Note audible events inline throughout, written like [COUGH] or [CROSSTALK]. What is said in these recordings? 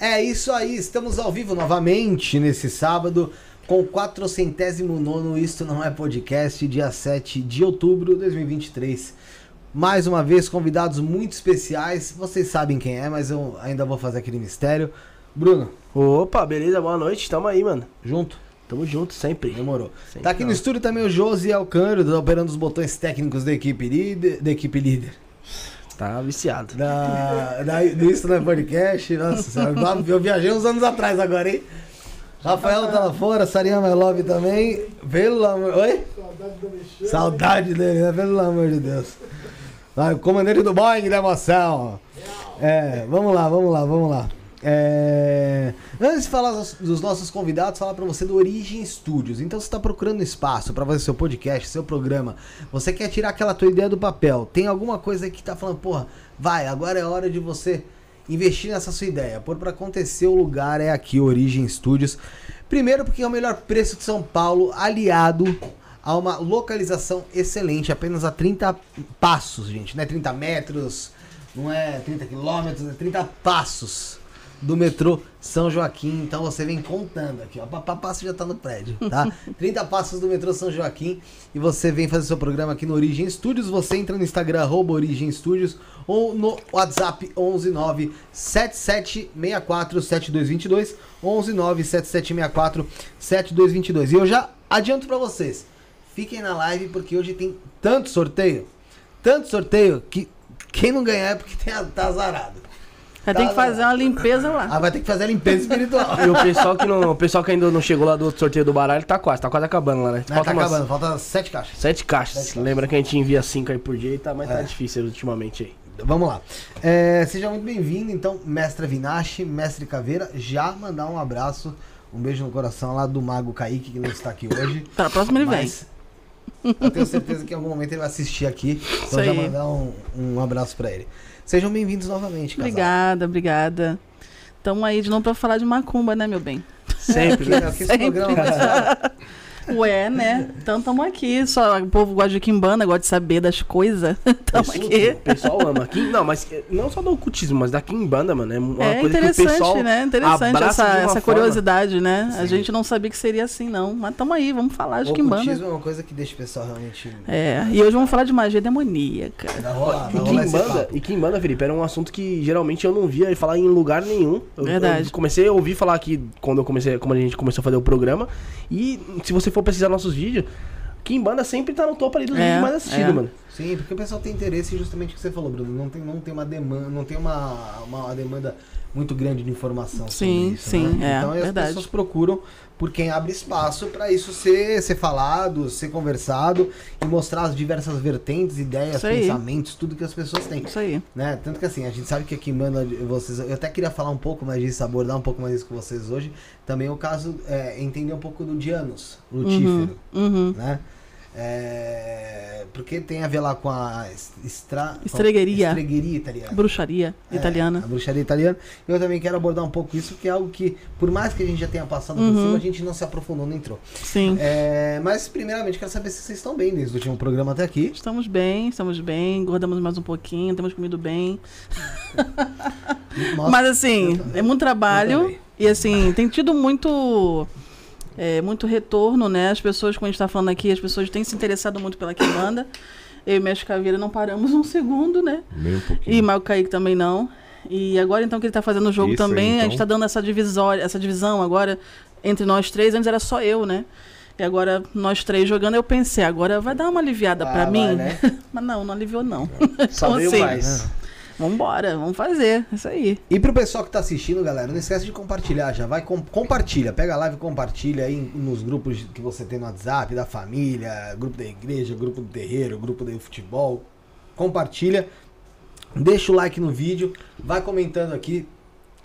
É isso aí, estamos ao vivo novamente nesse sábado com o 409 Isto Não É Podcast, dia 7 de outubro de 2023. Mais uma vez, convidados muito especiais. Vocês sabem quem é, mas eu ainda vou fazer aquele mistério. Bruno, Opa, beleza? Boa noite. Tamo aí, mano. junto? Tamo junto sempre. Demorou. Sempre Tá aqui no não. estúdio também o Josi Alcântara, operando os botões técnicos da equipe líder. Da equipe líder. Tá viciado. Da, da, do Isso Não É Podcast. Nossa eu viajei uns anos atrás agora, hein? Rafael tá lá fora, Sarinha My Love também. Pelo amor. Oi? Saudade dele, né? Pelo amor de Deus. O comandante do Boeing da emoção. É, vamos lá, vamos lá, vamos lá. É, antes de falar dos- nossos convidados, falar pra você do Origem Studios. Então, você está procurando espaço pra fazer seu podcast, seu programa. Você quer tirar aquela tua ideia do papel. Tem alguma coisa que tá falando, porra, vai, agora é hora de você investir nessa sua ideia. Pôr pra acontecer, o lugar é aqui, Origem Studios. Primeiro, porque é o melhor preço de São Paulo, aliado a uma localização excelente, apenas a 30 passos, gente. Não é 30 metros, não é 30 quilômetros, é 30 passos do metrô São Joaquim. Então você vem contando aqui, ó. Papá passo já tá no prédio, tá? [LAUGHS] 30 passos do metrô São Joaquim e você vem fazer seu programa aqui no Origem Studios. Você entra no Instagram, arroba Origem Studios, ou no WhatsApp 119 7764 7222 119 7764 7222. E eu já adianto pra vocês, fiquem na live porque hoje tem tanto sorteio, tanto sorteio que quem não ganhar é porque tem, tá azarado. Vai ter que fazer uma limpeza lá. Ah, vai ter que fazer a limpeza espiritual. E o pessoal que não, o pessoal que ainda não chegou lá do outro sorteio do baralho tá quase, tá quase acabando lá, né? Ah, tá umas acabando, falta sete caixas. Sete caixas. Sete caixas. Lembra que a gente envia cinco aí por dia e tá, mas É. tá difícil ultimamente aí. Vamos lá. É, seja muito bem-vindo, então, mestre Vinache, mestre Caveira, já mandar um abraço, um beijo no coração lá do Mago Kaique, que não está aqui hoje. Pra próxima ele vem. Mas eu tenho certeza que em algum momento ele vai assistir aqui. Então Isso já aí. mandar um, um abraço pra ele. Sejam bem-vindos novamente, casal. Obrigada, obrigada. Tamo aí de novo pra falar de macumba, né, meu bem? Sempre, né? [LAUGHS] Aqui esse programa Ué, né? Então tamo aqui. Só, o povo gosta de quimbanda, gosta de saber das coisas. [LAUGHS] Tamo Pessoal- aqui. O pessoal ama. Kim- não, mas eh, não só do ocultismo, mas da Kimbanda, mano. É uma É coisa que o interessante, pessoal né? Interessante essa, essa curiosidade, né? A Sim. gente não sabia que seria assim, não. Mas tamo aí, vamos falar de O quimbanda. ocultismo é uma coisa que deixa o pessoal realmente. É, e hoje vamos falar de magia demoníaca. Vai rolar, E vai rolar esse Kimbanda, papo. e Kimbanda, Felipe, era um assunto que geralmente eu não via falar em lugar nenhum. Eu, Verdade. eu comecei a ouvir falar aqui quando eu comecei, como a gente começou a fazer o programa. E se você for pesquisar nossos vídeos, Kimbanda sempre tá no topo ali dos É, vídeos mais assistidos, é. mano. Sim, porque o pessoal tem interesse justamente o que você falou, Bruno. Não tem, não tem uma demanda, não tem uma, uma demanda muito grande de informação Sim, isso. sim, né? é, então as verdade. pessoas procuram por quem abre espaço para isso ser, ser falado, ser conversado e mostrar as diversas vertentes, ideias, pensamentos, tudo que as pessoas têm. Isso aí. Né? Tanto que assim, a gente sabe que aqui manda vocês. Eu até queria falar um pouco mais disso, abordar um pouco mais isso com vocês hoje. Também o caso é entender um pouco do Dianos, Lutífero Uhum. né? É, porque tem a ver lá com a es- estra, Estregueria. estregueria italiana. Bruxaria É, italiana. a bruxaria italiana. Eu também quero abordar um pouco isso, que é algo que, por mais que a gente já tenha passado por Uhum. cima, a gente não se aprofundou, não entrou. Sim. É, mas, primeiramente, quero saber se vocês estão bem desde o último programa até aqui. Estamos bem, estamos bem, engordamos mais um pouquinho, temos comido bem. Nossa, [LAUGHS] Mas assim, é muito trabalho e assim, tem tido muito é, muito retorno, né? As pessoas, como a gente tá falando aqui, as pessoas têm se interessado muito pela Quimbanda. Eu e Mestre Caveira não paramos um segundo, né? Nem um pouquinho. E Marco Kaique também não. E agora então que ele tá fazendo o jogo Isso aí, também, a então. gente tá dando essa divisória, essa divisão agora entre nós três. Antes era só eu, né? E agora nós três jogando, eu pensei, agora vai dar uma aliviada Ah, pra vai, mim. né? [LAUGHS] Mas não, não aliviou não. Só [LAUGHS] Então, veio assim, mais. Vambora, vamos fazer. Isso aí. E pro pessoal que tá assistindo, galera, não esquece de compartilhar já. Vai, com- compartilha. Pega a live e compartilha aí nos grupos que você tem no WhatsApp, da família, grupo da igreja, grupo do terreiro, grupo do futebol. Compartilha. Deixa o like no vídeo. Vai comentando aqui.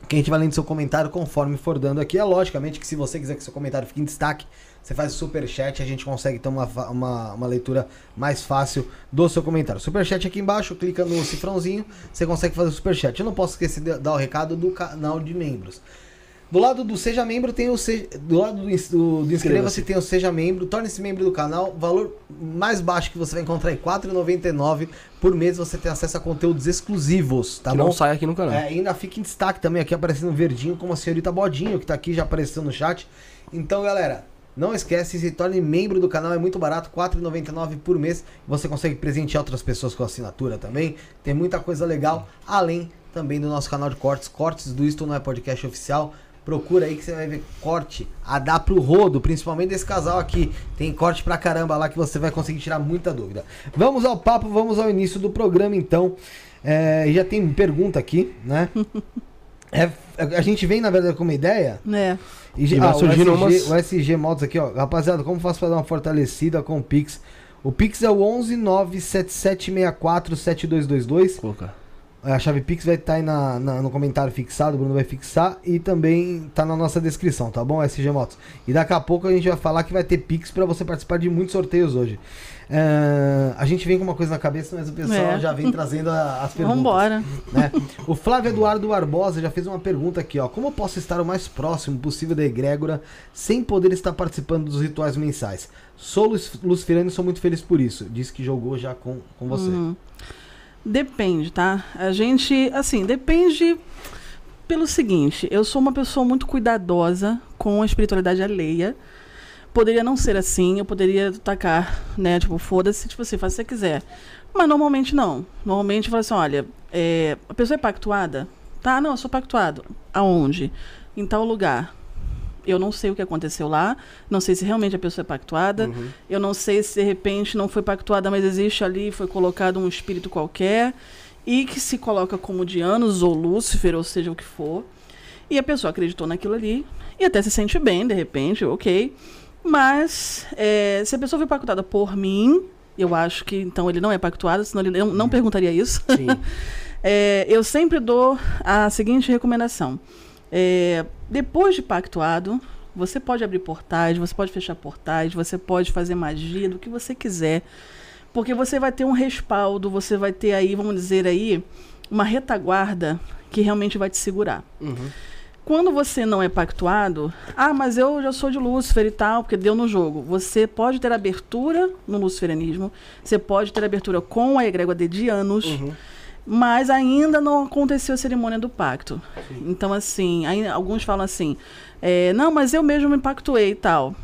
Que a gente vai lendo seu comentário conforme for dando aqui. É logicamente que se você quiser que seu comentário fique em destaque, você faz o superchat, a gente consegue ter uma, uma, uma leitura mais fácil do seu comentário. Superchat aqui embaixo, clica no cifrãozinho, você consegue fazer o superchat. Eu não posso esquecer de dar o recado do canal de membros. Do lado do Seja Membro tem o Seja, Do lado do, do, do Inscreva-se tem o Seja Membro. Torne-se membro do canal. Valor mais baixo que você vai encontrar é R$ 4,99 por mês. Você tem acesso a conteúdos exclusivos, tá que bom? não sai aqui no canal. É, ainda fica em destaque também aqui aparecendo verdinho como a senhorita Bodinho, que tá aqui já apareceu no chat. Então, galera, não esquece, se torne membro do canal, é muito barato, R$ 4,99 por mês. Você consegue presentear outras pessoas com assinatura também. Tem muita coisa legal, além também do nosso canal de cortes, cortes do Isto Não É Podcast Oficial. Procura aí que você vai ver corte a dar pro rodo, principalmente desse casal aqui. Tem corte pra caramba lá que você vai conseguir tirar muita dúvida. Vamos ao papo, vamos ao início do programa então. É, já tem pergunta aqui, né? [LAUGHS] É, a gente vem, na verdade, com uma ideia. É. E, vai ah, surgindo o, SG, umas- o SG Motos aqui, ó. Rapaziada, como faço pra dar uma fortalecida com o Pix? O Pix é o 11 97764 7222. Colocar. A chave Pix vai estar aí na, na- no comentário fixado, o Bruno vai fixar e também tá na nossa descrição, tá bom, SG Motos? E daqui a pouco a gente vai falar que vai ter Pix pra você participar de muitos sorteios hoje. É, a gente vem com uma coisa na cabeça, mas o pessoal É. já vem [LAUGHS] trazendo a- as perguntas Vambora. né? O Flávio Eduardo Barbosa já fez uma pergunta aqui, ó. Como eu posso estar o mais próximo possível da egrégora sem poder estar participando dos rituais mensais? Sou Luciferiano e sou muito feliz por isso. Disse que jogou já com, com você. Uhum. Depende, tá? A gente, assim, depende pelo seguinte, eu sou uma pessoa muito cuidadosa com a espiritualidade alheia. Poderia não ser assim, eu poderia tacar, né? Tipo, foda-se, tipo assim, faz o que você quiser. Mas normalmente não. Normalmente fala assim, olha, é, a pessoa é pactuada? Tá, não, eu sou pactuado. Aonde? Em tal lugar. Eu não sei o que aconteceu lá, não sei se realmente a pessoa é pactuada, Uhum. eu não sei se de repente não foi pactuada, mas existe ali, foi colocado um espírito qualquer e que se coloca como Dianos ou Lúcifer, ou seja o que for. E a pessoa acreditou naquilo ali e até se sente bem, de repente, ok. Mas é, se a pessoa foi pactuada por mim, eu acho que então ele não é pactuado, senão ele não, não perguntaria isso. Sim. [LAUGHS] É, eu sempre dou a seguinte recomendação. É, depois de pactuado, você pode abrir portais, você pode fechar portais, você pode fazer magia, do que você quiser. Porque você vai ter um respaldo, você vai ter aí, vamos dizer aí, uma retaguarda que realmente vai te segurar. Uhum. Quando você não é pactuado, ah, mas eu já sou de Lúcifer e tal, porque deu no jogo. Você pode ter abertura no luciferianismo, você pode ter abertura com a egrégora de Dianos, Uhum. Mas ainda não aconteceu a cerimônia do pacto. Então, assim, aí alguns falam assim: é, não, mas eu mesmo me pactuei e tal.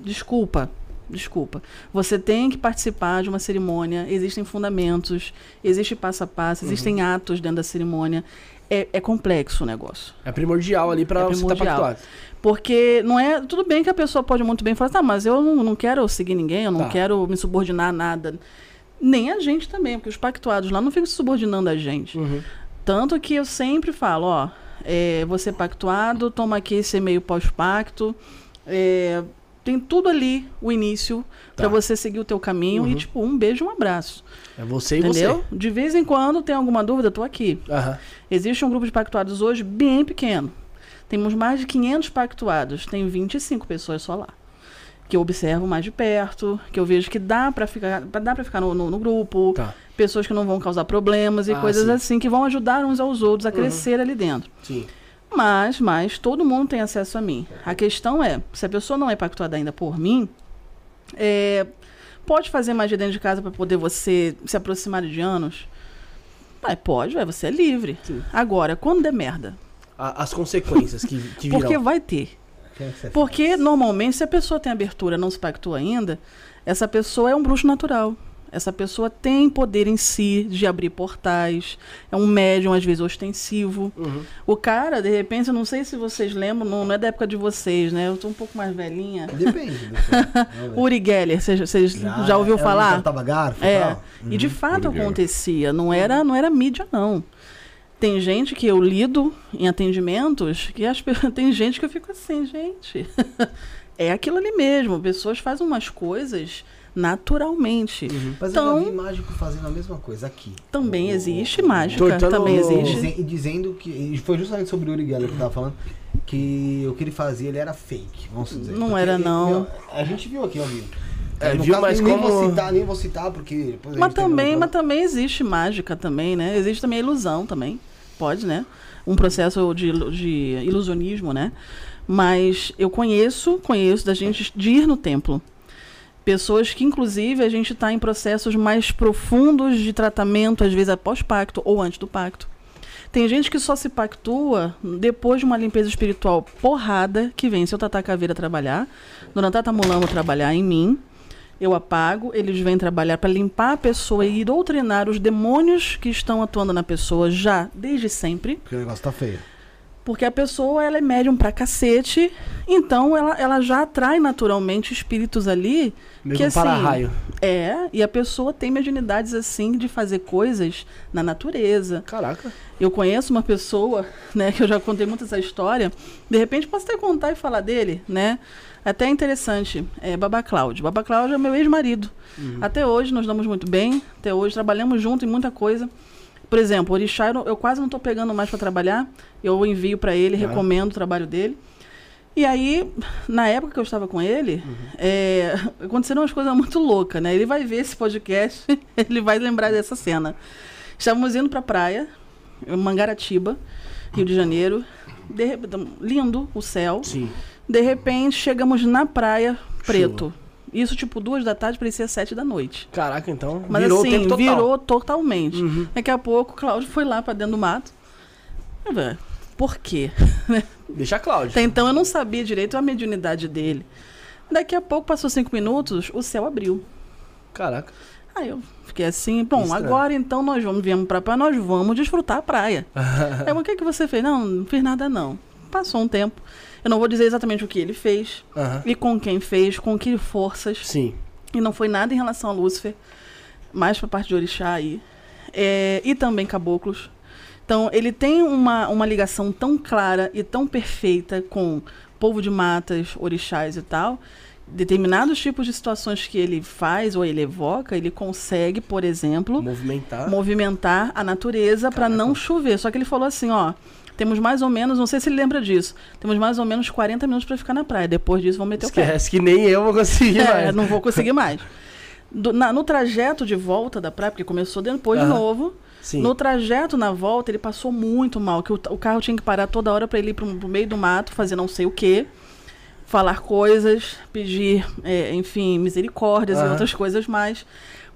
Desculpa, desculpa. Você tem que participar de uma cerimônia, existem fundamentos, existe passo a passo, existem atos dentro da cerimônia. É, é complexo o negócio. É primordial ali pra É você estar primordial. pactuado. Porque não é. Tudo bem que a pessoa pode muito bem falar, tá, mas eu não, não quero seguir ninguém, eu não Tá. quero me subordinar a nada. Nem a gente também, porque os pactuados lá não ficam se subordinando a gente. Uhum. Tanto que eu sempre falo, ó, é, você é pactuado, toma aqui esse e-mail pós-pacto. é, tem tudo ali, o início, pra Tá. você seguir o teu caminho e, Uhum. tipo, um beijo, um abraço. É você e entendeu? você. De vez em quando tem alguma dúvida, eu tô aqui. Aham. Existe um grupo de pactuados hoje bem pequeno. Temos mais de 500 pactuados, tem 25 pessoas só lá. Que eu observo mais de perto, que eu vejo que dá pra ficar, dá pra ficar no, no- no grupo, Tá. pessoas que não vão causar problemas e Ah, coisas sim. assim, que vão ajudar uns aos outros a Uhum. crescer ali dentro. Sim. Mas, mas, todo mundo tem acesso a mim. A questão é, se a pessoa não é pactuada ainda por mim, é, pode fazer magia dentro de casa para poder você se aproximar de anos? Vai, pode, vai, você é livre. Sim. Agora, quando der merda? As consequências que, que virão. Porque vai ter. É Porque, normalmente, se a pessoa tem abertura não se pactua ainda, essa pessoa é um bruxo natural. Essa pessoa tem poder em si de abrir portais. É um médium, às vezes, ostensivo. Uhum. O cara, de repente, eu não sei se vocês lembram, não, não é da época de vocês, né? Eu tô um pouco mais velhinha. Depende. depende. [LAUGHS] Uri Geller, vocês vocês já, ouviu é, falar? o Tava garfo e É. tal. E de fato Uri acontecia, não era, não era mídia, não. Tem gente que eu lido em atendimentos que as, [LAUGHS] tem gente que eu fico assim, gente. [LAUGHS] é aquilo ali mesmo. Pessoas fazem umas coisas naturalmente. Mas Então- eu já vi mágico fazendo a mesma coisa aqui. Também O- existe o- mágica, Tortando também o- existe. E dizendo que. E foi justamente sobre o Uri Geller que eu tava falando. Que o que ele fazia, ele era fake, vamos dizer. Não Porque era, ele- não. a gente viu aqui ao vivo. É, viu, caso, mas nem, como- vou citar, nem vou citar, porque. Mas um também, mas também existe mágica também, né? Existe também a ilusão também. Pode, né? Um processo de, de ilusionismo, né? Mas eu conheço, conheço da gente de ir no templo. Pessoas que, inclusive, a gente está em processos mais profundos de tratamento, às vezes após pacto ou antes do pacto. Tem gente que só se pactua depois de uma limpeza espiritual porrada, que vem seu Tata Caveira trabalhar, Dona Tata Mulamo trabalhar em mim, eu apago, eles vêm trabalhar para limpar a pessoa e doutrinar os demônios que estão atuando na pessoa já desde sempre. Porque o negócio tá feio. Porque a pessoa ela é médium pra cacete, então ela, ela já atrai naturalmente espíritos ali Meio que assim, para-raio. É, e a pessoa tem mediunidades assim de fazer coisas na natureza. Caraca. Eu conheço uma pessoa, né, que eu já contei muito essa história. De repente posso até contar e falar dele, né? Até interessante. É Baba Cláudio. Baba Cláudio é meu ex-marido. Até hoje nós damos muito bem. Até hoje trabalhamos junto em muita coisa. Por exemplo, Orixá eu, eu quase não estou pegando mais para trabalhar. Eu envio para ele, Ah. recomendo o trabalho dele. E aí, na época que eu estava com ele, é, aconteceram umas coisas muito loucas, né? Ele vai ver esse podcast, [LAUGHS] ele vai lembrar dessa cena. Estávamos indo para a praia, Mangaratiba, Rio de Janeiro. De lindo o céu. Sim. De repente, chegamos na praia, preto. Isso, tipo, duas da tarde, parecia sete da noite. Caraca, então. Mas virou assim, total. virou totalmente. Uhum. Daqui a pouco, o Cláudio foi lá pra dentro do mato. Por quê? [LAUGHS] Deixa a Cláudia. Até então eu não sabia direito a mediunidade dele. Daqui a pouco, passou cinco minutos, o céu abriu. Caraca. Aí eu fiquei assim, bom, Estranho. agora então nós vamos, viemos pra praia, nós vamos desfrutar a praia. [LAUGHS] Aí, o que, que você fez? Não, não fiz nada não. Passou um tempo. Eu não vou dizer exatamente o que ele fez, Aham. e com quem fez, com que forças. Sim. E não foi nada em relação a Lúcifer, mais pra parte de Orixá aí. É, e também caboclos. Então, ele tem uma, uma ligação tão clara e tão perfeita com povo de matas, orixás e tal. Determinados tipos de situações que ele faz ou ele evoca, ele consegue, por exemplo, Movimentar. movimentar a natureza para não chover. Só que ele falou assim, ó, temos mais ou menos, não sei se ele lembra disso, temos mais ou menos 40 minutos para ficar na praia. Depois disso, vamos meter o pé. Esquece que nem eu vou conseguir É, mais. não vou conseguir mais. Do- na- no trajeto de volta da praia, porque começou depois de Aham. novo, Sim. no trajeto na volta ele passou muito mal, que o, o carro tinha que parar toda hora para ele ir pro, pro meio do mato, fazer não sei o quê, falar coisas, pedir, é, enfim, misericórdias e Aham. outras coisas mais.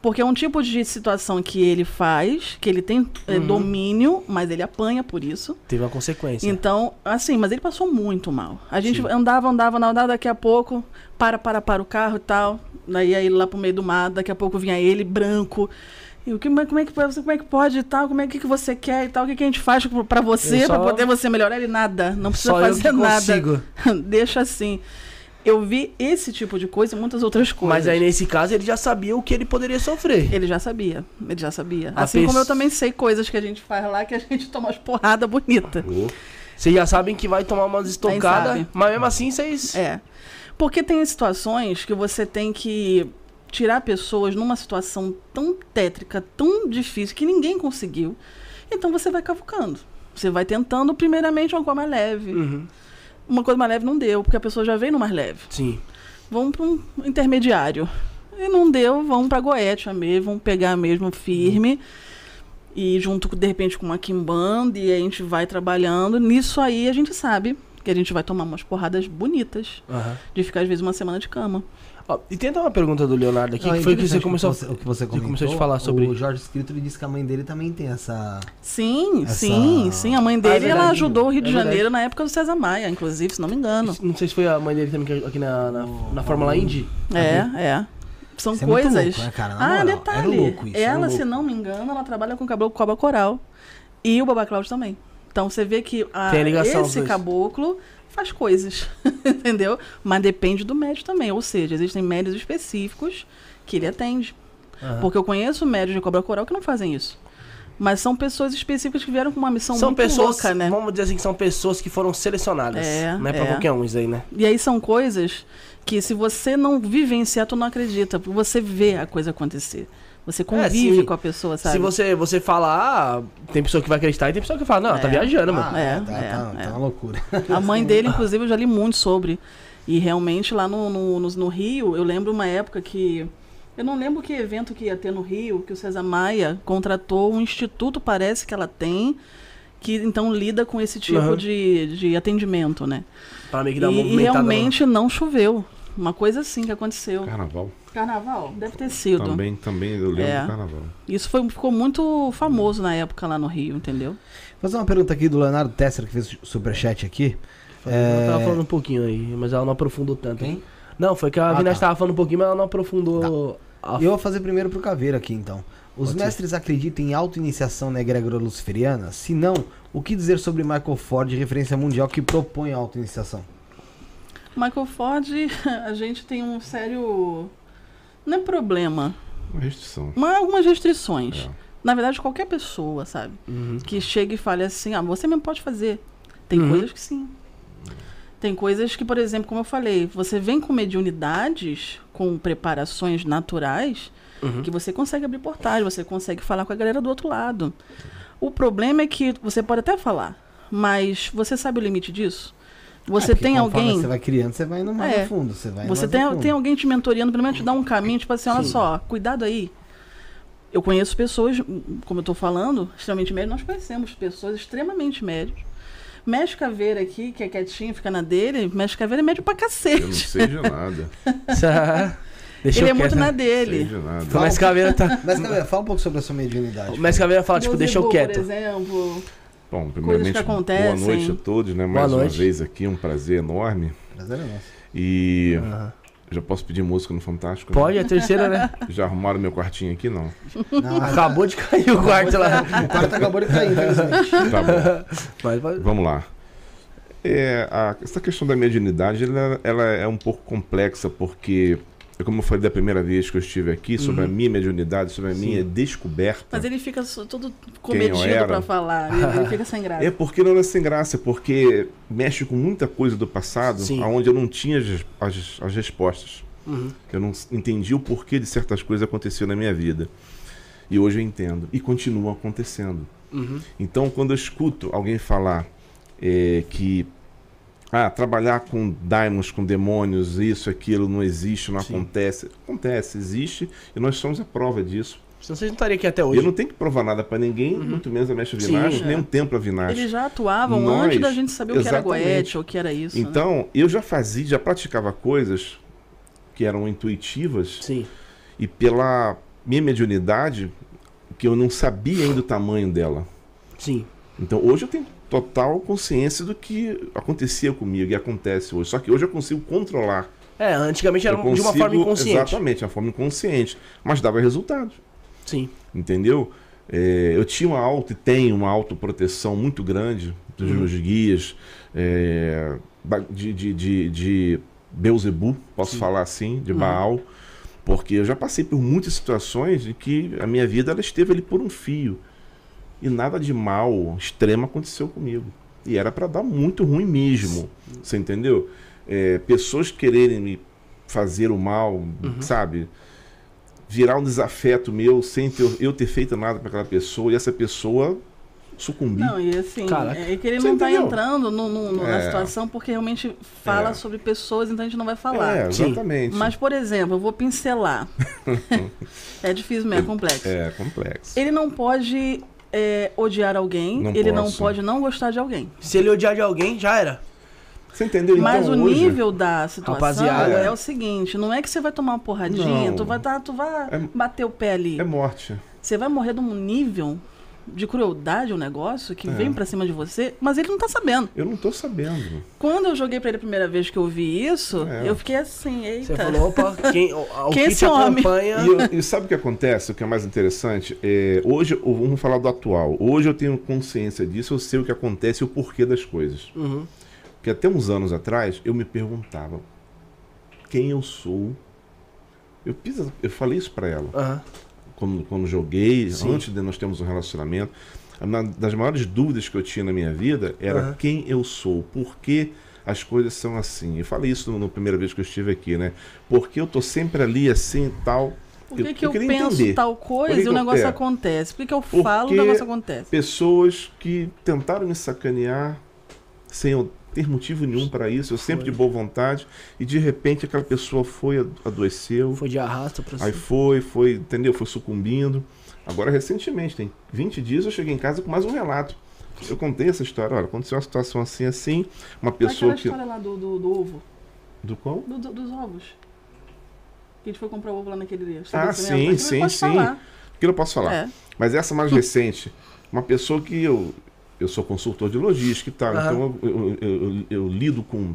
Porque é um tipo de situação que ele faz, que ele tem é, Uhum. domínio, mas ele apanha por isso. Teve uma consequência. Então, assim, mas ele passou muito mal. A gente Sim. andava, andava, andava, daqui a pouco, para, para, para o carro e tal. Daí ia ele lá pro meio do mato, daqui a pouco vinha ele, branco. E o que, como, é que, como é que pode e tal? Como é que, que você quer e tal? O que, que a gente faz pra você, só- pra poder você melhorar? Ele nada, não precisa Só eu fazer nada. consigo. [LAUGHS] Deixa assim. Eu vi esse tipo de coisa e muitas outras coisas. Mas aí nesse caso ele já sabia o que ele poderia sofrer. Ele já sabia, ele já sabia. A assim como eu também sei coisas que a gente faz lá que a gente [LAUGHS] toma umas porradas bonitas. Vocês já sabem que vai tomar umas estocadas, mas mesmo assim vocês. É. Porque tem situações que você tem que tirar pessoas numa situação tão tétrica, tão difícil, que ninguém conseguiu. Então você vai cavucando. Você vai tentando, primeiramente, uma mais leve. Uhum. Uma coisa mais leve não deu, porque a pessoa já veio no mais leve. Sim. Vamos para um intermediário. E não deu, vamos para Goetia mesmo, vamos pegar mesmo firme. E junto, de repente, com uma Kimbanda, e a gente vai trabalhando. Nisso aí a gente sabe que a gente vai tomar umas porradas bonitas. Aham. De ficar, às vezes, uma semana de cama. Ó, e tenta uma pergunta do Leonardo aqui, Não, que foi o que você começou. o que você você comentou, começou a falar sobre- O Jorge Escrito ele disse que a mãe dele também tem essa. Sim, Essa- sim, sim. A mãe dele, Ah, é ela verdade. ajudou o Rio de É. Janeiro na época do César Maia, inclusive, se não me engano. Não sei se foi a mãe dele também que- aqui na, na, na Fórmula Indy. É, é. São Isso é muito coisas. louco, né, cara? Na ah, moral, detalhe. é louco isso, é ela, louco. se não me engano, ela trabalha com cabelo cobra coral. E o Baba Cláudio também. Então você vê que a- Tem a ligação, os esse dois. caboclo faz coisas. [LAUGHS] entendeu? Mas depende do médio também. Ou seja, existem médios específicos que ele atende. Aham. Porque eu conheço médios de cobra coral que não fazem isso. Mas são pessoas específicas que vieram com uma missão São muito pessoas, louca, né? vamos dizer assim, que são pessoas que foram selecionadas. É, não é pra é. qualquer um isso aí, né? E aí são coisas que se você não vivenciar, tu não acredita. Você vê a coisa acontecer. Você convive É, se- com a pessoa, sabe? Se você, você falar, ah, tem pessoa que vai acreditar e tem pessoa que fala, não, tá É. viajando, mano. Ah, É, tá, é, tá, é. tá uma loucura. [LAUGHS] A mãe dele, inclusive, eu já li muito sobre. E realmente lá no, no, no- no Rio, eu lembro uma época que. Eu não lembro que evento que ia ter no Rio, que o César Maia contratou um instituto, parece que ela tem, que então lida com esse tipo Aham. de, de atendimento, né? Pra meio que E, dar uma e movimentada. realmente não choveu. Uma coisa assim que aconteceu. Carnaval. Carnaval, deve ter sido. Também, também eu lembro É. do carnaval. Isso foi, ficou muito famoso na época lá no Rio, entendeu? Vou fazer uma pergunta aqui do Leonardo Tesser, que fez o superchat aqui. Ela tava É, falando um pouquinho aí, mas ela não aprofundou tanto. Quem? Não, foi que a Ah, Vinassi tá. tava falando um pouquinho, mas ela não aprofundou. a- Eu vou fazer primeiro pro Caveira aqui, então. Os Pode ser. mestres acreditam em auto-iniciação na egrégora luciferiana? Se não, o que dizer sobre Michael Ford, referência mundial que propõe a auto-iniciação? Michael Ford, [LAUGHS] a gente tem um sério. Não é problema, Uma restrição. mas algumas restrições. É. Na verdade, qualquer pessoa, sabe? Uhum. Que chega e fale assim: ah, você mesmo pode fazer. Tem Uhum. coisas que sim. Tem coisas que, por exemplo, como eu falei, você vem com mediunidades, com preparações naturais, Uhum. que você consegue abrir portais, você consegue falar com a galera do outro lado. O problema é que você pode até falar, mas você sabe o limite disso? Você É, tem alguém. Você vai criando, você vai indo mais É. fundo. Você, vai Você tem, tem alguém te mentoreando, pelo menos te dá um caminho, tipo assim, olha Sim. só, cuidado aí. Eu conheço pessoas, como eu tô falando, extremamente médios, nós conhecemos pessoas extremamente médios. Mestre Caveira aqui, que é quietinho, fica na dele, Mestre Caveira é médio pra Eu não cacete. sei de nada. [LAUGHS] Deixa Ele é muito na né? sei dele. de nada. O Mestre Caveira tá. [LAUGHS] Mas, Caveira, fala um pouco sobre a sua mediunidade. Mestre Caveira fala, tipo, deixa eu quieto. Por exemplo. Bom, primeiramente, boa noite a todos, né? Mais uma vez aqui, um prazer enorme. Prazer é nosso. E Aham. já posso pedir música no Fantástico? né? Pode, é a terceira, né? [LAUGHS] Já arrumaram meu quartinho aqui? Não. Não, Acabou de cair o quarto lá. o quarto acabou de cair, infelizmente. [LAUGHS] Tá bom. Mas, mas- Vamos lá. É, a- essa questão da mediunidade ela, ela é um pouco complexa porque, é como eu falei da primeira vez que eu estive aqui, sobre a minha mediunidade, sobre a minha descoberta. Mas ele fica todo comedido era? pra falar. Ele, ele fica sem [LAUGHS] graça. É porque não é sem graça, porque mexe com muita coisa do passado, Sim. onde eu não tinha as, as, as respostas. Uhum. Eu não entendi o porquê de certas coisas aconteceram na minha vida. E hoje eu entendo. E continuam acontecendo. Uhum. Então, quando eu escuto alguém falar é, que ah, trabalhar com daimons, com demônios, isso, aquilo, não existe, não Sim. acontece. Acontece, existe, e nós somos a prova disso. Senão você não estaria aqui até hoje. eu não tenho que provar nada pra ninguém, muito menos a Mestre Sim, Vinashe, é. nem um templo a Vinashe. Eles já atuavam Nós- antes da gente saber o que era exatamente. goethe ou o que era isso. né? Então, eu já fazia, já praticava coisas que eram intuitivas Sim. e pela minha mediunidade, que eu não sabia ainda o tamanho dela. Sim. Então hoje eu tenho total consciência do que acontecia comigo e acontece hoje. Só que hoje eu consigo controlar. É, antigamente era eu de uma consigo- forma inconsciente. Exatamente, uma forma inconsciente. Mas dava resultado, Sim. entendeu? É, eu tinha uma auto e tenho uma autoproteção muito grande dos Uhum. meus guias, é, de, de, de, de Beuzebu, posso Sim. falar assim, de Uhum. Baal. Porque eu já passei por muitas situações em que a minha vida ela esteve ali por um fio. E nada de mal, extremo aconteceu comigo. E era para dar muito ruim mesmo. Você entendeu? É, pessoas quererem me fazer o mal, Uhum. sabe? Virar um desafeto meu sem ter, eu ter feito nada para aquela pessoa e essa pessoa sucumbir. Não, e assim, Caraca. é que ele Você não tá entendeu? entrando no, no- no- na É. situação porque realmente fala É. sobre pessoas, então a gente não vai falar. é, Sim. exatamente. Mas, por exemplo, eu vou pincelar. [LAUGHS] é difícil mesmo, é complexo. É complexo. Ele não pode é, odiar alguém, Não ele não posso. pode não gostar de alguém. Se ele odiar de alguém, já era. Você entendeu? Mas então, o hoje, nível da situação Rapaziada. é o seguinte, não é que você vai tomar uma porradinha, Não. tu vai, tá, tu vai É- bater o pé ali. é morte. Você vai morrer de um nível de crueldade, um negócio que É. vem pra cima de você, mas ele não tá sabendo. Eu não tô sabendo. Quando eu joguei pra ele a primeira vez que eu vi isso, É. eu fiquei assim, Você eita. falou, opa, quem, o, o [LAUGHS] Quem é que esse homem? acompanha. E, eu- e sabe o que acontece? O que é mais interessante? É, hoje, vamos falar do atual. Hoje eu tenho consciência disso, eu sei o que acontece e o porquê das coisas. Uhum. Porque até uns anos atrás eu me perguntava quem eu sou. Eu, fiz- eu falei isso pra ela Aham. Quando, joguei, Sim. antes de nós termos um relacionamento. Uma das maiores dúvidas que eu tinha na minha vida era Aham. quem eu sou, por que as coisas são assim. Eu falei isso na primeira vez que eu estive aqui, né? Porque eu tô sempre ali assim e tal. Por que, Eu- que eu eu, penso entender. tal coisa e o negócio é. acontece? Por que, que eu Porque- falo e o negócio acontece? Pessoas que tentaram me sacanear sem eu ter motivo nenhum para isso, eu sempre Foi. de boa vontade, e de repente aquela pessoa foi, adoeceu, Foi de arrasta pra aí foi, foi, entendeu? Foi sucumbindo. Agora, recentemente, tem 20 dias, eu cheguei em casa com mais um relato. eu contei essa história. Olha, aconteceu uma situação assim, assim. Uma pessoa Aquela que. história lá do, do, do ovo, Do qual? do- do- dos ovos. Que a gente foi comprar ovo lá naquele Ah, sim, sim, sim. falar. Aquilo eu posso falar. É. Mas essa mais recente, uma pessoa que eu, eu sou consultor de logística e tal, Aham. então eu, eu- eu- eu- lido com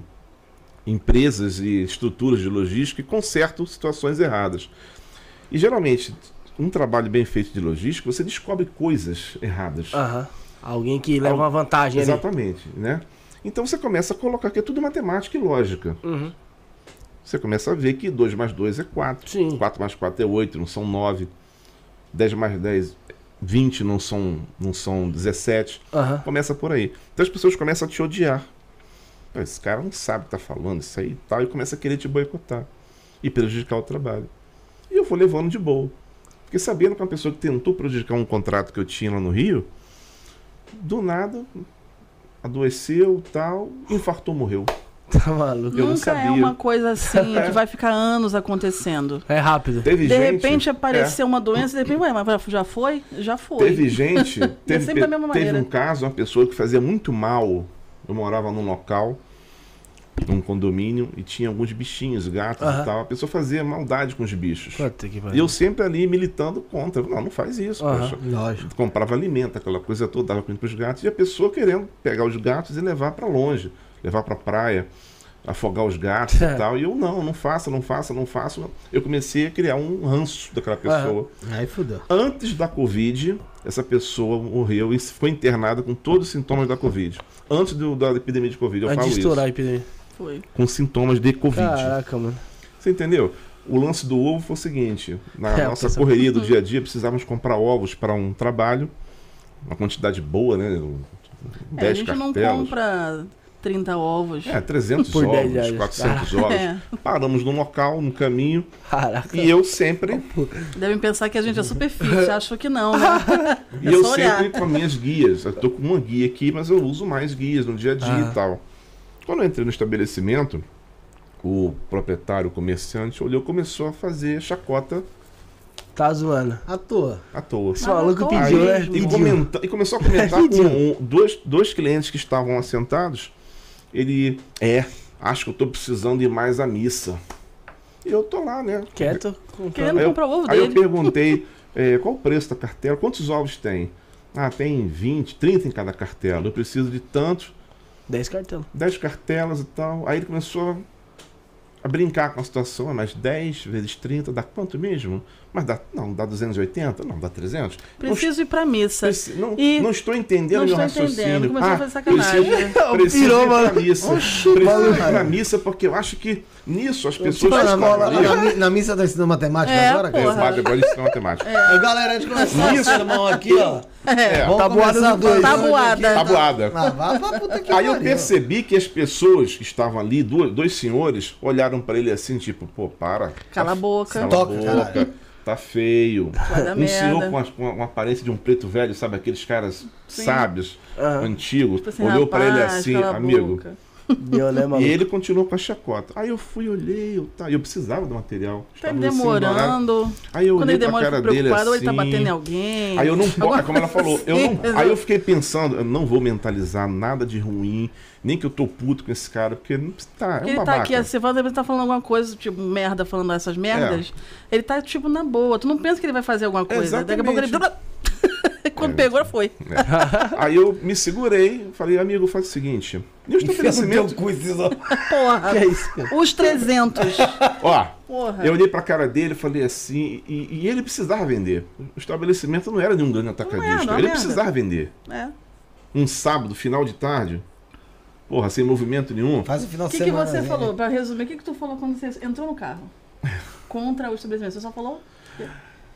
empresas e estruturas de logística e conserto situações erradas. E geralmente, um trabalho bem feito de logística, você descobre coisas erradas. Aham. Alguém que leva uma vantagem ali. Exatamente, né? Então você começa a colocar que é tudo matemática e lógica. Uhum. Você começa a ver que 2 mais 2 é 4. Sim. 4 mais 4 é 8, não são 9. 10 mais 10, 20 não são, não são 17. Aham. Começa por aí. Então as pessoas começam a te odiar. Esse cara não sabe o que tá falando, isso aí e tal, e começa a querer te boicotar e prejudicar o trabalho. E eu vou levando de boa. Porque sabendo que uma pessoa que tentou prejudicar um contrato que eu tinha lá no Rio, do nada adoeceu tal, infartou, morreu. Tá maluco. Eu não Nunca é uma coisa assim que [LAUGHS] vai ficar anos acontecendo. É rápido. Teve De gente, repente é, apareceu uma doença, de repente, ué, mas já foi? Já foi. Teve gente, [LAUGHS] teve, sempre da mesma teve maneira. um caso, uma pessoa que fazia muito mal. Eu morava num local, num condomínio, e tinha alguns bichinhos, gatos Aham. e tal. A pessoa fazia maldade com os bichos. E eu sempre ali militando contra. Não, não faz isso. Lógico. Comprava alimento, aquela coisa toda, dava comida para os gatos, e a pessoa querendo pegar os gatos e levar para longe, levar para praia, afogar os gatos e [LAUGHS] tal. E eu, não, não faça, não faça, não faça. Eu comecei a criar um ranço daquela pessoa. Aí fudeu. Antes da Covid, essa pessoa morreu e foi internada com todos os sintomas da Covid. Antes do- da epidemia de Covid, eu Antes falo de estourar a isso. epidemia. Foi. Com sintomas de Covid. Caraca, mano. Você entendeu? O lance do ovo foi o seguinte: na É, nossa correria do dia a dia, precisávamos comprar ovos para um trabalho, uma quantidade boa, né? É, a 10 gente não cartelas. compra 30 ovos. É, 300 Por 10 ovos, reais. 400 ovos. É. Paramos no local, no caminho, Caraca. e eu sempre, Devem pensar que a gente é super fit, [LAUGHS] acham que não, né? e É eu sempre com as minhas guias. Eu tô com uma guia aqui, mas eu uso mais guias no dia a dia Ah. e tal. Quando eu entrei no estabelecimento, o proprietário, o comerciante, olhou e começou a fazer chacota Tá zoando. À toa. à toa. Esse maluco pediu, né? E, comenta- e começou a comentar com um- dois, dois clientes que estavam assentados. Ele, é, acho que eu tô precisando ir mais à missa. E eu tô lá, né? Quieto. Querendo Aí eu- comprar o ovo Aí eu dele. perguntei, é, qual o preço da cartela? Quantos ovos tem? Ah, tem 20, 30 em cada cartela. Eu preciso de tantos, 10 cartão. 10 cartelas e tal. Aí ele começou a brincar com a situação. Ah, mas 10 vezes 30 dá quanto mesmo? Mas dá, não, dá 280? Não, dá 300? Não Preciso ir pra missa. Preci- Não, E- não estou entendendo Não meu estou raciocínio. entendendo, começou a ah, fazer sacanagem. Preciso, preciso Pirou, ir pra mano. missa. Oxi, preciso ir pra missa porque eu acho que nisso as pessoas... Tipo, na, ali- na, na, na missa tá ensinando matemática É, agora, porra. cara? Padre, agora ensina matemática. É. Galera, a gente começar o sermão aqui, ó. É, Vamos Tabuada dois. Tabuada. aqui. Tabuada. Ah, Aí eu percebi que as pessoas que estavam ali, dois, dois senhores, olharam pra ele assim, tipo, pô, para. Cala a boca. Cala a Toca, boca. Tá feio. Vai Um senhor com, as- com a- com a aparência de um preto velho, sabe? Aqueles caras Sim. sábios, Ah, antigos. Tipo assim, olhou pra ele assim, amigo. boca. né, [LAUGHS] E maluco? ele continuou com a chacota. Aí eu fui, olhei, eu, tá, eu precisava do material. Tá assim, demorando. Aí eu Quando olhei ele pra demora, cara fica dele preocupado, ou assim. ele tá batendo em alguém. Aí eu não [LAUGHS] posso, Alguma como ela falou, eu não, coisa aí eu assim. fiquei pensando, eu não vou mentalizar nada de ruim, nem que eu tô puto com esse cara, porque não tá, é um ele tá babaca. aqui, você fala, ele tá falando alguma coisa, tipo, merda, falando essas merdas. É. Ele tá, tipo, na boa. Tu não pensa que ele vai fazer alguma coisa. Daqui a pouco ele. [LAUGHS] Quando É. pegou, foi. Aí eu me segurei, falei, amigo, faz o seguinte, e o Enfia no teu estabelecimento, cu esses ó. Porra. Que é isso, cara? Os 300. ó, Porra. eu olhei pra cara dele e falei assim, e, e ele precisava vender. O estabelecimento não era de um grande atacadista, não é ele merda. precisava vender. É. Um sábado, final de tarde, porra, sem movimento nenhum. Faz o final O de que, que semana. você né? falou? Pra resumir, o que, que tu falou quando você entrou no carro? [LAUGHS] Contra o estabelecimento. Você só falou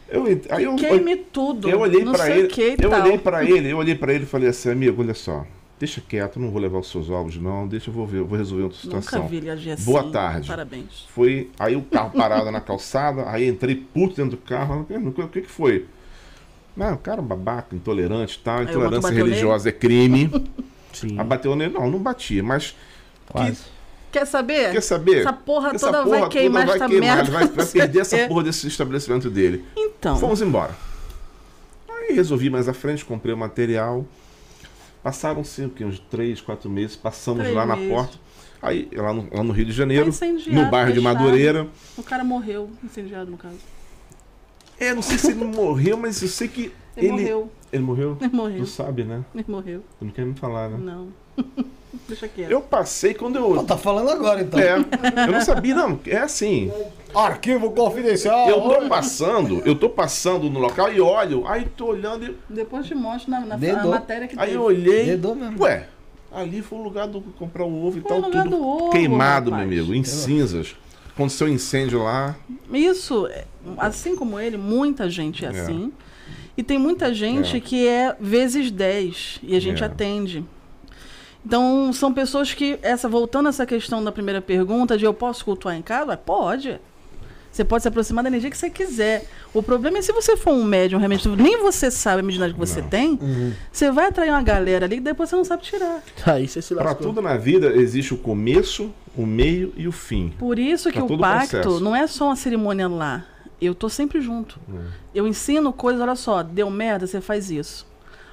Eu, aí eu, queime tudo. Eu olhei sei ele, o que eu tal. olhei para ele, eu olhei para ele e falei assim, amigo, olha só, deixa quieto, não vou levar os seus ovos não, deixa eu vou ver, eu vou resolver outra Nunca situação. vi ele agir assim. Boa tarde. Parabéns. Foi aí o carro [LAUGHS] parado na calçada, aí entrei puto dentro do carro, o que que foi? Não, o cara babaca, intolerante, e tal, o outro intolerância religiosa é crime. [LAUGHS] Sim. Ah, bateu nele, não, não batia, mas Quase. Quer saber? quer saber? Essa porra Essa toda porra vai queimar toda essa vai queimar, merda. vai, vai perder essa porra desse estabelecimento dele. Então. Fomos embora. Aí resolvi mais à frente, comprei o material. Passaram-se uns três, quatro meses, passamos Três lá na meses. porta. Aí, lá no, lá no Rio de Janeiro, Tá incendiado, no bairro de. Madureira. O cara morreu, incendiado no caso. É, não sei se ele morreu, mas eu sei que. Ele, Ele, morreu. Ele morreu? Ele morreu. Tu sabe, né? Ele morreu. Tu não quer me falar, né? Não. [LAUGHS] Deixa quieto. Eu passei quando Pô, eu. tá falando agora então. É, eu não sabia, não. É assim. Arquivo confidencial. Eu tô passando, eu tô passando no local e olho, aí tô olhando e. Depois te mostro na, na, na matéria que Aí teve. eu olhei. Dedou mesmo. Ué, ali foi o lugar do comprar o ovo e Foi tal, o lugar tudo do ovo, queimado, rapaz. meu amigo, em cinzas. Aconteceu um incêndio lá. Isso, é, assim como ele, muita gente é É. E tem muita gente É. que é vezes 10 e a gente É. atende. Então, são pessoas que, essa voltando a essa questão da primeira pergunta de eu posso cultuar em casa? Pode. Você pode se aproximar da energia que você quiser. O problema é se você for um médium, realmente, nem você sabe a mediunidade que você Não. tem, Uhum. você vai atrair uma galera ali que depois você não sabe tirar. Aí você se Pra tudo na vida existe o começo, o meio e o fim. Por isso que Pra o pacto processo. não é só uma cerimônia lá. Eu tô sempre junto. Eu ensino coisas, olha só, deu merda, você faz isso.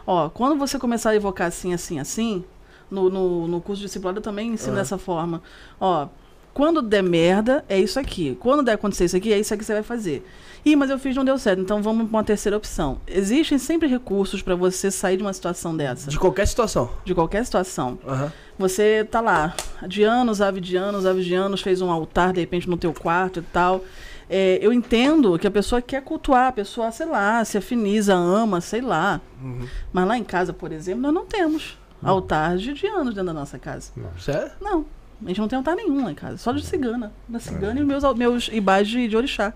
Ó, quando você começar a evocar assim, assim, assim, no, no, no curso de discipulado eu também ensino dessa forma. Ó, quando der merda, é isso aqui. Quando der acontecer isso aqui, é isso aqui que você vai fazer. Ih, mas eu fiz não deu certo, então vamos para uma terceira opção. Existem sempre recursos para você sair de uma situação dessa. De qualquer situação. De qualquer situação. Aham. Você tá lá, de anos, ave de anos, ave de anos, fez um altar, de repente, no teu quarto e tal. É, eu entendo que a pessoa quer cultuar, a pessoa, sei lá, se afiniza, ama, sei lá. Uhum. Mas lá em casa, por exemplo, nós não temos altar de, de anos dentro da nossa casa. Sério? Não. A gente não tem altar nenhum lá em casa, só de cigana. Da cigana e meus, meus ibás de, de orixá.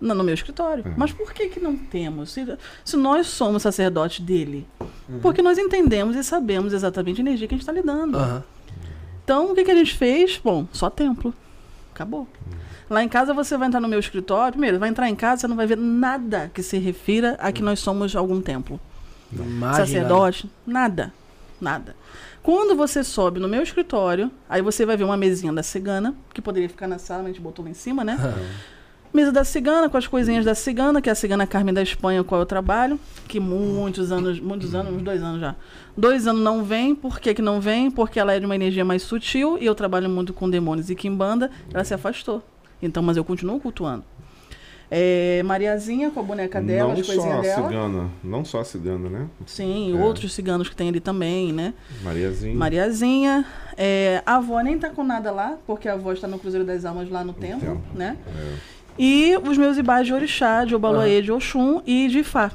No, no meu escritório. Mas por que, que não temos? Se, se nós somos sacerdotes dele. Porque nós entendemos e sabemos exatamente a energia que a gente está lidando. Aham. Então, o que, que a gente fez? Bom, só templo. Acabou. Lá em casa você vai entrar no meu escritório. Primeiro, vai entrar em casa, você não vai ver nada que se refira a que nós somos algum templo. Imagem, Sacerdote, nada. Nada. Quando você sobe no meu escritório, aí você vai ver uma mesinha da cigana, que poderia ficar na sala, mas a gente botou lá em cima, né? [LAUGHS] Mesa da cigana, com as coisinhas da cigana, que é a cigana Carmen da Espanha, com a qual eu trabalho, que muitos anos, muitos anos, uns dois anos já. Dois anos não vem, por que, que não vem? Porque ela é de uma energia mais sutil e eu trabalho muito com demônios e quimbanda, ela se afastou. Então, mas eu continuo cultuando. É, Mariazinha com a boneca dela, não as só coisinhas dela. cigana, não só a cigana, né? Sim, É. outros ciganos que tem ali também, né? Mariazinha. Mariazinha. É, a avó nem tá com nada lá, porque a avó está no Cruzeiro das Almas lá no templo, né? É. E os meus ibás de orixá, de Obaloê, de Oxum e de Ifá.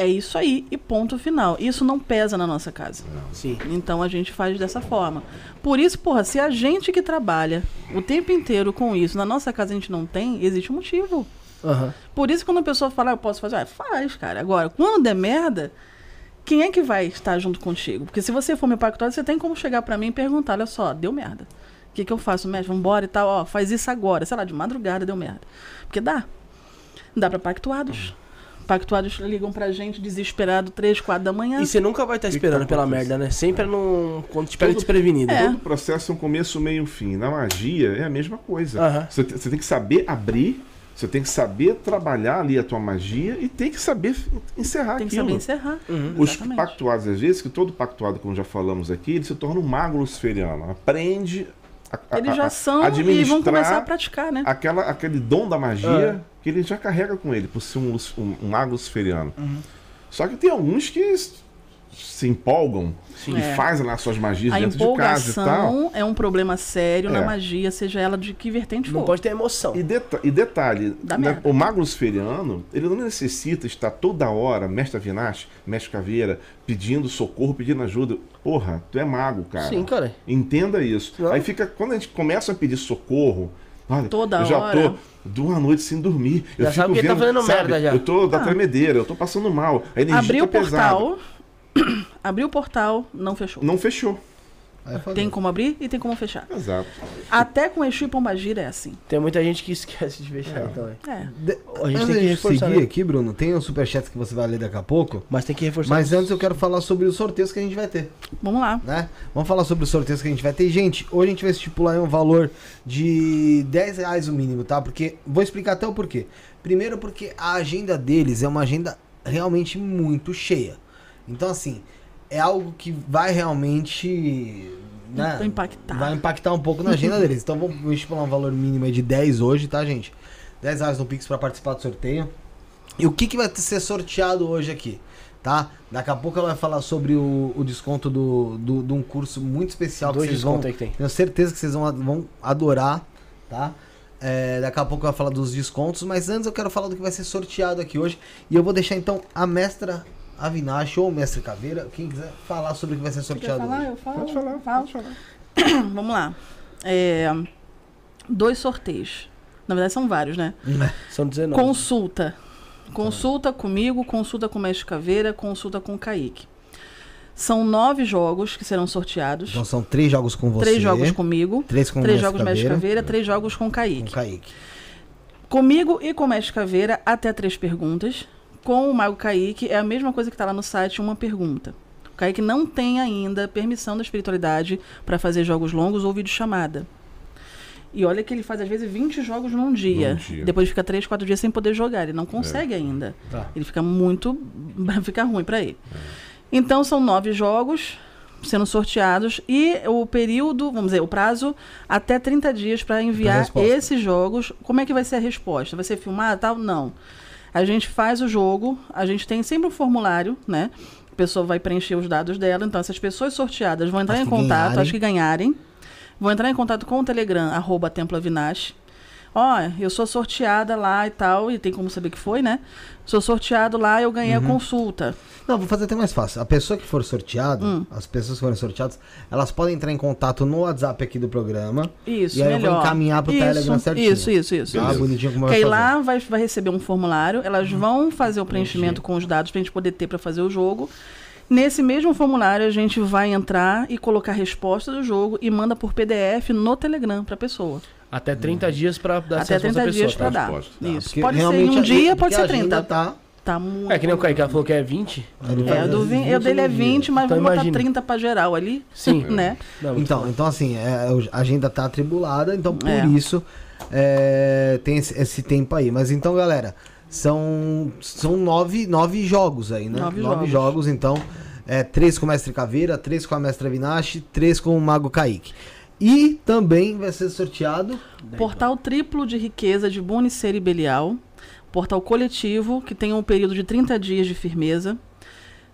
É isso aí, e ponto final. Isso não pesa na nossa casa. Sim. Então a gente faz dessa forma. Por isso, porra, se a gente que trabalha o tempo inteiro com isso, na nossa casa a gente não tem, existe um motivo. Aham. Por isso, quando a pessoa fala, "Ah, eu posso fazer, ah, faz, cara. Agora, quando der merda, quem é que vai estar junto contigo? Porque se você for meu pactuado, você tem como chegar pra mim e perguntar, olha só, deu merda. O que, que eu faço, mestre? Vambora e tal, ó, faz isso agora. Sei lá, de madrugada deu merda. Porque dá. Dá pra pactuados. Pactuados ligam pra gente desesperado, três, quatro da manhã. E você nunca vai estar que esperando tá pela merda, né? Sempre é num... quando te pega Todo- desprevenido. É. Todo processo é um começo, meio e um fim. Na magia é a mesma coisa. Você, te- você tem que saber abrir, você tem que saber trabalhar ali a tua magia e tem que saber encerrar Tem que aquilo. saber encerrar. Uhum. Os Exatamente. pactuados, às vezes, que todo pactuado, como já falamos aqui, ele se torna um mago luciferiano. Aprende a, a- Eles já são e vão começar a praticar, né? aquela, aquele dom da magia É. que ele já carrega com ele, por ser um, um, um mago luciferiano. Uhum. Só que tem alguns que se empolgam Sim. e É. fazem lá suas magias A dentro de casa e tal. empolgação é um problema sério na É. magia, seja ela de que vertente Não for. pode ter emoção. E, deta- e detalhe, né, o mago luciferiano, ele não necessita estar toda hora, mestre Avinash, mestre Caveira, pedindo socorro, pedindo ajuda. Porra, tu é mago, cara. Sim, cara. Entenda isso. Não. Aí fica, quando a gente começa a pedir socorro, olha, Toda eu já hora. tô duas noites sem dormir. Eu Já fico sabe que ele tá vendo, fazendo sabe, merda já. Eu tô da Ah. tremedeira, eu tô passando mal. A energia Abriu o tá pesada. portal, [CLEARS THROAT] abriu o portal, não fechou. Não fechou. Falei, Tem como abrir e tem como fechar. Exato. Até com Exu e Pombagira é assim. Tem muita gente que esquece de fechar também. É. de- A gente antes tem que reforçar, seguir né? aqui, Bruno, tem um superchat que você vai ler daqui a pouco. Mas tem que reforçar. Mas antes eu quero falar sobre os sorteios que a gente vai ter. Vamos lá. né? Vamos falar sobre os sorteios que a gente vai ter. Gente, hoje a gente vai estipular um valor de 10 reais o mínimo, tá? Porque vou explicar até o porquê. Primeiro porque a agenda deles é uma agenda realmente muito cheia. Então assim, é algo que vai realmente. Né, Impactar. Vai impactar um pouco na agenda [LAUGHS] deles. Então vamos estipular um valor mínimo de 10 hoje, tá, gente? 10 reais no Pix pra participar do sorteio. E o que, que vai ser sorteado hoje aqui? Tá? Daqui a pouco ela vai falar sobre o, o desconto do, do, de um curso muito especial Dois que vocês vão. que tem. Tenho certeza que vocês vão, vão adorar, tá? É, daqui a pouco eu vou falar dos descontos, mas antes eu quero falar do que vai ser sorteado aqui hoje. E eu vou deixar então a mestra Avinash ou o mestre Caveira, quem quiser falar sobre o que vai ser sorteado falar? hoje. Eu falo. Pode falar, Falo. pode falar. [COUGHS] Vamos lá. É, dois sorteios. Na verdade, são vários, né? São 19. Consulta. Consulta comigo, consulta com o Mestre Caveira, consulta com o Kaique. São nove jogos que serão sorteados. Então são três jogos com você. três jogos comigo, Três com o três mestre jogos Mestre Caveira, três jogos com o Com Kaique. o Kaique. Comigo e com o Mestre Caveira, até três perguntas. Com o Mago Kaique, é a mesma coisa que está lá no site, uma pergunta. O Kaique não tem ainda permissão da espiritualidade para fazer jogos longos ou videochamada. E olha que ele faz às vezes 20 jogos num dia. Num dia. Depois fica 3, 4 dias sem poder jogar. Ele não consegue ainda. Tá. Ele fica muito. [LAUGHS] fica ruim para ele. Então são nove jogos sendo sorteados e o período, vamos dizer, o prazo até 30 dias para enviar esses jogos. Como é que vai ser a resposta? Vai ser filmado tal? Não. A gente faz o jogo, a gente tem sempre um formulário, né? A pessoa vai preencher os dados dela. Então, essas pessoas sorteadas vão entrar As em contato, ganharem. as que ganharem, vão entrar em contato com o Telegram, arroba Templo Avinash. Ó, eu sou sorteada lá e tal, e tem como saber que foi, né? Sou sorteado lá, eu ganhei Uhum. a consulta. Não, vou fazer até mais fácil. A pessoa que for sorteada, Hum. as pessoas que forem sorteadas, elas podem entrar em contato no WhatsApp aqui do programa. Isso, E aí eu vou melhor. encaminhar pro isso, Telegram certinho. Isso, isso, isso. Beleza. Bonitinho como Porque aí fazer. lá vai, vai receber um formulário, elas vão fazer o preenchimento com os dados pra gente poder ter pra fazer o jogo. Nesse mesmo formulário, a gente vai entrar e colocar a resposta do jogo e manda por PDF no Telegram pra pessoa. Até 30 dias pra dar Até acesso a 30 pessoa. dias pra tá? dar. Resposta, Tá, Isso. porque Pode ser em um a- dia, pode ser a agenda 30. Tá, Tá muito. É que nem o Kaique, ela falou que é 20. ele É, o do as vin- o dele é no dia. 20, mas Então vamos botar imagina. 30 pra geral ali, Sim. [LAUGHS] né? Não, Então, então assim, é, a agenda tá atribulada, então por É. isso é, tem esse, esse tempo aí. Mas então, galera, são, são nove, nove jogos aí, né? Nove jogos. jogos. então. É, três com o Mestre Caveira, três com a Mestra Vinache, três com o Mago Kaique. E também vai ser sorteado. Portal triplo de riqueza de Boniceira e Belial. Portal coletivo, que tem um período de 30 dias de firmeza.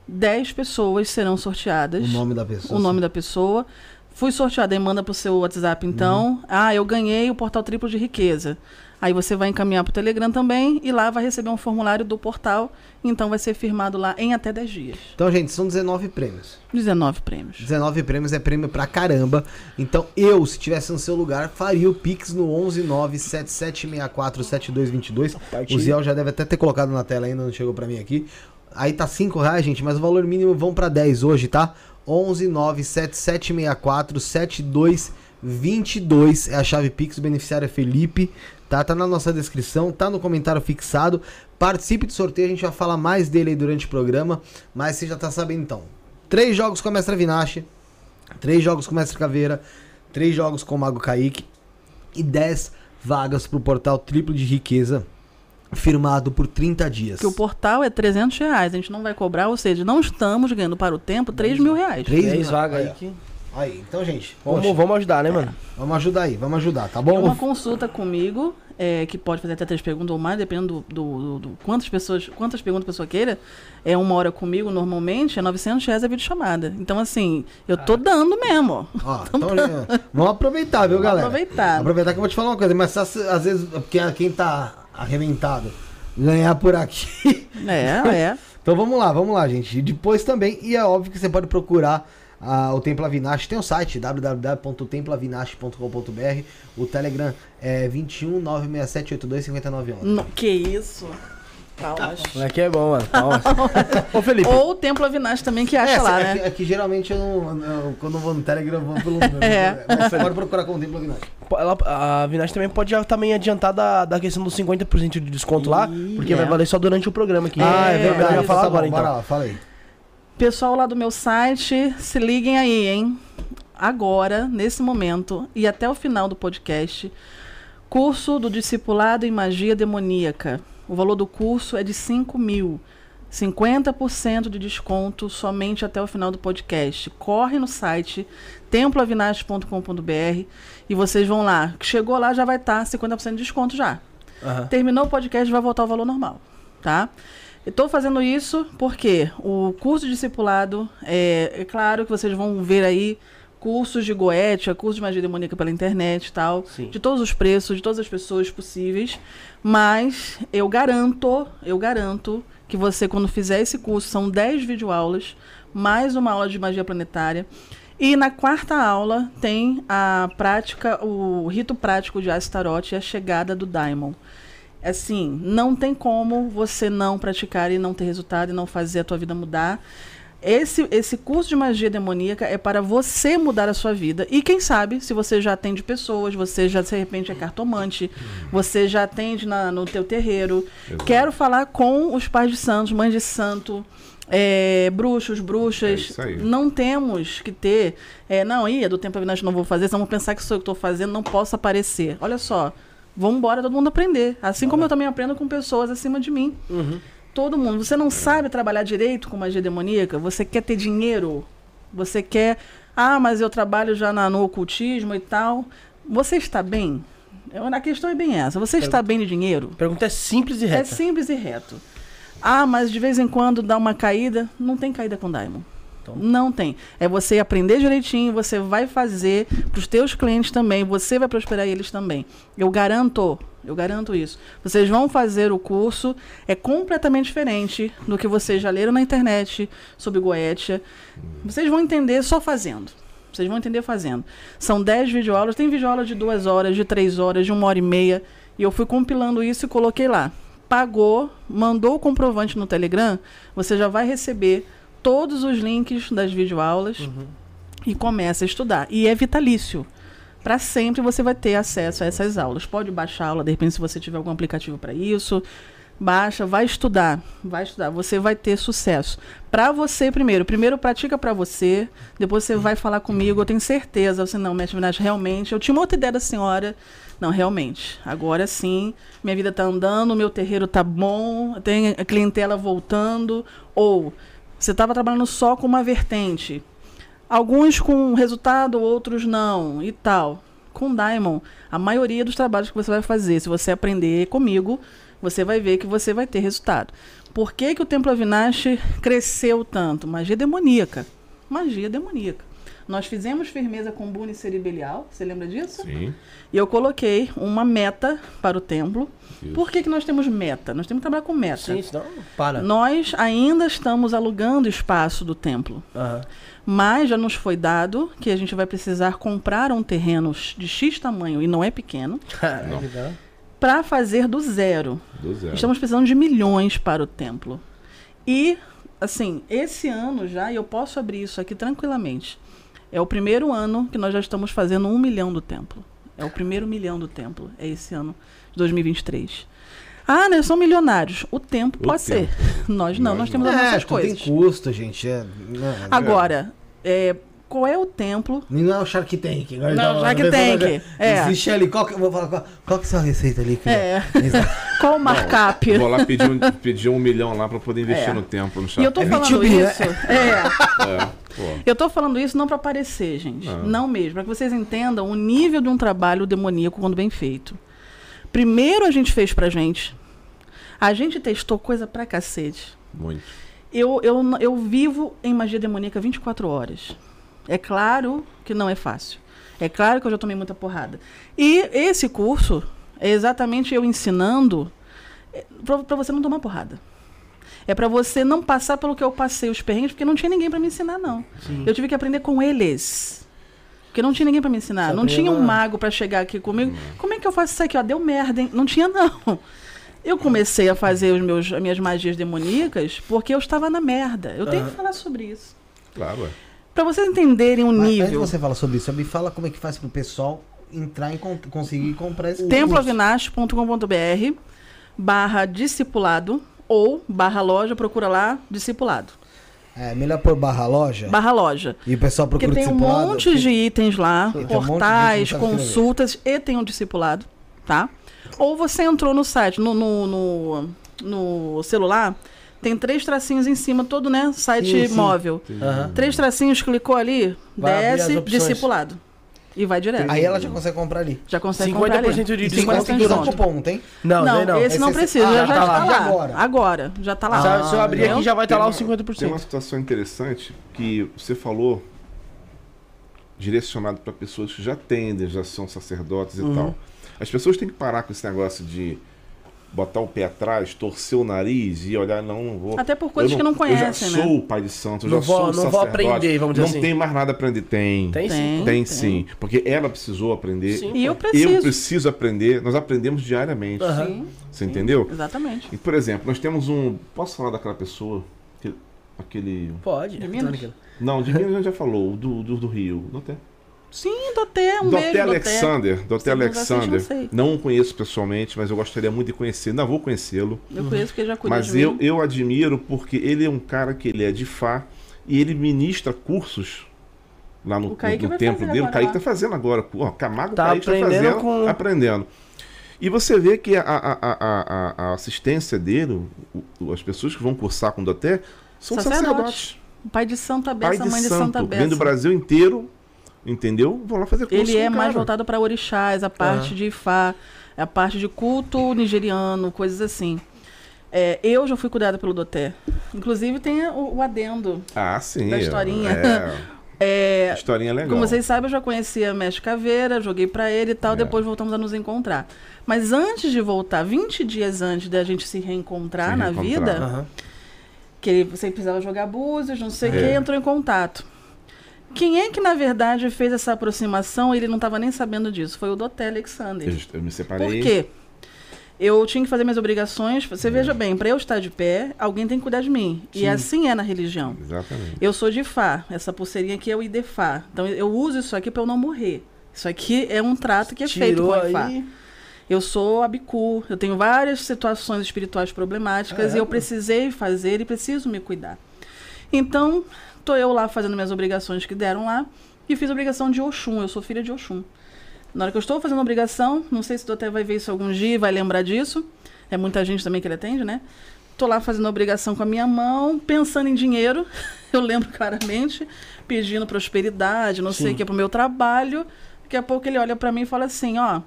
10 pessoas serão sorteadas. O nome da pessoa. o nome da pessoa. Fui sorteada e manda pro seu WhatsApp, então. Ah, eu ganhei o portal triplo de riqueza. Aí você vai encaminhar pro Telegram também e lá vai receber um formulário do portal. Então vai ser firmado lá em até 10 dias. Então, gente, são 19 prêmios. 19 prêmios. 19 prêmios é prêmio pra caramba. Então, eu, se tivesse no seu lugar, faria o Pix no 11977647222. Partiu. O Ziel já deve até ter colocado na tela ainda, não chegou pra mim aqui. Aí tá 5 reais, gente, mas o valor mínimo vão pra 10 hoje, tá? 11977647222 é a chave Pix, o beneficiário é Felipe. Tá, tá na nossa descrição, tá no comentário fixado. Participe do sorteio, a gente vai falar mais dele aí durante o programa. Mas você já tá sabendo então. Três jogos com a Mestra Vinache, três jogos com o Mestre Caveira, três jogos com o Mago Kaique e 10 vagas pro portal triplo de riqueza, firmado por 30 dias. Que o portal é 300 reais. A gente não vai cobrar, ou seja, não estamos ganhando para o tempo 3 mil reais. Três 10 mil- vagas aí, aí que. Aí, então, gente, Vamos, poxa, vamos ajudar, né, mano? vamos ajudar aí, vamos ajudar, tá É bom? uma consulta comigo, é, que pode fazer até três perguntas ou mais, dependendo do, do- do- do quantas pessoas, quantas perguntas a pessoa queira. É uma hora comigo, normalmente, é 900 reais a videochamada. Então, assim, eu tô dando mesmo. ó. Ó, [LAUGHS] então, gente, vamos aproveitar, viu, Vamos galera? aproveitar. Aproveitar que eu vou te falar uma coisa, mas às vezes, porque quem tá arrebentado ganhar por aqui. É, é. [LAUGHS] Então vamos lá, vamos lá, gente. E depois também, e é óbvio que você pode procurar ah, o Templo Avinash. Tem o site www.temploavinash.com.br. O Telegram é 21 96782 5911. No- que isso? Palmas. O moleque é bom, mano. Palmas. [LAUGHS] Ô, Felipe. Ou o Templo Avinash também, que acha É, lá, é, né? que, é que geralmente eu não, eu- quando eu vou no Telegram, eu vou pelo [LAUGHS] número. É. né? Mas você pode procurar com o Templo Avinash. Ela, a Vinage também pode já também adiantar da, da questão dos 50% de desconto lá, porque é. vai valer só durante o programa aqui. Ah, é É, verdade. Eu ia falar Tá agora, bom, então. Bora lá, fala aí. Pessoal lá do meu site, se liguem aí, hein? Agora, nesse momento e até o final do podcast, curso do Discipulado em Magia Demoníaca. O valor do curso é de 5 mil. 50% de desconto somente até o final do podcast. Corre no site temploavinage.com.br e vocês vão lá. Chegou lá, já vai estar 50% de desconto já. Aham. Terminou o podcast, vai voltar ao valor normal, tá? Estou fazendo isso porque o curso discipulado, é, é claro que vocês vão ver aí cursos de goétia, cursos de magia demoníaca pela internet e tal, Sim. de todos os preços, de todas as pessoas possíveis, mas eu garanto, eu garanto que você quando fizer esse curso, são 10 videoaulas, mais uma aula de magia planetária, e na quarta aula tem a prática, o rito prático de Astaroth e a chegada do Daimon. Assim, não tem como você não praticar e não ter resultado e não fazer a tua vida mudar. Esse, esse curso de magia demoníaca é para você mudar a sua vida. E quem sabe, se você já atende pessoas, você já de repente é cartomante, você já atende na- no teu terreiro. Exato. Quero falar com os pais de santos, mães de santo, é, bruxos, É bruxas. isso aí. não temos que ter. É, não, ia do tempo avinante não vou fazer, vão pensar que sou eu que estou fazendo, não posso aparecer. Olha só, vamos embora todo mundo aprender. Assim como eu também aprendo com pessoas acima de mim. Uhum. Todo mundo. Você não sabe trabalhar direito com magia demoníaca? Você quer ter dinheiro? Você quer. Ah, mas eu trabalho já na, no ocultismo e tal. Você está bem? Eu- A questão é bem essa. Você está bem de dinheiro? Pergunta é simples e É reta. simples e reto. Ah, mas de vez em quando dá uma caída. Não tem caída com Diamond. Então. Não tem. É você aprender direitinho, você vai fazer para os teus clientes também, você vai prosperar eles também. Eu garanto, eu garanto isso. Vocês vão fazer o curso, é completamente diferente do que vocês já leram na internet sobre Goetia. Vocês vão entender só fazendo. Vocês vão entender fazendo. São 10 videoaulas, tem videoaulas de duas horas, de três horas, de uma hora e meia. E eu fui compilando isso e coloquei lá. Pagou, mandou o comprovante no Telegram, você já vai receber todos os links das videoaulas Uhum. e começa a estudar. E é vitalício. Para sempre você vai ter acesso a essas aulas. Pode baixar a aula, de repente, se você tiver algum aplicativo para isso. Baixa, vai estudar, vai estudar. Você vai ter sucesso. Para você primeiro. Primeiro pratica para você, depois você vai falar comigo. Eu tenho certeza. Você não, mestre Vinagre, realmente. Eu tinha uma outra ideia da senhora. Não, realmente. Agora sim, minha vida tá andando, meu terreiro tá bom, tem a clientela voltando. Ou você estava trabalhando só com uma vertente. Alguns com resultado, outros não, e tal. Com Diamond, a maioria dos trabalhos que você vai fazer, se você aprender comigo, você vai ver que você vai ter resultado. Por que, que o Templo Avinash cresceu tanto? Magia demoníaca. Magia demoníaca. Nós fizemos firmeza com Bune Ceribelial, você lembra disso? Sim. E eu coloquei uma meta para o templo. Isso. Por que, que nós temos meta? Nós temos que trabalhar com meta. Sim, senão para. Nós ainda estamos alugando espaço do templo. Mas já nos foi dado que a gente vai precisar comprar um terreno de X tamanho, e não é pequeno, Caralho, dá. para fazer do zero. Do zero. Estamos precisando de milhões para o templo. E, assim, esse ano já, e eu posso abrir isso aqui tranquilamente, é o primeiro ano que nós já estamos fazendo um milhão do templo. É o primeiro milhão do templo. É esse ano de 2023. Ah, né? São milionários. O tempo O pode ser. [LAUGHS] Nós não, nós, Nós temos não. as É, nossas tudo coisas. tem custo, gente. É, né? Agora, é, qual é o templo E Não é o Shark Tank. agora Não, tá- Shark Tank, é. Existe ali. Qual que, eu vou falar, qual, qual que é a sua receita ali? que- É. [LAUGHS] Qual o markup? Vou lá pedir um, pedir um milhão lá pra poder investir É. no tempo no E eu tô É falando B2B, né? isso. É. [LAUGHS] É, pô. Eu tô falando isso não para parecer, gente. Não. Não mesmo. Para que vocês entendam o nível de um trabalho demoníaco quando bem feito. Primeiro a gente fez pra gente. A gente testou coisa pra cacete. Muito. Eu, eu, eu vivo em magia demoníaca 24 horas. É claro que não é fácil. É claro que eu já tomei muita porrada. E esse curso é exatamente eu ensinando para você não tomar porrada. É para você não passar pelo que eu passei os perrengues, porque não tinha ninguém para me ensinar, não. Sim. Eu tive que aprender com eles. Porque não tinha ninguém para me ensinar. Não tinha um mago para chegar aqui comigo. Como é que eu faço isso aqui? Ó, deu merda, hein? Não tinha, não. Eu comecei a fazer os meus, as minhas magias demoníacas porque eu estava na merda. Eu tenho que falar sobre isso. Claro. Para vocês entenderem o Mas antes nível. você fala sobre isso, me fala como é que faz pro pessoal entrar e con- conseguir comprar esse temploavinash.com.br barra discipulado ou barra loja, procura lá, discipulado. É, melhor por barra loja. Barra loja. E o pessoal Porque procura tem um discipulado, monte porque- de itens lá, Tem um monte de gente que portais, escrever. consultas e tem um discipulado, tá? Ou você entrou no site, no, no, no, no celular, Tem três tracinhos em cima, todo, né? Site Sim, sim. móvel. Aham. Três tracinhos, clicou ali, Vai desce, discipulado. E vai direto. Aí ela já consegue comprar ali. Já consegue 50% comprar ali. de tem desconto. que usar o desconto. cupom, não tem? Não, Não, não. esse não Esse- precisa, ah, já, já já tá lá. está E lá. agora? Agora, já tá lá. Se, se eu abrir aqui, já vai estar lá os Tem uma- 50%. Tem uma situação interessante que você falou direcionado para pessoas que já atendem, já são sacerdotes e Uhum. tal. As pessoas têm que parar com esse negócio de botar o pé atrás, torcer o nariz e olhar, não, não vou. Até por coisas Eu que não Eu conhecem, já né? sou o pai de santo, eu Não já vou- sou o não vou aprender, vamos dizer Não assim. tem mais nada a aprender. Tem. Tem sim. Tem. Tem sim. Porque ela precisou aprender. Sim. E eu Eu preciso. preciso aprender. Nós aprendemos diariamente. Aham. Sim, Você sim, entendeu? Exatamente. E, por exemplo, nós temos um. Posso falar daquela pessoa? Aquele. aquele- Pode. De Tô Minas? Não, de Minas a gente já falou, o do, do, do Rio. Doté. Sim, Doté, um Doté beijo. Alexander. Não assiste, Alexander. não. Não o conheço pessoalmente, mas eu gostaria muito de conhecer. Não vou conhecê-lo. Eu conheço porque já cuidou Mas de eu, mim. eu admiro porque ele é um cara que ele é de Fá e ele ministra cursos lá no, no templo dele. O Kaique lá. tá fazendo agora. Ó, Camargo Tá Kaique tá aprendendo fazendo, com- aprendendo. E você vê que a, a, a, a, a assistência dele, o- as pessoas que vão cursar com o Doté, são Sacerdotes. sacerdotes. O pai de Santa Pai Bessa, de mãe de Santa santo. Vem do Bessa. Brasil inteiro, entendeu? Vão lá fazer curso Ele com é o mais cara. voltado para orixás, a parte de Ifá, a parte de culto nigeriano, coisas assim. É, eu já fui cuidada pelo Doté. Inclusive tem o, o adendo. Ah, sim. da historinha. É, [LAUGHS] É, historinha legal. Como vocês sabem, eu já conhecia Mestre Caveira, joguei pra ele e tal, É. depois voltamos a nos encontrar. Mas antes de voltar, 20 dias antes da gente se reencontrar Se na reencontrar. vida, Aham. que ele- você precisava jogar búzios, não sei o É. que, entrou em contato. Quem é que, na verdade, fez essa aproximação e ele não estava nem sabendo disso? Foi o Doté Alexander. Eu, eu me separei. Por quê? Eu tinha que fazer minhas obrigações. Você veja bem, para eu estar de pé, alguém tem que cuidar de mim. E Sim. assim é na religião. Exatamente. Eu sou de Fá. Essa pulseirinha aqui é o Idefá. Então eu uso isso aqui para eu não morrer. Isso aqui é um trato que é feito Tirou com Ifá. aí. Eu sou abicu. Eu tenho várias situações espirituais problemáticas e eu precisei fazer e preciso me cuidar. Então, tô eu lá fazendo minhas obrigações que deram lá e fiz a obrigação de Oxum. Eu sou filha de Oxum. Na hora que eu estou fazendo a obrigação, não sei se tu até vai ver isso algum dia, vai lembrar disso. É muita gente também que ele atende, né? Tô lá fazendo a obrigação com a minha mão, pensando em dinheiro. [LAUGHS] Eu lembro claramente, pedindo prosperidade, não sei Sim. o que, pro meu trabalho. Daqui a pouco ele olha pra mim e fala assim, ó,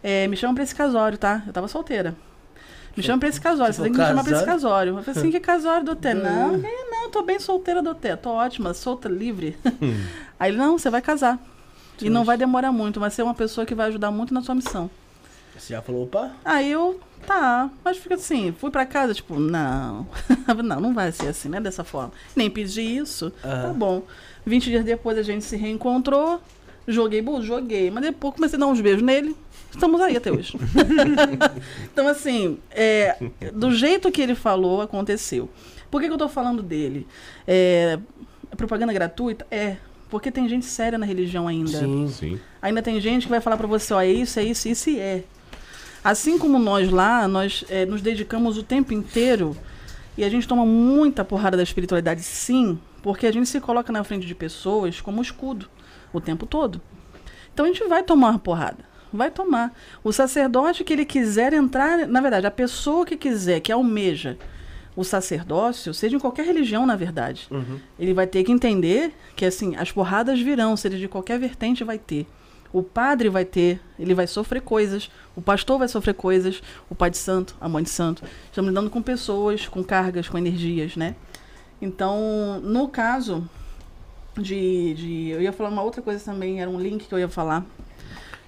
é, me chama pra esse casório, tá? Eu tava solteira. Me chama pra esse casório, você tem que me chamar pra esse casório? Eu falei assim, que casório, Doté? Não, que- não, tô bem solteira, Doté. Tô ótima, solta, livre. [LAUGHS] Aí ele, não, você vai casar. E não vai demorar muito, vai ser uma pessoa que vai ajudar muito na sua missão. Você já falou, opa. Aí eu, tá, mas fica assim, fui pra casa, tipo, não, [LAUGHS] não, não vai ser assim, né, dessa forma. Nem pedi isso, tá bom. 20 dias depois a gente se reencontrou, joguei, bu, joguei, mas depois comecei a dar uns beijos nele, estamos aí até hoje. [LAUGHS] então, assim, é, do jeito que ele falou, aconteceu. Por que, que eu tô falando dele? É, é propaganda gratuita? É, porque tem gente séria na religião ainda. Sim. Sim. Ainda tem gente que vai falar pra você, ó, é isso, é isso, isso e é. Assim como nós lá, nós eh, nos dedicamos o tempo inteiro e a gente toma muita porrada da espiritualidade, sim, porque a gente se coloca na frente de pessoas como escudo o tempo todo. Então a gente vai tomar uma porrada. Vai tomar. O sacerdote que ele quiser entrar, na verdade, a pessoa que quiser, que almeja o sacerdócio, seja em qualquer religião, na verdade, Uhum. ele vai ter que entender que assim, as porradas virão, seja de qualquer vertente vai ter. O padre vai ter, ele vai sofrer coisas, o pastor vai sofrer coisas, o pai de santo, a mãe de santo. Estamos lidando com pessoas, com cargas, com energias, né? Então, no caso de, de. Eu ia falar uma outra coisa também, era um link que eu ia falar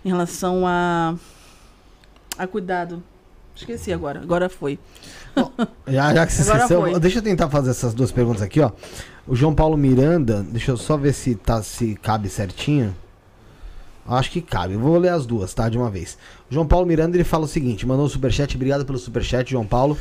em relação a. a cuidado. Esqueci agora, agora foi. Já, já que você Agora esqueceu, foi. deixa eu tentar fazer essas duas perguntas aqui, ó. O João Paulo Miranda, deixa eu só ver se, tá, se cabe certinho. Acho que cabe. Eu vou ler as duas, tá? De uma vez. O João Paulo Miranda, ele fala o seguinte: mandou o superchat, obrigado pelo superchat, João Paulo.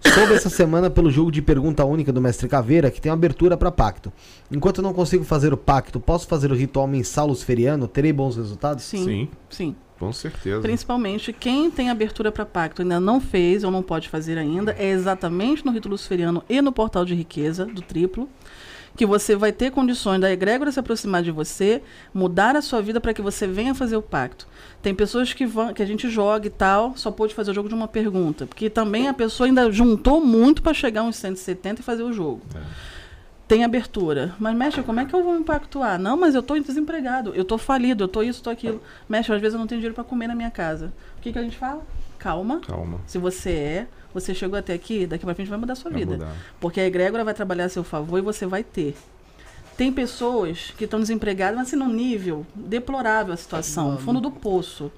Soube essa semana pelo jogo de pergunta única do Mestre Caveira que tem abertura para pacto. Enquanto eu não consigo fazer o pacto, posso fazer o ritual mensal luciferiano? Terei bons resultados? Sim. Sim. sim. Com certeza. Principalmente quem tem abertura para pacto ainda não fez ou não pode fazer ainda, é exatamente no rito luciferiano e no portal de riqueza do triplo, que você vai ter condições da egrégora se aproximar de você, mudar a sua vida para que você venha fazer o pacto. Tem pessoas que vão, que a gente joga e tal, só pôde fazer o jogo de uma pergunta, porque também a pessoa ainda juntou muito para chegar uns 170 e fazer o jogo. Tem abertura. Mas, mestre, como é que eu vou me pactuar? Não, mas eu estou desempregado, eu estou falido, eu estou isso, estou aquilo. Mestre, às vezes eu não tenho dinheiro para comer na minha casa. O que, que a gente fala? Calma. Calma. Se você é, você chegou até aqui, daqui pra frente vai mudar a sua Vai vida. mudar. Porque a egrégora vai trabalhar a seu favor e você vai ter. Tem pessoas que estão desempregadas, mas assim, num nível deplorável a situação, fundo do poço.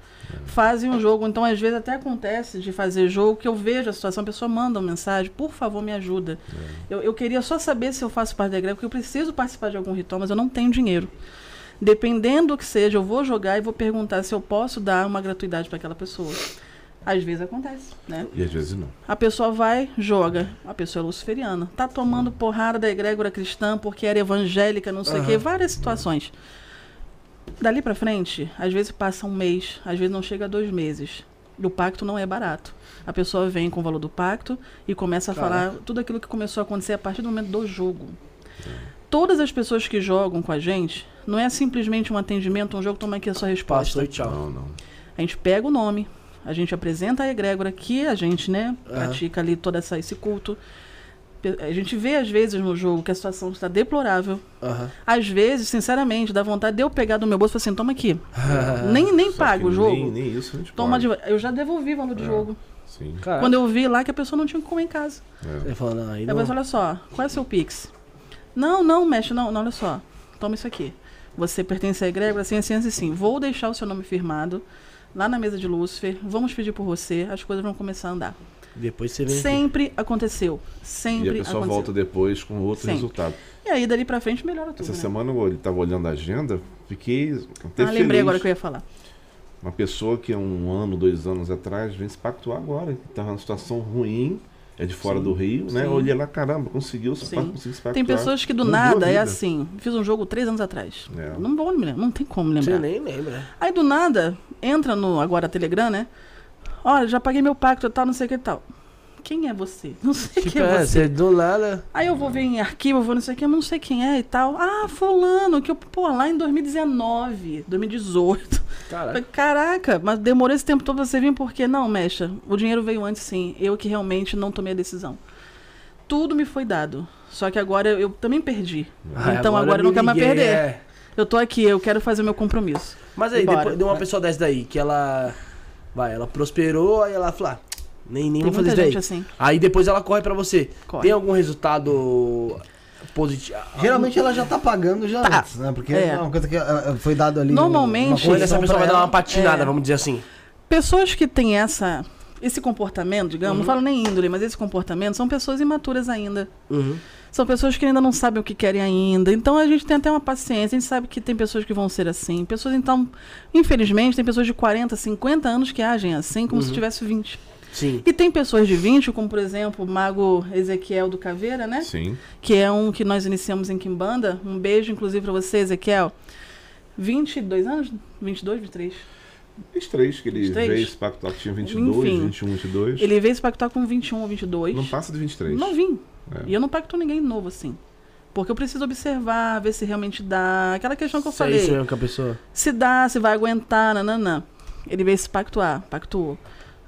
Fazem um jogo, então às vezes até acontece de fazer jogo que eu vejo a situação, a pessoa manda uma mensagem, por favor, me ajuda. Eu, eu queria só saber se eu faço parte da egrégora, porque eu preciso participar de algum ritual, mas eu não tenho dinheiro. Dependendo do que seja, eu vou jogar e vou perguntar se eu posso dar uma gratuidade para aquela pessoa. Às vezes acontece, né? E às vezes não. A pessoa vai, joga. A pessoa é luciferiana. Tá tomando porrada da egrégora cristã porque era evangélica, não sei o quê. Várias situações. Dali pra frente, às vezes passa um mês, às vezes não chega a dois meses. E o pacto não é barato. A pessoa vem com o valor do pacto e começa a falar tudo aquilo que começou a acontecer a partir do momento do jogo. Todas as pessoas que jogam com a gente, não é simplesmente um atendimento, um jogo, toma aqui a sua resposta. Passou e tchau. Não, não. A gente pega o nome, a gente apresenta a egrégora que a gente, né, Aham. pratica ali todo essa, esse culto. A gente vê, às vezes, no jogo que a situação está deplorável. Aham. Às vezes, sinceramente, dá vontade de eu pegar do meu bolso e falar assim, toma aqui. [LAUGHS] nem nem pago que o jogo. Nem, nem isso a gente Toma de... Eu já devolvi o valor do É. jogo. Quando eu vi lá que a pessoa não tinha o que comer em casa. É. Ele falou, não, aí Aí não. eu falei, olha só, qual é o seu Pix? Não, não, mexe, não, não, olha só. Toma isso aqui. Você pertence à egrégora, assim, assim, assim, assim. Vou deixar o seu nome firmado lá na mesa de Lúcifer. Vamos pedir por você, as coisas vão começar a andar. Depois você vem. aqui. Sempre aconteceu. E Sempre a pessoa aconteceu. volta depois com outro Sempre. resultado. E aí, dali pra frente, melhora tudo. Essa né? semana eu estava olhando a agenda, fiquei até Ah, feliz. lembrei agora que eu ia falar. Uma pessoa que há um ano, dois anos atrás, vem se pactuar agora. Estava numa situação ruim, é de fora Sim, do Rio, né? sim. Eu olhei lá, caramba, conseguiu conseguiu se. Tem pessoas que do nada é assim. Fiz um jogo três anos atrás. É. Não vou me lembrar, não tem como Você lembrar. nem lembra. Aí do nada, entra no agora Telegram, né? Olha, já paguei meu pacto e tal, não sei o que e tal. Quem é você? Não sei Tipo, quem é é, você. você do nada. Aí eu vou ver em arquivo, eu vou não sei o que, mas não sei quem é e tal. Ah, fulano, que eu, pô, lá em 2019, 2018. Caraca. Caraca, mas demorou esse tempo todo pra você vir porque não, mexa. O dinheiro veio antes sim. Eu que realmente não tomei a decisão. Tudo me foi dado. Só que agora eu, eu também perdi. Ah, então agora, eu não quero mais perder. é. Eu tô aqui, eu quero fazer meu compromisso. Mas aí, Bora. depois de uma pessoa dessa daí, que ela. Vai, ela prosperou, aí ela falou, ah, nem, nem vou fazer isso daí. assim. Aí depois ela corre pra você. Corre. Tem algum resultado positivo? Geralmente ela já tá pagando já Tá. antes, né? Porque É. é uma coisa que eh, foi dado ali. Normalmente- essa pessoa vai dar ela. uma patinada, É. vamos dizer assim. Pessoas que têm essa, esse comportamento, digamos, Uhum. não falo nem índole, mas esse comportamento, são pessoas imaturas ainda. Uhum. São pessoas que ainda não sabem o que querem ainda. Então a gente tem até uma paciência. A gente sabe que tem pessoas que vão ser assim. Pessoas, então, infelizmente, tem pessoas de 40, 50 anos que agem assim, como se Uhum. tivesse 20. Sim. E tem pessoas de 20, como por exemplo o mago Ezequiel do Caveira, né? Sim. Que é um que nós iniciamos em Kimbanda. Um beijo, inclusive, pra você, Ezequiel. 22 anos? 22, 23? Os três que ele 23? veio se pactuar que tinha 22, Enfim. 21, 22. Ele veio se pactuar com 21 ou 22. Não passa de 23. Não vim. É. E eu não pacto ninguém novo, assim. Porque eu preciso observar, ver se realmente dá. Aquela questão que eu Se é falei. isso mesmo que a pessoa. Se dá, se vai aguentar, nananã. Ele veio se pactuar, pactuou.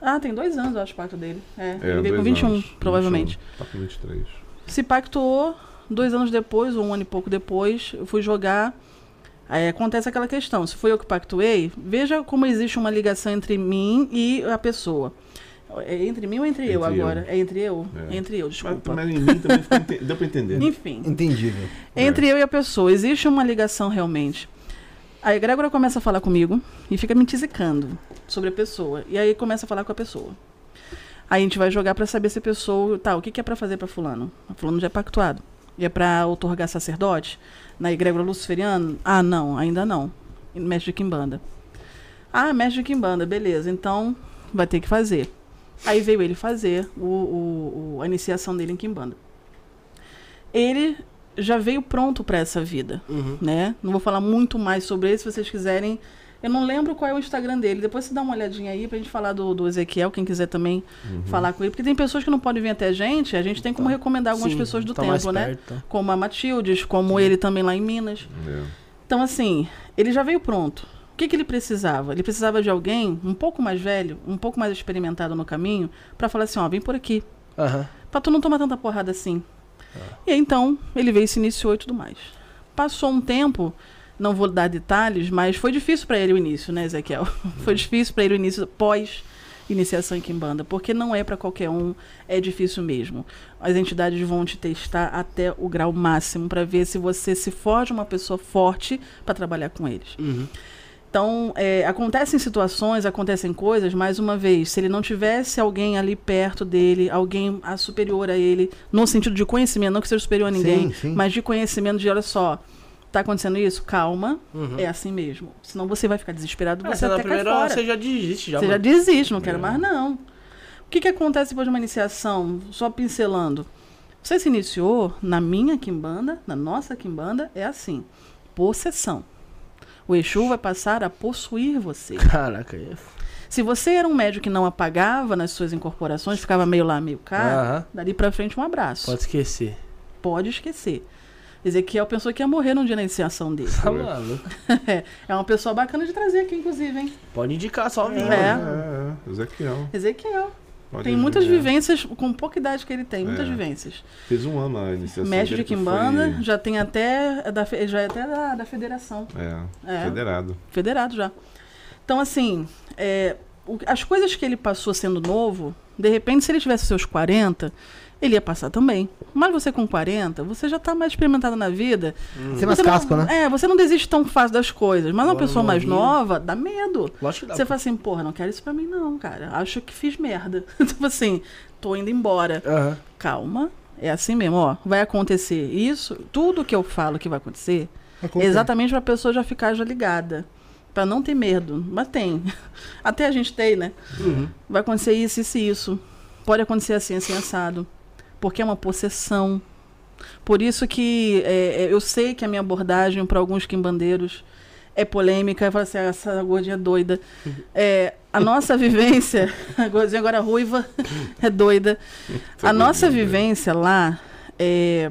Ah, tem dois anos, eu acho, o pacto dele. É, É, ele veio com dois 21, anos, provavelmente. 21, Tá com 23. Se pactuou, dois anos depois, ou um ano e pouco depois, eu fui jogar. Aí acontece aquela questão, se foi eu que pactuei, veja como existe uma ligação entre mim e a pessoa. É entre mim ou entre, eu Entre eu. agora? É entre eu? É. É entre eu, Mas, desculpa. mas em mim também ficou deu pra entender. [LAUGHS] Enfim. Entendível. Entre eu e a pessoa, existe uma ligação realmente. A egrégora começa a falar comigo e fica me tisicando sobre a pessoa. E aí começa a falar com a pessoa. Aí a gente vai jogar pra saber se a pessoa. Tá, o que, que é pra fazer pra Fulano? A Fulano já é pactuado. E é pra otorgar sacerdote? Na egrégora luciferiana? Ah, não, ainda não. Mestre de Kimbanda. Ah, mestre de Kimbanda, beleza. Então vai ter que fazer. Aí veio ele fazer o, o- o- a iniciação dele em Kimbanda. Ele já veio pronto para essa vida, Uhum. né? Não vou falar muito mais sobre ele, se vocês quiserem Eu não lembro qual é o Instagram dele. Depois você dá uma olhadinha aí pra gente falar do, do Ezequiel, quem quiser também Uhum. falar com ele. Porque tem pessoas que não podem vir até a gente, a gente tem como recomendar algumas Sim, pessoas do tá tempo, né? Como a Matildes, como ele também lá em Minas. É. Então, assim, ele já veio pronto. O que, que ele precisava? Ele precisava de alguém um pouco mais velho, um pouco mais experimentado no caminho, pra falar assim, ó, vem por aqui. Aham. Pra tu não tomar tanta porrada assim. E aí, então, ele veio, se iniciou e tudo mais. Passou um tempo, não vou dar detalhes, mas foi difícil pra ele o início, né, Ezequiel? [LAUGHS] foi difícil pra ele o início pós iniciação em Kimbanda, porque não é pra qualquer um, é difícil mesmo. As entidades vão te testar até o grau máximo pra ver se você se forja uma pessoa forte pra trabalhar com eles. Uhum. Então, é, acontecem situações, acontecem coisas, mais uma vez, se ele não tivesse alguém ali perto dele, alguém a superior a ele, no sentido de conhecimento, não que seja superior a ninguém, Sim, sim. mas de conhecimento de, olha só, tá acontecendo isso? Calma, Uhum. é assim mesmo. Senão você vai ficar desesperado, É, você até cai primeira fora. você já desiste já. Você já desiste, não quero É. mais não. O que, que acontece depois de uma iniciação? Só pincelando. Você se iniciou na minha quimbanda, na nossa quimbanda, é assim: possessão. O Exu vai passar a possuir você. Caraca, é. Se você era um médico que não apagava nas suas incorporações, ficava meio lá, meio cá, Aham. dali pra frente um abraço. Pode esquecer. Pode esquecer. Ezequiel pensou que ia morrer num dia na iniciação dele. Tá maluco. [LAUGHS] é uma pessoa bacana de trazer aqui, inclusive, hein? Pode indicar só vir. É. mano. É, é, Ezequiel. Ezequiel. Tem muitas vivências, com pouca idade que ele tem, muitas É. vivências. Fez um ano a iniciação. Mestre de Kimbanda, foi- já tem até é da, já é até da, da federação. É, É. federado. Federado já. Então, assim, é, o- as coisas que ele passou sendo novo, de repente, se ele tivesse seus 40, ele ia passar também. Mas você com 40, você já tá mais experimentado na vida. Você é mais Você não- casco, né? É, você não desiste tão fácil das coisas. Mas uma pessoa mais nova, dá medo. Lógico que dá. Você fala assim, porra, não quero isso pra mim não, cara. Acho que fiz merda. [LAUGHS] tipo assim, tô indo embora. Aham. Calma. É assim mesmo, ó. Vai acontecer isso. Tudo que eu falo que vai acontecer, Acontece. exatamente pra pessoa já ficar já ligada. Pra não ter medo. Mas tem. [LAUGHS] Até a gente tem, né? Uhum. Vai acontecer isso, isso e isso. Pode acontecer assim, assim, assado. Porque é uma possessão. Por isso que é, é, eu sei que a minha abordagem para alguns quimbandeiros é polêmica. Eu falo assim, "Ah, essa gordinha é doida. [LAUGHS] É, a nossa vivência, [LAUGHS] a gordinha agora ruiva, é doida. A nossa vivência lá é,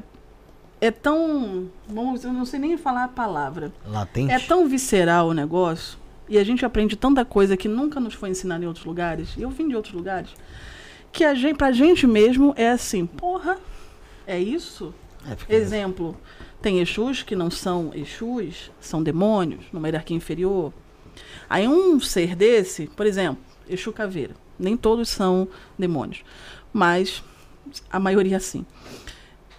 é tão. Vamos, eu não sei nem falar a palavra. Latente. É tão visceral o negócio. E a gente aprende tanta coisa que nunca nos foi ensinada em outros lugares. Eu vim de outros lugares. Que a gente, pra gente mesmo é assim, porra, é isso? É, fica- Exemplo, tem Exus que não são Exus, são demônios, numa hierarquia inferior. Aí um ser desse, por exemplo, Exu Caveira, nem todos são demônios, mas a maioria sim.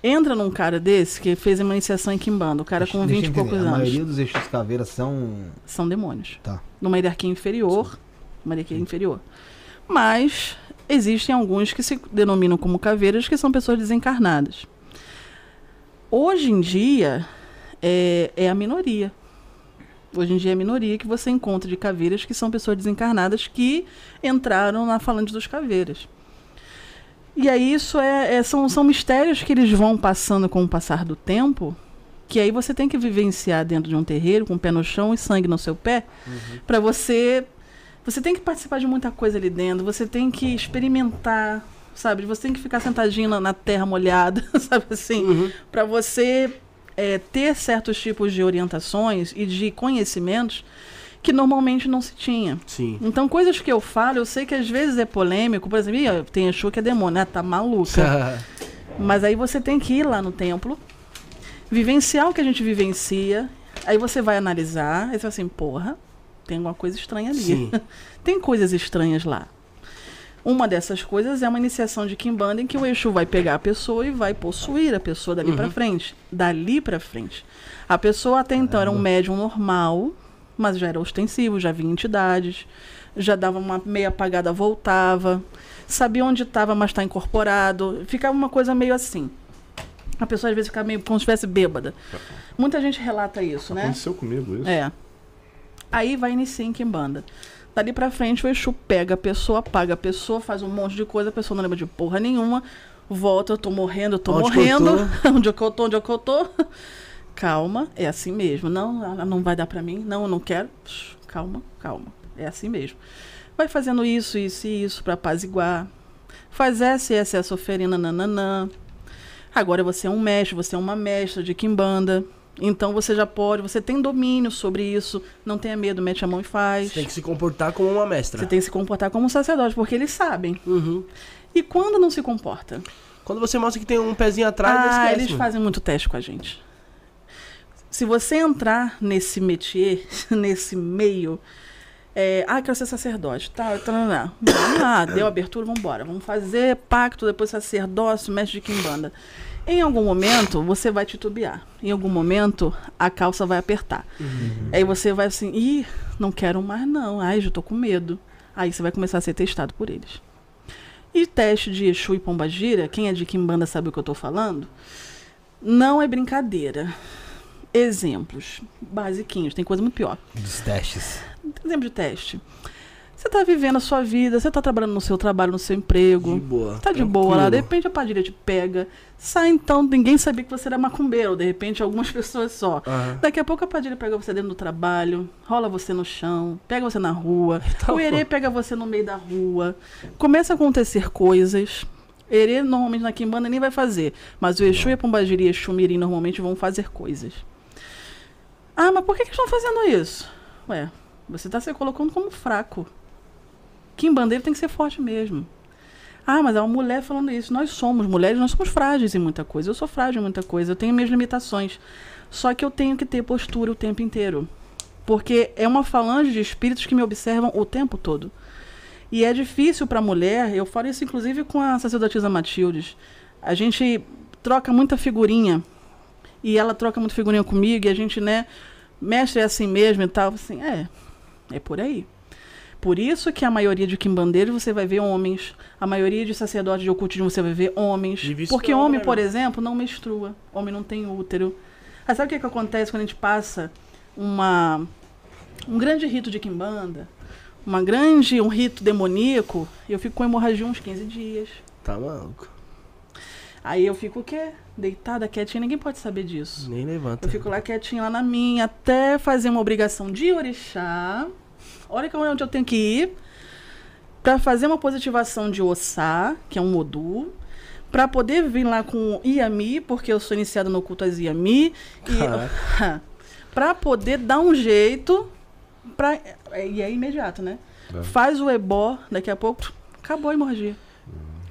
Entra num cara desse que fez uma iniciação em Kimbanda, o cara Deixa- com deixa 20 eu e poucos entender. A anos. maioria dos eixos caveiras são. São demônios. Tá. Numa hierarquia inferior, uma hierarquia inferior. Mas existem alguns que se denominam como caveiras, que são pessoas desencarnadas. Hoje em dia, é, é a minoria. Hoje em dia é a minoria que você encontra de caveiras que são pessoas desencarnadas que entraram na falange dos caveiras. E aí isso é, é- são, são mistérios que eles vão passando com o passar do tempo, que aí você tem que vivenciar dentro de um terreiro, com o pé no chão e sangue no seu pé, para você. Você tem que participar de muita coisa ali dentro, você tem que experimentar, sabe? Você tem que ficar sentadinho na, na terra molhada, [LAUGHS] sabe assim? Uhum. para você é, ter certos tipos de orientações e de conhecimentos que normalmente não se tinha. Sim. Então, coisas que eu falo, eu sei que às vezes é polêmico. Por exemplo, "Ih, tem Exu que é demônio, né? Tá maluca. [LAUGHS] Mas aí você tem que ir lá no templo, vivenciar o que a gente vivencia. Aí você vai analisar, aí você fala assim, porra, tem alguma coisa estranha ali. Sim. [LAUGHS] tem coisas estranhas lá. Uma dessas coisas é uma iniciação de Kimbanda em que o Exu vai pegar a pessoa e vai possuir a pessoa dali pra frente. Dali pra frente. A pessoa até então era um médium normal, mas já era ostensivo, já vinha entidades, já dava uma meia apagada, voltava, sabia onde estava, mas está incorporado. Ficava uma coisa meio assim. A pessoa às vezes ficava meio como se estivesse bêbada. Muita gente relata isso, né? Aconteceu comigo isso. É. Aí vai iniciar em Kimbanda. Dali pra frente, o Exu pega a pessoa, apaga a pessoa, faz um monte de coisa, a pessoa não lembra de porra nenhuma. Volta, eu tô morrendo, eu tô Onde que eu morrendo. [LAUGHS] onde que eu tô, onde que eu tô? calma, é assim mesmo. Não, ela não vai dar pra mim, não, eu não quero. Calma, calma, é assim mesmo. Vai fazendo isso, isso e isso pra apaziguar. Faz essa e essa, essa oferenda, nananã. Agora você é um mestre, você é uma mestra de quimbanda. Então você já pode, você tem domínio sobre isso. Não tenha medo, mete a mão e faz. Você tem que se comportar como uma mestra. Você tem que se comportar como um sacerdote, porque eles sabem. Uhum. E quando não se comporta? Quando você mostra que tem um pezinho atrás, ah, eles fazem muito teste com a gente. Se você entrar nesse métier, [LAUGHS] nesse meio, é, ah, quero ser sacerdote, tá, tá, tá, tá. Vamos lá, deu abertura, vamos embora. Vamos fazer pacto, depois sacerdócio, mestre de quimbanda. Em algum momento, você vai titubear. Em algum momento, a calça vai apertar. Aí você vai assim, ih, não quero mais não. Ai, já tô com medo. Aí você vai começar a ser testado por eles. E teste de Exu e Pombagira, quem é de Kimbanda sabe o que eu tô falando, não é brincadeira. Exemplos basiquinhos, tem coisa muito pior. Dos testes. Exemplo de teste. Você tá vivendo a sua vida, você tá trabalhando no seu trabalho, no seu emprego. De boa. Tá de boa lá, de tranquilo. repente a padilha te pega. Sai então, ninguém sabia que você era macumbeiro, de repente algumas [LAUGHS] pessoas só. Aham. Daqui a pouco a padilha pega você dentro do trabalho, rola você no chão, pega você na rua. [LAUGHS] Tá o herê pega você no meio da rua. Começa a acontecer coisas. Herê normalmente na Kimbanda nem vai fazer. Mas o Exu e a Pombagira e Exu Mirim normalmente vão fazer coisas. Ah, mas por que, que estão fazendo isso? Ué, você está se colocando como fraco. Kimbandeiro tem que ser forte mesmo. Ah, mas é uma mulher falando isso. Nós somos mulheres, nós somos frágeis em muita coisa. Eu sou frágil em muita coisa, eu tenho minhas limitações. Só que eu tenho que ter postura o tempo inteiro. Porque é uma falange de espíritos que me observam o tempo todo. E é difícil para a mulher, eu falo isso inclusive com a sacerdotisa Matildes. A gente troca muita figurinha. E ela troca muita figurinha comigo, e a gente, né, mestre é assim mesmo e tal. Assim, é, é por aí. Por isso que a maioria de quimbandeiros você vai ver homens, a maioria de sacerdotes de ocultismo você vai ver homens. Porque versa, homem, por exemplo, não menstrua. Homem não tem útero. Aí sabe o que, que acontece quando a gente passa uma, um grande rito de quimbanda, uma grande, um rito demoníaco, eu fico com hemorragia uns 15 dias. Tá maluco. Aí eu fico o quê? Deitada, quietinha, ninguém pode saber disso. Nem levanta. Eu fico lá quietinha lá na minha, até fazer uma obrigação de orixá. Olha que é onde eu tenho que ir. Pra fazer uma positivação de Ossá, que é um Odu. Pra poder vir lá com Iami, porque eu sou iniciada no culto às Iami. E, [LAUGHS] pra poder dar um jeito. Pra, e é imediato, né? É. Faz o ebó, daqui a pouco, acabou a hemorragia.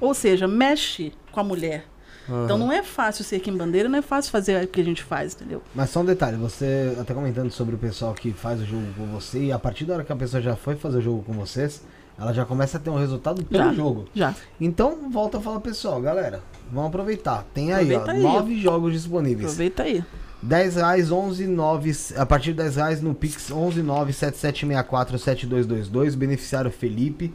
Ou seja, mexe com a mulher. Então não é fácil ser quimbandeira, não é fácil fazer o que a gente faz, entendeu? Mas só um detalhe, você até comentando sobre o pessoal que faz o jogo com você, e a partir da hora que a pessoa já foi fazer o jogo com vocês, ela já começa a ter um resultado pelo Já. jogo. Já. Então, volta a falar, pessoal, galera, vamos aproveitar. Tem aí, Aproveita ó, aí. nove jogos disponíveis. Aproveita aí. 10 reais, 11, 9, a partir de 10 reais no Pix 11 9 7764 7222, beneficiário Felipe.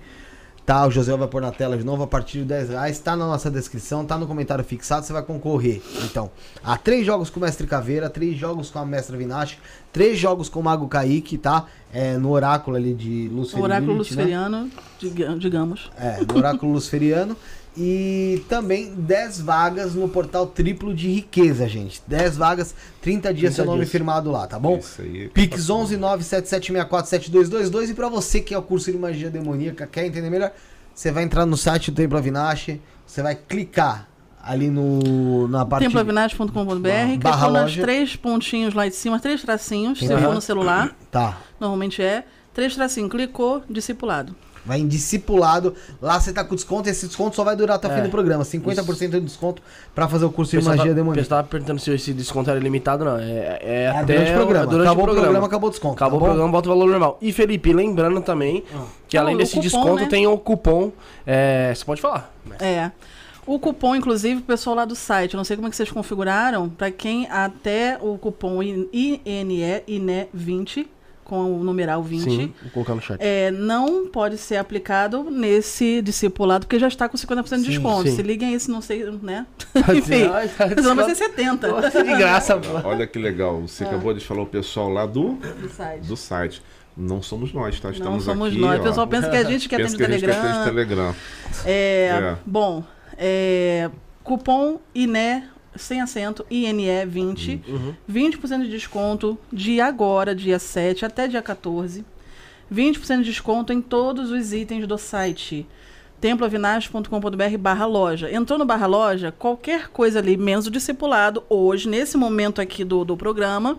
Tá, o José vai pôr na tela de novo a partir de 10 reais. Tá na nossa descrição, tá no comentário fixado, você vai concorrer. Então, a três jogos com o Mestre Caveira, três jogos com a Mestra Vinache, três jogos com o Mago Kaique, tá? É, no oráculo ali de Luciferiano. oráculo luciferiano, diga- digamos. É, no oráculo luciferiano. E também 10 vagas no portal triplo de riqueza, gente. 10 vagas, 30 dias 30 seu nome dias. firmado lá, tá bom? Isso aí. Pix 11 977647222 e pra você que é o curso de magia demoníaca, quer entender melhor, você vai entrar no site do Templo Avinashi, você vai clicar ali no na parte Temploavinage.com.br, Barra clicou nos loja. três pontinhos lá de cima, três tracinhos, se Aham. for no celular, tá. normalmente é. Três tracinhos, clicou, discipulado. Vai em discipulado, lá você tá com desconto, e esse desconto só vai durar até o fim É. do programa, 50% de desconto pra fazer o curso de magia tá, demoníaca. pessoal tava perguntando se esse desconto era limitado, não. É, é, É até durante o programa. durante acabou o programa. acabou o desconto. Acabou tá o programa, bota o valor normal. E Felipe, lembrando também que Ah, além o desse cupom, desconto né? tem o cupom. é, você pode falar. É. O cupom, inclusive, o pessoal lá do site, eu não sei como é que vocês configuraram, para quem até o cupom INE, INE20, com o numeral 20, Sim, vou colocar no chat. é, não pode ser aplicado nesse discipulado, porque já está com 50% de Sim, desconto. sim. Se liguem aí, se não sei, né? [LAUGHS] Enfim, Ai, tá senão vai ser desconto. 70 Nossa, de graça. Olha que legal. Você Ah. acabou de falar o pessoal lá do, do site. do site. Não somos nós, tá? Não Estamos somos aqui, nós. ó. O pessoal pensa que a gente que Pensa atende que o a gente que atende Telegram. Telegram. É, É. Bom, é, cupom INE sem acento, INE20. Uhum. 20% de desconto de agora, dia 7 até dia 14. 20% de desconto em todos os itens do site temploavinage.com.br barra loja. Entrou no barra loja, qualquer coisa ali, menos o discipulado, hoje, nesse momento aqui do, do programa,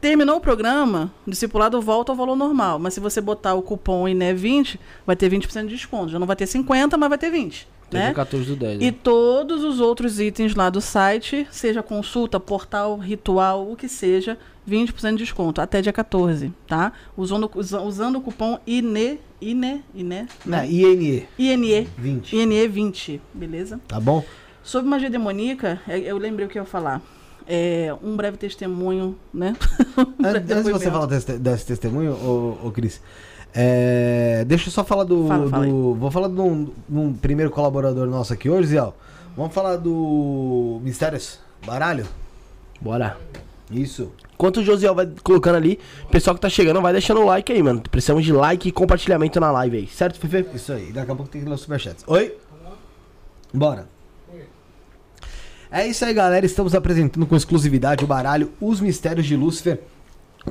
terminou o programa, o discipulado volta ao valor normal. Mas se você botar o cupom INE20, vai ter 20% de desconto. Já não vai ter 50, mas vai ter 20. Teve Né? 14 do 10. E né? todos os outros itens lá do site, seja consulta, portal, ritual, o que seja, 20% de desconto até dia 14, tá? Usando, usa- usando o cupom INE, INE, INE, Né, INE INE, 20. INE 20, beleza? Tá bom? Sobre magia demoníaca, é- eu lembrei o que eu ia falar. É, um breve testemunho, né? [LAUGHS] Um breve Antes de você falar desse, desse testemunho, ô, ô Cris, é, deixa eu só falar do. Fala, fala do- vou falar de um, de um primeiro colaborador nosso aqui hoje, Ziel. Vamos falar do Mistérios Baralho? Bora. Isso. Enquanto o Josiel vai colocando ali, o pessoal que tá chegando vai deixando o like aí, mano. Precisamos de like e compartilhamento na live aí, certo, Fefe? Isso aí. Daqui a pouco tem que ler os superchats. Oi? Bora. É isso aí, galera. Estamos apresentando com exclusividade o baralho Os Mistérios de Lúcifer.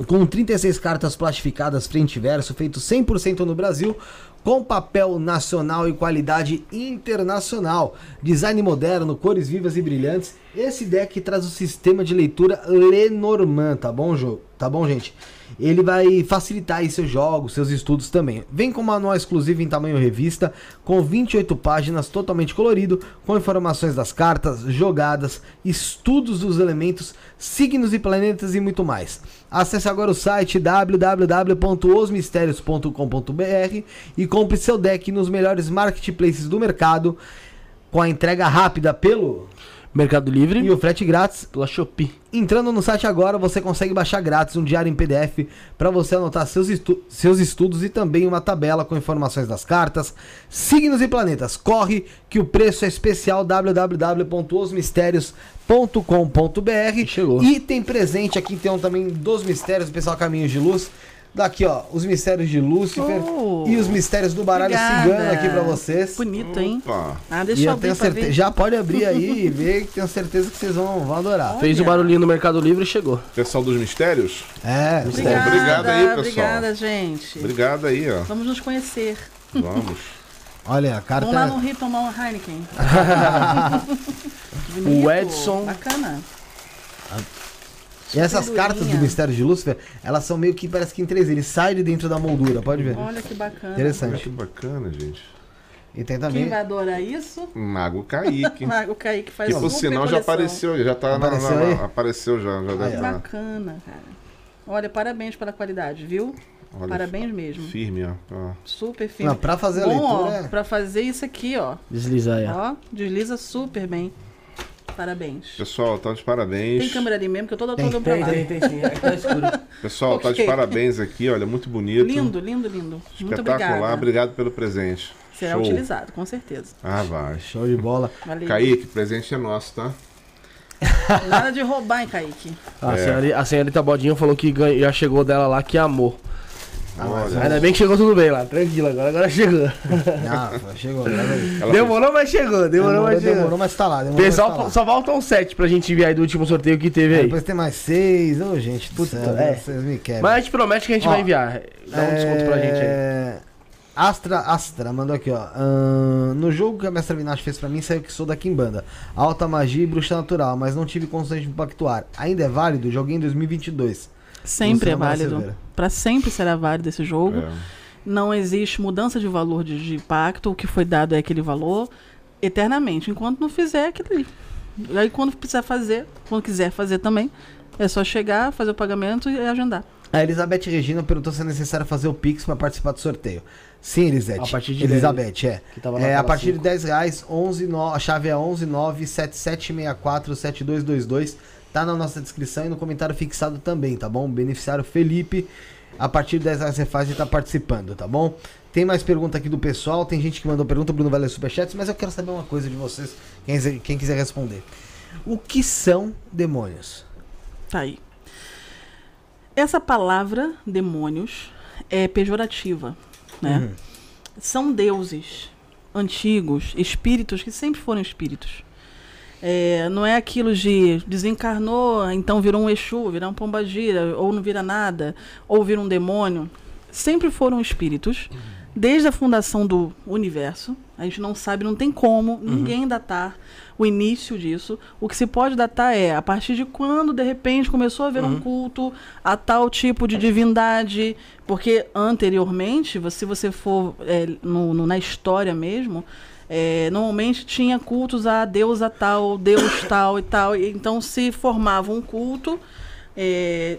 Com 36 cartas plastificadas frente e verso, feito 100% no Brasil, com papel nacional e qualidade internacional. Design moderno, cores vivas e brilhantes. Esse deck traz o sistema de leitura Lenormand, tá bom, jogo? Tá bom, gente? Ele vai facilitar aí seus jogos, seus estudos também. Vem com manual exclusivo em tamanho revista, com 28 páginas, totalmente colorido, com informações das cartas, jogadas, estudos dos elementos, signos e planetas e muito mais. Acesse agora o site www.osmistérios.com.br e compre seu deck nos melhores marketplaces do mercado, com a entrega rápida pelo Mercado Livre e o frete grátis. pela Shopee. Entrando no site agora, você consegue baixar grátis um diário em PDF para você anotar seus, estu- seus estudos e também uma tabela com informações das cartas, signos e planetas. Corre que o preço é especial www.osmistérios.com.br. Chegou. E tem presente aqui, tem um também dos mistérios, pessoal Caminhos de Luz. Daqui, ó, os mistérios de Lúcifer Oh, e os mistérios do baralho obrigada. cigano aqui para vocês. Bonito, hein? Opa. Ah, E deixa eu eu abrir certeza, ver. já pode abrir aí e ver que tenho certeza que vocês vão, vão adorar. Fez o Olha. barulhinho no Mercado Livre e chegou. Pessoal dos mistérios, É, Obrigada, Obrigado aí, pessoal. Obrigada, gente. obrigado aí, ó. Vamos nos conhecer. Vamos. [LAUGHS] olha, a carta Vamos lá é- no Rio tomar um Heineken. [LAUGHS] O Edson. Bacana. E essas cartas do. Mistério de Lúcifer, elas são meio que parece que em 3D. Ele sai de dentro da moldura, pode ver. Olha que bacana. Olha Interessante. que bacana, gente. E tem Quem também. vai adorar isso? Mago Kaique. [LAUGHS] O Kaique faz Que por sinal já apareceu, já tá na- Apareceu na- aí? apareceu já, já ó. Estar. bacana, cara. Olha, parabéns pela qualidade, viu? Olha, Parabéns mesmo. Firme, ó. ó. Super firme. Não, pra fazer a Bom, ó, leitura. é- pra fazer isso aqui, ó. Desliza aí, ó. Ó, desliza super bem. Parabéns. Pessoal, tá de parabéns. Tem câmera ali mesmo, que eu tô, olhando pra lá. tem sim. É tá escuro. [LAUGHS] Pessoal, tá de parabéns aqui, olha, muito bonito. Lindo, lindo, lindo. Muito obrigada. obrigado pelo presente. Será Show. utilizado, com certeza. Ah, vai. Show de bola. Valeu. Kaique, presente é nosso, tá? Nada de roubar, hein, Kaique? A, É. senhora, a senhorita Bodinho falou que ganha- já chegou dela lá, que amou. Olha, Ainda bem que chegou tudo bem lá, tranquilo, agora, agora chegou. [LAUGHS] Ah, chegou. graças a Deus. ela demorou, mas chegou, demorou, Demorou, mas chegou. demorou, mas tá lá. Demorou, mas Pessoal, tá lá. só faltam sete pra gente enviar aí do último sorteio que teve Aí aí. Depois tem mais seis. Ô, gente do Puta, céu, é. vocês me quebram. Mas a gente promete que a gente Ó, vai enviar. Dá um desconto pra gente aí. É, Astra, Astra, mandou aqui, ó. Ahn, no jogo que a Mestra Vinache fez pra mim, saiu que sou da Kimbanda. Alta magia e bruxa natural, mas não tive condições de me pactuar. Ainda é válido? Joguei em 2022. Sempre é válido. Pra sempre será válido esse jogo. É. Não existe mudança de valor de, de pacto. O que foi dado é aquele valor eternamente. Enquanto não fizer é aquilo ali. Aí quando precisar fazer, quando quiser fazer também, é só chegar, fazer o pagamento e agendar. A Elizabeth Regina perguntou se é necessário fazer o Pix pra participar do sorteio. Sim, Elisete. A partir de Elizabeth, é. Que tava na É, a partir de cinco. 10 reais, 11, no- a chave é 11 9 7764 7222. Tá na nossa descrição e no comentário fixado também, tá bom? Beneficiário Felipe. A partir de 10 reais você faz e tá participando, tá bom? Tem mais pergunta aqui do pessoal. Tem gente que mandou pergunta, Bruno vai ler superchats, mas eu quero saber uma coisa de vocês, quem, quiser- quem quiser responder. O que são demônios? Tá aí. Essa palavra, demônios, é pejorativa, né? Uhum. São deuses antigos, espíritos que sempre foram espíritos. É, não é aquilo de desencarnou, então virou um Exu, virar um pombagira, ou não vira nada, ou vira um demônio. Sempre foram espíritos, desde a fundação do universo. A gente não sabe, não tem como ninguém datar o início disso. O que se pode datar é a partir de quando, de repente, começou a haver um culto a tal tipo de divindade. Porque anteriormente, se você for é, no- no- na história mesmo, é, normalmente tinha cultos a deusa tal, deus tal e tal. e Então se formava um culto. é,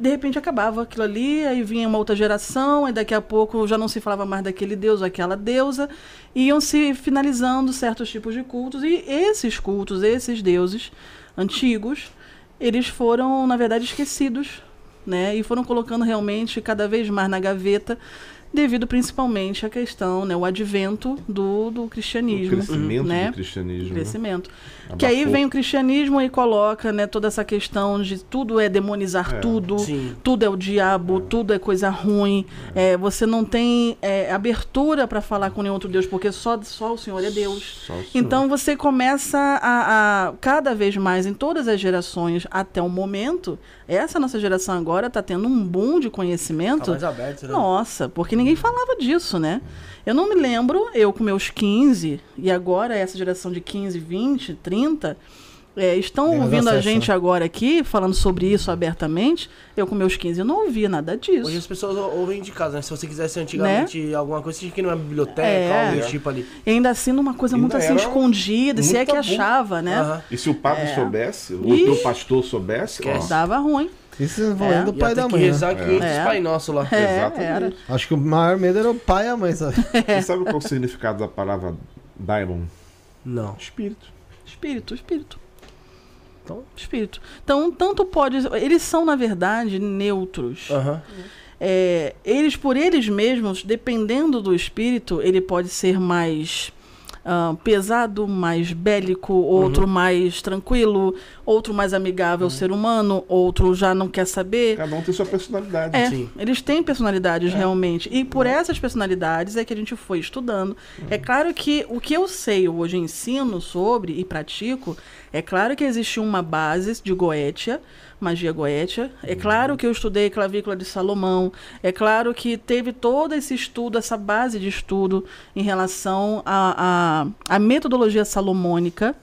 de repente acabava aquilo ali, aí vinha uma outra geração, e daqui a pouco já não se falava mais daquele deus ou aquela deusa, iam se finalizando certos tipos de cultos, e esses cultos, esses deuses antigos, eles foram, na verdade, esquecidos, né? E foram colocando realmente cada vez mais na gaveta, devido principalmente à questão, né? O advento do, do O cristianismo, crescimento né? do cristianismo. né? crescimento. Que aí vem o cristianismo e coloca né, toda essa questão de tudo é demonizar É. tudo, Sim. tudo é o diabo, tudo é coisa ruim. É, você não tem é, abertura para falar com nenhum outro Deus, porque só, só o Senhor é Deus. Senhor. Então você começa a, a, cada vez mais em todas as gerações até o momento, essa nossa geração agora está tendo um boom de Tá conhecimento. mais aberto, né? Nossa, porque ninguém falava disso, né? Eu não me lembro, eu com meus 15, e agora essa geração de 15, 20, 30, é, estão Tem ouvindo a acesso, gente né? agora aqui, falando sobre isso abertamente. Eu com meus 15 eu não ouvia nada disso. Hoje as pessoas ouvem de casa, né? Se você quisesse antigamente alguma coisa, você tinha que ir numa biblioteca, É. algo do tipo ali. E ainda assim numa coisa Ainda muito assim escondida, se é que achava, né? E se o padre É. soubesse, o teu pastor soubesse, ó. Dava ruim. Isso é É. do pai da que mãe. né? rezar que outros É. Pai Nosso lá. [LAUGHS] É, Exatamente. era. Acho que o maior medo era o pai e a mãe, sabe? Você [LAUGHS] sabe qual é o [LAUGHS] significado da palavra daimon? Não. Espírito. Espírito, espírito. Então, espírito. Então, tanto pode. Eles são, na verdade, neutros. Aham. É, eles por eles mesmos, dependendo do espírito, ele pode ser mais pesado, mais bélico, outro mais tranquilo, outro mais amigável ao ser humano, outro já não quer saber. Cada um tem sua personalidade. É, Sim. eles têm personalidades realmente. E por essas personalidades é que a gente foi estudando. É claro que o que eu sei hoje, ensino sobre e pratico, é claro que existe uma base de Goetia, magia Goetia. É claro que eu estudei clavícula de Salomão. É claro que teve todo esse estudo, essa base de estudo em relação à à- à metodologia salomônica.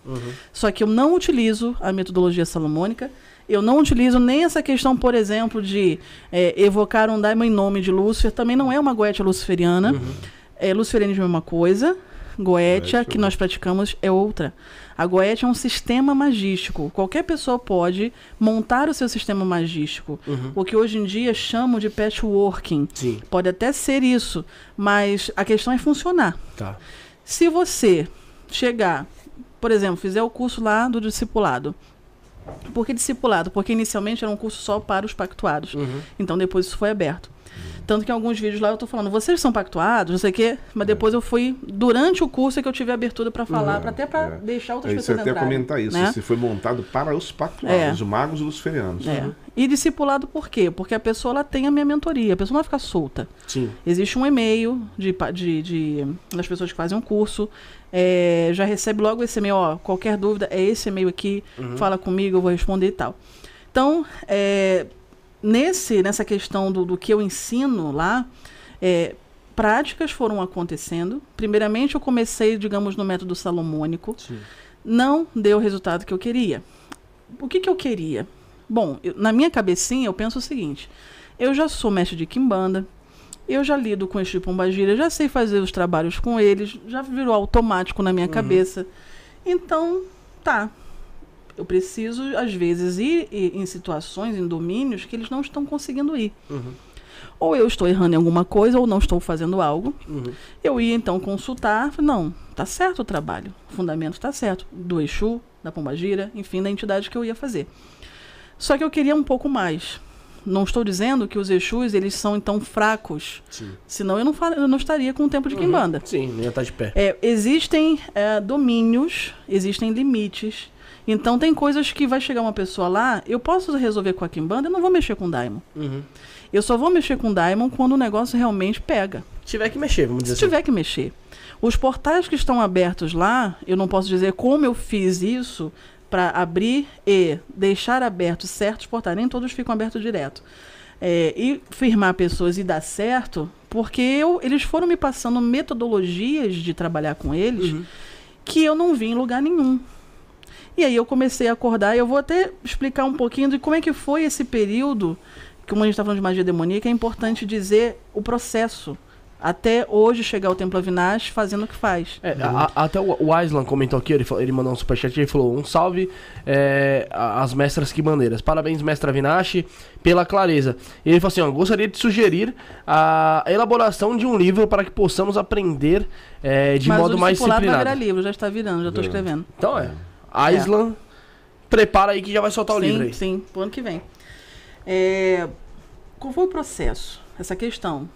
Só que eu não utilizo a metodologia salomônica. Eu não utilizo nem essa questão, por exemplo, de é, evocar um daimon em nome de Lúcifer. Também não é uma goetia luciferiana. É, luciferianismo é uma coisa. Goetia, que nós praticamos, é outra. A Goetia é um sistema magístico. Qualquer pessoa pode montar o seu sistema magístico. O que hoje em dia chamam de patchworking. Sim. Pode até ser isso, mas a questão é funcionar. Tá. Se você chegar, por exemplo, fizer o curso lá do discipulado. Por que discipulado? Porque inicialmente era um curso só para os pactuados. Uhum. Então depois isso foi aberto. Tanto que em alguns vídeos lá eu tô falando, vocês são pactuados, não sei o quê, mas depois eu fui, durante o curso é que eu tive abertura para falar, pra até para é. deixar outras É isso, pessoas até entrarem. comentar isso. né? Se foi montado para os pactuados, É. os magos luciferianos. É. E discipulado por quê? Porque a pessoa ela tem a minha mentoria, a pessoa não vai ficar solta. Sim. Existe um e-mail de, de, de- das pessoas que fazem um curso. é, já recebe logo esse e-mail, ó, qualquer dúvida, é esse e-mail aqui, fala comigo, eu vou responder e tal. Então, é, nesse, nessa questão do, do que eu ensino lá, é, práticas foram acontecendo. Primeiramente, eu comecei, digamos, no método salomônico Sim. não deu o resultado que eu queria. O que, que eu queria? Bom, eu- na minha cabecinha eu penso o seguinte: eu já sou mestre de quimbanda, eu já lido com este pombagira, já sei fazer os trabalhos com eles, já virou automático na minha cabeça. Então, tá. Eu preciso, às vezes, ir, ir em situações, em domínios que eles não estão conseguindo ir. Uhum. Ou eu estou errando em alguma coisa, ou não estou fazendo algo. Uhum. Eu ia então consultar, não, tá certo o trabalho, o fundamento tá certo, do Exu, da Pombagira, enfim, da entidade que eu ia fazer. Só que eu queria um pouco mais. Não estou dizendo que os Exus, eles são então fracos, Sim. senão eu não, eu não estaria com o tempo de Uhum. Quimbanda. Sim, não ia estar de pé. É, existem é, domínios, existem limites. Então tem coisas que vai chegar uma pessoa lá, eu posso resolver com a Kimbanda, eu não vou mexer com o Daimon. Uhum. Eu só vou mexer com o Daimon quando o negócio realmente pega. Se tiver que mexer, vamos dizer Se assim. tiver que mexer. Os portais que estão abertos lá, eu não posso dizer como eu fiz isso para abrir e deixar abertos certos portais. Nem todos ficam abertos direto. É, e firmar pessoas e dar certo, porque eu, eles foram me passando metodologias de trabalhar com eles que eu não vi em lugar nenhum. E aí eu comecei a acordar, e eu vou até explicar um pouquinho de como é que foi esse período, como a gente está falando de magia demoníaca, é importante dizer o processo. Até hoje chegar ao Templo Avinash fazendo o que faz. É, a- a- até o, o Aislan comentou aqui, ele, falou- ele mandou um superchat e ele falou: um salve é, às mestras que bandeiras. Parabéns, mestra Vinache, pela clareza. E ele falou assim: ó, gostaria de sugerir a elaboração de um livro para que possamos aprender é, de Mas modo o mais discipulado vai disciplinado. virar livro, já está virando, já estou escrevendo. Então é. Aislan, prepara aí que já vai soltar o sim, livro aí. Sim, pro ano que vem. É, qual foi o processo? Essa questão.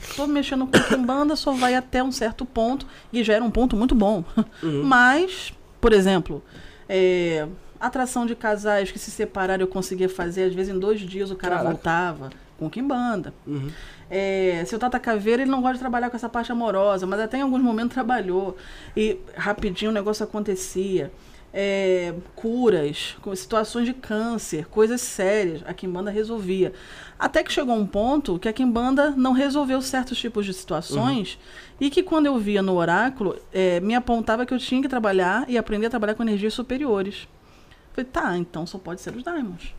Estou mexendo com Kimbanda, só vai até um certo ponto, e já era um ponto muito bom. Uhum. Mas, por exemplo, é, atração de casais que se separaram eu conseguia fazer, às vezes em dois dias o cara Caraca. voltava com Kimbanda. Uhum. É, seu Tata Caveira, ele não gosta de trabalhar com essa parte amorosa, mas até em alguns momentos trabalhou. E rapidinho o negócio acontecia. É, curas, com situações de câncer, coisas sérias, a Kimbanda resolvia. Até que chegou um ponto que a Kimbanda não resolveu certos tipos de situações e que quando eu via no oráculo, é, me apontava que eu tinha que trabalhar e aprender a trabalhar com energias superiores. Falei, tá, então só pode ser os Diamonds.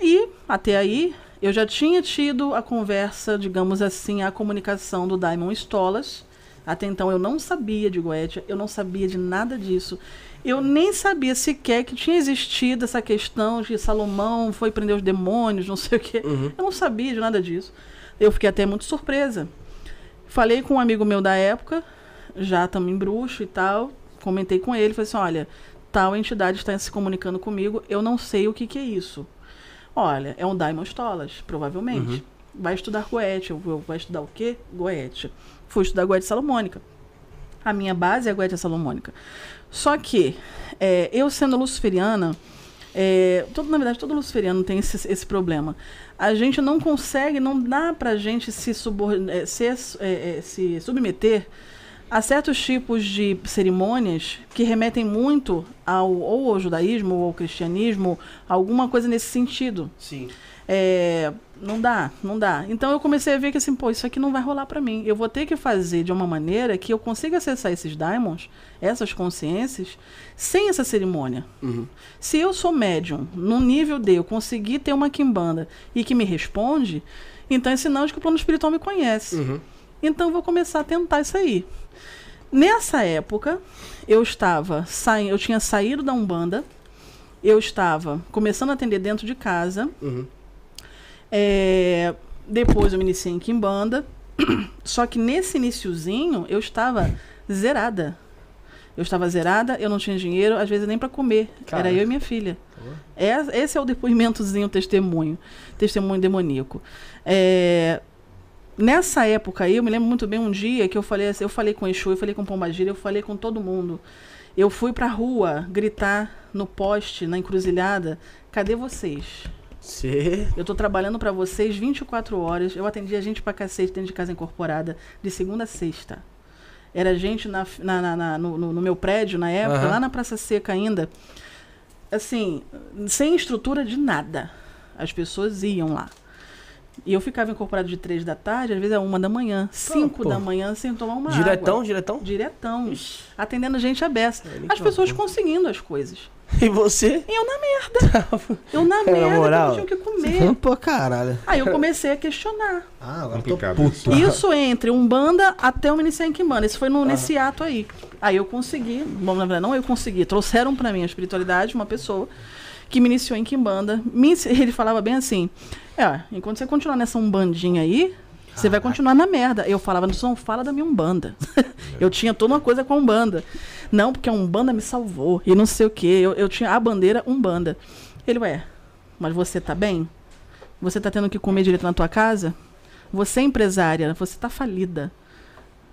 E até aí eu já tinha tido a conversa, digamos assim, a comunicação do Diamond Stolas. Até então eu não sabia de Goetia, eu não sabia de nada disso. Eu nem sabia sequer que tinha existido essa questão de Salomão foi prender os demônios, não sei o quê. Uhum. Eu não sabia de nada disso. Eu fiquei até muito surpresa. Falei com um amigo meu da época, já também bruxo e tal. Comentei com ele, falei assim: olha, tal entidade está se comunicando comigo, eu não sei o que, que é isso. Olha, é um Diamond Stolas, provavelmente. Vai estudar Goethe. Eu, vai estudar o quê? Goethe. Fui estudar Goethe Salomônica. A minha base é a Goethe Salomônica. Só que, é, eu sendo luciferiana, é, todo, na verdade, todo luciferiano tem esse, esse problema. A gente não consegue, não dá pra gente se, é, se, é, é, se submeter a certos tipos de cerimônias que remetem muito ao ou ao judaísmo ou ao cristianismo, alguma coisa nesse sentido. Sim. É, não dá, não dá. Então eu comecei a ver que assim, pô, isso aqui não vai rolar pra mim. Eu vou ter que fazer de uma maneira que eu consiga acessar esses diamonds, essas consciências, sem essa cerimônia. Uhum. Se eu sou médium, no nível de eu conseguir ter uma quimbanda e que me responde, então é sinal de que o plano espiritual me conhece. Uhum. Então eu vou começar a tentar isso aí. Nessa época, eu estava saindo, eu tinha saído da Umbanda, eu estava começando a atender dentro de casa. Uhum. É, depois eu me iniciei em Kimbanda. [CLEARS THROAT] Só que nesse iniciozinho eu estava zerada. Eu estava zerada, eu não tinha dinheiro, às vezes nem para comer. Caraca. Era eu e minha filha. É- esse é o depoimentozinho, testemunho. Testemunho demoníaco. É, nessa época aí, eu me lembro muito bem um dia que eu falei assim, eu falei com o Exu, eu falei com o Pombagira, eu falei com todo mundo. Eu fui pra rua gritar no poste, na encruzilhada, cadê vocês? Cê... Eu tô trabalhando pra vocês 24 horas. Eu atendi a gente pra cacete dentro de casa incorporada, de segunda a sexta. Era gente na, na- na- no, no- meu prédio, na época, Aham. lá na Praça Seca ainda. Assim, sem estrutura de nada. As pessoas iam lá. E eu ficava incorporado de três da tarde, às vezes a uma da manhã, cinco pô. da manhã, sem tomar uma Diretão, água. diretão? Diretão. Atendendo gente aberta. Ele As pessoas conseguindo as coisas. E você? E eu na merda. [LAUGHS] Eu na merda, moral. eu não tinha o que comer. [LAUGHS] Pô, caralho. Aí eu comecei a questionar. [LAUGHS] Ah, agora tô puto. Isso entre Umbanda até o iniciar em Kimbanda. Isso foi no, nesse ato aí. Aí eu consegui, bom, na verdade não eu consegui, trouxeram pra mim a espiritualidade uma pessoa que me iniciou em. Me ensi- ele falava bem assim, é, enquanto você continuar nessa Umbandinha aí, você vai continuar na merda. Eu falava, não, não fala da minha Umbanda. [LAUGHS] eu tinha toda uma coisa com a Umbanda. Não, porque a Umbanda me salvou e não sei o quê. Eu, eu tinha a bandeira Umbanda. Ele, ué, mas você tá bem? Você tá tendo que comer direito na tua casa? Você é empresária, você tá falida.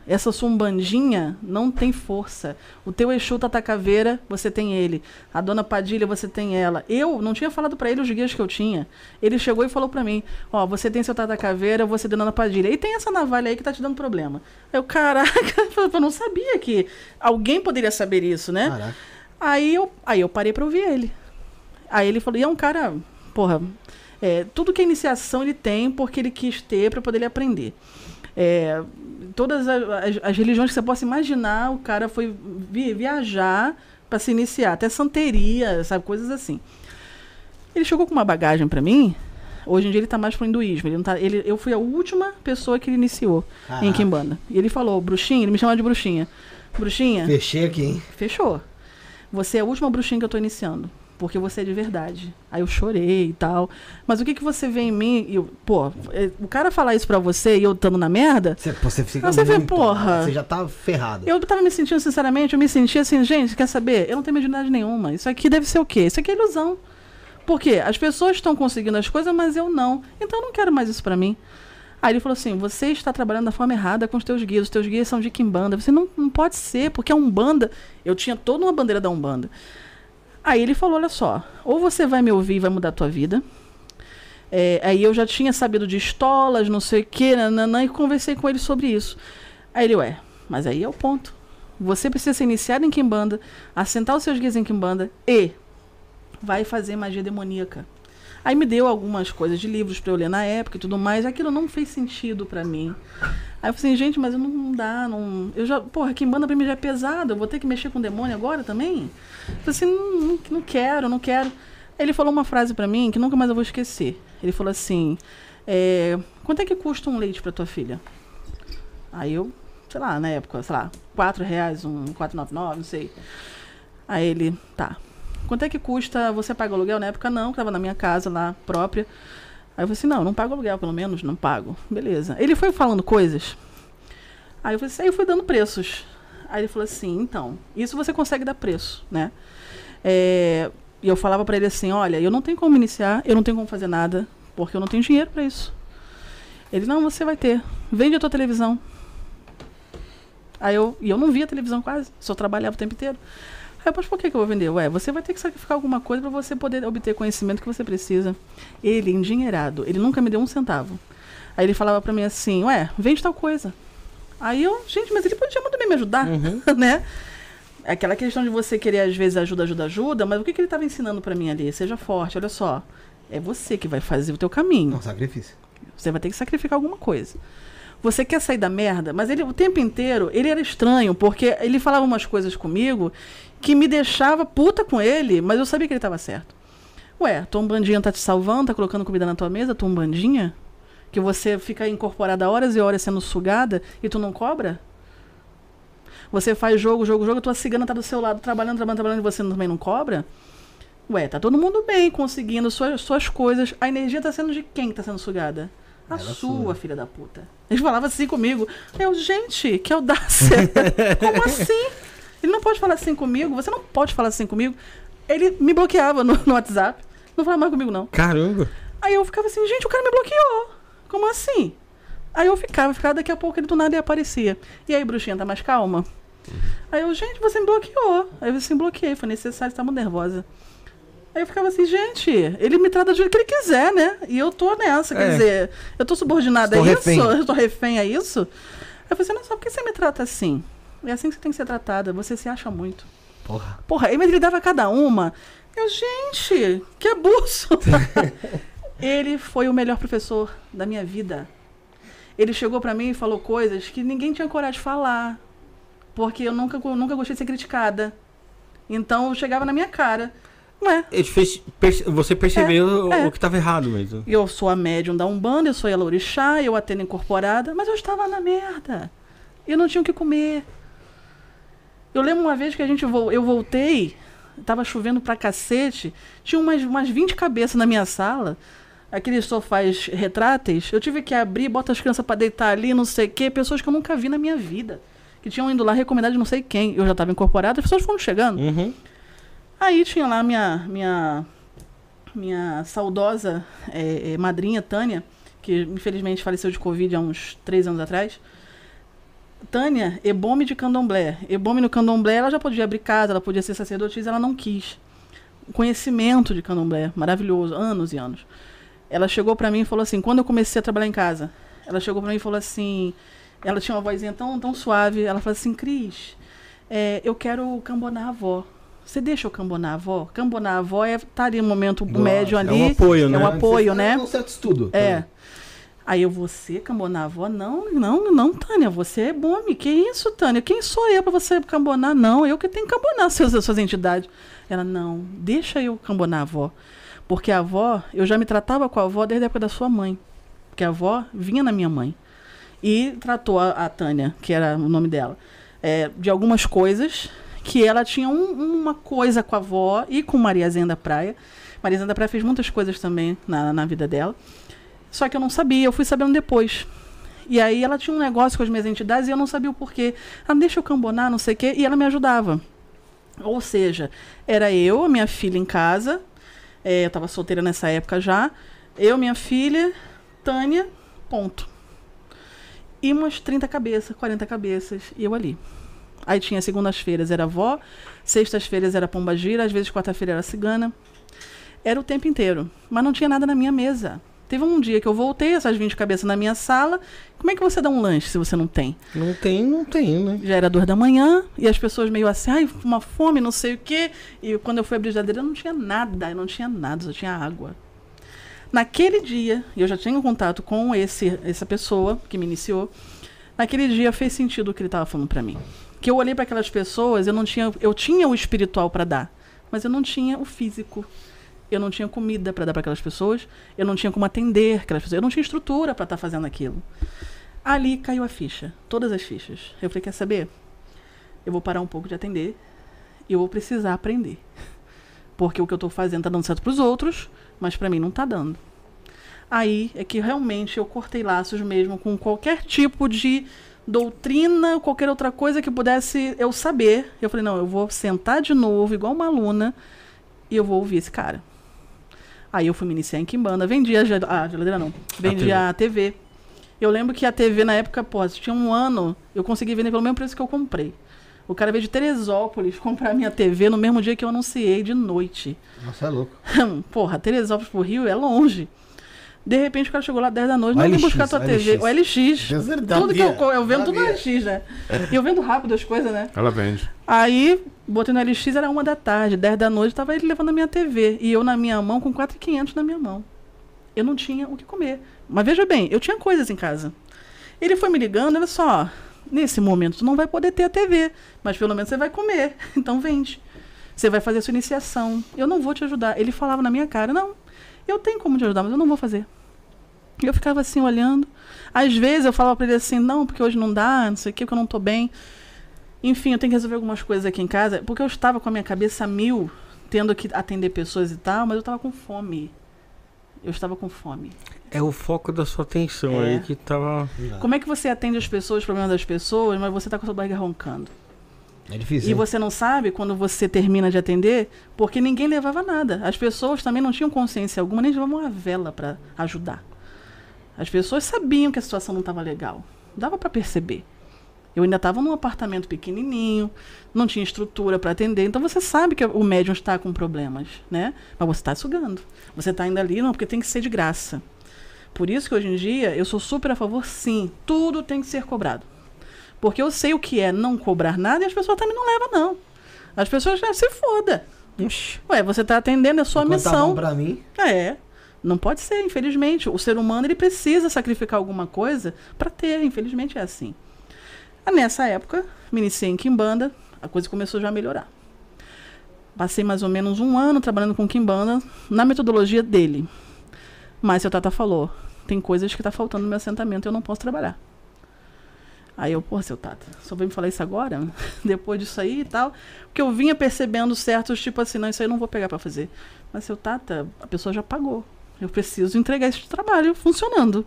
Essa sua umbandinha não tem força. O teu Exu Tata Caveira, você tem ele. A dona Padilha, você tem ela. Eu não tinha falado para ele os guias que eu tinha. Ele chegou e falou para mim: Ó, você tem seu Tata Caveira, você tem dona Padilha. E tem essa navalha aí que tá te dando problema. Eu, caraca, [LAUGHS] eu não sabia que alguém poderia saber isso, né? Caraca. Aí eu, aí eu parei pra ouvir ele. Aí ele falou, e é um cara, porra, é, tudo que é iniciação ele tem porque ele quis ter para poder ele aprender. É, todas as, as- religiões que você possa imaginar, o cara foi vi- viajar para se iniciar, até santeria, sabe, coisas assim. Ele chegou com uma bagagem para mim. Hoje em dia ele tá mais pro hinduísmo. Ele não tá, ele, eu fui a última pessoa que ele iniciou em. Kimbanda. E ele falou, bruxinha, ele me chama de bruxinha. Bruxinha, Fechei aqui, hein? Fechou. Você é a última bruxinha que eu tô iniciando. Porque você é de verdade. Aí eu chorei e tal. Mas o que que você vê em mim? E eu, pô, é, o cara falar isso pra você e eu estando na merda, Você, você fica Você vê, muito- porra. Você já tá ferrado. eu tava me sentindo, sinceramente, eu me sentia assim, gente, quer saber? Eu não tenho mediunidade nenhuma. Isso aqui deve ser o quê? Isso aqui é ilusão. Por quê? As pessoas estão conseguindo as coisas, mas eu não. Então eu não quero mais isso pra mim. Aí ele falou assim: você está trabalhando da forma errada com os teus guias. Os teus guias são de Kimbanda. Você não, não pode ser, porque a Umbanda. Eu tinha toda uma bandeira da Umbanda. Aí ele falou: olha só, ou você vai me ouvir e vai mudar a tua vida. É, aí eu já tinha sabido de estolas, não sei o que, nananã, e conversei com ele sobre isso. Aí ele, ué, mas aí é o ponto. Você precisa ser iniciado em Kimbanda, assentar os seus guias em Kimbanda e vai fazer magia demoníaca. Aí me deu algumas coisas de livros pra eu ler na época e tudo mais. Aquilo não fez sentido pra mim. Aí eu falei assim, gente, mas eu não, dá, não. Eu já, porra, Kimbanda pra mim já é pesado, eu vou ter que mexer com demônio agora também? Eu falei assim, não, não, quero, não quero. Ele falou uma frase pra mim que nunca mais eu vou esquecer. Ele falou assim: é, quanto é que custa um leite pra tua filha? Aí eu, sei lá, na época, sei lá, 4 reais, um 4,99, não sei. Aí ele, tá. Quanto é que custa, você paga aluguel? Na época não, que tava na minha casa lá, própria. Aí eu falei assim, não, não pago aluguel, pelo menos, não pago. Beleza. Ele foi falando coisas. Aí eu falei assim, aí eu fui dando preços. Aí ele falou assim, então, isso você consegue dar preço, né? É, e eu falava pra ele assim, olha, eu não tenho como iniciar, eu não tenho como fazer nada, porque eu não tenho dinheiro pra isso. Ele, não, você vai ter. Vende a tua televisão. Aí eu, e eu não via televisão quase, só trabalhava o tempo inteiro. Aí eu, mas por que, que eu vou vender? Ué, você vai ter que sacrificar alguma coisa para você poder obter conhecimento que você precisa. Ele, endinheirado, ele nunca me deu um centavo. Aí ele falava pra mim assim, ué, vende tal coisa. Aí eu, gente, mas ele podia muito bem me ajudar, [LAUGHS] né? Aquela questão de você querer, às vezes, ajuda, ajuda, ajuda, mas o que, que ele estava ensinando pra mim ali? Seja forte, olha só. É você que vai fazer o teu caminho. Não, sacrifício. Você vai ter que sacrificar alguma coisa. Você quer sair da merda, mas ele o tempo inteiro, ele era estranho, porque ele falava umas coisas comigo que me deixava puta com ele, mas eu sabia que ele estava certo. Ué, tua umbandinha tá te salvando, tá colocando comida na tua mesa, tua umbandinha? Que você fica incorporada horas e horas sendo sugada e tu não cobra? Você faz jogo, jogo, jogo, tua cigana tá do seu lado, trabalhando, trabalhando, trabalhando, e você também não cobra? Ué, tá todo mundo bem, conseguindo suas, suas coisas. A energia tá sendo de quem que tá sendo sugada? A sua, sua. filha da puta. Ele falava assim comigo. Eu, gente, que audácia. [LAUGHS] Como assim? Ele não pode falar assim comigo? Você não pode falar assim comigo? Ele me bloqueava no, [LAUGHS] no WhatsApp. Não falava mais comigo, não. Caramba. Aí eu ficava assim, gente, o cara me bloqueou. Como assim? Aí eu ficava, ficava, daqui a pouco ele do nada aparecia. E aí, bruxinha, tá mais calma? Aí eu, gente, você me bloqueou. Aí eu assim, bloqueei, foi necessário, estava nervosa. Aí eu ficava assim, gente, ele me trata do jeito que ele quiser, né? E eu tô nessa, quer É. dizer, eu tô subordinada Estou a isso, refém. [LAUGHS] eu tô refém a isso. Aí eu falei assim, não, só por que você me trata assim? É assim que você tem que ser tratada, você se acha muito. Porra. Porra, mas ele dava cada uma. Eu, gente, que abuso! [LAUGHS] ele foi o melhor professor da minha vida. Ele chegou pra mim e falou coisas que ninguém tinha coragem de falar. Porque eu nunca, nunca gostei de ser criticada. Então eu chegava na minha cara. Ué, Ele fez, perce- você percebeu É, é. o que estava errado mesmo. eu sou a médium da Umbanda, eu sou a Elorixá, eu atendo incorporada, mas eu estava na merda. Eu não tinha o que comer. Eu lembro uma vez que a gente vol- eu voltei, tava chovendo pra cacete, tinha umas, umas 20 cabeças na minha sala, aqueles sofás retráteis. Eu tive que abrir, bota as crianças pra deitar ali, não sei o quê, pessoas que eu nunca vi na minha vida. Que tinham ido lá recomendado de não sei quem. Eu já estava incorporada, as pessoas foram chegando. Uhum. Aí tinha lá minha minha minha saudosa eh, madrinha Tânia, que infelizmente faleceu de Covid há uns três anos atrás. Tânia, ebome de candomblé. Ebome no candomblé, ela já podia abrir casa, ela podia ser sacerdotisa, ela não quis. O conhecimento de candomblé, maravilhoso, anos e anos. Ela chegou pra mim e falou assim, quando eu comecei a trabalhar em casa, ela chegou pra mim e falou assim, ela tinha uma vozinha tão, tão suave, ela falou assim, Cris, é, eu quero cambonar a avó. Você deixa eu cambonar a avó? Cambonar a avó é estar ali no momento Nossa, médio É ali. um apoio, é né? um apoio, Você né? faz Um certo estudo. É. Aí eu, você, cambonar a avó? Não, não, não, Tânia, você é bome. Que isso, Tânia? Quem sou eu pra você cambonar? Não, eu que tenho que cambonar seus, suas entidades. Ela, não, deixa eu cambonar a avó. Porque a avó, eu já me tratava com a avó desde a época da sua mãe. Porque a avó vinha na minha mãe. E tratou a, a Tânia, que era o nome dela, é, de algumas coisas que ela tinha um- uma coisa com a avó e com Maria Zenda da Praia. Maria Zenda da Praia fez muitas coisas também na, na vida dela. Só que eu não sabia, eu fui sabendo depois. E aí ela tinha um negócio com as minhas entidades e eu não sabia o porquê. Ah, deixa eu cambonar, não sei o quê, e ela me ajudava. Ou seja, era eu, a minha filha em casa, eh, eu estava solteira nessa época já, eu, minha filha, Tânia, ponto. E umas 30 cabeças, 40 cabeças, e eu ali. Aí tinha segundas-feiras era avó, sextas-feiras era pombagira, às vezes quarta-feira era cigana. Era o tempo inteiro, mas não tinha nada na minha mesa. Teve um dia que eu voltei, essas 20 cabeças na minha sala. Como é que você dá um lanche se você não tem? Não tem, não tem, né? Já era duas da manhã e as pessoas meio assim, ai, uma fome, não sei o quê. E quando eu fui abrir a geladeira, não tinha nada, não tinha nada, só tinha água. Naquele dia, eu já tinha contato com esse, essa pessoa que me iniciou. Naquele dia fez sentido o que ele estava falando para mim. Que eu olhei para aquelas pessoas, eu não tinha, eu tinha o espiritual para dar, mas eu não tinha o físico. Eu não tinha comida para dar para aquelas pessoas, eu não tinha como atender aquelas pessoas, eu não tinha estrutura para estar fazendo aquilo. Ali caiu a ficha, todas as fichas. Eu falei, quer saber? Eu vou parar um pouco de atender e eu vou precisar aprender. Porque o que eu estou fazendo está dando certo para os outros, mas para mim não está dando. Aí é que realmente eu cortei laços mesmo com qualquer tipo de doutrina, qualquer outra coisa que pudesse eu saber. Eu falei, não, eu vou sentar de novo, igual uma aluna, e eu vou ouvir esse cara. Aí eu fui me iniciar em Kimbanda, vendia a gel- a geladeira não, vendia a TV. Eu lembro que a TV na época, pô, tinha um ano, eu consegui vender pelo mesmo preço que eu comprei. O cara veio de Teresópolis [LAUGHS] comprar minha TV no mesmo dia que eu anunciei, de noite. Nossa, é louco. [LAUGHS] Porra, Teresópolis pro Rio é longe. De repente o cara chegou lá 10 da noite, não vem buscar tua TV. O LX. Tudo que eu, eu vendo tudo no. LX, né? E eu vendo rápido as coisas, né? Ela vende. Aí, botei no LX, era uma da tarde, 10 da noite, tava ele levando a minha TV. E eu na minha mão, com 4,500 na minha mão. Eu não tinha o que comer. Mas veja bem, eu tinha coisas em casa. Ele foi me ligando, olha só, nesse momento tu não vai poder ter a TV, mas pelo menos você vai comer, [LAUGHS] então vende. Você vai fazer a sua iniciação. Eu não vou te ajudar. Ele falava na minha cara, não, eu tenho como te ajudar, mas eu não vou fazer. Eu ficava assim olhando. Às vezes eu falava pra ele assim, não, porque hoje não dá, não sei o que, porque eu não tô bem. Enfim, eu tenho que resolver algumas coisas aqui em casa, porque eu estava com a minha cabeça mil, tendo que atender pessoas e tal, mas eu estava com fome. Eu estava com fome. É o foco da sua atenção É. aí que tava. Como é que você atende as pessoas, os problemas das pessoas, mas você está com a sua barriga roncando? É difícil. E hein? você não sabe quando você termina de atender, porque ninguém levava nada. As pessoas também não tinham consciência alguma, nem levavam uma vela para ajudar. As pessoas sabiam que a situação não estava legal. Dava para perceber. Eu ainda estava num apartamento pequenininho, não tinha estrutura para atender. Então você sabe que o médium está com problemas, né? Mas você está sugando. Você está indo ali, não, porque tem que ser de graça. Por isso que hoje em dia eu sou super a favor, sim. Tudo tem que ser cobrado. Porque eu sei o que é não cobrar nada e as pessoas também não levam, não. As pessoas já se foda. Ixi, Ué, você está atendendo a sua Enquanto tá bom missão. pra mim, É. Não pode ser, infelizmente. O ser humano ele precisa sacrificar alguma coisa para ter, infelizmente é assim. Ah, Nessa época, me iniciei em Kimbanda, a coisa começou já a melhorar. Passei mais ou menos um ano trabalhando com Kimbanda na metodologia dele. Mas seu Tata falou, tem coisas que tá faltando no meu assentamento e eu não posso trabalhar. Aí eu, pô, seu Tata, só veio me falar isso agora? [LAUGHS] Depois disso aí e tal. Porque eu vinha percebendo certos, tipo assim, não, isso aí eu não vou pegar para fazer. Mas, seu Tata, a pessoa já pagou. Eu preciso entregar esse trabalho funcionando.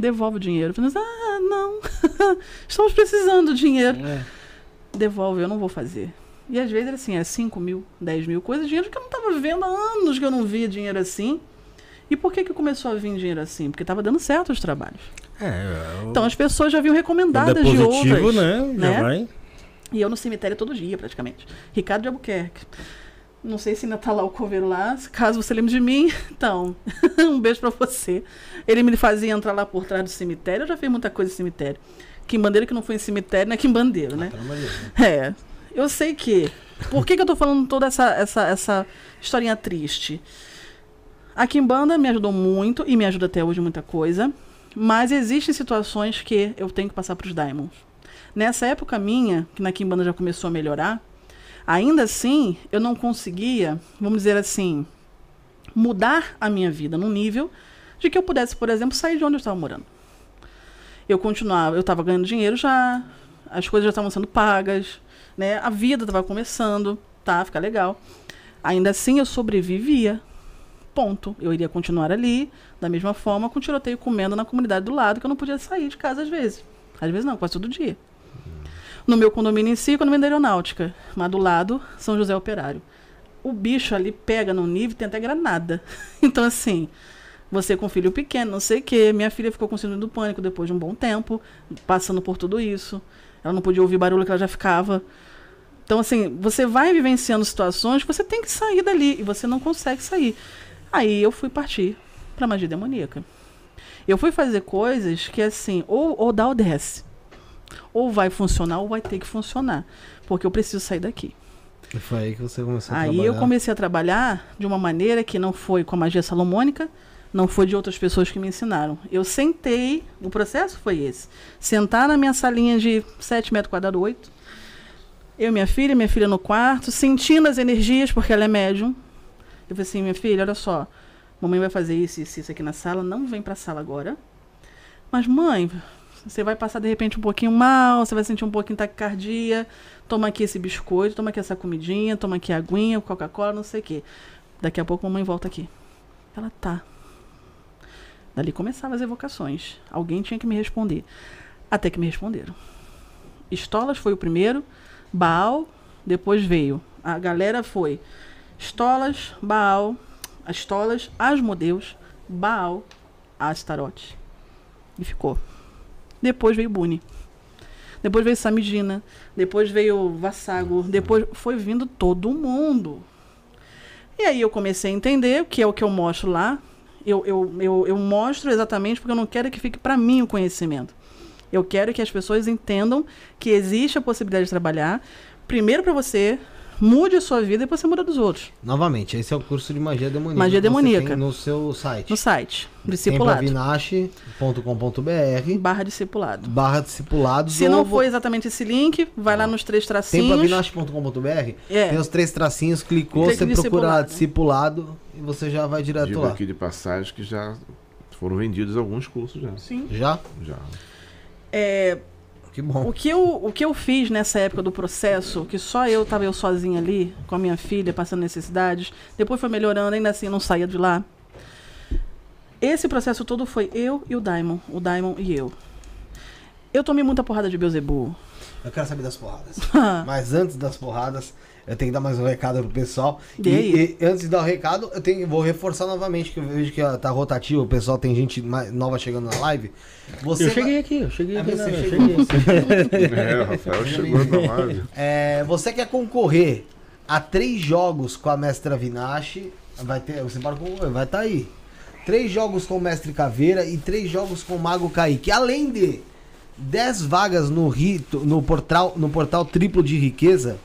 Devolve o dinheiro. Eu falei, ah, não. [LAUGHS] Estamos precisando do dinheiro. é. Devolve, eu não vou fazer. E às vezes era assim, é 5 mil, 10 mil coisas, dinheiro que eu não estava vendo há anos que eu não via dinheiro assim. E por que que começou a vir dinheiro assim? Porque estava dando certo os trabalhos. É, o- Então as pessoas já vinham quando é recomendadas de positivo, outras. né? Já né? vai. E eu no cemitério todo dia, praticamente. Ricardo de Albuquerque. Não sei se ainda tá lá o coveiro lá. Caso você lembre de mim, [LAUGHS] então, [LAUGHS] um beijo pra você. Ele me fazia entrar lá por trás do cemitério. Eu já fiz muita coisa em cemitério. Quimbandeiro que não foi em cemitério, não é quimbandeiro, né? De Deus, né? É. Eu sei que. Por que, que eu tô falando toda essa, essa, essa historinha triste? A Kimbanda me ajudou muito e me ajuda até hoje muita coisa. Mas existem situações que eu tenho que passar pros Diamonds. Nessa época minha, que na Kimbanda já começou a melhorar, ainda assim eu não conseguia, vamos dizer assim, mudar a minha vida num nível de que eu pudesse, por exemplo, sair de onde eu estava morando. Eu continuava, eu estava ganhando dinheiro já, as coisas já estavam sendo pagas, né? A vida estava começando, tá, fica legal. Ainda assim eu sobrevivia. Ponto. Eu iria continuar ali, da mesma forma, com tiroteio comendo na comunidade do lado, que eu não podia sair de casa às vezes. Às vezes não, quase todo dia. No meu condomínio em si, condomínio da aeronáutica. Mas do lado, São José Operário. O bicho ali pega no nível, tem até granada. [LAUGHS] Então, assim, você com filho pequeno, não sei o quê. Minha filha ficou com síndrome do pânico depois de um bom tempo, passando por tudo isso. Ela não podia ouvir barulho que ela já ficava. Então, assim, você vai vivenciando situações que você tem que sair dali e você não consegue sair. Aí eu fui partir pra magia demoníaca. Eu fui fazer coisas que, assim, ou, ou dá ou desce. Ou vai funcionar ou vai ter que funcionar. Porque eu preciso sair daqui. E foi aí que você começou a Aí trabalhar. eu comecei a trabalhar de uma maneira que não foi com a magia salomônica, não foi de outras pessoas que me ensinaram. Eu sentei, o processo foi esse. Sentar na minha salinha de 7 metros quadrados, 8. Eu e minha filha, minha filha no quarto, sentindo as energias, porque ela é médium. Eu falei assim, minha filha, olha só, mamãe vai fazer isso, isso, isso aqui na sala, não vem pra sala agora. Mas mãe, você vai passar de repente um pouquinho mal, você vai sentir um pouquinho taquicardia. Toma aqui esse biscoito, toma aqui essa comidinha, toma aqui a aguinha, Coca-Cola, não sei o quê. Daqui a pouco a mamãe volta aqui. Ela tá. Dali começavam as evocações. Alguém tinha que me responder. Até que me responderam. Estolas foi o primeiro, Baal, depois veio. A galera foi Estolas, Baal, Estolas, Asmodeus, Baal, Astarote. E ficou. Depois veio Buni. Depois veio Samidina. Depois veio Vassago. Depois foi vindo todo mundo. E aí eu comecei a entender, que é o que eu mostro lá. Eu, eu, eu, eu mostro exatamente porque eu não quero que fique para mim o conhecimento. Eu quero que as pessoas entendam que existe a possibilidade de trabalhar. Primeiro para você, mude a sua vida e depois você muda dos outros. Novamente, esse é o curso de magia demoníaca. Magia demoníaca. no seu site. No site, discipulado. Templavinache.com.br Barra discipulado. barra discipulado. Se não for exatamente esse link, vai lá nos três tracinhos. Templavinache.com.br É. tem os três tracinhos, clicou, Clique você procura lá discipulado. discipulado e você já vai direto Digo lá. aqui de passagem que já foram vendidos alguns cursos já. Sim. Já? Já. É, Que bom. O que, eu, o que eu fiz nessa época do processo, que só eu tava eu sozinha ali, com a minha filha, passando necessidades, depois foi melhorando, ainda assim não saía de lá. Esse processo todo foi eu e o Daimon, o Daimon e eu. Eu tomei muita porrada de Beuzebu. Eu quero saber das porradas. [LAUGHS] Mas antes das porradas, eu tenho que dar mais um recado pro pessoal. E, aí. e antes de dar o recado, eu tenho, vou reforçar novamente, que eu vejo que ó, tá rotativo, o pessoal tem gente mais nova chegando na live. Você Eu vai- cheguei aqui, eu cheguei É, aqui. você não, chegou. cheguei. É, o Rafael chegou na live. É, você quer concorrer a três jogos com a Mestra Vinache, vai ter, você pode concorrer, vai estar aí. Três jogos com o Mestre Caveira e três jogos com o Mago Kaique. Além de 10 vagas no, rito, no, portal, no portal Triplo de Riqueza,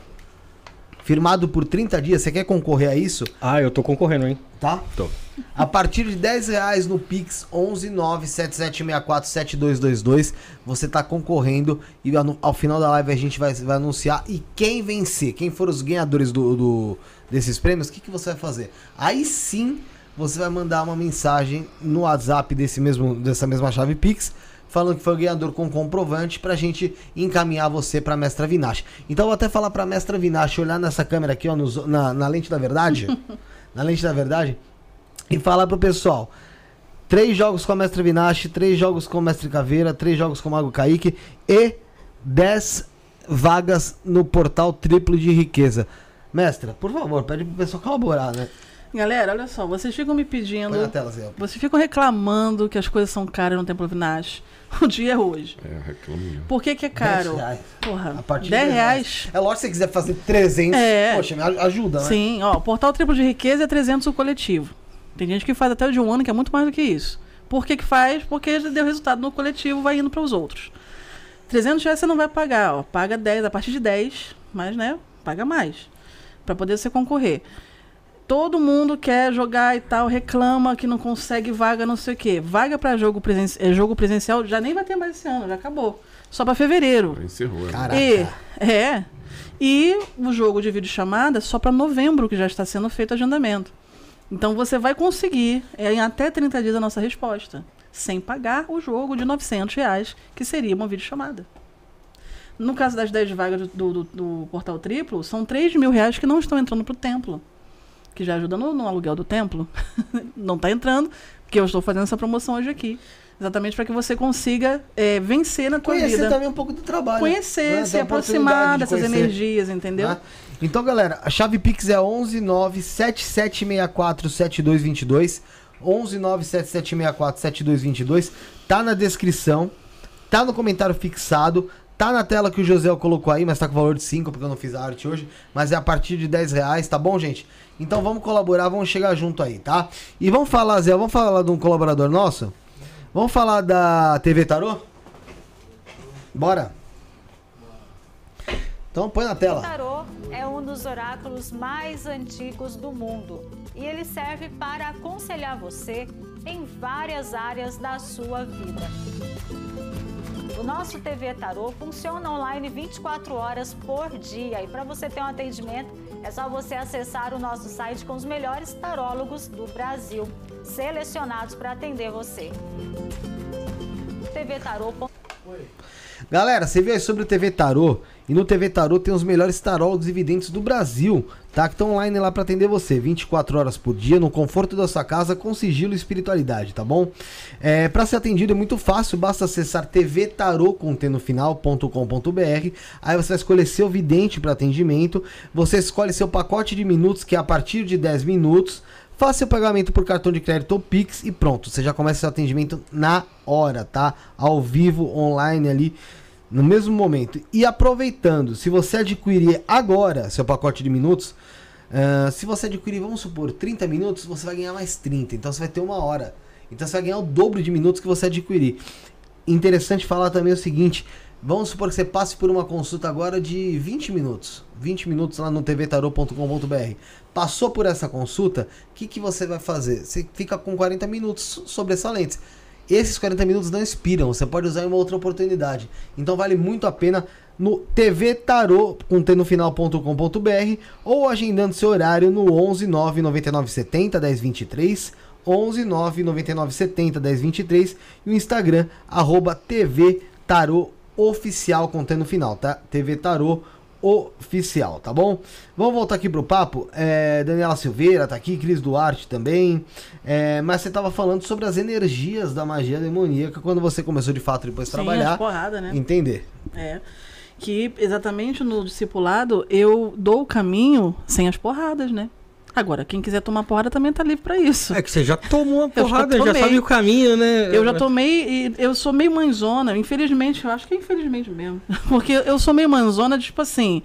firmado por 30 dias. Você quer concorrer a isso? Ah, eu tô concorrendo, hein? Tá? Tô. A partir de 10 reais no Pix 11977647222, você tá concorrendo e ao, final da live a gente vai, vai anunciar. E quem vencer, quem for os ganhadores do, do- desses prêmios, o que, que você vai fazer? Aí sim você vai mandar uma mensagem no WhatsApp desse mesmo, dessa mesma chave Pix. Falando que foi o ganhador com comprovante pra gente encaminhar você pra Mestra Vinache. Então eu vou até falar pra Mestra Vinache olhar nessa câmera aqui, ó, nos- na, na lente da verdade. [LAUGHS] na lente da verdade e falar pro pessoal. Três jogos com a Mestre Vinache, três jogos com o Mestre Caveira, três jogos com o Mago Kaique e dez vagas no portal triplo de riqueza. Mestra, por favor, pede pro pessoal colaborar, né? Galera, olha só, vocês ficam me pedindo. Põe na tela, Zé. Vocês ficam reclamando que as coisas são caras no Templo Vinash. [LAUGHS] O dia é hoje. É, reclamo. Por que, que é 10 caro? reais. Porra, A partir 10 de reais. É lógico que se você quiser fazer 300, É. poxa, ajuda, né? Sim, ó, o portal triplo de riqueza é 300 o coletivo. Tem gente que faz até o de um ano, que é muito mais do que isso. Por que que faz? Porque já deu resultado no coletivo, vai indo para os outros. 300 reais você não vai pagar, ó. Paga 10, a partir de 10, mas, né, paga mais. para poder você concorrer. Todo mundo quer jogar e tal, reclama que não consegue vaga, não sei o quê. Vaga para jogo, presen eh, jogo presencial já nem vai ter mais esse ano, já acabou. Só para fevereiro. Encerrou. né? Caraca. E, é. E o jogo de videochamada só para novembro, que já está sendo feito o agendamento. Então você vai conseguir, é, em até 30 dias, a nossa resposta. Sem pagar o jogo de 900 reais, que seria uma videochamada. No caso das 10 vagas do, do, do portal triplo, são 3 mil reais que não estão entrando para o templo. Que já ajuda no, no aluguel do templo. [LAUGHS] não está entrando, porque eu estou fazendo essa promoção hoje aqui. Exatamente para que você consiga é, vencer na tua Conhecer vida também um pouco do trabalho. conhecer, né? se aproximar de dessas conhecer, energias, entendeu? né? Então, galera, a chave Pix é 11 97764 7222. 11 97764 7222. Tá na descrição. Tá no comentário fixado. Tá na tela que o José colocou aí, mas tá com valor de 5, porque eu não fiz a arte hoje. Mas é a partir de 10 reais, tá bom, gente? Então vamos colaborar, vamos chegar junto aí, tá? E vamos falar, Zé, vamos falar de um colaborador nosso? Vamos falar da TV Tarô? Bora? Então põe na O tela. tarô é um dos oráculos mais antigos do mundo e ele serve para aconselhar você em várias áreas da sua vida. O nosso TV Tarô funciona online 24 horas por dia e para você ter um atendimento é só você acessar o nosso site com os melhores tarólogos do Brasil, selecionados para atender você. TV Tarô. Galera, você viu aí sobre o TV Tarô? E no TV Tarô tem os melhores tarólogos e videntes do Brasil, tá? Que online lá pra atender você 24 horas por dia, no conforto da sua casa, com sigilo e espiritualidade, tá bom? É, para ser atendido é muito fácil, basta acessar tvtarô.com.br. Aí você vai escolher seu vidente para atendimento. Você escolhe seu pacote de minutos, que é a partir de 10 minutos. Faça seu pagamento por cartão de crédito ou Pix e pronto. Você já começa seu atendimento na hora, tá? Ao vivo, online ali, no mesmo momento. E aproveitando, se você adquirir agora seu pacote de minutos, ah, se você adquirir, vamos supor, 30 minutos, você vai ganhar mais 30. Então você vai ter uma hora. Então você vai ganhar o dobro de minutos que você adquirir. Interessante falar também o seguinte. Vamos supor que você passe por uma consulta agora de 20 minutos. 20 minutos lá no tvtarô.com.br. Passou por essa consulta, o que, que você vai fazer? Você fica com 40 minutos sobressalentes. Esses 40 minutos não expiram, você pode usar em uma outra oportunidade. Então vale muito a pena no tvtarô, com T no final.com.br ou agendando seu horário no 11 9 99 70 10 23 11 9 99 70 10 23 e o Instagram arroba TV Tarô Oficial com final, tá? TV Tarô Oficial, tá bom? Vamos voltar aqui pro papo. É, Daniela Silveira tá aqui, Cris Duarte também. É, mas você tava falando sobre as energias da magia demoníaca quando você começou de fato depois de Sim, trabalhar. porrada, né? Entender. É. Que exatamente no discipulado eu dou o caminho sem as porradas, né? Agora, quem quiser tomar porrada também tá livre pra isso. É que você já tomou uma [LAUGHS] já porrada, já, tomei. sabe o caminho, né? Eu já tomei e eu sou meio mãezona, infelizmente, eu acho que é infelizmente mesmo. [LAUGHS] Porque eu sou meio mãezona, tipo assim,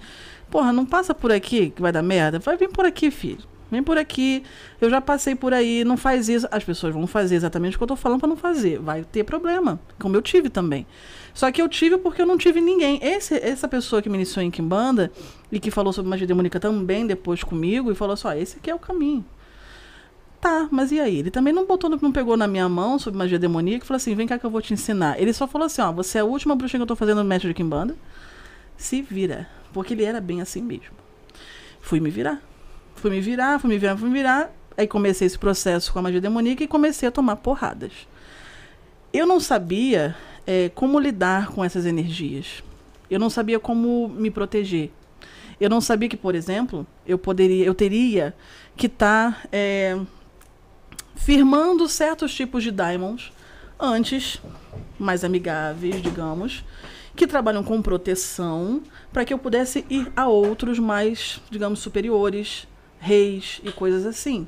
porra, não passa por aqui que vai dar merda. Vai vir por aqui, filho. Vem por aqui. Eu já passei por aí, não faz isso. As pessoas vão fazer exatamente o que eu tô falando pra não fazer. Vai ter problema, como eu tive também. Só que eu tive porque eu não tive ninguém. Esse, essa pessoa que me iniciou em Kimbanda e que falou sobre magia demoníaca também depois comigo e falou assim: ó, esse aqui é o caminho. Tá, mas e aí? Ele também não botou, não pegou na minha mão sobre magia demoníaca e falou assim: vem cá que eu vou te ensinar. Ele só falou assim: ó, você é a última bruxa que eu tô fazendo no mestre de Kimbanda. Se vira. Porque ele era bem assim mesmo. Fui me virar. Fui me virar, fui me virar, fui me virar. Aí comecei esse processo com a magia demoníaca e comecei a tomar porradas. Eu não sabia é, como lidar com essas energias. Eu não sabia como me proteger. Eu não sabia que, por exemplo, eu poderia, eu teria que estar é, firmando certos tipos de diamonds antes, mais amigáveis, digamos, que trabalham com proteção, para que eu pudesse ir a outros mais, digamos, superiores, reis e coisas assim.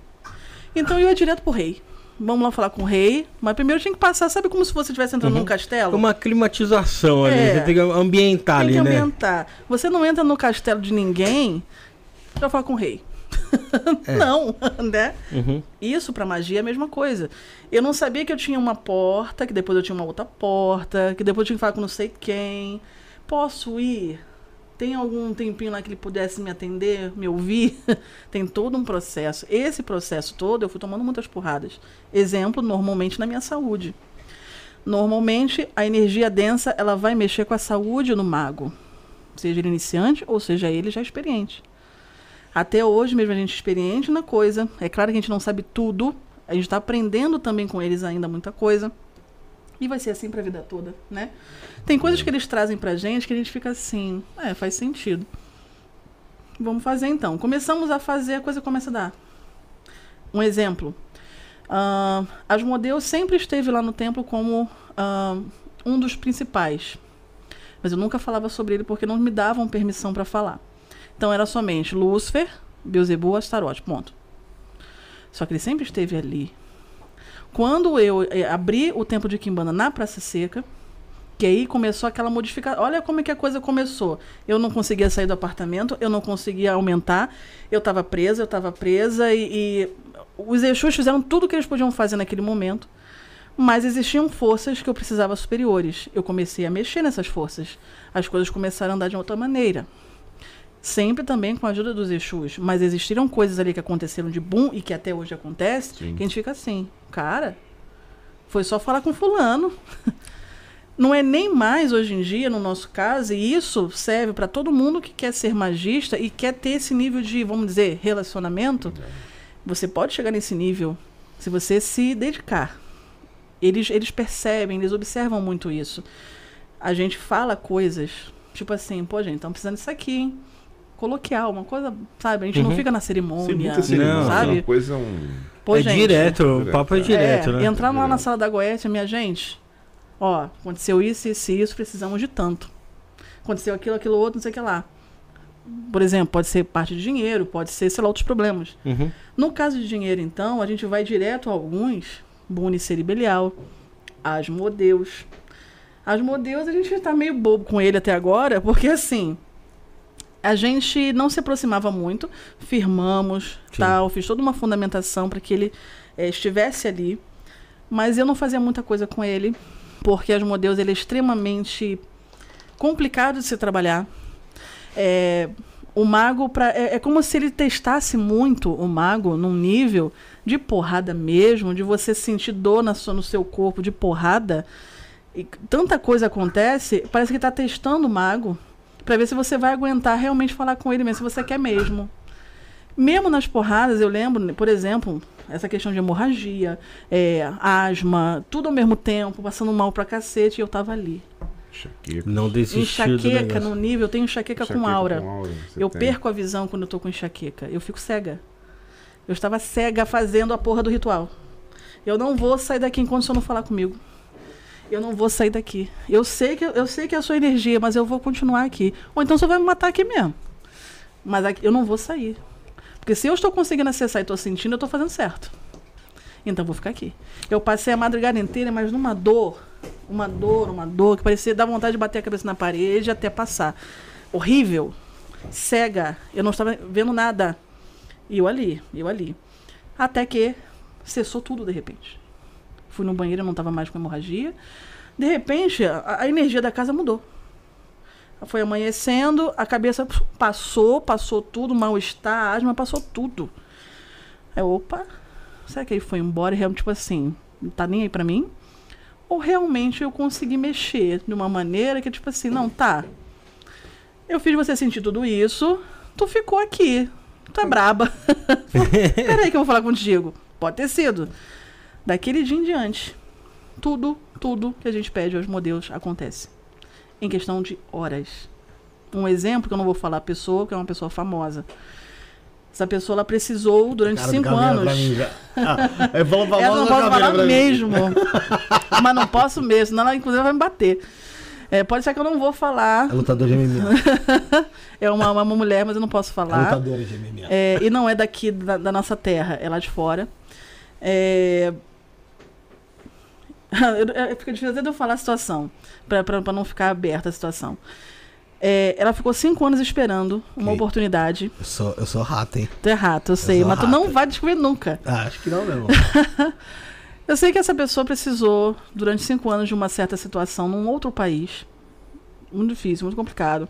Então eu ia direto pro rei. Vamos lá falar com o rei. Mas primeiro tinha que passar, sabe como se você estivesse entrando num castelo? Uma climatização ali. É. Você tem que ambientar Tem ali, que né? ambientar. Você não entra no castelo de ninguém pra falar com o rei. [LAUGHS] não, né? Uhum. Isso pra magia é a mesma coisa. Eu não sabia que eu tinha uma porta, que depois eu tinha uma outra porta, que depois eu tinha que falar com não sei quem. Posso ir? Tem algum tempinho lá que ele pudesse me atender, me ouvir? [LAUGHS] Tem todo um processo. Esse processo todo eu fui tomando muitas porradas. Exemplo, normalmente na minha saúde. Normalmente a energia densa ela vai mexer com a saúde no mago, seja ele iniciante ou seja ele já experiente. Até hoje, mesmo a gente experiente na coisa, é claro que a gente não sabe tudo, a gente está aprendendo também com eles ainda muita coisa. E vai ser assim para a vida toda, né? Tem coisas que eles trazem pra gente que a gente fica assim, é, faz sentido. Vamos fazer então. Começamos a fazer, a coisa começa a dar. Um exemplo. Ah, Asmodeu sempre esteve lá no templo como ah, um dos principais. Mas eu nunca falava sobre ele porque não me davam permissão para falar. Então era somente Lúcifer, Beelzebub, Astarote, ponto. Só que ele sempre esteve ali. Quando eu eh, abri o templo de Quimbanda na Praça Seca, que aí começou aquela modificação. Olha como é que a coisa começou. Eu não conseguia sair do apartamento, eu não conseguia aumentar, eu estava presa, eu estava presa e, e os Exus fizeram tudo o que eles podiam fazer naquele momento. Mas existiam forças que eu precisava superiores. Eu comecei a mexer nessas forças. As coisas começaram a andar de outra maneira. Sempre também com a ajuda dos Exus. Mas existiram coisas ali que aconteceram de boom e que até hoje acontece, Sim. que a gente fica assim, cara, foi só falar com fulano. [LAUGHS] Não é nem mais hoje em dia, no nosso caso, e isso serve para todo mundo que quer ser magista e quer ter esse nível de, vamos dizer, relacionamento. Você pode chegar nesse nível se você se dedicar. Eles, eles percebem, eles observam muito isso. A gente fala coisas, tipo assim, pô, gente, estamos precisando disso aqui, hein? Coloquial, uma coisa, sabe? A gente não Uhum. fica na cerimônia, cerimônia, sabe? uma coisa um. Pô, é gente, direto, o Direto, papo é é. direto, é, né? Entrar lá na sala da Goethe, minha gente, ó, aconteceu isso, isso e isso, precisamos de tanto. Aconteceu aquilo, aquilo outro, não sei o que lá. Por exemplo, pode ser parte de dinheiro, pode ser, sei lá, outros problemas. Uhum. No caso de dinheiro, então, a gente vai direto a alguns, Bonicer e Belial, Asmodeus. Asmodeus, a gente tá meio bobo com ele até agora, porque assim, a gente não se aproximava muito, firmamos, Sim. tal, fiz toda uma fundamentação para que ele eh, estivesse ali, mas eu não fazia muita coisa com ele, porque Asmodeus ele é extremamente complicado de se trabalhar. É, o mago, pra, é, é como se ele testasse muito o mago num nível de porrada mesmo, de você sentir dor na sua, no seu corpo de porrada. E tanta coisa acontece, parece que está testando o mago para ver se você vai aguentar realmente falar com ele mesmo, se você quer mesmo. Mesmo nas porradas, eu lembro, por exemplo, essa questão de hemorragia, é, asma, tudo ao mesmo tempo, passando mal pra cacete, e eu tava ali. Enxaqueca. Não desistiu Enxaqueca no nível, eu tenho enxaqueca, com Enxaqueca aura. com aura, Eu tem. perco a visão quando eu tô com enxaqueca. Eu fico cega. Eu estava cega fazendo a porra do ritual. Eu não vou sair daqui enquanto o senhor não falar comigo. Eu não vou sair daqui. Eu sei que eu sei que é a sua energia, mas eu vou continuar aqui. Ou então senhor vai me matar aqui mesmo. Mas aqui, eu não vou sair. Porque se eu estou conseguindo acessar e estou sentindo, eu estou fazendo certo. Então vou ficar aqui. Eu passei a madrugada inteira, mas numa dor, uma dor, uma dor, que parecia dar vontade de bater a cabeça na parede até passar. Horrível. Cega. Eu não estava vendo nada. E eu ali, eu ali. Até que cessou tudo de repente. Fui no banheiro, não estava mais com hemorragia. De repente, a, a energia da casa mudou. Foi amanhecendo, a cabeça passou, passou tudo, mal-estar, asma, passou tudo. Aí, opa, será que ele foi embora e tipo assim, não tá nem aí pra mim? Ou realmente eu consegui mexer de uma maneira que, tipo assim, não, tá. Eu fiz você sentir tudo isso, tu ficou aqui. Tu é braba. [LAUGHS] Peraí que eu vou falar contigo. Pode ter sido. Daquele dia em diante, tudo, tudo que a gente pede aos modelos acontece. Em questão de horas. Um exemplo que eu não vou falar a pessoa, que é uma pessoa famosa. Essa pessoa ela precisou durante Cara, cinco anos. Ah, [LAUGHS] falou pra Ela não pode falar mesmo. [LAUGHS] Mas não posso mesmo, senão ela inclusive vai me bater. É, pode ser que eu não vou falar. É lutador de MMA. [LAUGHS] É uma, uma mulher, mas eu não posso É falar. lutadora de MMA. É, e não é daqui da, da nossa terra, é lá de fora. É... [LAUGHS] fica difícil até de eu falar a situação, pra não ficar aberta a situação. É, ela ficou cinco anos esperando uma oportunidade. Eu sou, eu sou rato, hein? Tu é rato, eu sei, mas tu não vai descobrir nunca. Ah, acho que não mesmo. [LAUGHS] Eu sei que essa pessoa precisou, durante cinco anos, de uma certa situação num outro país. Muito difícil, muito complicado.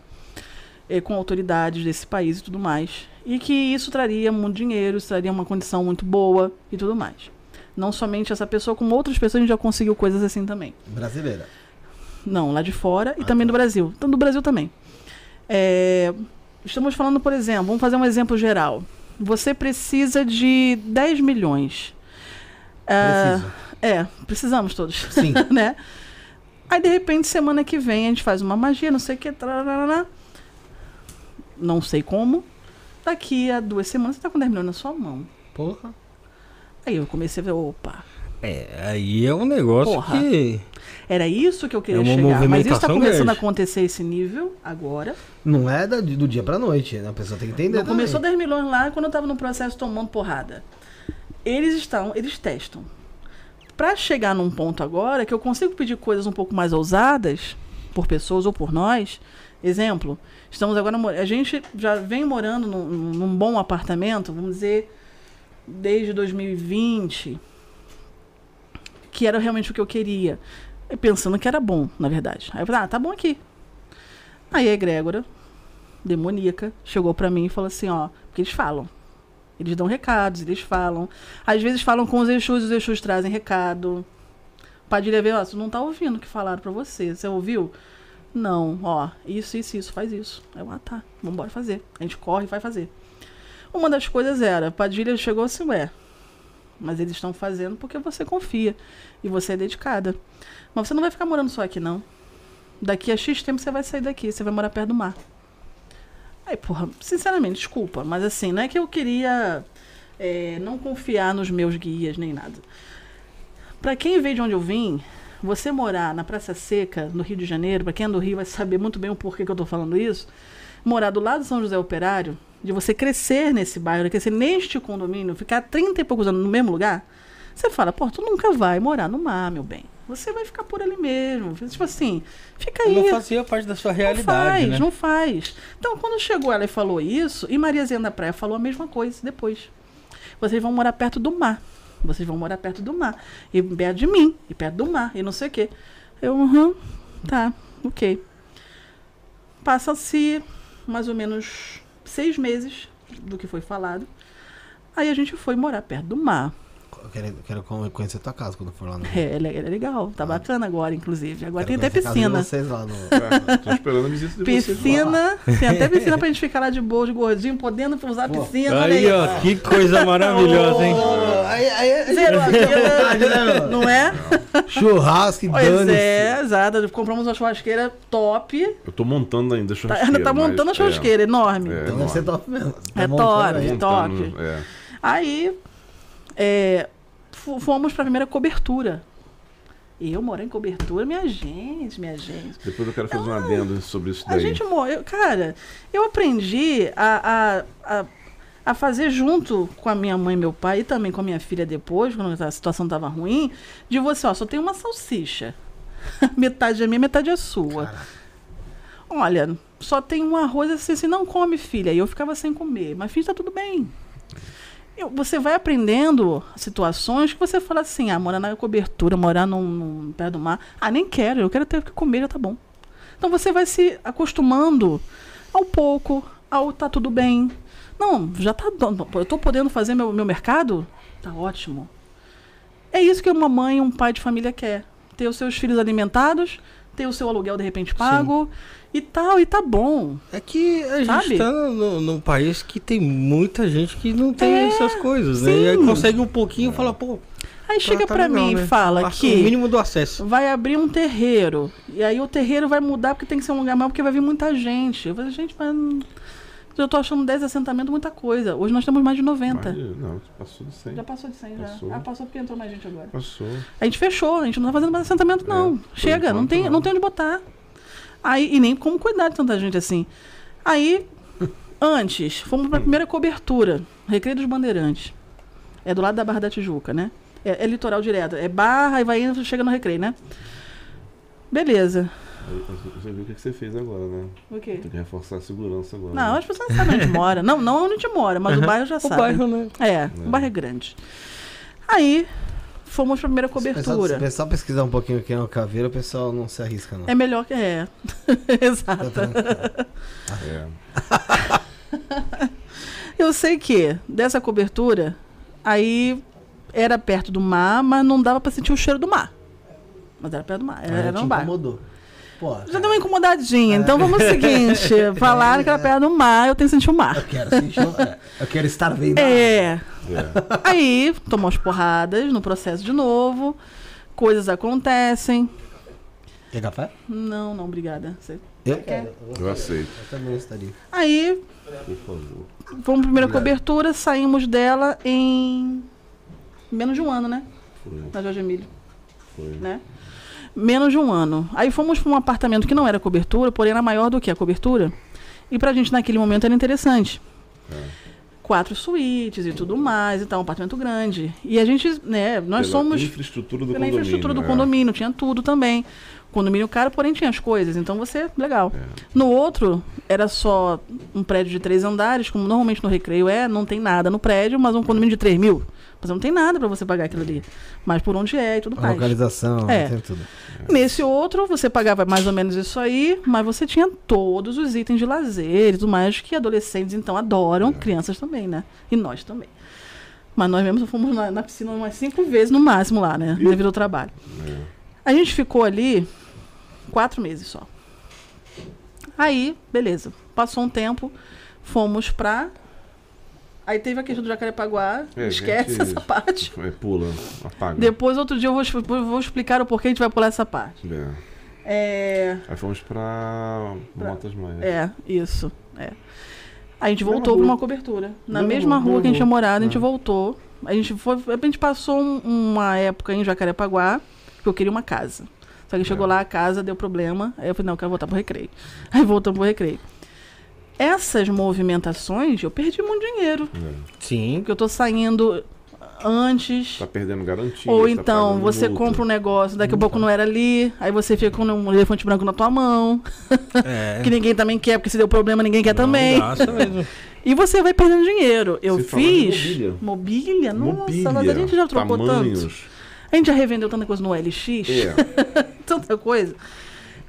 eh, com autoridades desse país e tudo mais. E que isso traria muito dinheiro, isso traria uma condição muito boa e tudo mais. Não somente essa pessoa, como outras pessoas a gente já conseguiu coisas assim também. Brasileira. Não, lá de fora e Ah, também tá. do Brasil. Então, do Brasil também. É, estamos falando, por exemplo, vamos fazer um exemplo geral. Você precisa de 10 milhões. Ah, é, precisamos todos. [LAUGHS] Sim. né? Aí, de repente, semana que vem, a gente faz uma magia, não sei o que. tararara. Não sei como. Daqui a duas semanas, você tá com 10 milhões na sua mão. Porra. Aí eu comecei a ver, opa, É, aí é um negócio Porra. que. era isso que eu queria É uma chegar. Mas isso tá movimentação começando a grande. acontecer esse nível agora. Não é da- do dia pra noite, né? A pessoa tem que entender. Não começou também. 10 milhões lá quando eu tava no processo tomando porrada. Eles estão, eles testam. Pra chegar num ponto agora que eu consigo pedir coisas um pouco mais ousadas por pessoas ou por nós. Exemplo, estamos agora a gente já vem morando num, num bom apartamento, vamos dizer, desde 2020, que era realmente o que eu queria. Pensando que era bom, na verdade. Aí eu falei, ah, tá bom aqui. Aí a egrégora, demoníaca, chegou pra mim e falou assim, ó, porque eles falam. Eles dão recados, eles falam. Às vezes falam com os Exus, os Exus trazem recado. Padilha veio, ó, você não tá ouvindo o que falaram pra você. Você ouviu? Não, ó, isso, isso, isso, faz isso. Eu, ah, tá, vambora fazer. A gente corre e vai fazer. Uma das coisas era, Padilha chegou assim, ué, mas eles estão fazendo porque você confia e você é dedicada. Mas você não vai ficar morando só aqui, não. Daqui a X tempo você vai sair daqui, você vai morar perto do mar. Aí, porra, sinceramente, desculpa, mas assim, não é que eu queria é, não confiar nos meus guias nem nada. Pra quem veio de onde eu vim, você morar na Praça Seca, no Rio de Janeiro, pra quem é do Rio vai saber muito bem o porquê que eu tô falando isso. Morar do lado do São José Operário, de você crescer nesse bairro, crescer neste condomínio, ficar 30 e poucos anos no mesmo lugar, você fala, pô, tu nunca vai morar no mar, meu bem. Você vai ficar por ali mesmo. Tipo assim, fica aí. Não fazia parte da sua realidade, Não faz, né? não faz. Então, quando chegou ela e falou isso, e Mariazinha da Praia falou a mesma coisa depois. Vocês vão morar perto do mar. Vocês vão morar perto do mar. E perto de mim, e perto do mar, e não sei o quê. Eu, uhum, tá, ok. Passa-se mais ou menos seis meses do que foi falado. Aí a gente foi morar perto do mar. Eu quero, quero con- conhecer tua casa quando for lá no. [LAUGHS] É, ele é, é legal, tá bacana agora, inclusive. Agora Quero tem até a piscina. Vocês lá no... [LAUGHS] É, tô esperando a visita de vocês. Piscina, tem até piscina [LAUGHS] pra gente ficar lá de boa, de gordinho, podendo usar a piscina. Aí, ó, que coisa maravilhosa, hein? Oh, aí, aí, Zerou a vida, né, meu? não é? Churrasco e Pois é, exato. Compramos uma churrasqueira top. Eu tô montando ainda a Tá, churrasqueira. tá montando a mas, churrasqueira, enorme. É, Então deve ser top mesmo. Tá É top. aí. é, top. montando, é. Aí, é, fomos pra primeira cobertura. Eu moro em cobertura, minha gente, minha gente. Depois eu quero fazer um adendo sobre isso A daí. gente morreu. Cara, eu aprendi a, a, a, a fazer junto com a minha mãe e meu pai, e também com a minha filha depois, quando a situação tava ruim, de você, ó, só tem uma salsicha. [LAUGHS] metade é minha, metade é sua. Olha, só tem um arroz assim, assim, não come, filha. E eu ficava sem comer. Mas, filha, tá tudo bem. Você vai aprendendo situações que você fala assim, ah, morar na cobertura, morar num, num perto do mar. Ah, nem quero, eu quero ter o que comer, já tá bom. Então você vai se acostumando ao pouco, ao tá tudo bem. Não, já tá. Eu tô podendo fazer meu, meu mercado? Tá ótimo. É isso que uma mãe, um pai de família quer. Ter os seus filhos alimentados, ter o seu aluguel de repente pago e tal, e tá bom. É que a gente Sabe? tá no- num país que tem muita gente que não tem É, essas coisas, né? E aí sim. consegue um pouquinho e fala, pô, Aí tá- chega tá pra legal, mim né? e fala Passa que. O mínimo do acesso. vai abrir um terreiro. E aí o terreiro vai mudar porque tem que ser um lugar maior, porque vai vir muita gente. Eu falei, gente, mas. Eu tô achando 10 assentamentos muita coisa. Hoje nós temos mais de 90. Mas, não, passou de 100. Já passou de 100 já. Passou. Ah, passou porque entrou mais gente agora. Passou. A gente fechou, a gente não tá fazendo mais assentamento, não. por Chega, não tem, não. não tem onde botar. Aí, e nem como cuidar de tanta gente assim. Aí, [LAUGHS] antes, fomos pra primeira cobertura, Recreio dos Bandeirantes. É do lado da Barra da Tijuca, né? É, é litoral direto. É barra e vai indo, chega no recreio, né? Beleza. Aí Você viu o que você fez agora, né? O quê? Tem que reforçar a segurança agora. Não, né? as pessoas sabem onde mora. Não, não onde a gente mora, mas o bairro já O sabe. bairro, né? É, o bairro é grande. Aí, fomos pra primeira Se o pessoal- Se cobertura. o pessoal pesquisar um pouquinho quem é o caveira, o pessoal não se arrisca, não. É melhor que. É. [LAUGHS] Exato. É. [LAUGHS] Eu sei que dessa cobertura, aí era perto do mar, mas não dava pra sentir o cheiro do mar. Mas era perto do mar, era, era no bairro. incomodou. Pô, Já deu uma incomodadinha. Então vamos ao seguinte: [LAUGHS] falaram que era perto do mar, eu tenho que sentir o mar. eu quero sentir. um- é, eu quero estar vendo. É. É. [LAUGHS] Aí, tomou as porradas no processo de novo, coisas acontecem. Quer café? Não, não, obrigada. Você- Eu quero. Eu, Eu aceito, eu também estaria. Aí, por favor. fomos pra primeira cobertura, saímos dela em menos de um ano, né? Foi, Na Jorge Emílio, foi. né? Menos de um ano. Aí fomos para um apartamento que não era cobertura, porém era maior do que a cobertura. E pra gente naquele momento era interessante. Quatro suítes e tudo mais, então, um apartamento grande. E a gente, né, nós Pela somos. infraestrutura do pela condomínio. infraestrutura do é. condomínio, tinha tudo também. Condomínio caro, porém tinha as coisas, então você, legal. É. No outro, era só um prédio de três andares, como normalmente no recreio é, não tem nada no prédio, mas um condomínio de 3 mil. Mas não tem nada pra você pagar aquilo ali. Mas por onde é e tudo A mais. localização, É. tudo. Nesse outro, você pagava mais ou menos isso aí, mas você tinha todos os itens de lazer e tudo mais que adolescentes então adoram, crianças também, né? E nós também. Mas nós mesmos fomos na, na piscina umas cinco vezes no máximo lá, né? Devido ao trabalho. É. A gente ficou ali quatro meses só. Aí, beleza. Passou um tempo, fomos pra. Aí teve a questão do Jacarepaguá. É, esquece gente- essa parte. É, pula, apaga. Depois, outro dia, eu vou, vou explicar o porquê a gente vai pular essa parte. É. É. Aí fomos pra Motas Maia. É, isso. É. A gente voltou rua. pra uma cobertura. Na Mesma mesma rua, rua que a gente tinha morado, a gente É. voltou. A gente foi. A gente passou um- uma época em Jacarepaguá, que eu queria uma casa. Só que chegou É. lá, a casa deu problema. Aí eu falei, não, eu quero voltar pro recreio. Aí voltamos pro recreio. Essas movimentações, eu perdi muito dinheiro. É. Sim. Porque eu tô saindo antes. Tá perdendo garantia. Ou tá então, pagando você multa. compra um negócio, daqui a pouco não era ali, aí você fica com um elefante branco na tua mão, É. [LAUGHS] que ninguém também quer, porque se deu problema, ninguém quer Não também. mesmo. [LAUGHS] E você vai perdendo dinheiro. Eu de fiz. mobília. Mobília? Nossa, Mobília, mas a gente já trocou tanto. A gente já revendeu tanta coisa no LX, É. [LAUGHS] tanta coisa.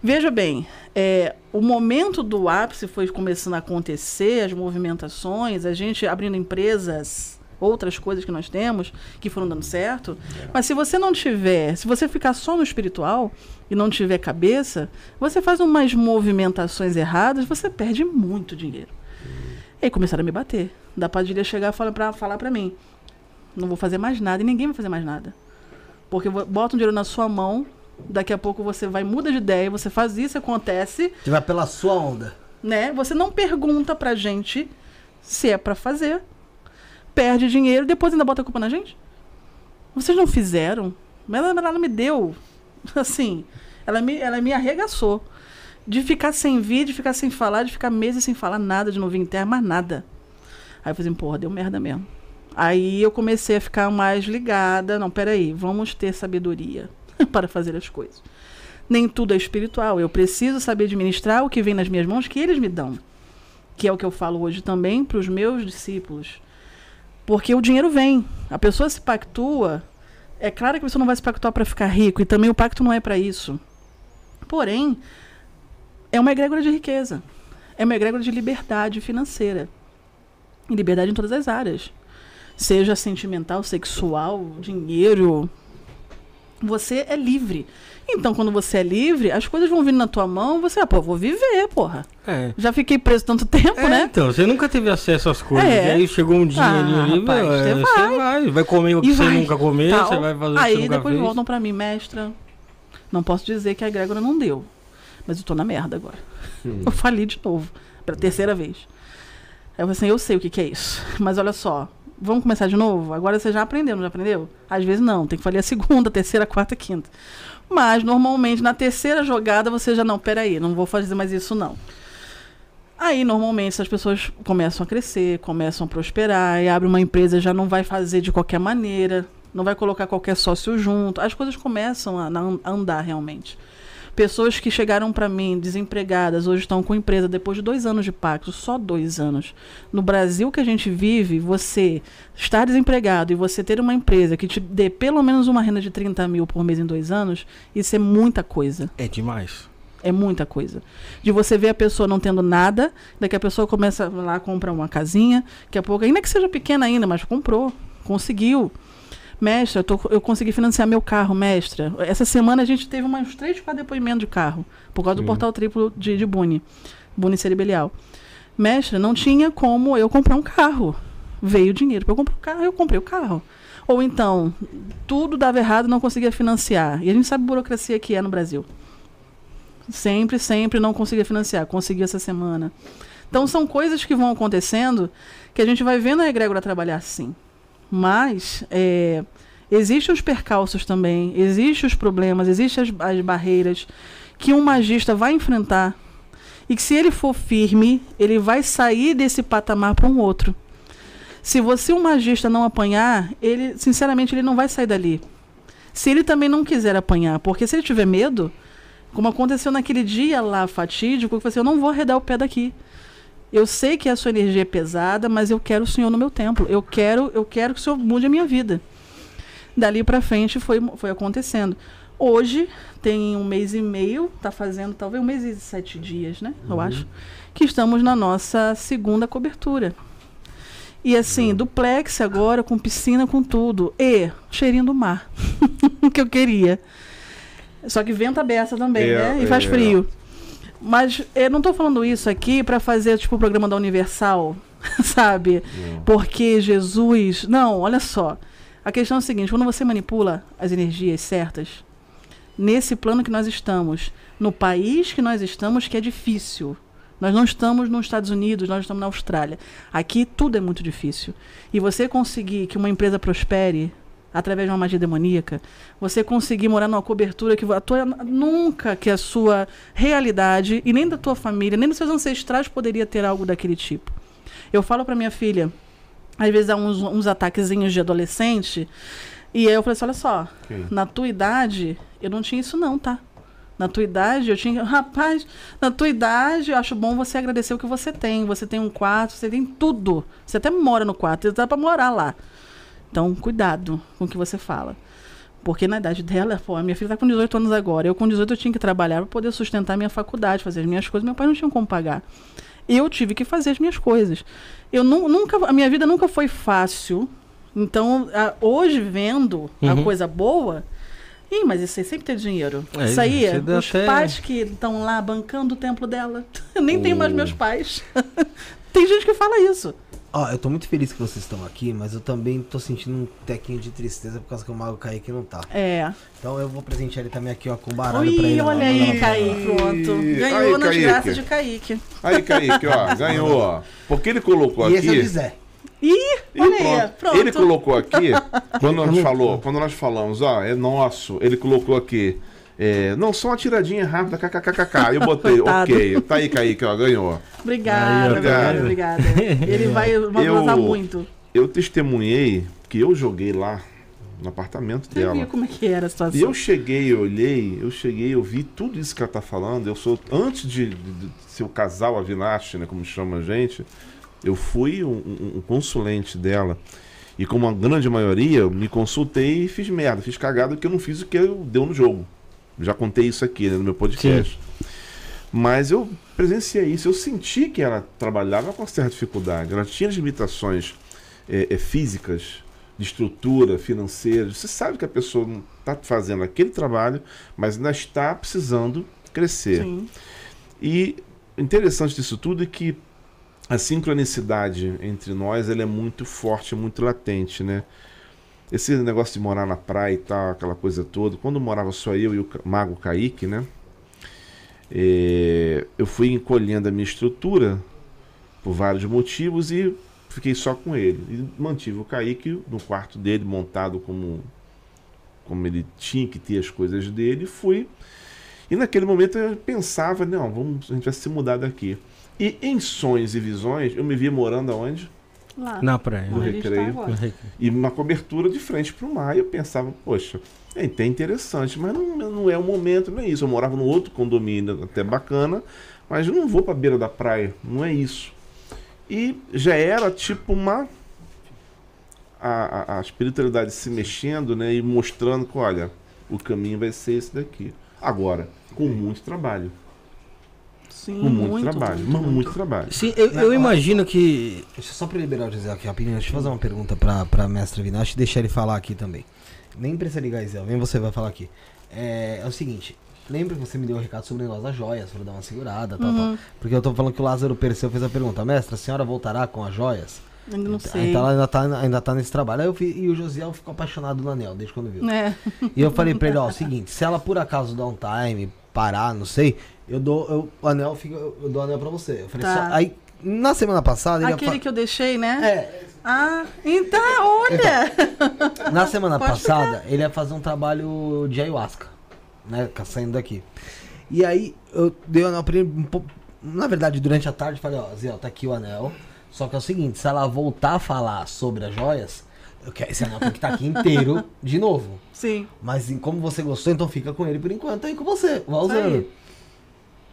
Veja bem, é, o momento do ápice foi começando a acontecer, as movimentações, a gente abrindo empresas, outras coisas que nós temos, que foram dando certo. Mas se você não tiver, se você ficar só no espiritual e não tiver cabeça, você faz umas movimentações erradas, você perde muito dinheiro. E aí começaram a me bater. Da Padilha chegar e falar pra, falar pra mim: não vou fazer mais nada e ninguém vai fazer mais nada. Porque vo- bota um dinheiro na sua mão, daqui a pouco você vai, muda de ideia, você faz isso, acontece, Você vai pela sua onda. né? Você não pergunta pra gente se é pra fazer. Perde dinheiro, depois ainda bota a culpa na gente. Vocês não fizeram. Mas ela, ela me deu. [LAUGHS] Assim, ela me, ela me arregaçou. De ficar sem vir, de ficar sem falar, de ficar meses sem falar nada de novinho em terra, mais nada. Aí eu falei assim, porra, deu merda mesmo. Aí eu comecei a ficar mais ligada. Não, peraí, vamos ter sabedoria [LAUGHS] para fazer as coisas. Nem tudo é espiritual. Eu preciso saber administrar o que vem nas minhas mãos, que eles me dão. Que é o que eu falo hoje também para os meus discípulos. Porque o dinheiro vem. A pessoa se pactua. É claro que você não vai se pactuar para ficar rico, e também o pacto não é para isso. Porém, é uma egrégora de riqueza. É uma egrégora de liberdade financeira. E liberdade em todas as áreas. Seja sentimental, sexual, dinheiro. Você é livre. Então, quando você é livre, as coisas vão vindo na tua mão, você, ah, pô, vou viver, porra. É. Já fiquei preso tanto tempo, É, né? então, você nunca teve acesso às coisas. É. E aí chegou um dinheirinho Ah, ali, rapaz, meu, é, você você vai. vai. Vai comer o que E você vai, nunca comeu, tal. você vai fazer o que Aí depois fez. voltam pra mim, mestra. Não posso dizer que a egrégora não deu. Mas eu tô na merda agora. Hum. [LAUGHS] Eu fali de novo. Pela terceira vez. Aí eu falei assim, eu sei o que, que é isso. Mas olha só, Vamos começar de novo? Agora você já aprendeu, não já aprendeu? Às vezes não, tem que fazer a [LAUGHS] segunda, terceira, quarta, quinta. Mas normalmente na terceira jogada você já não, peraí, não vou fazer mais isso não. Aí normalmente essas pessoas começam a crescer, começam a prosperar, e abre uma empresa, já não vai fazer de qualquer maneira, não vai colocar qualquer sócio junto. As coisas começam a, a andar realmente. Pessoas que chegaram para mim desempregadas, hoje estão com empresa depois de dois anos de pacto, só dois anos. No Brasil que a gente vive, você estar desempregado e você ter uma empresa que te dê pelo menos uma renda de 30 mil por mês em dois anos, isso é muita coisa. É demais. É muita coisa. De você ver a pessoa não tendo nada, daqui a pessoa começa lá, compra uma casinha, daqui a pouco, ainda que seja pequena ainda, mas comprou, conseguiu. Mestra, eu, tô- eu consegui financiar meu carro, mestra. Essa semana a gente teve umas três, quatro depoimentos de carro, por causa do portal triplo de, de Buni, Buni Cerebelial. Mestra, não tinha como eu comprar um carro. Veio dinheiro para eu comprar um carro, eu comprei o carro. Ou então, tudo dava errado, não conseguia financiar. E a gente sabe a burocracia que é no Brasil. Sempre, sempre não conseguia financiar. Consegui essa semana. Então são coisas que vão acontecendo que a gente vai vendo a egrégora trabalhar assim. Mas é, existem os percalços também, existem os problemas, existem as, as barreiras que um magista vai enfrentar e que se ele for firme, ele vai sair desse patamar para um outro. Se você, um magista, não apanhar, ele, sinceramente, ele não vai sair dali. Se ele também não quiser apanhar, porque se ele tiver medo, como aconteceu naquele dia lá fatídico, que você, eu não vou arredar o pé daqui. Eu sei que a sua energia é pesada, mas eu quero o Senhor no meu templo. Eu quero, eu quero que o Senhor mude a minha vida. Dali para frente foi, foi acontecendo. Hoje tem um mês e meio, tá fazendo talvez um mês e sete dias, né? Eu acho. Que estamos na nossa segunda cobertura. E assim, duplex agora, com piscina, com tudo. E cheirinho do mar. [LAUGHS] que eu queria. Só que venta beça também, É, né? E faz é. frio. Mas eu não tô falando isso aqui para fazer, tipo, o programa da Universal, [LAUGHS] sabe? Porque Jesus. Não, olha só. A questão é a seguinte: quando você manipula as energias certas, nesse plano que nós estamos, no país que nós estamos, que é difícil. Nós não estamos nos Estados Unidos, nós estamos na Austrália. Aqui tudo é muito difícil. E você conseguir que uma empresa prospere através de uma magia demoníaca, você conseguir morar numa cobertura que a tua, nunca que a sua realidade e nem da tua família, nem dos seus ancestrais poderia ter algo daquele tipo. Eu falo para minha filha, às vezes há uns, uns ataquezinhos de adolescente, e aí eu falei assim, olha só, Ok. na tua idade, eu não tinha isso não, tá? Na tua idade, eu tinha. [LAUGHS] Rapaz, na tua idade, eu acho bom você agradecer o que você tem. Você tem um quarto, você tem tudo. Você até mora no quarto, dá pra morar lá. Então, cuidado com o que você fala. Porque na idade dela, pô, a minha filha tá com 18 anos agora. Eu com 18 eu tinha que trabalhar para poder sustentar minha faculdade, fazer as minhas coisas. Meu pai não tinha como pagar. Eu tive que fazer as minhas coisas. Eu nu- nunca, a minha vida nunca foi fácil. Então, a- hoje vendo a Uhum. coisa boa, Ih, mas isso aí sempre tem dinheiro. É, isso aí, os até- pais que estão lá bancando o templo dela. [LAUGHS] Eu nem tenho mais meus pais. [LAUGHS] tem gente que fala isso. Ó, eu tô muito feliz que vocês estão aqui, mas eu também tô sentindo um tequinho de tristeza por causa que o Mago Kaique não tá. É. Então eu vou presentear ele também aqui, ó, com baralho pra Ui, ele. olha aí, lá. Kaique, pronto. Ganhou Aí, Kaique. graças de Kaique. Aí, Kaique, ó, ganhou, ó. Porque ele colocou E esse é o aqui. Zé. Ih, E olha aí, pronto. Ele colocou aqui, quando nós, falou, quando nós falamos, ó, é nosso, ele colocou aqui, é, não, só uma tiradinha rápida, kkkk. Eu botei, [LAUGHS] ok, tá aí, Kaique, ó, ganhou. Obrigada, Aí, ó, obrigada, tá obrigada. Ele vai [LAUGHS] Eu- gozar muito. Eu testemunhei que eu joguei lá no apartamento Você viu dela. como é que era a situação? E eu cheguei, eu olhei, eu cheguei, eu vi tudo isso que ela tá falando. Eu sou, antes de, de- de ser o casal Avinash, né, como chama a gente, eu fui um, um- um consulente dela. E como a grande maioria, eu me consultei e fiz merda, fiz cagada porque eu não fiz o que eu deu no jogo. Já contei isso aqui né, no meu podcast. Mas eu presenciei isso, eu senti que ela trabalhava com certa dificuldade. Ela tinha limitações é, é, físicas, de estrutura, financeira. Você sabe que a pessoa não está fazendo aquele trabalho, mas ainda está precisando crescer. Sim. E interessante disso tudo é que a sincronicidade entre nós ela é muito forte, muito latente, né? Esse negócio de morar na praia e tal, aquela coisa toda. Quando morava só eu e o Mago Kaique, né? É, eu fui encolhendo a minha estrutura por vários motivos e fiquei só com ele. E mantive o Kaique no quarto dele, montado como, como ele tinha que ter as coisas dele, e fui. E naquele momento eu pensava, não, vamos, a gente vai se mudar daqui. E em sonhos e visões, eu me via morando aonde? Lá. Na praia. No tá recreio. agora. E uma cobertura de frente para o mar. E eu pensava, poxa, é até interessante, mas não, não é o momento, não é isso. Eu morava num outro condomínio até bacana, mas eu não vou para a beira da praia, não é isso. E já era tipo uma. A, a, a espiritualidade se mexendo né, e mostrando que, olha, o caminho vai ser esse daqui. Agora, com muito trabalho. Sim, Com muito, trabalho. muito, muito. muito trabalho. Sim, eu, eu imagino que. Deixa só pra liberar o Gisele aqui rapidinho. Deixa eu fazer uma pergunta pra, pra mestra Vinache e deixar ele falar aqui também. Nem precisa ligar, Gisele. Vem você, vai falar aqui. É, é o seguinte. Lembra que você me deu um recado sobre o negócio das joias, pra dar uma segurada, tal, tal. Porque eu tô falando que o Lázaro Perseu fez a pergunta. Mestra, a senhora voltará com as joias? Ainda não Então, sei. ela ainda tá, ainda tá nesse trabalho. Aí eu e o Josiel ficou apaixonado no anel, desde quando viu. É. E eu falei pra ele, ó, o seguinte, se ela por acaso dar um time, parar, não sei, eu dou eu, o anel, fica, eu dou o anel pra você. Eu falei, Tá. só, aí, na semana passada, Aquele que eu deixei, né? É, Ah, então, olha! na [LAUGHS] semana Pode passada, ele ia fazer um trabalho de ayahuasca, né, saindo daqui. E aí, eu dei o anel pra ele, um pouco- na verdade, durante a tarde, falei, ó, Zé, tá aqui o anel, só que é o seguinte, se ela voltar a falar sobre as joias, eu quero, esse anel tem que estar aqui inteiro de novo. Sim. Mas como você gostou, então fica com ele por enquanto aí com você. Vai usando.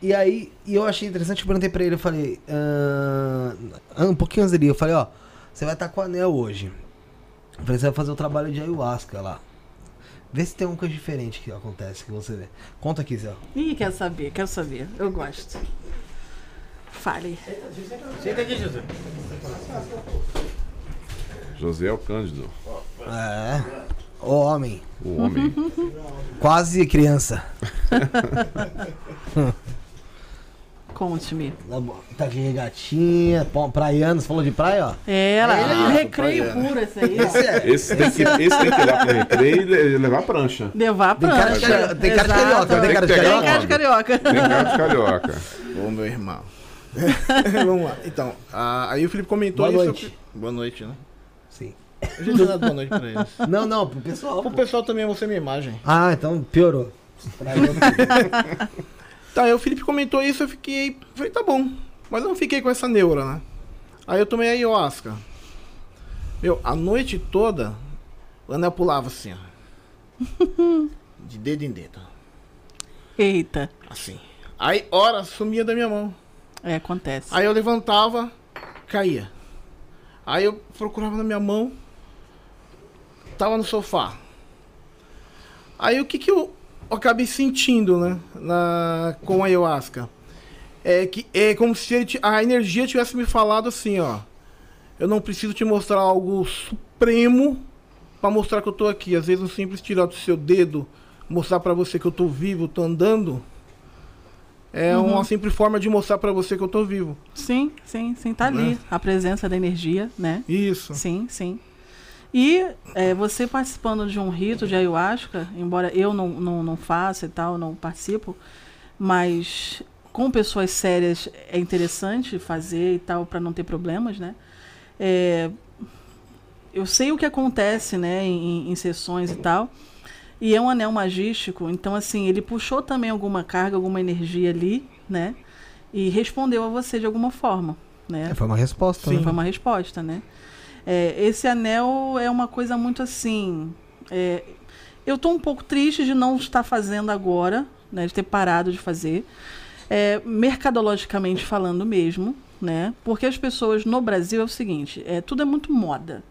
E aí, e eu achei interessante, eu perguntei pra ele, eu falei, ah, um pouquinho antes dele, eu falei, ó, você vai estar com o anel hoje. Eu falei, você vai fazer o trabalho de ayahuasca lá. Vê se tem uma coisa diferente que acontece, que você vê. Conta aqui, Zé. Ih, quero saber, quero saber. Eu gosto. Fale. Senta aqui, Jesus. José é o Cândido, É. Ô homem, o homem. quase criança. [LAUGHS] Conte-me. Tá de regatinha, pô, praiano, você falou de praia, ó. É, ela é Ah, recreio puro esse aí. Esse é. Esse tem que, esse tem que ir lá pro recreio e le- levar a prancha. Levar Tem pra cara de carioca, tem cara de carioca, tem cara de pegar Tem cara de carioca. Tem cara de carioca. Ô, meu irmão. [LAUGHS] Vamos lá. Então, a- aí o Felipe comentou Boa isso. noite. Boa noite, né? Sim. Eu já tinha dado boa noite pra eles. [LAUGHS] Não, não, pro pessoal. O pô. pessoal também, você é minha imagem. Ah, então piorou. [LAUGHS] Tá, aí o Felipe comentou isso, eu fiquei. Falei, tá bom. Mas eu não fiquei com essa neura, né? Aí eu tomei a ayahuasca. Meu, a noite toda, o anel pulava assim, ó. [LAUGHS] De dedo em dedo. Eita. Assim. Aí, hora, sumia da minha mão. É, acontece. Aí eu levantava, caía. Aí eu procurava na minha mão, tava no sofá. Aí o que que eu acabei sentindo, né, na, com a ayahuasca? É que é como se ele a energia tivesse me falado assim, ó. Eu não preciso te mostrar algo supremo pra mostrar que eu tô aqui. Às vezes um simples tirar do seu dedo, mostrar pra você que eu tô vivo, tô andando, é uma simples forma de mostrar pra você que eu tô vivo. Sim, sim, sim, tá ali. Né? A presença da energia, né? Isso. Sim, sim. E é, você participando de um rito de ayahuasca, embora eu não, não, não faça e tal, não participo, mas com pessoas sérias é interessante fazer e tal, para não ter problemas, né? É, eu sei o que acontece, né, em, em sessões e tal, e é um anel magístico, então, assim, ele puxou também alguma carga, alguma energia ali, né? E respondeu a você de alguma forma, né? Foi uma resposta, Sim, né? foi uma resposta, né? É, esse anel é uma coisa muito assim. é, eu estou um pouco triste de não estar fazendo agora, né? De ter parado de fazer. É, mercadologicamente falando mesmo, né? Porque as pessoas no Brasil é o seguinte, é, tudo é muito moda.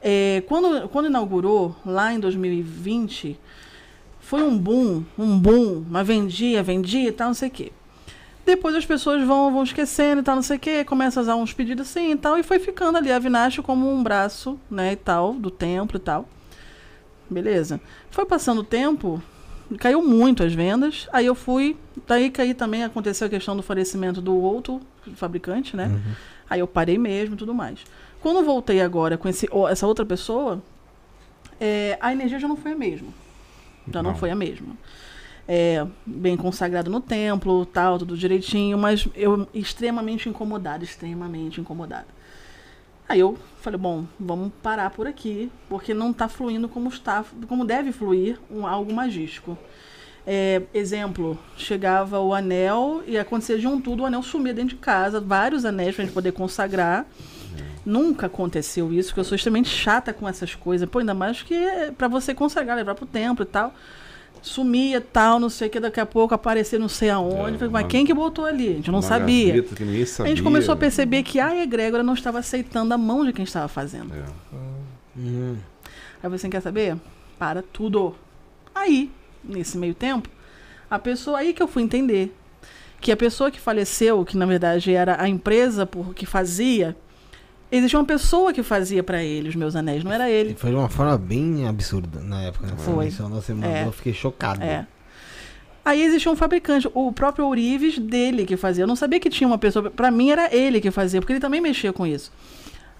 É, quando, quando inaugurou, lá em 2020, foi um boom, um boom, mas vendia, vendia e tal, não sei o quê. Depois as pessoas vão, vão esquecendo e tal, não sei o quê, começa a usar uns pedidos assim e tal, e foi ficando ali a Vinache como um braço, né, e tal, do templo e tal. Beleza. Foi passando o tempo, caiu muito as vendas, aí eu fui, daí que aí também aconteceu a questão do falecimento do outro fabricante, né? Aí eu parei mesmo e tudo mais. Quando voltei agora com esse, essa outra pessoa, é, a energia já não foi a mesma. Já não, Não. foi a mesma. É, bem consagrado no templo, tal, tudo direitinho, mas eu extremamente incomodada, extremamente incomodada. Aí eu falei, bom, vamos parar por aqui, porque não está fluindo como está, como deve fluir um, algo magístico. É, exemplo, chegava o anel e acontecia de um tudo, o anel sumia dentro de casa, vários anéis para a gente poder consagrar. Nunca aconteceu isso, porque eu sou extremamente chata com essas coisas. Pô, ainda mais que é para você consagrar, levar pro templo e tal. Sumia tal, não sei o que, daqui a pouco aparecer não sei aonde. É, Falei, mas quem que botou ali? A gente não sabia. ninguém A sabia. gente começou a perceber que a egrégora não estava aceitando a mão de quem estava fazendo. É. Hum. Aí você quer saber? Para tudo. Aí, nesse meio tempo, a pessoa aí que eu fui entender que a pessoa que faleceu, que na verdade era a empresa por que fazia, existia uma pessoa que fazia para ele os meus anéis, não era ele. foi de uma forma bem absurda na época. Né? Foi. Mencionou, Você mandou, É. eu fiquei chocado. É. Aí existia um fabricante, o próprio Ourives dele que fazia. Eu não sabia que tinha uma pessoa, Pra mim era ele que fazia, porque ele também mexia com isso.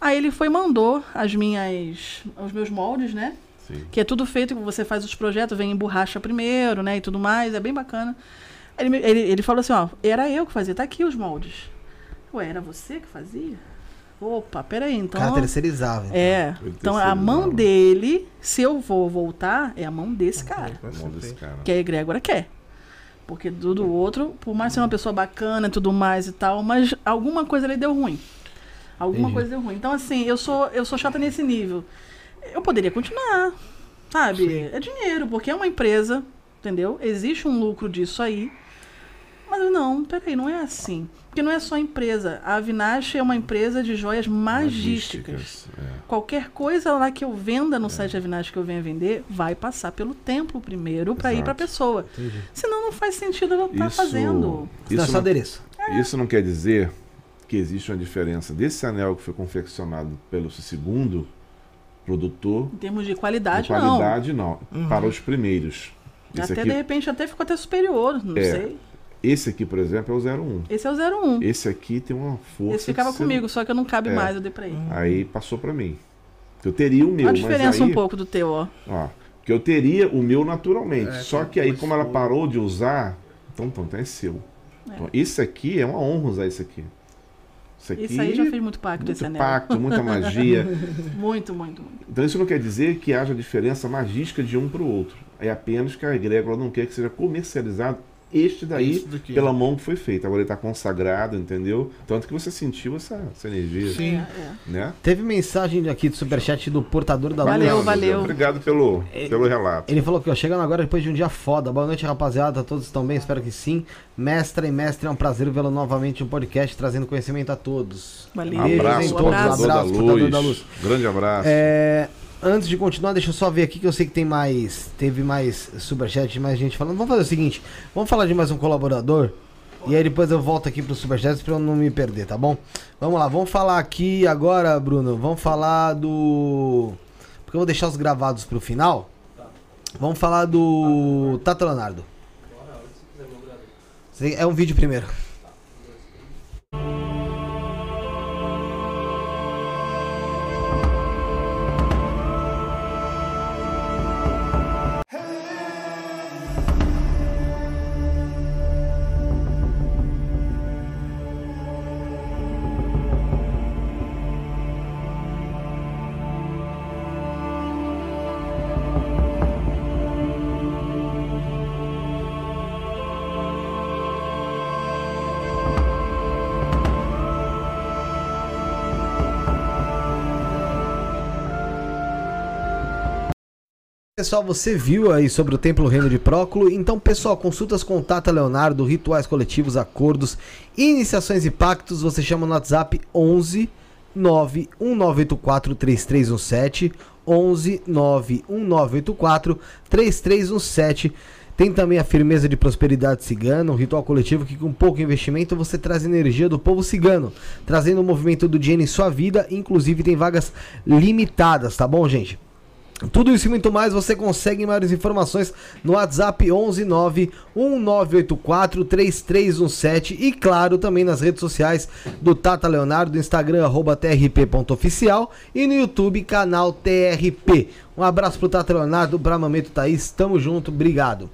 Aí ele foi e mandou as minhas os meus moldes, né? Sim. que é tudo feito, você faz os projetos, vem em borracha primeiro, né, e tudo mais, é bem bacana. Ele, ele, ele falou assim, ó, era eu que fazia, tá aqui os moldes. Ué, era você que fazia? Opa, peraí, O então... cara terceirizava. então. É, então a mão dele, se eu vou voltar, é a mão desse cara, A mão desse cara. que a egrégora quer. Porque tudo outro, por mais ser uma pessoa bacana e tudo mais e tal, mas alguma coisa ele deu ruim. Alguma Entendi. coisa deu ruim. Então, assim, eu sou, eu sou chata nesse nível. Eu poderia continuar, sabe? É dinheiro, porque é uma empresa, entendeu? Existe um lucro disso aí. Mas não, peraí, não é assim. Porque não é só empresa. A Avinash é uma empresa de joias magísticas. É. Qualquer coisa lá que eu venda no site Avinash que eu venha vender, vai passar pelo templo primeiro para ir para a pessoa. Entendi. Senão não faz sentido eu estar Isso, fazendo. Não, é isso, só não, adereço. isso não quer dizer que existe uma diferença desse anel que foi confeccionado pelo segundo produtor Em termos de de qualidade, qualidade, não. Para os primeiros. não. Esse Até aqui, de repente até ficou até superior, não É. sei. Esse aqui, por exemplo, é o 01. Esse é o 01. Esse aqui tem uma força. Esse ficava comigo, só que eu não cabe É. mais, eu dei pra ele. Aí passou para mim. Eu teria o meu, a mas diferença aí, um pouco do teu, ó. Ó, que eu teria o meu naturalmente. É, só que aí, como ela parou de usar, então, então, então é seu. Então, esse aqui é uma honra usar esse aqui. Isso aqui. Isso aí já fez muito pacto, esse muito anel. pacto, muita magia. [LAUGHS] Muito, muito, muito. Então isso não quer dizer que haja diferença magística de um para o outro. É apenas que a egrégora não quer que seja comercializado este daí daqui. pela mão que foi feita. Agora ele está consagrado, entendeu? Tanto que você sentiu essa, essa energia, Sim. É, é. né? Teve mensagem aqui do superchat do portador da Valeu, luz. valeu. Obrigado pelo, pelo relato. Ele falou que ó, chegando agora depois de um dia foda. Boa noite, rapaziada. Todos estão bem? Espero que sim. Mestra e mestre, é um prazer vê-lo novamente no podcast, trazendo conhecimento a todos. Valeu. Beijos abraço, em um todos. abraço. portador da Abraço, portador da luz. luz. Grande abraço. É, antes de continuar, deixa eu só ver aqui que eu sei que tem mais. Teve mais superchat, mais gente falando. Vamos fazer o seguinte: vamos falar de mais um colaborador. E aí depois eu volto aqui pro superchat pra eu não me perder, tá bom? Vamos lá, vamos falar aqui agora, Bruno. Vamos falar do. Porque eu vou deixar os gravados pro final. Vamos falar do Tata Leonardo. É um vídeo primeiro. Pessoal, você viu aí sobre o Templo Reino de Próculo? Então, pessoal, consultas com Tata Leonardo, rituais coletivos, acordos, iniciações e pactos, você chama no WhatsApp 11 91984 3317 11 91984 3317 tem também a firmeza de prosperidade cigana, um ritual coletivo que com pouco investimento você traz energia do povo cigano, trazendo o movimento do dinheiro em sua vida, inclusive tem vagas limitadas, tá bom, gente? Tudo isso e muito mais você consegue maiores informações no WhatsApp 119 1984 3317 e claro também nas redes sociais do Tata Leonardo, Instagram arroba trp.oficial e no YouTube canal TRP. Um abraço pro Tata Leonardo, pra Mamento Thaís, tamo junto, obrigado.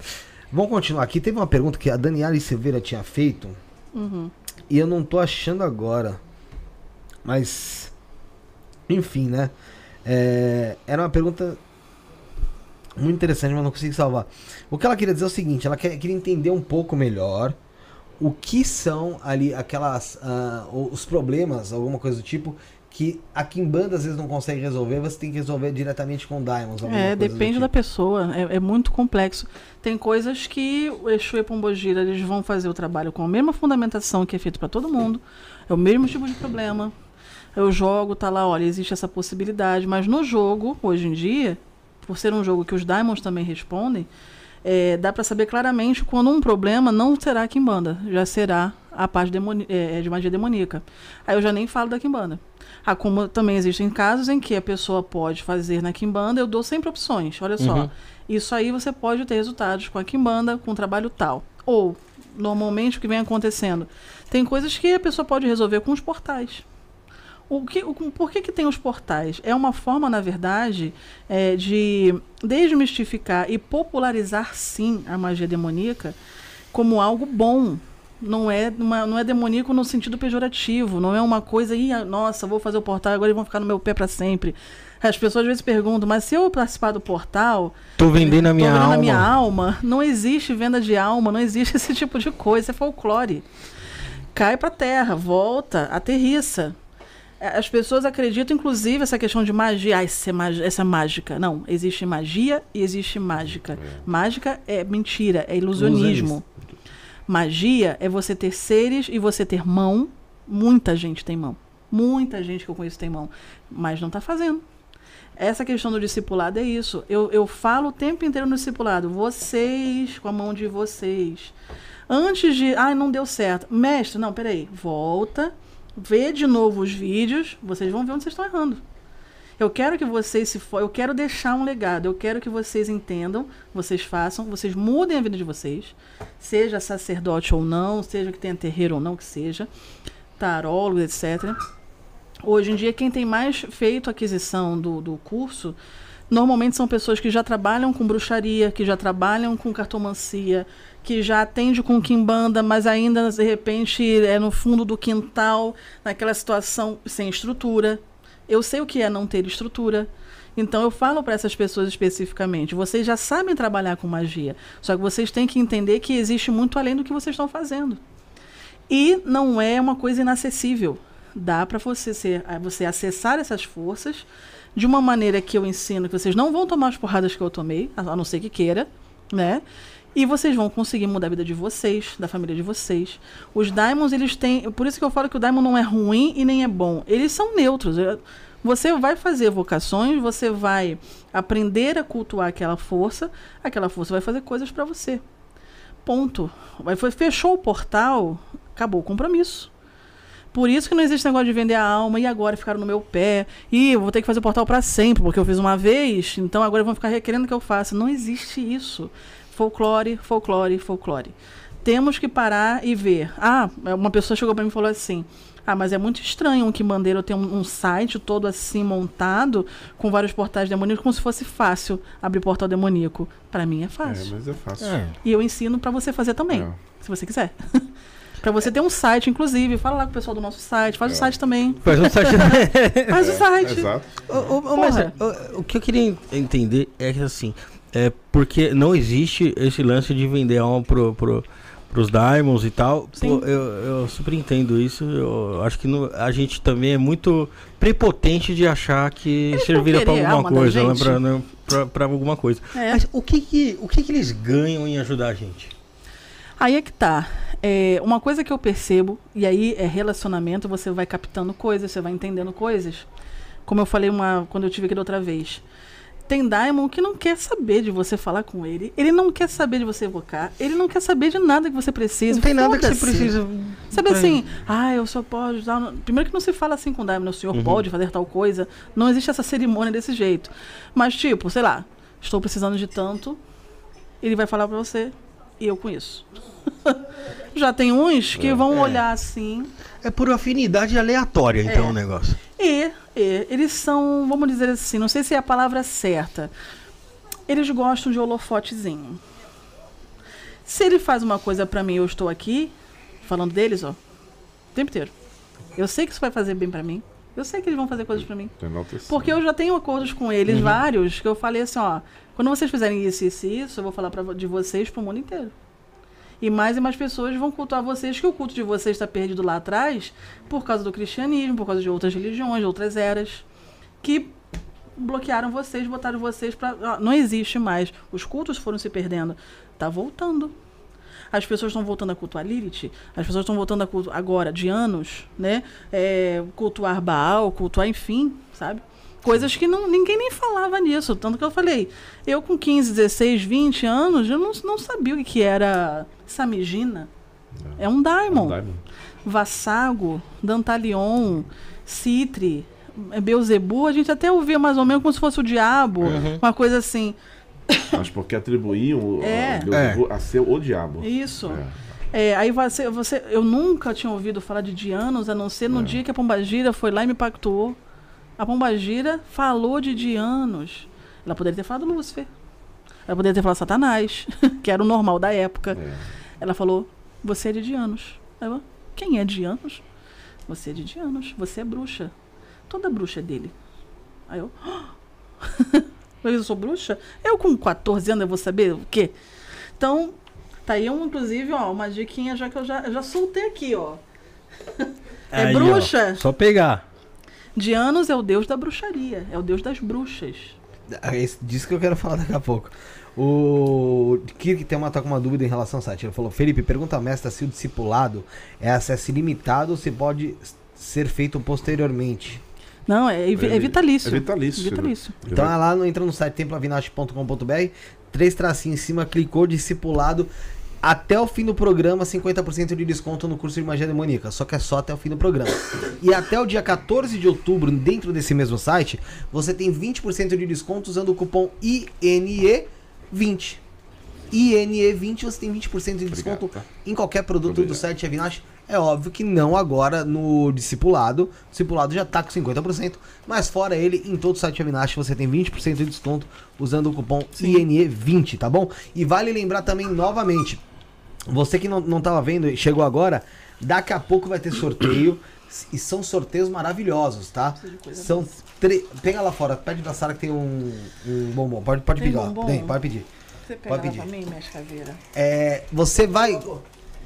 Vamos continuar aqui, teve uma pergunta que a Daniela Silveira tinha feito Uhum. e eu não tô achando agora, mas Enfim, né? É, era uma pergunta muito interessante, mas não consigo salvar. O que ela queria dizer é o seguinte: ela quer- queria entender um pouco melhor o que são ali aquelas. o- os problemas, alguma coisa do tipo, que a Kimbanda às vezes não consegue resolver, você tem que resolver diretamente com Diamonds. É, depende da tipo. pessoa. É, é muito complexo. Tem coisas que o Exu e Pombogira eles vão fazer o trabalho com a mesma fundamentação que é feito para todo mundo. É o mesmo tipo de problema. Eu jogo, tá lá, olha, existe essa possibilidade. Mas no jogo, hoje em dia, por ser um jogo que os Diamonds também respondem, é, dá para saber claramente quando um problema não será Kimbanda, já será a parte demoni- é, de magia demoníaca. Aí eu já nem falo da Kimbanda. Ah, como também existem casos em que a pessoa pode fazer na Kimbanda, eu dou sempre opções. Olha só, Uhum. isso aí você pode ter resultados com a Kimbanda, com um trabalho tal. Ou, normalmente, o que vem acontecendo? Tem coisas que a pessoa pode resolver com os portais. O que, o, por que, que tem os portais? É uma forma, na verdade, é, de desmistificar e popularizar, sim, a magia demoníaca como algo bom. Não é, uma, não é demoníaco no sentido pejorativo. Não é uma coisa, Ih, nossa, vou fazer o portal agora eles vão ficar no meu pé para sempre. As pessoas às vezes perguntam, mas se eu participar do portal, Tô vendendo a minha vendendo alma. a minha alma. Não existe venda de alma, não existe [LAUGHS] esse tipo de coisa. É folclore. Cai pra terra, volta, aterriça. É, As pessoas acreditam, inclusive, essa questão de magia. Ah, isso é essa é mágica. Não, existe magia e existe mágica. Mágica é mentira, é ilusionismo. Magia é você ter seres e você ter mão. Muita gente tem mão. Muita gente que eu conheço tem mão. Mas não está fazendo. Essa questão do discipulado é isso. Eu, eu falo o tempo inteiro no discipulado. Vocês, com a mão de vocês. Antes de. Ah, não deu certo. Mestre, não, peraí. Volta. Vê de novo os vídeos. Vocês vão ver onde vocês estão errando. Eu quero que vocês se for, eu quero deixar um legado, eu quero que vocês entendam, vocês façam, vocês mudem a vida de vocês, seja sacerdote ou não, seja que tenha terreiro ou não que seja, tarólogo, etc. Hoje em dia, quem tem mais feito aquisição do, do curso, normalmente são pessoas que já trabalham com bruxaria, que já trabalham com cartomancia, que já atende com quimbanda, mas ainda, de repente, é no fundo do quintal, naquela situação sem estrutura. Eu sei o que é não ter estrutura. Então eu falo para essas pessoas especificamente, vocês já sabem trabalhar com magia, só que vocês têm que entender que existe muito além do que vocês estão fazendo. E não é uma coisa inacessível. Dá para você ser, você acessar essas forças de uma maneira que eu ensino que vocês não vão tomar as porradas que eu tomei, a não ser que queira, né? E vocês vão conseguir mudar a vida de vocês, da família de vocês. Os Diamonds, eles têm. Por isso que eu falo que o Diamond não é ruim e nem é bom. Eles são neutros. Eu- Você vai fazer vocações, você vai aprender a cultuar aquela força, aquela força vai fazer coisas para você. Ponto. Vai, fechou o portal, acabou o compromisso. Por isso que não existe negócio de vender a alma e agora ficaram no meu pé. E vou ter que fazer o portal para sempre, porque eu fiz uma vez, então agora vão ficar requerendo que eu faça. Não existe isso. Folclore, folclore, folclore. Temos que parar e ver. Ah, uma pessoa chegou para mim e falou assim: Ah, mas é muito estranho um Quimbandeiro ter um, um site todo assim montado, com vários portais demoníacos, como se fosse fácil abrir portal demoníaco. Para mim é É, fácil. mas é fácil. É. E eu ensino para você fazer também, É. se você quiser. [LAUGHS] para você ter um site, inclusive. Fala lá com o pessoal do nosso site, faz o site também. Faz um site. [LAUGHS] Faz o site. Exato. Ô, ô, mas o, o que eu queria en- entender é que assim, é porque não existe esse lance de vender alma pro, pro, pros Diamonds e tal. Pô, eu, eu super entendo isso. Eu acho que no- a gente também é muito prepotente de achar que Eles servirá vão pra querer a alguma coisa, né? Pra, né, pra, pra alguma coisa. É. Mas o que que, o que que eles ganham em ajudar a gente? Aí é que tá. É, uma coisa que eu percebo, e aí é relacionamento, você vai captando coisas, você vai entendendo coisas. Como eu falei uma, quando eu tive aqui da outra vez. Tem Diamond que não quer saber de você falar com ele. Ele não quer saber de você evocar. Ele não quer saber de nada que você precisa. Não tem nada que você precisa. Sabe assim, ah, eu só posso. dar no-" Primeiro que não se fala assim com o Diamond, o senhor Uhum. pode fazer tal coisa. Não existe essa cerimônia desse jeito. Mas, tipo, sei lá, estou precisando de tanto. Ele vai falar pra você e eu com isso. [LAUGHS] Já tem uns que vão olhar assim. É por afinidade aleatória, então, É. o negócio. E eles são, vamos dizer assim, não sei se é a palavra certa. Eles gostam de holofotezinho. Se ele faz uma coisa pra mim, eu estou aqui, falando deles, ó, o tempo inteiro. Eu sei que isso vai fazer bem pra mim. Eu sei que eles vão fazer coisas pra mim. Porque eu já tenho acordos com eles, vários, que eu falei assim, ó, quando vocês fizerem isso, isso e isso, eu vou falar pra, de vocês pro mundo inteiro. E mais e mais pessoas vão cultuar vocês, que o culto de vocês está perdido lá atrás por causa do cristianismo, por causa de outras religiões, de outras eras, que bloquearam vocês, botaram vocês pra. ó, não existe mais. Os cultos foram se perdendo. Tá voltando. As pessoas estão voltando a cultuar Lilith, as pessoas estão voltando a cultuar agora, de anos, né? É, cultuar Baal, cultuar, enfim, sabe? Coisas que não, ninguém nem falava nisso. Tanto que eu falei, eu com 15, 16, 20 anos, eu não, não sabia o que, era Samigina. É um daimon. Diamond. Vassago, Dantalion, Citre, é, Beuzebu, a gente até ouvia mais ou menos como se fosse o diabo, uma coisa assim. Mas porque atribuíam o- É. a Beelzebub a ser o diabo. Isso. É. É, aí você, você. Eu nunca tinha ouvido falar de Dianos, a não ser no É. dia que a Pombagira foi lá e me pactuou. A Pombagira falou de Dianos. Ela poderia ter falado Lúcifer. Ela poderia ter falado Satanás, [LAUGHS] que era o normal da época. É. Ela falou: Você é de Dianos. Aí eu, Quem é Dianos? Você é de Dianos. Você é bruxa. Toda bruxa é dele. Aí eu. [LAUGHS] Mas eu sou bruxa? Eu com 14 anos eu vou saber o quê? Então, tá aí um, inclusive, ó, uma diquinha já que eu já, eu já soltei aqui, ó. [LAUGHS] É Aí, ó, bruxa? só pegar. Dianos é o deus da bruxaria, é o deus das bruxas. É isso- disso que eu quero falar daqui a pouco. O Kirk tem uma, tá com uma dúvida em relação ao site. Ele falou: Felipe, pergunta a mestra se o discipulado é acesso ilimitado ou se pode ser feito posteriormente. Não, é, é É vitalício. É vitalício. Vitalício. Então é lá, no, entra no site templavinache.com.br, três tracinhos em cima, clicou discipulado. Até o fim do programa, 50% de desconto no curso de magia demoníaca. Só que é só até o fim do programa. E até o dia 14 de outubro, dentro desse mesmo site, você tem 20% de desconto usando o cupom INE20. INE20 você tem 20% de desconto Obrigado, tá? em qualquer produto Obrigado. do site Avinash. É óbvio que não agora no discipulado. O discipulado já tá com 50%, mas fora ele, em todo o site Avinash você tem 20% de desconto usando o cupom INE20, tá bom? E vale lembrar também novamente, você que não, não tava vendo e chegou agora, daqui a pouco vai ter sorteio. E são sorteios maravilhosos, tá? São três. Pega lá fora, pede da Sara que tem um, um bombom. Pode, pode Tem pedir, bombom? Tem, pode pedir. Você Pode pega pedir. lá pra mim, minhas caveiras. É, você vai.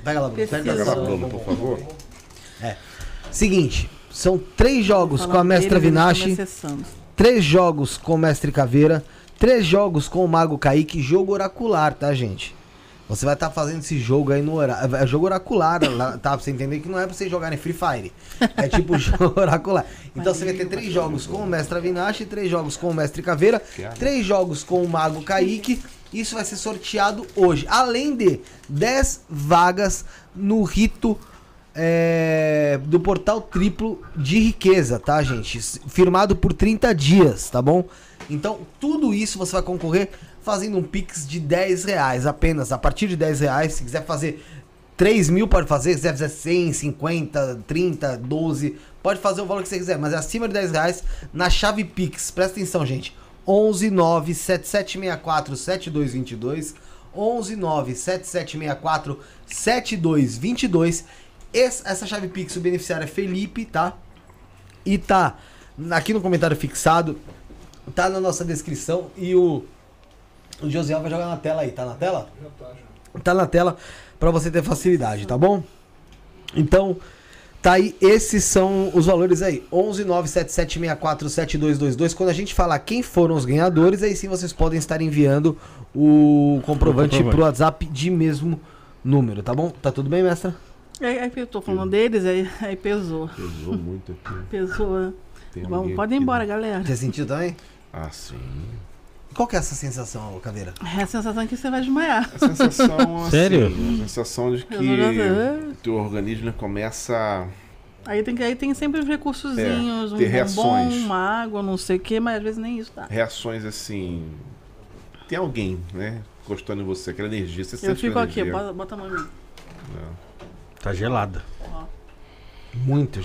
Pega lá, Bruno. Pega lá, Bruno, por favor. Seguinte, são três jogos com a Mestra Vinache, três jogos com o Mestre Caveira, três jogos com o Mago Kaique, jogo oracular, tá, gente? Você vai estar fazendo esse jogo aí no horário. É jogo oracular, tá? Pra você entender que não é pra você jogar em Free Fire. É tipo [LAUGHS] jogo oracular. Então você vai ter três jogos com o Mestre Vinache, três jogos com o Mestre Caveira, três jogos com o Mago Kaique. Isso vai ser sorteado hoje. Além de 10 vagas no rito é, do portal triplo de riqueza, tá, gente? Firmado por 30 dias, tá bom? Então, tudo isso você vai concorrer fazendo um Pix de 10 reais apenas. A partir de 10 reais, se quiser fazer 3 mil, pode fazer. Se quiser fazer 100, 50, 30, 12, pode fazer o valor que você quiser, mas é acima de 10 reais na chave Pix. Presta atenção, gente. 11 9 7764 7222 11 9 7764 7222 Esse- Essa chave Pix, o beneficiário é Felipe, tá? E tá aqui no comentário fixado, tá na nossa descrição e o, o Josiel vai jogar na tela aí, tá na tela? Tá na tela pra você ter facilidade, tá bom? Então, tá aí, esses são os valores aí. 11 97764 7222. Quando a gente falar quem foram os ganhadores, aí sim vocês podem estar enviando o comprovante, comprovante. pro WhatsApp de mesmo número, tá bom? Tá tudo bem, mestra? Aí, aí eu tô falando deles, aí, aí pesou. Pesou muito aqui. Pesou. né? Tem Vamos, pode ir embora, né? galera. Já sentiu também? Ah, sim. Qual que é essa sensação, Caveira? É a sensação que você vai desmaiar. A sensação, [LAUGHS] assim, Sério? A sensação de que Eu- teu organismo começa Aí tem, que- aí tem sempre os recursozinhos, É, um ter bombom, reações. uma água, não sei o que, mas às vezes nem isso dá. reações assim. Tem alguém, né? Gostando de você, aquela energia. Você Eu sente fico aqui, bota, bota a mão em mim. Tá gelada. Muito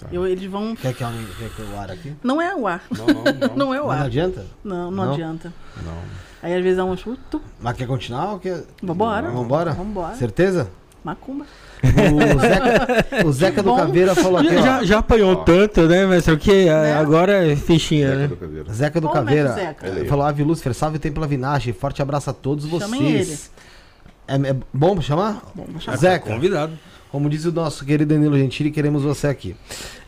gelado. Eu, eles vão. Quer que aumente quer que eu ar aqui? Não é o ar. Não, não, não. [LAUGHS] Não é o Não ar. adianta? Não, não, Não? adianta. não. Aí às vezes dá um chuto. Mas quer continuar ou quer... Vambora. Vambora? Vambora. Certeza? Macumba. O Zeca, [LAUGHS] o Zeca do. Caveira falou aqui, Já, ó. já, já apanhou Ó. tanto, né? Mas o que? Né? Agora é fichinha, Zeca né? do Caveira. Zeca do Ô, Caveira Mestre Zeca. falou: Ave Lúcifer, salve o Templo Avinache. Forte abraço a todos Chamem vocês. É, é bom chamar? Bom, vou chamar. Zeca, Convidado. Como diz o nosso querido Danilo Gentili, queremos você aqui.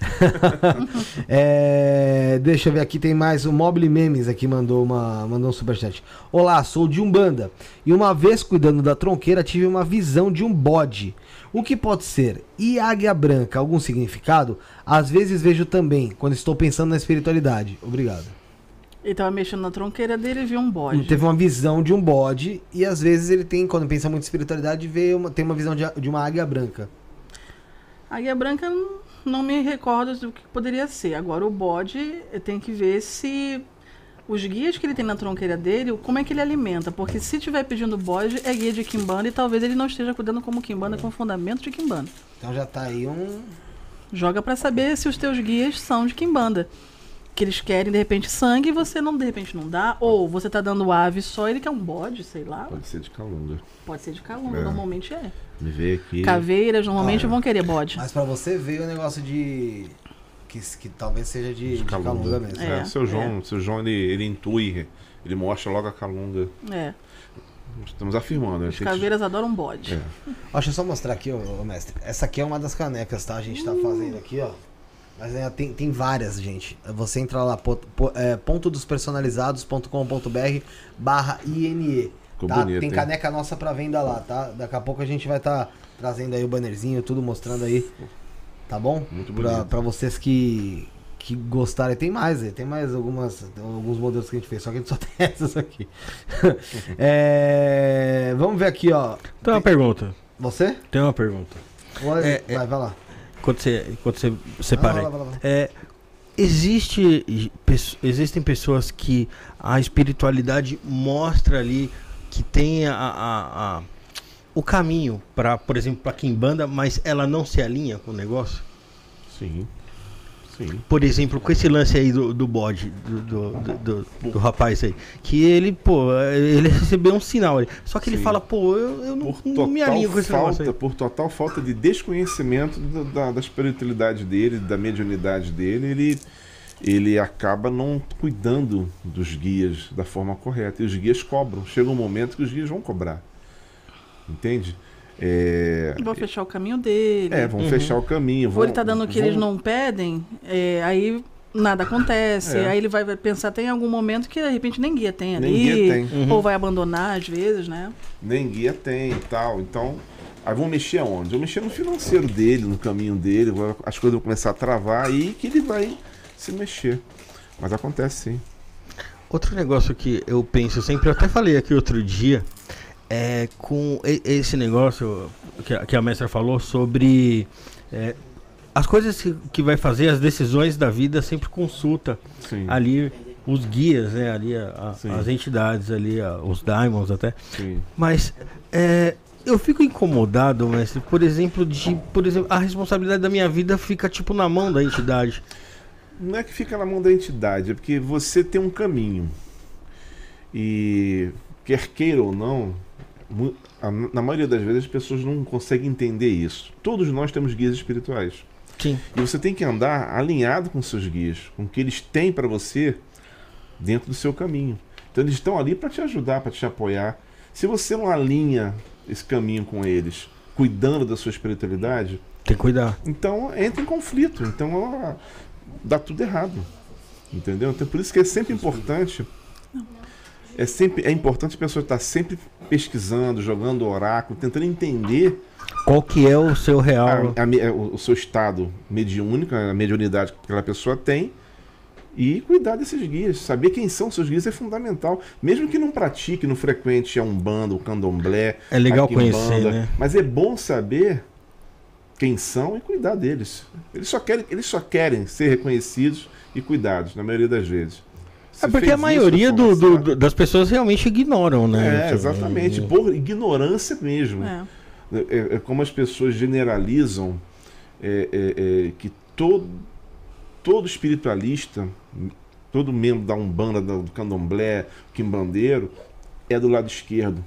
[LAUGHS] É, deixa eu ver aqui, tem mais. O Mobile Memes aqui mandou, uma, mandou um superchat. Olá, sou de Umbanda. E uma vez cuidando da tronqueira, tive uma visão de um bode. O que pode ser? E águia branca, algum significado? Às vezes vejo também, quando estou pensando na espiritualidade. Obrigado. Ele tava mexendo na tronqueira dele e viu um bode. Teve uma visão de um bode e às vezes ele tem, quando pensa muito em espiritualidade, vê uma, tem uma visão de, de uma águia branca. Águia branca não- me recordo do que poderia ser. Agora o bode tem que ver se os guias que ele tem na tronqueira dele, como é que ele alimenta. Porque se estiver pedindo bode, é guia de Kimbanda e talvez ele não esteja cuidando como Kimbanda com fundamento de Kimbanda. Então já tá aí um. Joga pra saber se os teus guias são de Kimbanda. Que eles querem, de repente, sangue e você não, de repente, não dá. Ou você tá dando ave só, ele quer um bode, sei lá. Pode ser de calunga. Pode ser de calunga, É. normalmente é. Me vê aqui. Caveiras normalmente Ah, é. vão querer bode. Mas pra você veio o negócio de. Que, que talvez seja de, de calunga. calunga. mesmo. É. É, seu João, seu João ele, ele intui, ele mostra logo a calunga. É. Estamos afirmando. Os tem que- caveiras adoram bode. É. Ó, deixa eu só mostrar aqui, ô, ô, mestre. Essa aqui é uma das canecas, tá? A gente tá fazendo aqui, ó. Mas ainda tem, tem várias, gente. Você entra lá, po- po- é, pontodospersonalizados.com.br barra INE. Tá? bonito, tem hein? caneca nossa pra venda lá, tá? Daqui a pouco a gente vai estar trazendo aí o bannerzinho, tudo mostrando aí. Tá bom? Muito Pra, bonito. pra vocês que, que gostarem. Tem mais, aí, tem mais algumas, alguns modelos que a gente fez, só que a gente só [LAUGHS] tem essas aqui. [LAUGHS] É, vamos ver aqui, ó. Tem uma pergunta. Você? Tem uma pergunta. Vai, É, é- vai, vai lá. Quando você, quando você separa lá. É, existe, existem pessoas que a espiritualidade mostra ali que tem a, a- a- o caminho para, por exemplo, para quem banda, mas ela não se alinha com o negócio. Sim. Sim. Por exemplo, com esse lance aí do, do bode, do, do, do- do- rapaz aí, que ele, pô, ele recebeu um sinal ali. Só que ele Sim. fala, pô, eu, eu não, não me alinho com esse falta, aí. por total falta de desconhecimento da, da espiritualidade dele, da mediunidade dele, ele, ele acaba não cuidando dos guias da forma correta. E os guias cobram. Chega um momento que os guias vão cobrar. Entende? É, Vou fechar o caminho dele. é, vão Uhum. fechar o caminho. Ou Vão, ele tá dando o que vão- eles não pedem, é, aí nada acontece. É. Aí ele vai pensar, tem algum momento que de repente nem guia tem ali. Nem guia tem. Uhum. Ou vai abandonar às vezes, né? nem guia tem e tal. Então, aí vão mexer aonde? Vão mexer no financeiro dele, no caminho dele, as coisas vão começar a travar aí que ele vai se mexer. Mas acontece sim. Outro negócio que eu penso sempre, eu até falei aqui outro dia, é com esse negócio que a, que a mestra falou sobre é, as coisas que, vai fazer, as decisões da vida, sempre consulta Sim. ali os guias, né? Ali a- a- as entidades ali, os daimons até. sim. Mas é, eu fico incomodado, mestre, por exemplo, de, por exemplo, a responsabilidade da minha vida fica tipo na mão da entidade. Não é que fica na mão da entidade, é porque você tem um caminho. E quer queira ou não, na maioria das vezes as pessoas não conseguem entender isso. Todos nós temos guias espirituais. Sim. E você tem que andar alinhado com seus guias, com o que eles têm para você dentro do seu caminho. Então eles estão ali para te ajudar, para te apoiar. Se você não alinha esse caminho com eles, cuidando da sua espiritualidade, Tem que cuidar. então entra em conflito. Então ó, dá tudo errado. Entendeu? Então por isso que é sempre importante. É sempre é importante a pessoa estar sempre pesquisando, jogando oráculo, tentando entender Qual que é o seu real? a- a é, o, o seu estado mediúnico, a mediunidade que aquela pessoa tem e cuidar desses guias. Saber quem são seus guias é fundamental. Mesmo que não pratique, não frequente a Umbanda, o Candomblé. É legal conhecer, né? Mas é bom saber quem são e cuidar deles. Eles só querem, eles só querem ser reconhecidos e cuidados, na maioria das vezes. Se É porque a maioria do- do- das pessoas realmente ignoram, né? É, exatamente. Por ignorância mesmo. É. É, é como as pessoas generalizam é, é, é, que todo, todo espiritualista, todo membro da Umbanda, do Candomblé, Quimbandeiro, é do lado esquerdo.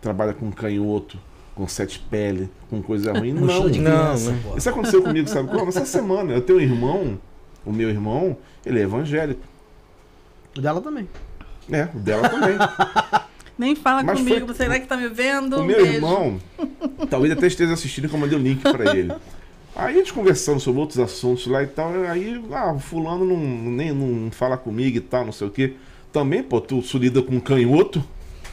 Trabalha com canhoto, com sete pele, com coisa ruim. [LAUGHS] Não, não, criança, pô. Isso aconteceu comigo, sabe como? Essa semana, eu tenho um irmão, o meu irmão, ele é evangélico. O dela também. É, o dela também. [LAUGHS] Nem fala Mas comigo, foi- você que tá me vendo? O Um meu beijo. irmão, talvez até esteja assistindo que eu mandei o link pra ele. Aí a gente conversando sobre outros assuntos lá e tal, aí, ah, o fulano não, nem, não fala comigo e tal, não sei o quê. Também, pô, tu lida com um canhoto?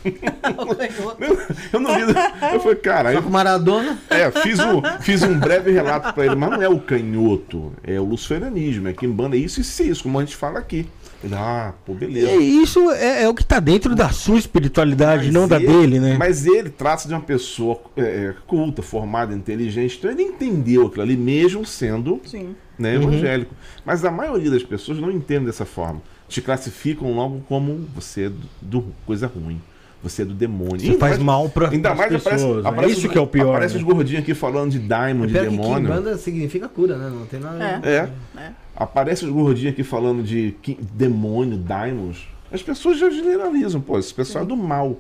[LAUGHS] Eu não lido. Eu falei, cara, aí, Só com Maradona. é, fiz um, fiz um breve relato pra ele, mas não é o canhoto, é o luciferianismo, é quimbanda, é isso e isso, e isso, como a gente fala aqui. Ele, ah, pô, beleza. E isso é, é o que tá dentro da sua espiritualidade, Mas não da ele- dele, né? Mas ele trata de uma pessoa é, é, culta, formada, inteligente. Então ele entendeu aquilo ali, mesmo sendo Sim. né, evangélico. Mas a maioria das pessoas não entende dessa forma. Te classificam logo como você é do, do- coisa ruim. Você é do demônio. Você Ainda faz mais- mal pra Ainda mais aparece, pessoas. né? aparece Isso os- que é o pior. Aparece né? os gordinhos aqui falando de daimon, de Pior que demônio. Kimbanda significa cura, né? Não tem nada. É. É. É. Aparece os gordinhos aqui falando de demônio, daimons. As pessoas já generalizam, pô, esse pessoal é do mal.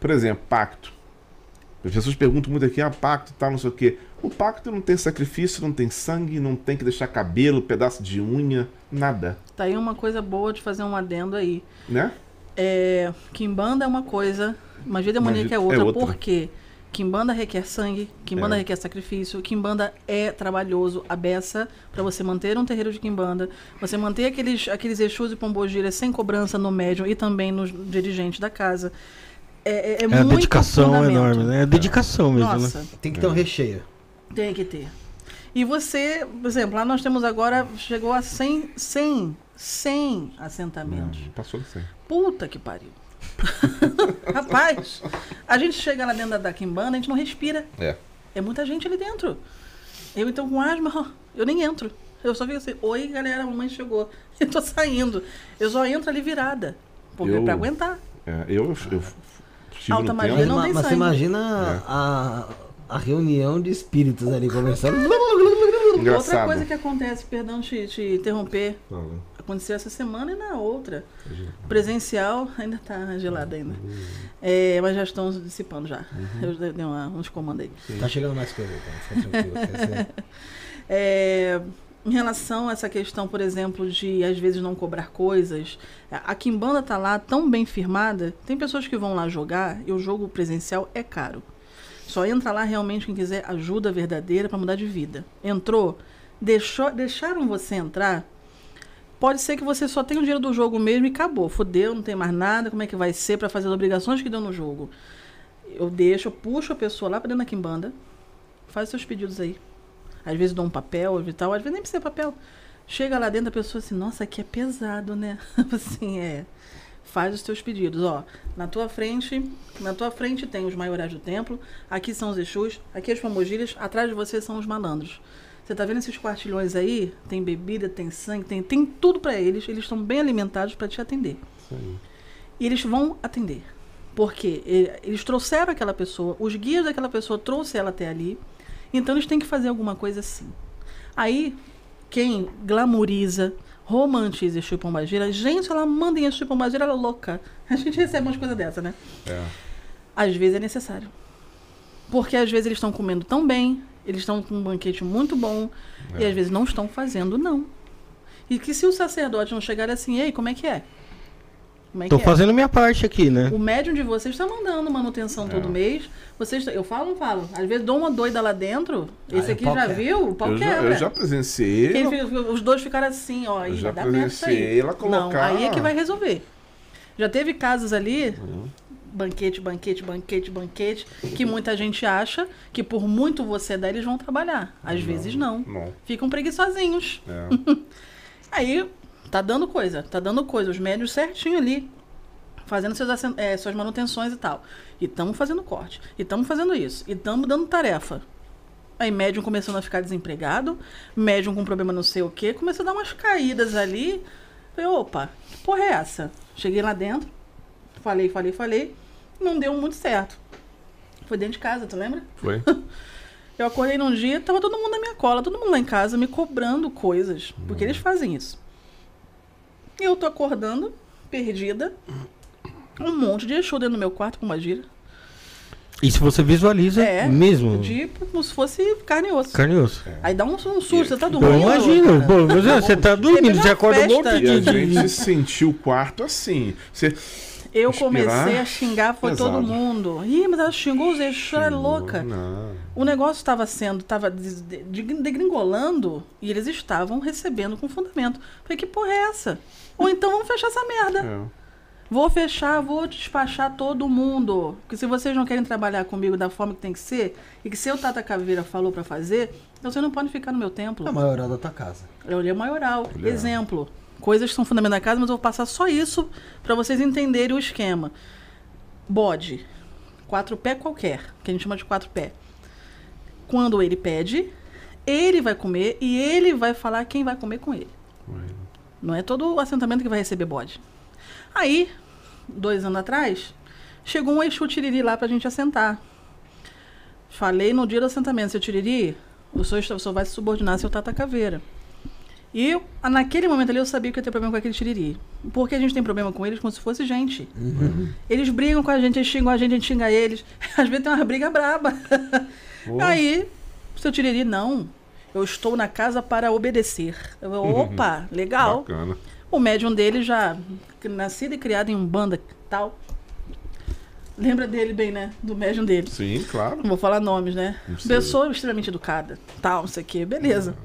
Por exemplo, pacto. As pessoas perguntam muito aqui, ah, pacto e tal, não sei o quê. O pacto não tem sacrifício, não tem sangue, não tem que deixar cabelo, pedaço de unha, nada. Tá aí uma coisa boa de fazer um adendo aí. Né? É, Kimbanda é uma coisa, magia demoníaca é outra, é outra. porque Kimbanda requer sangue, Kimbanda É. requer sacrifício, Kimbanda é trabalhoso, a beça, para você manter um terreiro de Kimbanda, você manter aqueles, aqueles Exus e Pombogiras sem cobrança no médium e também nos dirigentes da casa. É, é, é É a muito dedicação fundamento. enorme, né? É dedicação mesmo, né? Nossa, Tem que ter um recheio. tem que ter. E você, por exemplo, lá nós temos agora, chegou a 100, 100, 100 assentamentos. Não, passou assim. Puta que pariu. [LAUGHS] Rapaz, a gente chega lá dentro da, da Kimbanda, a gente não respira. É. É muita gente ali dentro. Eu então com asma, [LAUGHS] eu nem entro. Eu só fico assim, oi galera, a mamãe chegou. [LAUGHS] Eu tô saindo. Eu só entro ali virada. Porque é Eu- pra aguentar. É, eu, eu, Alta magia tempo. não mas, tem mas você imagina a, a reunião de espíritos ali conversando. Outra coisa que acontece, perdão te, te interromper, Fala. Aconteceu essa semana e na outra. Presencial ainda tá gelado ainda. É, mas já estão dissipando já. Eu dei uma- uns comandos aí. Tá chegando mais coisa, então. Fica [LAUGHS] É, em relação a essa questão, por exemplo, de às vezes não cobrar coisas, a Kimbanda tá lá tão bem firmada, tem pessoas que vão lá jogar e o jogo presencial é caro. Só entra lá realmente quem quiser ajuda verdadeira para mudar de vida. Entrou, deixou, deixaram você entrar. Pode ser que você só tenha o dinheiro do jogo mesmo e acabou. Fudeu, não tem mais nada. Como é que vai ser para fazer as obrigações que deu no jogo? Eu deixo, eu puxo a pessoa lá para dentro da Kimbanda, faz seus pedidos aí. Às vezes dou um papel e tal, às vezes nem precisa de papel. Chega lá dentro, a pessoa assim, nossa, aqui é pesado, né? [LAUGHS] assim, é. Faz os teus pedidos, ó. Na tua frente, na tua frente tem os maiorais do templo, aqui são os Exus, aqui as pomogilhas, atrás de você são os malandros. Você tá vendo esses quartilhões aí? Tem bebida, tem sangue, tem, tem tudo pra eles. Eles estão bem alimentados para te atender. Aí. E eles vão atender. Porque eles trouxeram aquela pessoa, os guias daquela pessoa trouxeram ela até ali. Então eles têm que fazer alguma coisa assim. Aí, quem glamoriza, romantiza Exu Pombagira, gente, ela manda em Exu Pombagira, ela é louca. A gente recebe umas coisas dessa, né? É. Às vezes é necessário. Porque às vezes eles estão comendo tão bem, eles estão com um banquete muito bom, e É. às vezes não estão fazendo, não. E que se o sacerdote não chegar assim, ei, como é que é? Como é Tô é? fazendo minha parte aqui, né? O médium de vocês está mandando manutenção todo É. mês. Vocês, eu falo, não falo. Às vezes dou uma doida lá dentro. Esse Ah, aqui já viu? O pau Eu já, quebra. eu já presenciei. Os dois ficaram assim, ó. Eu já aí. presenciei ela Não, colocar- aí é que vai resolver. Já teve casos ali, Uhum. Banquete, banquete, banquete, banquete, que muita gente acha que por muito você dar, eles vão trabalhar. Às vezes não. Não. Ficam preguiçosinhos. É. [LAUGHS] Aí, tá dando coisa, tá dando coisa. Os médios certinho ali, fazendo seus, eh, suas manutenções e tal. E estamos fazendo corte. E estamos fazendo isso. E estamos dando tarefa. Aí, médium começando a ficar desempregado, médium com problema não sei o quê, começou a dar umas caídas ali. Falei, opa, que porra é essa? Cheguei lá dentro, falei, falei, falei, não deu muito certo. Foi dentro de casa, tu lembra? Foi? [LAUGHS] Eu acordei num dia, tava todo mundo na minha cola, todo mundo lá em casa me cobrando coisas. Porque eles fazem isso. E eu tô acordando, perdida. Um monte de Exu dentro do meu quarto com uma gira. E se você visualiza É, mesmo, Tipo, como se fosse carne e osso. carne e osso. Aí dá um, um susto, você tá Eu dormindo. imagino, pô, mas é, você tá dormindo, você acorda um monte festa. E a de... de- gente sentiu o quarto assim. Você Eu Respirar, comecei a xingar, foi pesado. todo mundo. Ih, mas ela xingou os eixos, ela é louca. Não. O negócio estava sendo, estava degringolando e eles estavam recebendo com fundamento. Falei, que porra é essa? Ou então vamos fechar essa merda. É. Vou fechar, vou despachar todo mundo. Porque se vocês não querem trabalhar comigo da forma que tem que ser, e que seu Tata Caveira falou pra fazer, então vocês não podem ficar no meu templo. É a maioral da tua casa. Eu olhei o maioral. Olhei. Exemplo. Coisas que são fundamentais da casa, mas eu vou passar só isso pra vocês entenderem o esquema. Bode. Quatro pé qualquer, que a gente chama de quatro pé. Quando ele pede, ele vai comer e ele vai falar quem vai comer com ele. Não é todo o assentamento que vai receber bode. Aí, dois anos atrás, chegou um Exu Tiriri lá pra gente assentar. Falei no dia do assentamento, seu Tiriri, o senhor, o senhor vai se subordinar ao seu Tata Caveira. E eu, naquele momento ali eu sabia que eu ia ter problema com aquele Tiriri. Porque a gente tem problema com eles como se fosse gente. Eles brigam com a gente, eles xingam a gente, a gente xinga eles. [LAUGHS] Às vezes tem uma briga braba. Pô. Aí, seu Tiriri, não. Eu estou na casa para obedecer. Eu, Opa, legal. Bacana. O médium dele já nascido e criado em Umbanda tal. Lembra dele bem, né? Do médium dele. Sim, claro. Não vou falar nomes, né? Pessoa extremamente educada. Tal, não sei o quê. Beleza.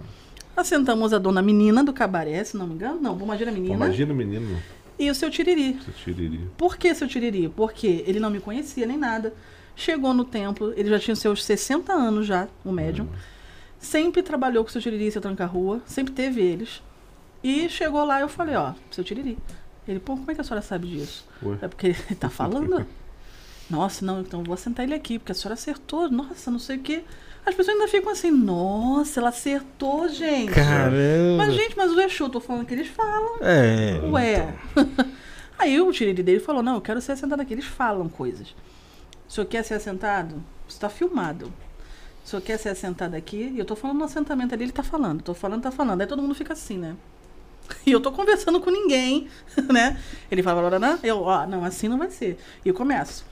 Assentamos a dona menina do cabaré, se não me engano. Não, imagina a menina. Imagina o menino, E o seu Tiriri. seu tiriri. Por que seu Tiriri? Porque ele não me conhecia nem nada. Chegou no templo, ele já tinha seus 60 anos já, o médium. Sempre trabalhou com seu Tiriri e seu Tranca-Rua, sempre teve eles. E chegou lá e eu falei, ó, seu Tiriri. Ele, pô, como é que a senhora sabe disso? Ué. É porque ele tá falando. [LAUGHS] Nossa, não, então eu vou sentar ele aqui, porque a senhora acertou. Nossa, não sei o quê. As pessoas ainda ficam assim, nossa, ela acertou, gente. Caramba. Mas, gente, mas o Exu, tô falando que eles falam. É. Ué. [LAUGHS] Aí o tiriri dele falou: Não, eu quero ser assentado aqui. Eles falam coisas. O senhor quer ser assentado? Você está filmado. O senhor quer ser assentado aqui? E eu tô falando no assentamento ali, ele tá falando. Tô falando, tá falando. Aí todo mundo fica assim, né? [LAUGHS] E eu tô conversando com ninguém, [LAUGHS] né? Ele fala, Lorana, eu, ó, não, assim não vai ser. E eu começo.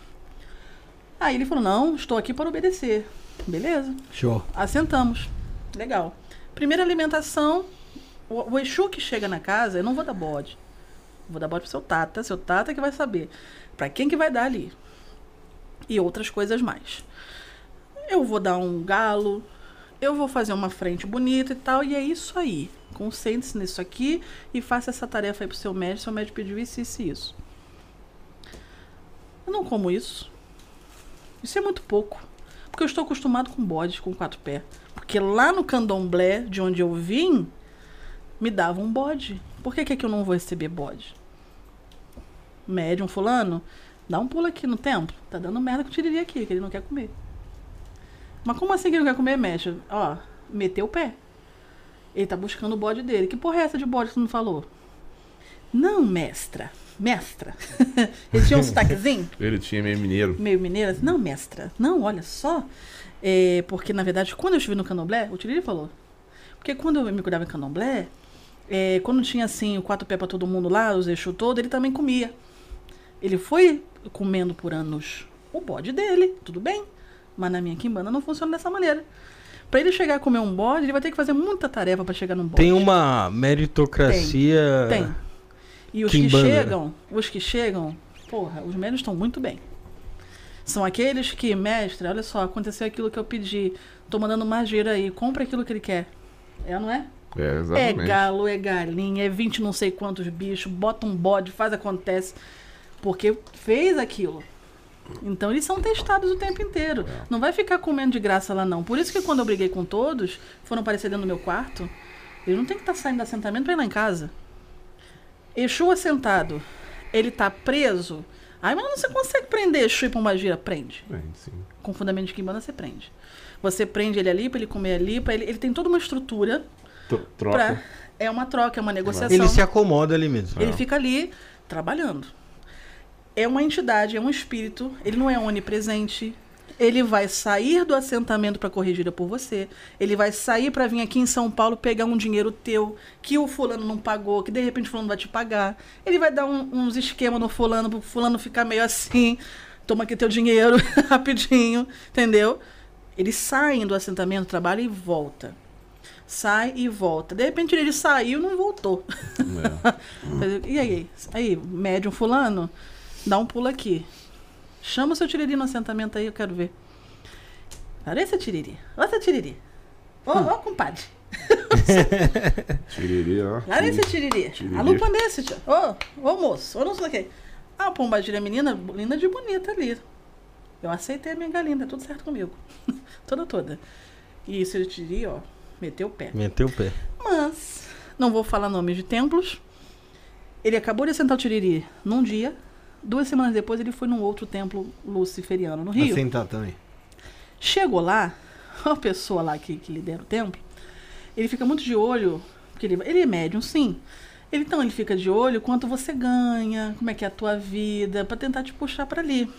Aí ele falou: Não, estou aqui para obedecer. Beleza. Show. Assentamos. Legal. Primeira alimentação, o, o Exu que chega na casa, eu não vou dar bode. Vou dar bode pro seu Tata, seu Tata que vai saber. Pra quem que vai dar ali. E outras coisas mais. Eu vou dar um galo, eu vou fazer uma frente bonita e tal, e é isso aí. Concentre-se nisso aqui e faça essa tarefa aí pro seu médico. Seu médico pediu isso, isso e isso. Eu não como isso. Isso é muito pouco. Porque eu estou acostumado com bodes com quatro pés. Porque lá no candomblé, de onde eu vim, me dava um bode. Por que, que aqui eu não vou receber bode? Médium fulano, dá um pulo aqui no templo. Tá dando merda que eu tiraria aqui, que ele não quer comer. Mas como assim que ele não quer comer, mestre? Ó, meteu o pé. Ele tá buscando o bode dele. Que porra é essa de bode que você não falou? Não, mestra. Mestra. [LAUGHS] ele tinha um sotaquezinho? [LAUGHS] Ele tinha meio mineiro. meio mineira, assim, não, mestra, não, olha só. É, porque, na verdade, quando eu estive no candomblé, o Tiriri falou. Porque quando eu me cuidava em candomblé, é, quando tinha assim o quatro pés pra todo mundo lá, os eixos todo, ele também comia. Ele foi comendo por anos o bode dele, tudo bem. Mas na minha quimbanda não funciona dessa maneira. Pra ele chegar a comer um bode, ele vai ter que fazer muita tarefa pra chegar num bode. Tem uma meritocracia. Tem. E os que chegam, os que chegam, porra, os médios estão muito bem. São aqueles que, mestre, olha só, aconteceu aquilo que eu pedi, tô mandando mais dinheiro aí, compra aquilo que ele quer. É não é? É, É exatamente. galo, é galinha, é 20 não sei quantos bichos, bota um bode, faz, acontece. Porque fez aquilo. Então eles são testados o tempo inteiro. Não vai ficar comendo de graça lá, não. Por isso que quando eu briguei com todos, foram aparecer dentro do meu quarto, eles não tem que estar saindo do assentamento pra ir lá em casa. Exu assentado, ele tá preso. Ai, mas não você consegue prender Exu e Pombagira? Prende. É, sim. Com fundamento de Kimbanda, você prende. Você prende ele ali pra ele comer ali, para ele, ele tem toda uma estrutura Tro- Troca. pra. É uma troca, é uma negociação. Ele se acomoda ali mesmo. Ele fica ali trabalhando. É uma entidade, é um espírito, ele não é onipresente. Ele vai sair do assentamento para corrigida por você. Ele vai sair para vir aqui em São Paulo pegar um dinheiro teu que o fulano não pagou, que de repente o fulano vai te pagar. Ele vai dar um- uns esquemas no fulano, pro fulano ficar meio assim. toma aqui teu dinheiro [LAUGHS] rapidinho, entendeu? Eles saem do assentamento, trabalham e volta. Sai e volta. De repente ele saiu e não voltou. É. [LAUGHS] e aí? Aí, médium fulano, dá um pulo aqui. Chama o seu tiriri no assentamento aí, eu quero ver. Olha esse tiriri. Olha esse tiriri. Ô, ô, compadre. [LAUGHS] Tiriri, ó. Olha esse tiriri. Tiriri. A lupa desse, tio. Ô, ô moço, ô não sei o que. Ah, pombagira menina, linda de bonita ali. Eu aceitei a minha galinha, tá tudo certo comigo. [LAUGHS] toda, toda. E esse tiriri, ó, meteu o pé. Meteu o pé. Mas, não vou falar nomes de templos. Ele acabou de assentar o Tiriri num dia. Duas semanas depois ele foi num outro templo luciferiano no Rio. Assim tá também. Chegou lá, a pessoa lá que, que lidera o templo, ele fica muito de olho, porque ele, ele é médium, sim. Ele, então ele fica de olho quanto você ganha, como é que é a tua vida, pra tentar te puxar pra ali.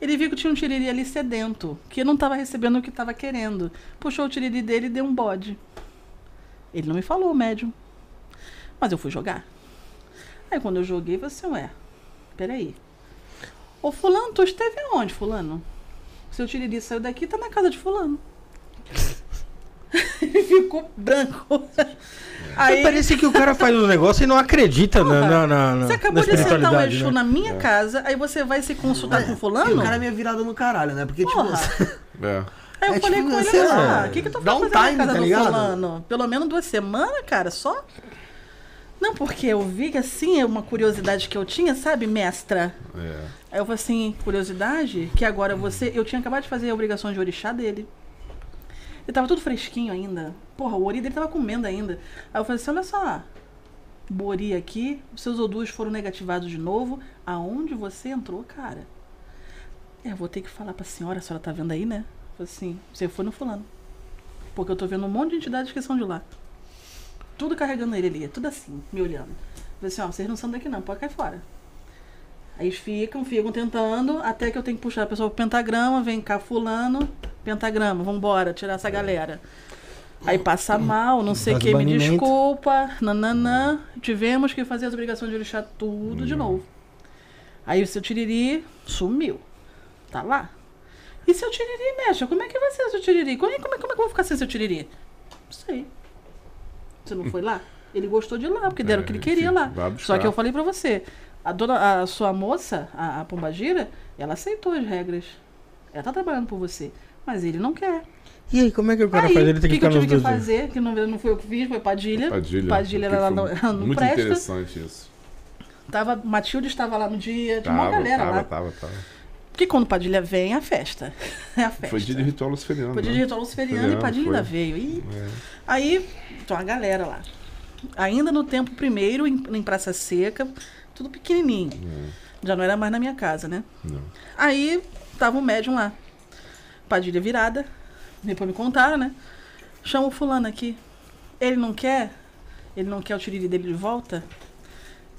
Ele viu que tinha um tiriri ali sedento, que não estava recebendo o que estava querendo. Puxou o tiriri dele e deu um bode. Ele não me falou, médium. Mas eu fui jogar. Aí quando eu joguei, falei assim, ué, peraí. Ô fulano, tu esteve onde, fulano? Seu tiriri saiu daqui e tá na casa de fulano. [LAUGHS] Ele ficou branco. Aí, Parece que o cara faz um negócio e não acredita na, na, na, na, você acabou na de sentar o espiritualidade, Exu né? na minha casa, aí você vai se consultar com E fulano? o cara é meio virado no caralho, né? Porque, Porra. tipo, [LAUGHS] É. Aí eu É falei tipo, com ele, lá, o que, que tu dá faz um fazendo na time, casa tá do ligado? fulano? Pelo menos duas semanas, cara, só? Não, porque eu vi que assim, é uma curiosidade que eu tinha, sabe, mestra? É. Aí eu falei assim, curiosidade, que agora você. Eu tinha acabado de fazer a obrigação de orixá dele. Ele tava tudo fresquinho ainda. Porra, o ori dele tava comendo ainda. Aí eu falei assim, olha só. Bori aqui, os seus odus foram negativados de novo. Aonde você entrou, cara? É, eu vou ter que falar pra senhora, a senhora tá vendo aí, né? Eu falei assim, você foi no fulano. Porque eu tô vendo um monte de entidades que são de lá. Tudo carregando ele ali, tudo assim, me olhando. Eu falei assim, ó, vocês não são daqui não, pode cair fora. Aí eles ficam, ficam tentando, até que eu tenho que puxar a pessoa pro pentagrama, vem cá fulano, pentagrama, vambora, tirar essa galera. Aí passa mal, não sei o que, me desculpa, nananã. Tivemos que fazer as obrigações de orixá tudo de novo. Aí o seu tiriri sumiu. Tá lá. E seu tiriri, mexa, como é que vai ser seu tiriri? Como é, como é, como é que eu vou ficar sem seu tiriri? Não sei. Você não foi lá? Ele gostou de ir lá, porque deram o que ele É, queria sim, lá. Só que eu falei pra você, a dona, a sua moça, a, a Pombagira, ela aceitou as regras. Ela tá trabalhando por você. Mas ele não quer. E aí, como é que o cara Aí, faz? Ele o tem que que, que ficar eu nos tive que dois dias. fazer, que não, não foi eu que fiz, foi Padilha. Padilha. Padilha, ela foi não, ela não Muito presta. interessante isso. Tava, Matilde estava lá no dia, tinha uma galera tava, lá. tava, tava. Porque quando Padilha vem, [LAUGHS] é a festa. É a festa. Foi dia de ritual luciferiano. Foi dia né? de ritual luciferiano e Feriano, Padilha foi. ainda veio. E É. aí, tem uma galera lá. Ainda no tempo primeiro, em, em Praça Seca, tudo pequenininho. Já não era mais na minha casa, né? Não. Aí, tava o médium lá. Padilha virada. Depois me contaram, né? Chama o fulano aqui. Ele não quer? Ele não quer o tiriri dele de volta?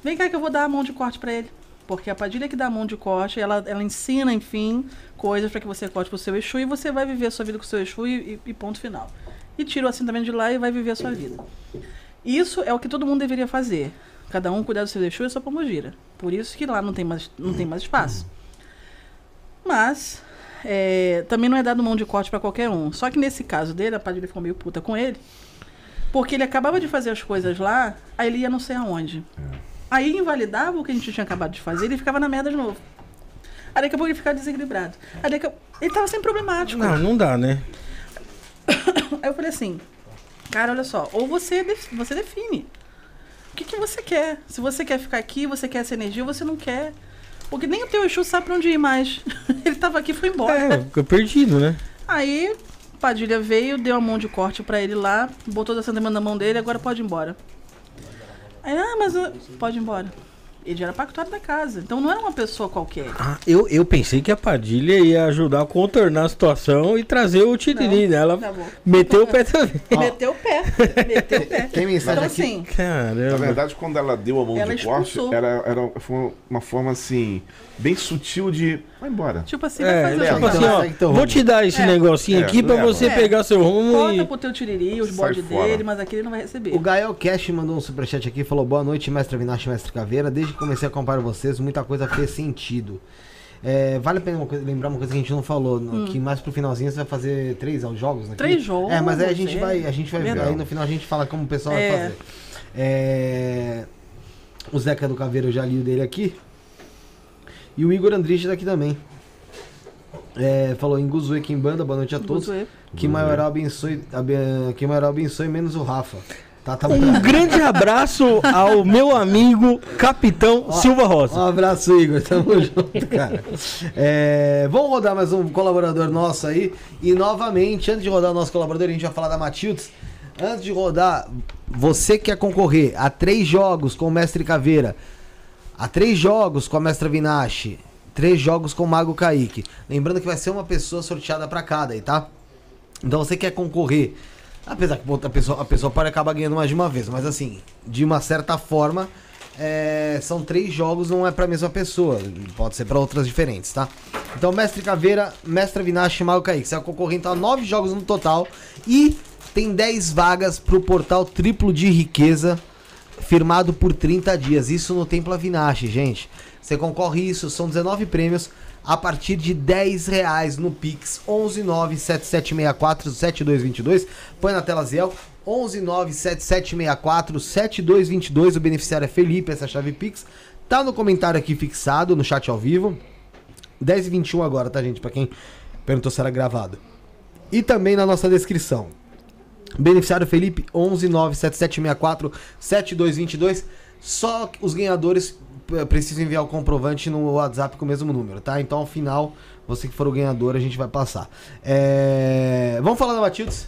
Vem cá que eu vou dar a mão de corte pra ele. Porque a Padilha que dá a mão de corte, ela, ela ensina, enfim, coisas para que você corte pro seu Exu e você vai viver a sua vida com o seu Exu e- e ponto final. E tira o assentamento de lá e vai viver a sua vida. Isso é o que todo mundo deveria fazer. Cada um cuidar do seu Exu e sua pomogira. Por isso que lá não tem mais, não tem mais espaço. Mas, é, também não é dado mão de corte para qualquer um. Só que nesse caso dele, a Padilha ficou meio puta com ele. Porque ele acabava de fazer as coisas lá, aí ele ia não sei aonde. Aí invalidava o que a gente tinha acabado de fazer e ele ficava na merda de novo. Aí daqui a pouco ele ficava desequilibrado. Aí daqui a... Ele tava sempre problemático. Não, não dá, né? [LAUGHS] Aí eu falei assim, cara, olha só, ou você, você define. O que, que você quer? Se você quer ficar aqui, você quer essa energia, ou você não quer. Porque nem o teu Exu sabe pra onde ir mais. [LAUGHS] ele tava aqui e foi embora. É, fica perdido, né? Aí, Padilha veio, deu a mão de corte pra ele lá, botou a Santa na mão dele, agora pode ir embora. Aí, ah, mas uh, pode ir embora. Ele era pactuado da casa, então não era uma pessoa qualquer. Ah, eu, eu pensei que a Padilha ia ajudar a contornar a situação e trazer o Tiriri dela. Tá bom. Meteu o pé também. Meteu o pé. Meteu o pé. Tem mensagem então, aqui. assim, Na Caramba. verdade, quando ela deu a mão Ela de corte, era, era, foi uma forma assim, bem sutil de. Vai embora. tipo assim, É, vai fazer tipo o assim, jogo. ó, teu vou te dar esse É. negocinho É, aqui pra leva. você É. pegar seu rumo Corta e... pro teu tiriri, os bodes fora. dele, mas aquele não vai receber. O Gael Cash mandou um superchat aqui e falou: Boa noite, mestre Vinache, mestre Caveira. Desde que comecei a acompanhar vocês, muita coisa fez sentido. É, vale a pena uma coisa- lembrar uma coisa que a gente não falou, no- que mais pro finalzinho você vai fazer três jogos, né? Três jogos, É, mas aí a gente é. vai, a gente vai ver, Verdade. aí no final a gente fala como o pessoal vai É. fazer. É, o Zeca do Caveiro eu já li o dele aqui. E o Igor Andrich daqui também. É, falou em Guzue Kimbanda, boa noite a todos. Guzue. Que maior abençoe, abe- que maior abençoe menos o Rafa. Tá, tá Um grande abraço ao meu amigo Capitão Silva Um Rosa. abraço, Igor. Tamo [LAUGHS] junto, cara. É, vamos rodar mais um colaborador nosso aí. E novamente, antes de rodar o nosso colaborador, a gente vai falar da Matildes. Antes de rodar, você quer concorrer a três jogos com o Mestre Caveira, a três jogos com a Mestra Vinache, três jogos com o Mago Kaique. Lembrando que vai ser uma pessoa sorteada pra cada aí, tá? Então você quer concorrer. Apesar que a pessoa, a pessoa pode acabar ganhando mais de uma vez, mas assim, de uma certa forma, é, são três jogos, não é pra mesma pessoa. Pode ser pra outras diferentes, tá? Então, Mestre Caveira, Mestre Vinache e Mago Kaique. Você vai concorrer então a nove jogos no total. E tem 10 vagas pro portal Triplo de Riqueza, firmado por 30 dias. Isso no Templo Avinache, gente. Você concorre isso, são 19 prêmios a partir de 10 reais no Pix 11977647222. Põe na tela Ziel 11977647222. O beneficiário é Felipe, essa chave Pix. Tá no comentário aqui fixado no chat ao vivo. 10 e 21 agora, tá, gente? Pra quem perguntou se era gravado. E também na nossa descrição. Beneficiário Felipe 11977647222. Só os ganhadores eh, precisam enviar o comprovante no WhatsApp com o mesmo número, tá? Então ao final, você que for o ganhador, a gente vai passar. É, Vamos falar da Matildes?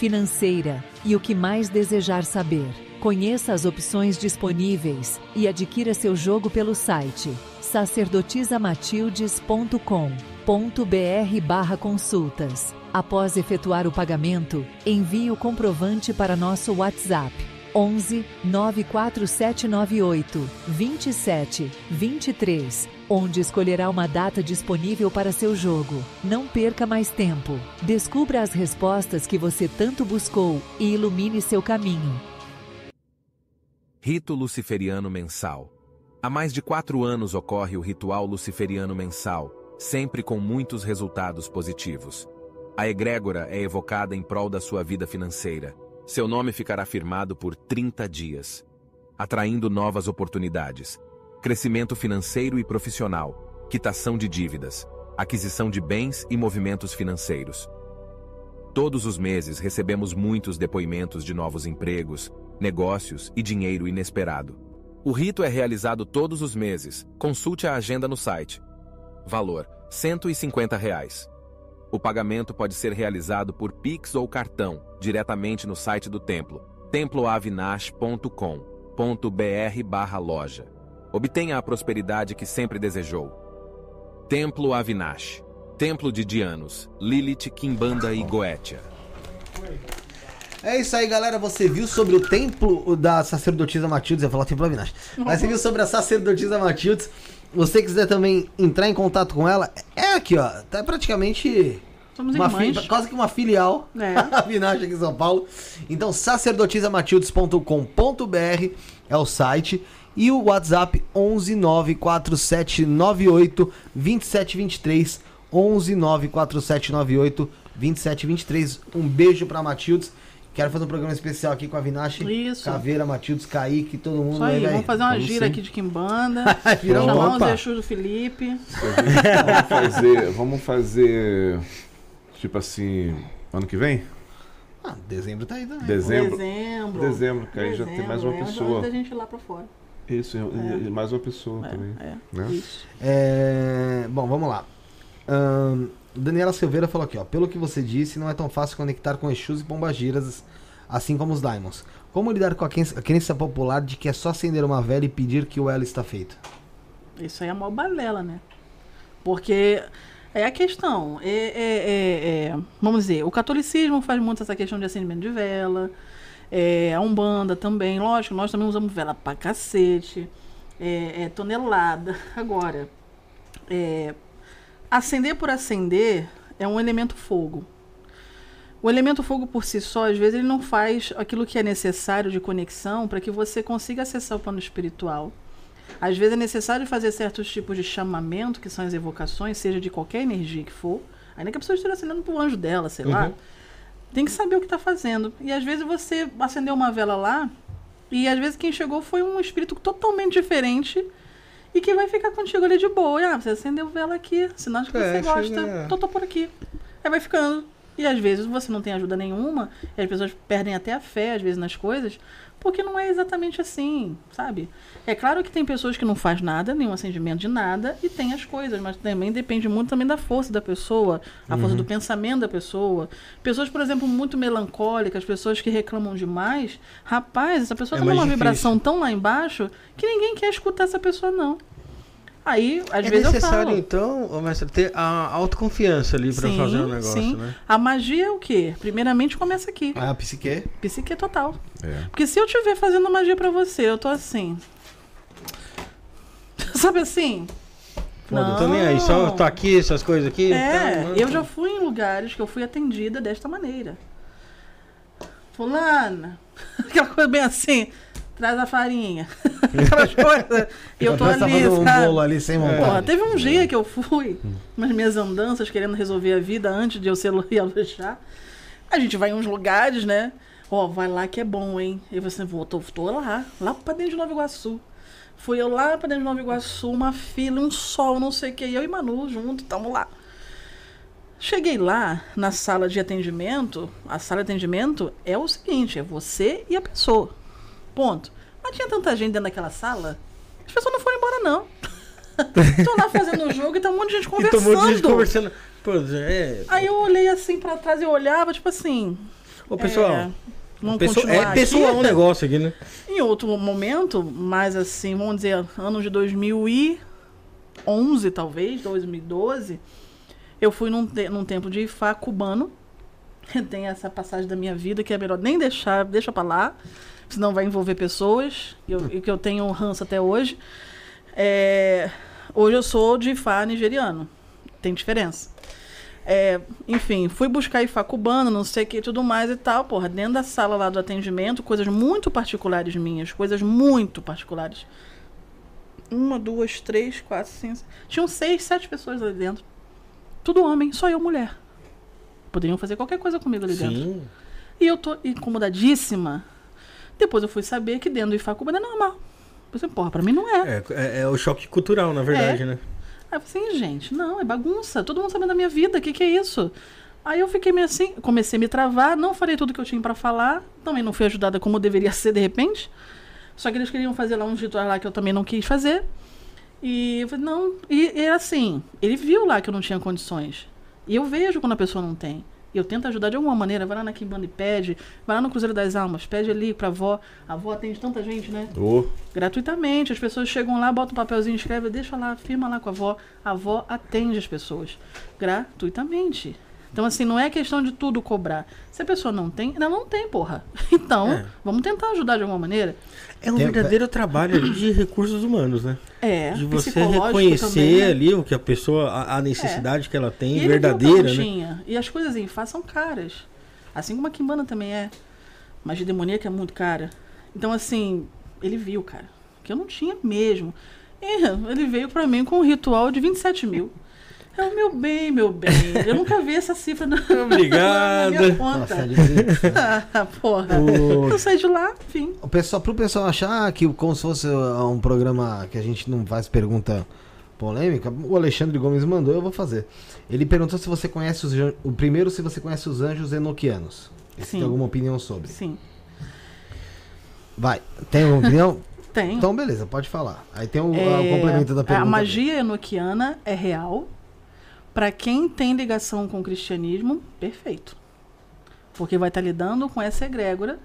financeira e o que mais desejar saber. Conheça as opções disponíveis e adquira seu jogo pelo site sacerdotisamatildes.com.br barra consultas. Após efetuar o pagamento, envie o comprovante para nosso WhatsApp 11 94798 27 23, onde escolherá uma data disponível para seu jogo. Não perca mais tempo. Descubra as respostas que você tanto buscou e ilumine seu caminho. Rito Luciferiano Mensal. Há mais de quatro anos ocorre o ritual luciferiano mensal, sempre com muitos resultados positivos. A egrégora é evocada em prol da sua vida financeira. Seu nome ficará firmado por 30 dias, atraindo novas oportunidades, crescimento financeiro e profissional, quitação de dívidas, aquisição de bens e movimentos financeiros. Todos os meses recebemos muitos depoimentos de novos empregos, negócios e dinheiro inesperado. O rito é realizado todos os meses. Consulte a agenda no site. Valor: 150 reais. O pagamento pode ser realizado por Pix ou cartão, diretamente no site do templo, temploavinash.com.br loja. Obtenha a prosperidade que sempre desejou. Templo Avinash. Templo de Dianos, Lilith, Kimbanda e Goetia. É isso aí, galera. Você viu sobre o templo da sacerdotisa Matildes. Eu ia falar templo Avinash. Mas você viu sobre a sacerdotisa Matildes. Você quiser também entrar em contato com ela, é aqui, ó. Tá praticamente. Somos uma fi- quase que uma filial É. [LAUGHS] Avinash aqui em São Paulo. Então, sacerdotisamatildes.com.br é o site. E o WhatsApp 11 94798 2723. 11 94798 2723. Um beijo pra Matildes. Quero fazer um programa especial aqui com a Vinache, Isso. Caveira, Matildes, Kaique, todo mundo. Isso aí, né, vamos fazer uma Vamos gira sim. aqui de Quimbanda. [LAUGHS] Virar um chamar opa. os Exus do Felipe. Vamos fazer, vamos fazer, tipo assim, ano que vem? Ah, dezembro tá aí também. Dezembro? Dezembro. Dezembro, que aí já tem mais uma é, pessoa. Da gente ir lá pra fora. Isso, e- e mais uma pessoa também. É, Né? isso. É, Bom, vamos lá. Daniela Silveira falou aqui, ó. Pelo que você disse, não é tão fácil conectar com Exus e Pombagiras, assim como os Diamonds. Como lidar com a crença, a crença popular de que é só acender uma vela e pedir que o elo está feito? Isso aí é a maior balela, né? Porque é a questão. É, é- é- é- vamos dizer, o catolicismo faz muito essa questão de acendimento de vela. É, a Umbanda também, lógico, nós também usamos vela pra cacete. É, é tonelada. [LAUGHS] Agora, é, acender por acender é um elemento fogo. O elemento fogo por si só, às vezes, ele não faz aquilo que é necessário de conexão para que você consiga acessar o plano espiritual. Às vezes é necessário fazer certos tipos de chamamento, que são as evocações, seja de qualquer energia que for. Ainda que a pessoa esteja acendendo pro anjo dela, sei lá. Tem que saber o que está fazendo. E às vezes você acendeu uma vela lá, e às vezes quem chegou foi um espírito totalmente diferente e que vai ficar contigo ali de boa. E, ah, você acendeu vela aqui, sinal de que É, você gosta. chega- Então tô por aqui. Aí vai ficando. E às vezes você não tem ajuda nenhuma, e as pessoas perdem até a fé, às vezes, nas coisas, porque não é exatamente assim, sabe? É claro que tem pessoas que não faz nada, nenhum acendimento de nada, e tem as coisas, mas também depende muito também da força da pessoa, a força do pensamento da pessoa. Pessoas, por exemplo, muito melancólicas, pessoas que reclamam demais, rapaz, essa pessoa É tá numa difícil. vibração tão lá embaixo que ninguém quer escutar essa pessoa, não. Aí, às É vezes eu necessário, falo. então, ô, mestre, ter a autoconfiança ali pra Sim, fazer o negócio, sim. né? A magia é o quê? Primeiramente começa aqui. Ah, a psique. Psique total. É. Porque se eu estiver fazendo magia pra você, eu tô assim. Sabe assim? Foda, tô nem aí, só tô aqui, essas coisas aqui. É, tá, eu já fui em lugares que eu fui atendida desta maneira. Fulana, [LAUGHS] aquela coisa bem assim, traz a farinha. [LAUGHS] Aquelas coisas. E eu tô tá ali, um bolo ali sem vontade. Porra, teve um dia que eu fui nas minhas andanças querendo resolver a vida antes de eu ser [LAUGHS] Luxá. A gente vai em uns lugares, né? Ó, vai lá que é bom, hein? E você, vou, tô, tô lá, lá pra dentro de Nova Iguaçu. Fui eu lá pra dentro de Nova Iguaçu, uma fila, um sol, não sei o que. Eu e Manu junto, tamo lá. Cheguei lá na sala de atendimento. A sala de atendimento é o seguinte: é você e a pessoa. Ponto. Mas tinha tanta gente dentro daquela sala, as pessoas não foram embora, não. [LAUGHS] Estão lá fazendo o jogo e tá um monte de gente E conversando. tomou de gente conversando. Pô, é. Aí eu olhei assim pra trás e olhava, tipo assim. Ô, pessoal. é, vamos continuar é pessoal um negócio aqui, né? Em outro momento, mais assim, vamos dizer, anos de 2011, talvez, 2012, eu fui num, te- num templo de Ifá cubano. [LAUGHS] Tem essa passagem da minha vida que é melhor nem deixar, deixa pra lá, senão vai envolver pessoas, e eu- e que eu tenho ranço até hoje. É, hoje eu sou de Ifá nigeriano, tem diferença. É, enfim, fui buscar Ifá cubano, não sei o que e tudo mais e tal, porra, dentro da sala lá do atendimento, coisas muito particulares minhas, coisas muito particulares. Uma, duas, três, quatro, cinco. Tinham seis, sete pessoas ali dentro. Tudo homem, só eu mulher. Poderiam fazer qualquer coisa comigo ali dentro. Sim. E eu tô incomodadíssima. Depois eu fui saber que dentro do Ifá cubano é normal. Pensei, porra, pra mim não é. É, é, é o choque cultural, na verdade, É. né? Aí eu falei assim, gente, não, é bagunça. Todo mundo sabendo da minha vida, o que, que é isso? Aí eu fiquei meio assim, comecei a me travar, não falei tudo que eu tinha pra falar, também não fui ajudada como deveria [LAUGHS] ser de repente. Só que eles queriam fazer lá uns rituais lá que eu também não quis fazer. E eu falei, não. E, e assim, ele viu lá que eu não tinha condições. E eu vejo quando a pessoa não tem. E eu tento ajudar de alguma maneira, vai lá na Kimbanda e pede, vai lá no Cruzeiro das Almas, pede ali pra avó. A avó atende tanta gente, né? Ô, gratuitamente. As pessoas chegam lá, botam um papelzinho, escreve, deixa lá, firma lá com a avó. A avó atende as pessoas gratuitamente. Então, assim, não é questão de tudo cobrar. Se a pessoa não tem, ela não tem, porra. [LAUGHS] Então, É. vamos tentar ajudar de alguma maneira. É um Tem- verdadeiro trabalho ali de recursos humanos, né? É, de você reconhecer também, né? ali o que a pessoa, a, a necessidade que ela E tem, ele verdadeira, né? E as coisas em Fá são caras. Assim como a Kimbanda também é. Magia demoníaca é muito cara. Então, assim, ele viu, cara, que eu não tinha mesmo. E [LAUGHS] ele veio pra mim com um ritual de 27 mil. É o meu bem, meu bem. Eu nunca vi essa cifra na, [LAUGHS] Obrigado. na minha conta. Nossa, é difícil. [LAUGHS] Ah, porra. O- Eu saí de lá, enfim. O pessoal, pro pessoal achar que como se fosse uh, um programa que a gente não faz pergunta polêmica, o Alexandre Gomes mandou, eu vou fazer. Ele perguntou se você conhece os o primeiro se você conhece os anjos enoquianos. Se Sim. tem alguma opinião sobre. Sim. Vai, tem alguma opinião? [LAUGHS] Tem. Então beleza, pode falar. Aí tem o, É, o complemento da pergunta. A magia enoquiana é real. Pra quem tem ligação com o cristianismo, perfeito. Porque vai estar lidando com essa egrégora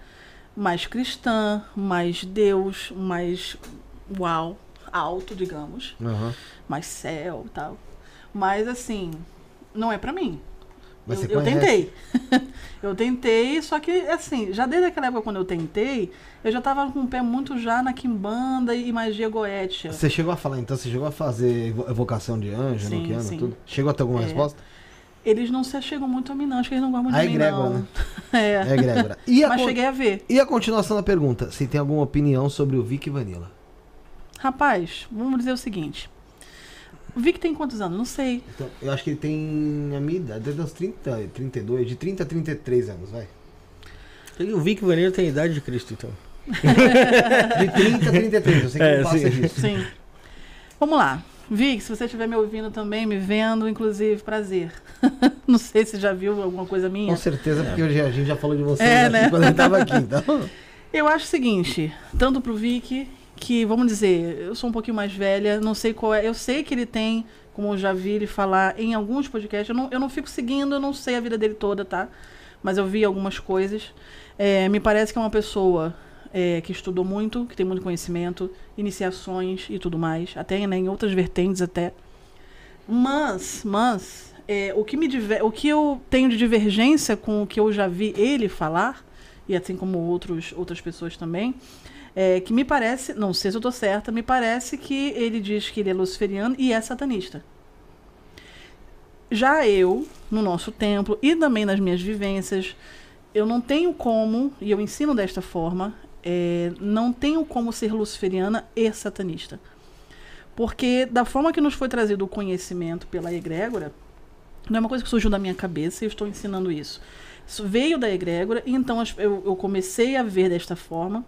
mais cristã, mais Deus, mais uau, alto, digamos, Aham. mais céu e tal. Mas assim, não é pra mim. Mas eu, eu tentei. [LAUGHS] eu tentei, só que assim, já desde aquela época quando eu tentei, eu já tava com o pé muito já na quimbanda e magia goétia. Você chegou a falar, então, você chegou a fazer evo- evocação de anjo, Sim, sim. tudo? Chegou a ter alguma É. resposta? Eles não se achegam muito a mim, não. Acho que eles não gostam muito A de mim, egrégora, não. né? [LAUGHS] É. É, Grégora. E a, Mas con- cheguei a ver. e a continuação da pergunta? Se tem alguma opinião sobre o Vic Vanilla? Rapaz, vamos dizer o seguinte. O Vic tem quantos anos? Não sei. Então, eu acho que ele tem a minha idade, desde os 30, 32, de 30 a 33 anos, vai. O Vic Vanilla tem a idade de Cristo, então. [LAUGHS] De 30 a 33, eu sei que É, não passa sim. disso. Sim. Vamos lá. Vic, se você estiver me ouvindo também, me vendo, inclusive, prazer. [LAUGHS] não sei se já viu alguma coisa minha. Com certeza, porque hoje a gente já falou de você É, né? quando ele tava aqui, então... [LAUGHS] Eu acho o seguinte, tanto pro Vic, que, vamos dizer, eu sou um pouquinho mais velha, não sei qual é. Eu sei que ele tem, como eu já vi ele falar em alguns podcasts, eu não, eu não fico seguindo, eu não sei a vida dele toda, tá? Mas eu vi algumas coisas. É, me parece que é uma pessoa é, que estudou muito, que tem muito conhecimento, iniciações e tudo mais, até né, em outras vertentes até. Mas, mas, é, o, que me diver, o que eu tenho de divergência com o que eu já vi ele falar, e assim como outros, outras pessoas também, é, que me parece, não sei se eu estou certa, me parece que ele diz que ele é luciferiano e é satanista. Já eu, no nosso templo e também nas minhas vivências, eu não tenho como, e eu ensino desta forma, é, não tenho como ser luciferiana e satanista. Porque da forma que nos foi trazido o conhecimento pela egrégora, não é uma coisa que surgiu da minha cabeça e eu estou ensinando isso. Isso veio da egrégora e então eu, eu comecei a ver desta forma,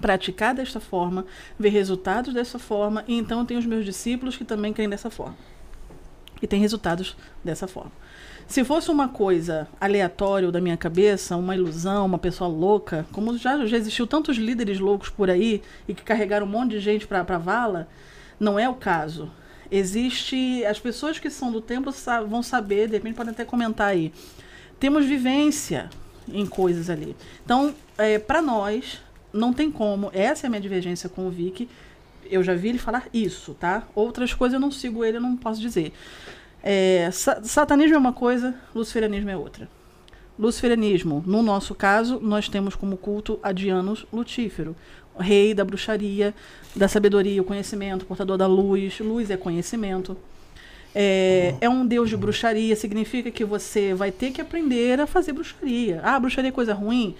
praticar desta forma, ver resultados dessa forma, e então eu tenho os meus discípulos que também creem dessa forma. E têm resultados dessa forma. Se fosse uma coisa aleatória da minha cabeça, uma ilusão, uma pessoa louca, como já, já existiu tantos líderes loucos por aí e que carregaram um monte de gente para a vala, não é o caso. Existe. As pessoas que são do templo vão saber, de repente podem até comentar aí. Temos vivência em coisas ali. Então, é, para nós, não tem como. Essa é a minha divergência com o Vic. Eu já vi ele falar isso, tá? Outras coisas eu não sigo ele, eu não posso dizer. É, sa- satanismo é uma coisa, luciferianismo é outra. Luciferianismo, no nosso caso, nós temos como culto a Dianos Lutífero, rei da bruxaria, da sabedoria, o conhecimento, portador da luz. Luz é conhecimento. É, é um deus de bruxaria, significa que você vai ter que aprender a fazer bruxaria. Ah, bruxaria é coisa ruim?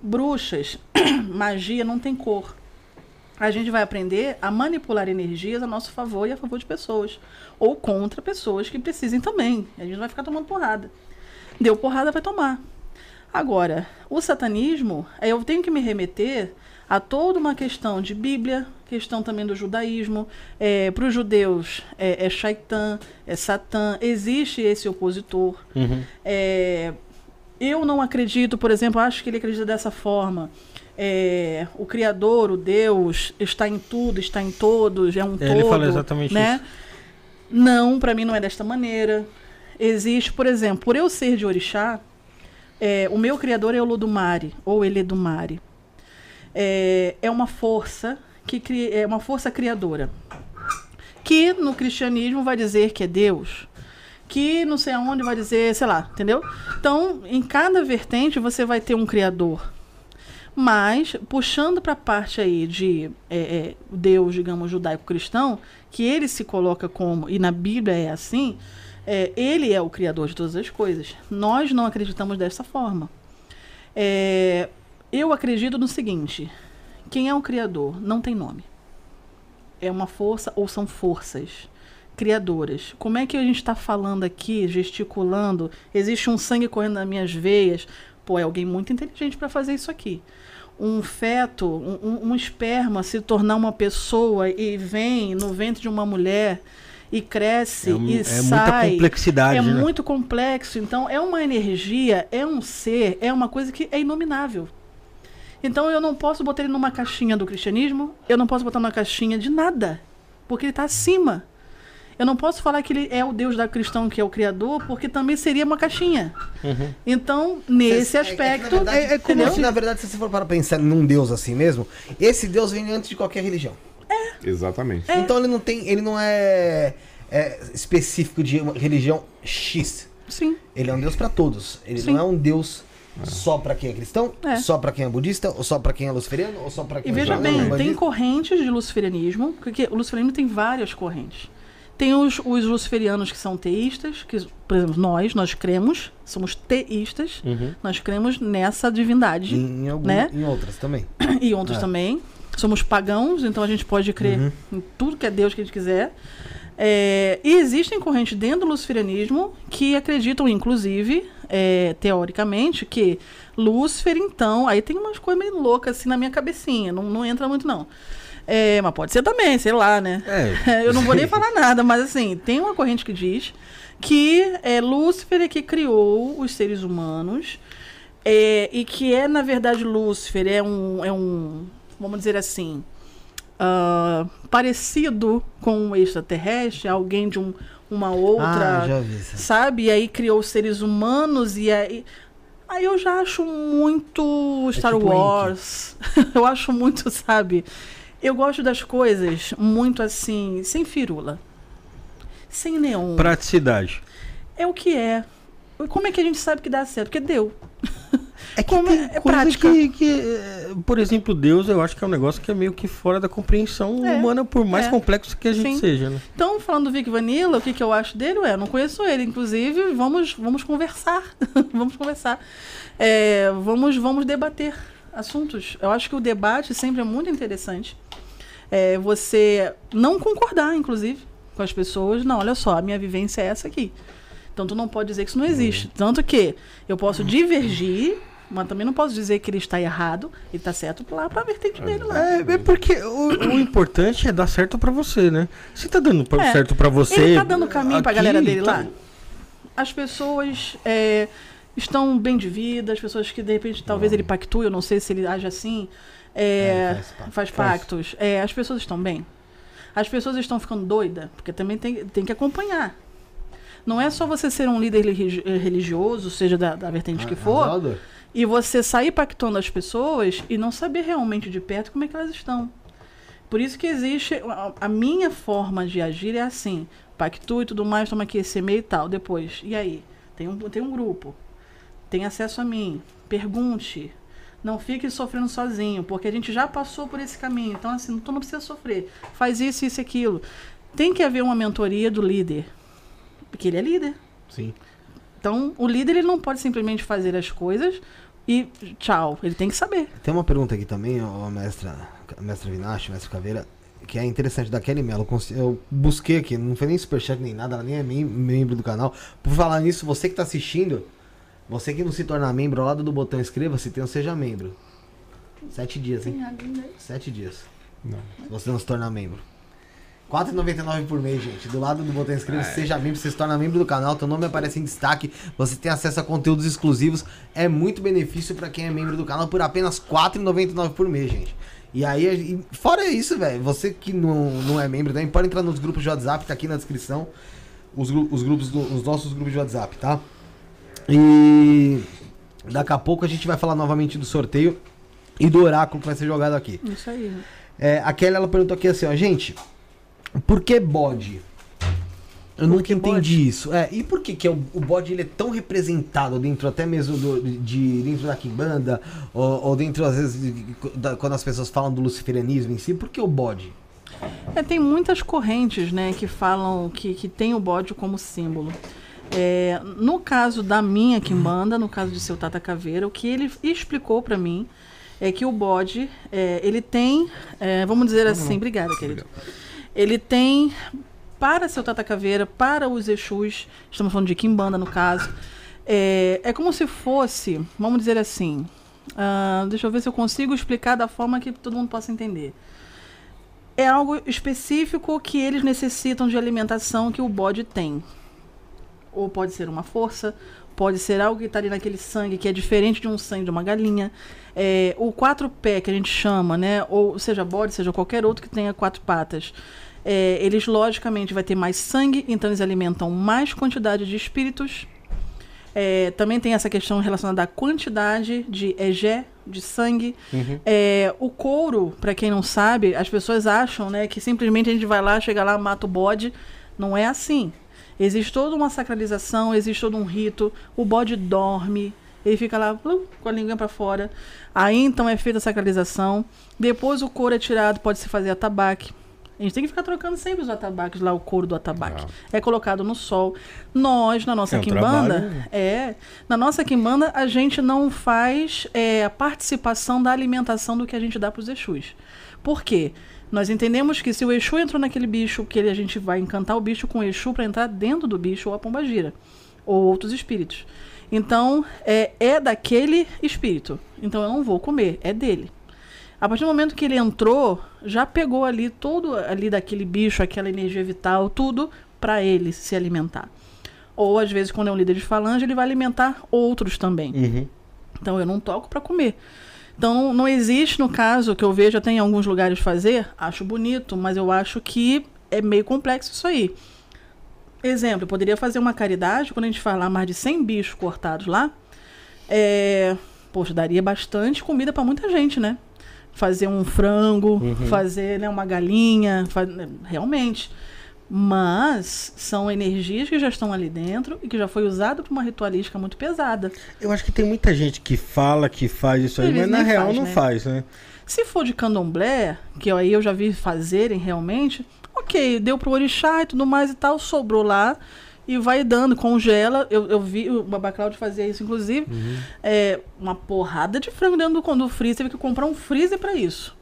Bruxas, [CLEARS THROAT] magia não tem cor. A gente vai aprender a manipular energias a nosso favor e a favor de pessoas. Ou contra pessoas que precisem também. A gente não vai ficar tomando porrada. Deu porrada, vai tomar. Agora, o satanismo, aí eu tenho que me remeter a toda uma questão de Bíblia, questão também do judaísmo. É, Para os judeus é, é Shaitan, é Satã, existe esse opositor. É, eu não acredito, por exemplo, acho que ele acredita dessa forma. É, o Criador, o Deus, está em tudo, está em todos, é um É, todo. ele fala exatamente né? isso. Não, para mim não é desta maneira. Existe, por exemplo, por eu ser de orixá, é, o meu criador é o Ludumare, ou Eledumare. É, é uma força que cria, é uma força criadora. Que no cristianismo vai dizer que é Deus. Que não sei aonde vai dizer, sei lá, entendeu? Então, em cada vertente você vai ter um criador. Mas, puxando para a parte aí de é, é, Deus, digamos, judaico-cristão, que ele se coloca como, e na Bíblia é assim, é, ele é o criador de todas as coisas. Nós não acreditamos dessa forma. É, eu acredito no seguinte: quem é o criador não tem nome. É uma força ou são forças criadoras. Como é que a gente está falando aqui, gesticulando? Existe um sangue correndo nas minhas veias. Pô, é alguém muito inteligente para fazer isso aqui. Um feto, um, um- esperma se tornar uma pessoa e vem no ventre de uma mulher e cresce É, um- e é sai. muita complexidade, É né? muito complexo. Então, é uma energia, é um ser, é uma coisa que é inominável. Então, eu não posso botar ele numa caixinha do cristianismo, eu não posso botar numa caixinha de nada, porque ele está acima. Eu não posso falar que ele é o Deus da cristão, que é o Criador, porque também seria uma caixinha. Então, nesse É- é que, na aspecto. verdade, É, como entendeu? se, na verdade, se você for para pensar num Deus assim mesmo, esse Deus vem antes de qualquer religião. Exatamente. É. Então ele não tem. Ele não é. é, específico de uma religião X. Sim. Ele é um Deus pra todos. Ele Sim. não é um Deus só pra quem é cristão, É. só pra quem é budista, ou só pra quem é luciferiano, ou só pra quem E é veja islâmico, bem, tem correntes de luciferianismo, porque o luciferianismo tem várias correntes. Tem os, os luciferianos que são teístas, que, por exemplo, nós, nós cremos, somos teístas, nós cremos nessa divindade, Em, algum- né? em outras também. e outros É. também. Somos pagãos, então a gente pode crer Uhum. em tudo que é Deus que a gente quiser. É, e existem correntes dentro do luciferianismo que acreditam, inclusive, é, teoricamente, que Lúcifer, então, aí tem umas coisas meio loucas assim na minha cabecinha, não, não entra muito não. É, mas pode ser também, sei lá, né? É. [LAUGHS] Eu não vou nem falar nada, mas assim, tem uma corrente que diz que é Lúcifer é que criou os seres humanos é, e que é, na verdade, Lúcifer é um, é um vamos dizer assim, ah, parecido com um extraterrestre, alguém de um, uma outra, Ah, já vi isso. sabe? E aí criou os seres humanos e aí... Aí eu já acho muito Star tipo Wars. [LAUGHS] eu acho muito, sabe? Eu gosto das coisas muito assim, sem firula. Sem neon. Praticidade. É o que é. Como é que a gente sabe que dá certo? Porque deu. É que Como tem é- coisa que, que, eh, por exemplo, Deus, eu acho que é um negócio que é meio que fora da compreensão É, humana, por mais é. complexo que a gente Sim. seja, né? Então, falando do Vic Vanilla, o que, que eu acho dele? Ué, não conheço ele. Inclusive, vamos, vamos conversar. [LAUGHS] vamos conversar. É, vamos, vamos debater assuntos. Eu acho que o debate sempre é muito interessante. É, você não concordar, inclusive, com as pessoas. Não, olha só, a minha vivência é essa aqui. Então, tu não pode dizer que isso não existe. Tanto que eu posso divergir, mas também não posso dizer que ele está errado e está certo lá para a vertente dele lá. É, é porque o, o importante é dar certo pra você, né? Se tá dando pra- É. certo pra você. Ele tá dando caminho pra aqui, galera dele tá- lá? As pessoas é, estão bem de vida, as pessoas que de repente talvez ele pactue, eu não sei se ele age assim, é, É, faz pacto. faz pactos. É, as pessoas estão bem. As pessoas estão ficando doidas, porque também tem, tem que acompanhar. Não é só você ser um líder religi- religioso, seja da, da vertente que for, Arrasador. e você sair pactando as pessoas e não saber realmente de perto como é que elas estão. Por isso que existe. A, a minha forma de agir é assim: pactue e tudo mais, toma aqui esse e-mail e tal. Depois, e aí? Tem um, tem um grupo. Tem acesso a mim. Pergunte. Não fique sofrendo sozinho, porque a gente já passou por esse caminho. Então, assim, tu não precisa sofrer. Faz isso, isso e aquilo. Tem que haver uma mentoria do líder. Porque ele é líder. Sim. Então, o líder ele não pode simplesmente fazer as coisas e tchau. Ele tem que saber. Tem uma pergunta aqui também, ó, mestra, mestra Vinache, mestre Caveira, que é interessante da Kelly Mello. Eu busquei aqui, não foi nem superchat nem nada, ela nem é mem- membro do canal. Por falar nisso, você que tá assistindo, você que não se tornar membro, ao lado do botão inscreva-se, tem um seja membro. Sete dias, hein? Sete dias. Não. Se você não se tornar membro. R$ 4,99 por mês, gente. Do lado do botão inscreva-se, seja membro, você se torna membro do canal, teu nome aparece em destaque, você tem acesso a conteúdos exclusivos. É muito benefício pra quem é membro do canal por apenas R$ 4,99 por mês, gente. E aí, e fora isso, velho, você que não, não é membro também, pode entrar nos grupos de WhatsApp, tá aqui na descrição. Os, os grupos do- os nossos grupos de WhatsApp, tá? E daqui a pouco a gente vai falar novamente do sorteio e do oráculo que vai ser jogado aqui. Isso aí. É, a Kelly ela perguntou aqui assim, ó, gente, por que bode? Eu nunca entendi isso. É, e por que, que é o, o bode ele é tão representado dentro até mesmo do, de dentro da quimbanda ou, ou dentro às vezes de- da- quando as pessoas falam do luciferianismo em si, por que o bode? É, tem muitas correntes, né, que falam que, que tem o bode como símbolo. É, no caso da minha quimbanda, no caso de seu Tata Caveira, o que ele explicou pra mim é que o bode, é, ele tem, é, vamos dizer assim, obrigada, querido. Ele tem para seu Tata Caveira, para os Exus, estamos falando de quimbanda no caso, é, é como se fosse, vamos dizer assim, ah, deixa eu ver se eu consigo explicar da forma que todo mundo possa entender é algo específico que eles necessitam de alimentação que o bode tem. Ou pode ser uma força, pode ser algo que está ali naquele sangue que é diferente de um sangue de uma galinha. É, o quatro pé que a gente chama, né? Ou seja bode, seja qualquer outro que tenha quatro patas. É, eles logicamente vai ter mais sangue, então eles alimentam mais quantidade de espíritos. É, também tem essa questão relacionada à quantidade de egé, de sangue. É, o couro, para quem não sabe, as pessoas acham né, que simplesmente a gente vai lá, chega lá, mata o bode. Não é assim. Existe toda uma sacralização, existe todo um rito. O bode dorme, ele fica lá com a língua para fora. Aí então é feita a sacralização. Depois o couro é tirado, pode se fazer atabaque. A gente tem que ficar trocando sempre os atabaques lá, o couro do atabaque. É colocado no sol. Nós, na nossa É um quimbanda, trabalho. é. Na nossa quimbanda, a gente não faz é, a participação da alimentação do que a gente dá para os Exus. Por quê? Nós entendemos que se o Exu entrou naquele bicho, que ele, a gente vai encantar o bicho com o Exu para entrar dentro do bicho ou a pombagira. Ou outros espíritos. Então, é, é daquele espírito. Então eu não vou comer, é dele. A partir do momento que ele entrou, já pegou ali todo ali daquele bicho, aquela energia vital, tudo para ele se alimentar. Ou às vezes quando é um líder de falange, ele vai alimentar outros também. Uhum. Então eu não toco para comer. Então não, existe no caso que eu vejo até em alguns lugares fazer, acho bonito, mas eu acho que é meio complexo isso aí. Exemplo, eu poderia fazer uma caridade, quando a gente falar mais de 100 bichos cortados lá, é, poxa, daria bastante comida para muita gente, né? Fazer um frango, fazer né, uma galinha, fa- realmente. Mas são energias que já estão ali dentro e que já foi usado para uma ritualística muito pesada. Eu acho que tem muita gente que fala que faz isso aí, Eles mas na real faz, não né? faz, né? Se for de candomblé, que aí eu já vi fazerem realmente, ok, deu pro orixá e tudo mais e tal, sobrou lá e vai dando, congela. Eu, eu vi o Babaclaud fazia isso, inclusive. É, uma porrada de frango dentro do, do freezer, teve que comprar um freezer para isso.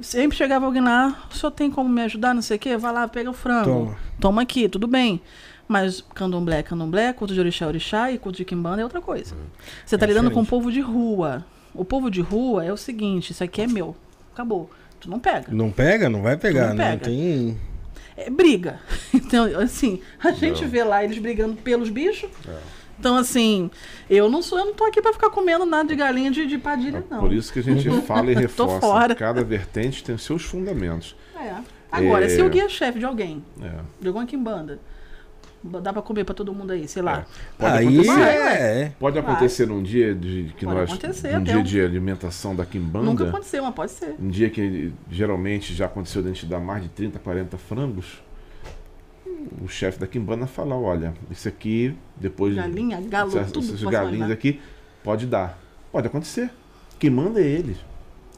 Sempre chegava alguém lá, o senhor tem como me ajudar, não sei o quê? Vai lá, pega o frango. Toma. Toma aqui, tudo bem. Mas candomblé é candomblé, culto de orixá é orixá e culto de quimbanda é outra coisa. Você tá É lidando com o diferente. povo de rua. O povo de rua é o seguinte, isso aqui é meu. Acabou. Tu não pega. Não pega? Não vai pegar, Não né? pega. Tem. É briga. [LAUGHS] Então, assim, a gente vê lá eles brigando pelos bichos. Então, assim, eu não sou, eu não tô aqui pra ficar comendo nada de galinha de, de padilha, não. É Por isso que a gente [LAUGHS] fala e Tô reforça. fora. Cada vertente tem seus fundamentos. É. Agora, É. se o guia chefe de alguém, É. de alguma quimbanda, dá pra comer pra todo mundo aí, sei lá. Pode aí acontecer. é. Pode acontecer num dia de que Pode nós acontecer, um dia um- de alimentação da quimbanda, Nunca aconteceu, mas pode ser. um dia que geralmente já aconteceu de a gente dar mais de 30, 40 frangos, o chefe da quimbanda fala, olha, isso aqui depois Galinha, galo, essas, tudo essas posso galinhas imaginar. aqui pode dar. Pode acontecer. Quem manda é ele.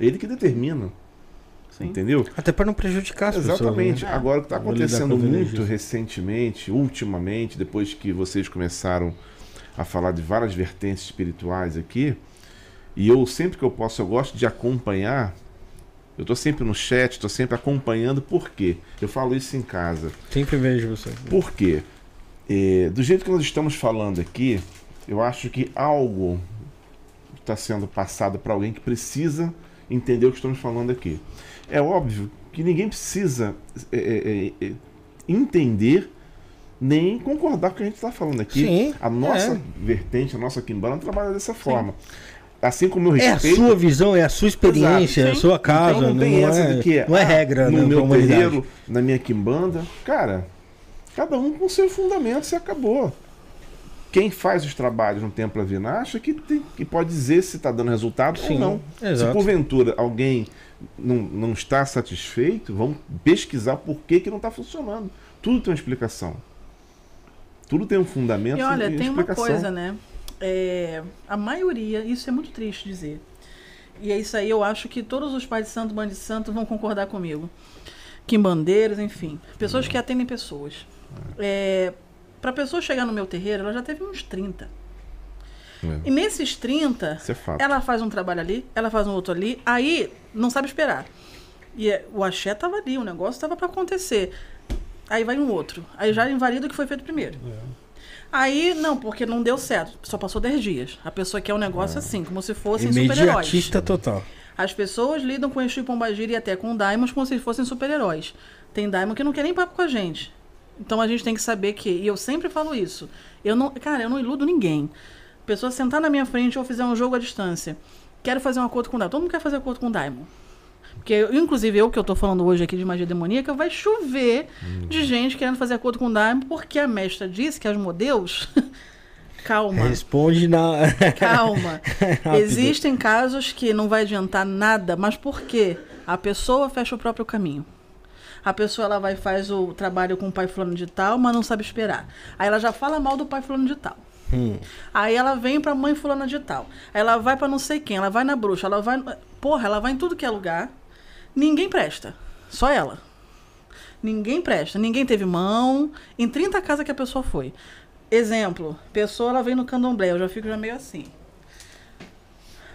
Ele que determina. Sim. Entendeu? Até pra não prejudicar as Exatamente. pessoas. né? Agora, o que está acontecendo muito recentemente, ultimamente, depois que vocês começaram a falar de várias vertentes espirituais aqui, e eu sempre que eu posso, eu gosto de acompanhar. Eu estou sempre no chat, estou sempre acompanhando, por quê? Eu falo isso em casa. Sempre vejo você. Por quê? É, do jeito que nós estamos falando aqui, eu acho que algo está sendo passado para alguém que precisa entender o que estamos falando aqui. É óbvio que ninguém precisa é, é, é, entender nem concordar com o que a gente está falando aqui. Sim, a nossa é. vertente, a nossa quimbanda trabalha dessa forma. Assim como eu É a respeito. sua visão, é a sua experiência, é a Exato, sua casa. Então não tem essa é, de que não é ah, regra no né, meu terreiro, na minha quimbanda. Cara, cada um com seu fundamento e acabou. Quem faz os trabalhos no Templo Avina acha que, tem- que pode dizer se está dando resultado Sim, ou não. Se exato. porventura alguém não, não está satisfeito, vamos pesquisar por que, que não está funcionando. Tudo tem uma explicação. Tudo tem um fundamento E olha, e tem uma coisa, né? É, a maioria, isso é muito triste dizer. E é isso aí, eu acho que todos os pais de santo, mãe de santo vão concordar comigo. Quimbandeiros, enfim. Pessoas que atendem pessoas. É, Para pessoa chegar no meu terreiro, ela já teve uns 30. É. E nesses 30, Isso é ela faz um trabalho ali, ela faz um outro ali, aí não sabe esperar. E é, o axé tava ali, o negócio tava para acontecer. Aí vai um outro. Aí já invalida o que foi feito primeiro. Aí, não, porque não deu certo. Só passou 10 dias. A pessoa quer um negócio assim, como se fossem super-heróis. Total. As pessoas lidam com Exu e Pombagira e até com Daimons como se fossem super-heróis. Tem Daimon que não quer nem papo com a gente. Então a gente tem que saber que, e eu sempre falo isso, eu não, cara, eu não iludo ninguém. Pessoa sentar na minha frente ou fizer um jogo à distância. Quero fazer um acordo com o Daimon. Todo mundo quer fazer acordo com o Daimon. Porque, eu- inclusive, eu que eu tô falando hoje aqui de magia demoníaca, vai chover de gente querendo fazer acordo com o Daimon, porque a mestra disse que as modelos. [LAUGHS] Calma. Responde na. [LAUGHS] Calma. Existem casos que não vai adiantar nada, mas por quê? A pessoa fecha o próprio caminho. A pessoa ela vai faz o trabalho com o pai fulano de tal, mas não sabe esperar. Aí ela já fala mal do pai fulano de tal. Hum. Aí ela vem pra mãe fulana de tal. Aí ela vai pra não sei quem, ela vai na bruxa, ela vai. Porra, ela vai em tudo que é lugar. Ninguém presta. Só ela. Ninguém presta. Ninguém teve mão. Em 30 casas que a pessoa foi. Exemplo, pessoa ela vem no candomblé, eu já fico já meio assim.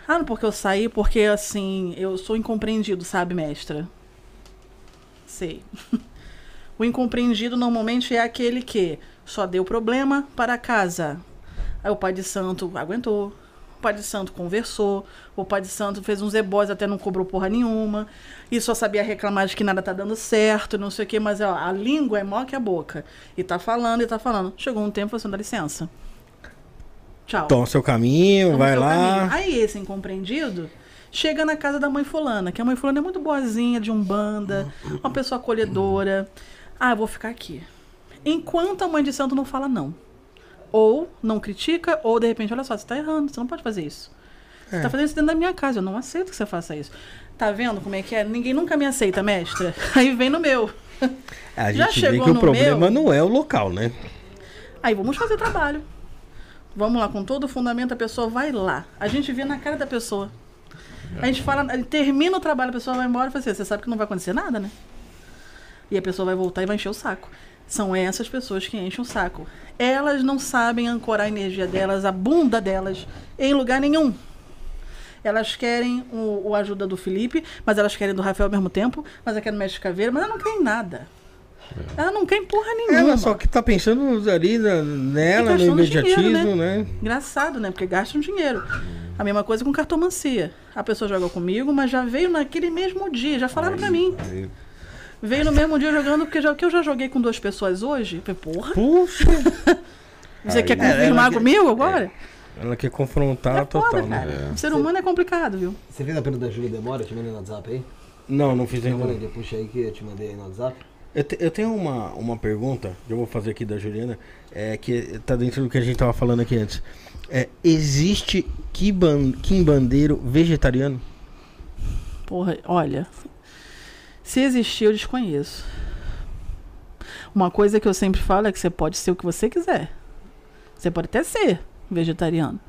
Ah, não porque eu saí, porque assim, eu sou incompreendido, sabe, mestra? Sei. [LAUGHS] O incompreendido normalmente é aquele que só deu problema para casa. Aí o pai de santo aguentou. O pai de santo conversou. O pai de santo fez uns ebós, até não cobrou porra nenhuma. E só sabia reclamar de que nada tá dando certo, não sei o quê. Mas ó, a língua é maior que a boca. E tá falando, e tá falando. Chegou um tempo, você dá licença. Tchau. Toma seu caminho, Toma vai seu lá. caminho. Aí esse incompreendido chega na casa da mãe fulana, que a mãe fulana é muito boazinha, de umbanda, uma pessoa acolhedora. Ah, eu vou ficar aqui. Enquanto a mãe de santo não fala não. Ou não critica, ou de repente, olha só, você tá errando, você não pode fazer isso. Você tá fazendo isso dentro da minha casa, eu não aceito que você faça isso. Tá vendo como é que é? Ninguém nunca me aceita, mestra. [LAUGHS] Aí vem no meu. A Já gente vê chegou que o problema meu? não é o local, né? Aí vamos fazer trabalho. Vamos lá, com todo o fundamento, a pessoa vai lá. A gente vê na cara da pessoa. A gente fala, termina o trabalho, a pessoa vai embora e fala assim, você sabe que não vai acontecer nada, né? E a pessoa vai voltar e vai encher o saco. São essas pessoas que enchem o saco. Elas não sabem ancorar a energia delas, a bunda delas, em lugar nenhum. Elas querem o, o ajuda do Felipe, mas elas querem do Rafael ao mesmo tempo, mas elas querem do Mestre Caveira, mas elas não querem nada. Ela não quer porra nenhuma. Ela só que tá pensando ali na- nela, no imediatismo, dinheiro, né? Engraçado, né? Porque gastam dinheiro. A mesma coisa com cartomancia. A pessoa joga comigo, mas já veio naquele mesmo dia. Já falaram pra mim. Aí, Veio no mesmo dia jogando, porque já, que eu já joguei com duas pessoas hoje. Eu Falei, porra, Puxa, [LAUGHS] você Aí- quer É, confirmar comigo agora? ela quer confrontar É total, foda, né? cara. O ser humano é complicado, viu? Você fez a pergunta da Júlia Demora? Eu te mandei no WhatsApp aí? Não, não fiz ainda. Demora, puxa aí que eu te mandei aí no WhatsApp. Eu, te- eu tenho uma, uma pergunta que eu vou fazer aqui da Juliana, é, que tá dentro do que a gente tava falando aqui antes. É, existe quimban- quimbandeiro vegetariano? Porra, olha. Se existir, eu desconheço. Uma coisa que eu sempre falo é que você pode ser o que você quiser. Você pode até ser vegetariano.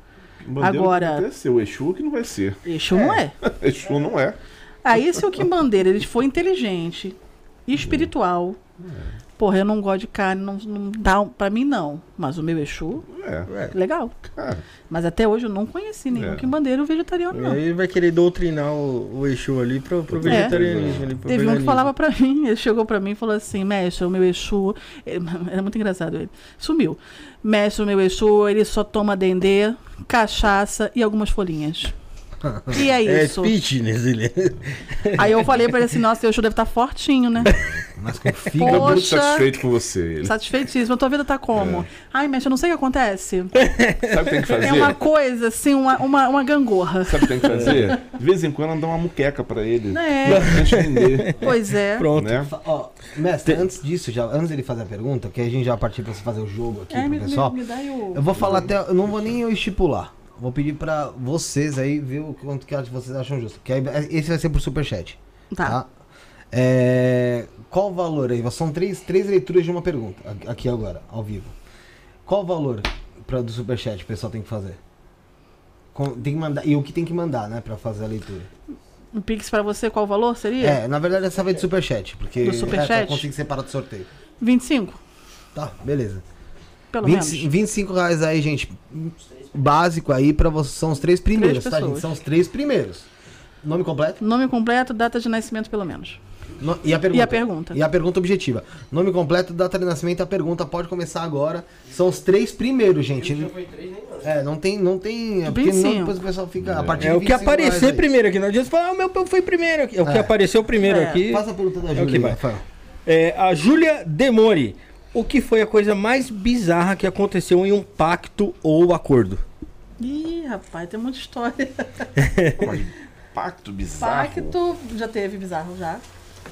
bandeiro Agora- que ser o Exu que não vai ser. Exu não é. [LAUGHS] Exu não é. Aí, se o Kimbandeira ele for inteligente e espiritual, porra, eu não gosto de carne, não, não dá pra mim não. Mas o meu Exu, É. legal. Cara, Mas até hoje eu não conheci nenhum É. Kimbandeiro vegetariano, E não. aí vai querer doutrinar o, o Exu ali pro, pro É. vegetarianismo. Ali, pro Teve um que falava pra mim, ele chegou pra mim e falou assim, mestre, o meu Exu, ele- [LAUGHS] era muito engraçado ele, sumiu. Mestre, o meu Exu, ele só toma dendê, cachaça e algumas folhinhas. [LAUGHS] E é É isso. fitness ele. Aí eu falei pra ele assim, [LAUGHS] nossa, o Exu deve estar fortinho, né? Mas fica muito Poxa. satisfeito com você. Ele. Satisfeitíssimo. A tua vida tá como? Ai, mestre, eu não sei o que acontece. [LAUGHS] Sabe o que tem que fazer? É uma coisa, assim, uma, uma, uma gangorra. Sabe o que tem que fazer? De vez em quando dá uma muqueca pra ele. É. Pra entender. Pois é. Pronto. né? Ó, mestre, antes disso, já, antes dele fazer a pergunta, que a gente já partir pra você fazer o jogo aqui É, pro me, pessoal. me, me dá o... Eu vou falar até. Eu não vou nem eu estipular. Vou pedir pra vocês aí ver o quanto que vocês acham justo. Que aí, esse vai ser pro superchat. Tá. Tá? É, qual o valor aí? São três, três leituras de uma pergunta. Aqui agora, ao vivo. Qual o valor pra, do superchat o pessoal tem que fazer? Tem que mandar, e o que tem que mandar, né, pra fazer a leitura? Um pix pra você, qual o valor seria? É, na verdade essa vai de superchat. Porque Do É, superchat? pra conseguir separar do sorteio. 25, Tá, beleza. pelo 20, menos. 25 reais aí, gente. Básico aí pra vocês. São os três primeiros, tá, pessoas. gente? São os três primeiros. Nome completo? Nome completo, data de nascimento, pelo menos. No- e a pergunta? E a pergunta? E a pergunta objetiva. Nome completo, data de nascimento, a pergunta pode começar agora. São os três primeiros, gente. É, não tem, não tem. É porque não, 25. depois o pessoal fica. A partir É o que 25 reais aparecer primeiro aqui. Não adianta falar, ah, o meu foi primeiro aqui. É o que É. apareceu primeiro É. aqui. Faça a pergunta da É Júlia. É, a Júlia Demori. O que foi a coisa mais bizarra que aconteceu em um pacto ou acordo? Ih, rapaz, tem muita história. Mas Pacto bizarro. Pacto, já teve bizarro, já.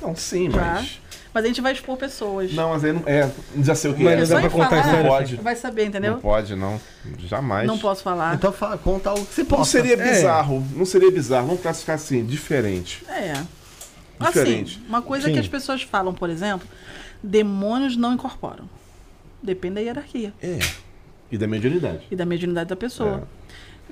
Não, sim, Já. mas. Mas a gente vai expor pessoas. Não, mas aí não. É, já sei o que Mas é. não Só dá pra contar falar, história Pode. Vai saber, entendeu? Não pode, não. Jamais. Não posso falar. Então fala, conta algo que você Não possa. seria É. bizarro. Não seria bizarro. Vamos classificar assim, diferente. É. Diferente. Assim, uma coisa Sim. que as pessoas falam, por exemplo, demônios não incorporam. Depende da hierarquia É. E da mediunidade. e da mediunidade da pessoa.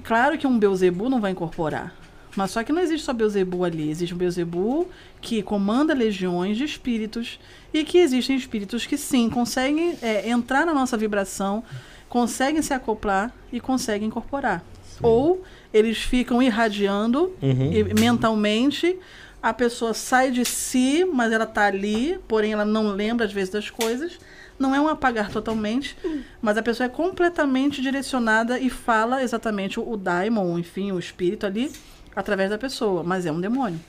Claro que um Beuzebu não vai incorporar. Mas só que não existe só Beuzebu ali. Existe um Beuzebu que comanda legiões de espíritos. E que existem espíritos que sim, conseguem é, entrar na nossa vibração, conseguem se acoplar e conseguem incorporar. Ou eles ficam irradiando Uhum. e- mentalmente. A pessoa sai de si, mas ela está ali, porém ela não lembra às vezes das coisas. Não é um apagar totalmente, mas a pessoa é completamente direcionada e fala exatamente o, o daimon, enfim, o espírito ali, através da pessoa, mas é um demônio.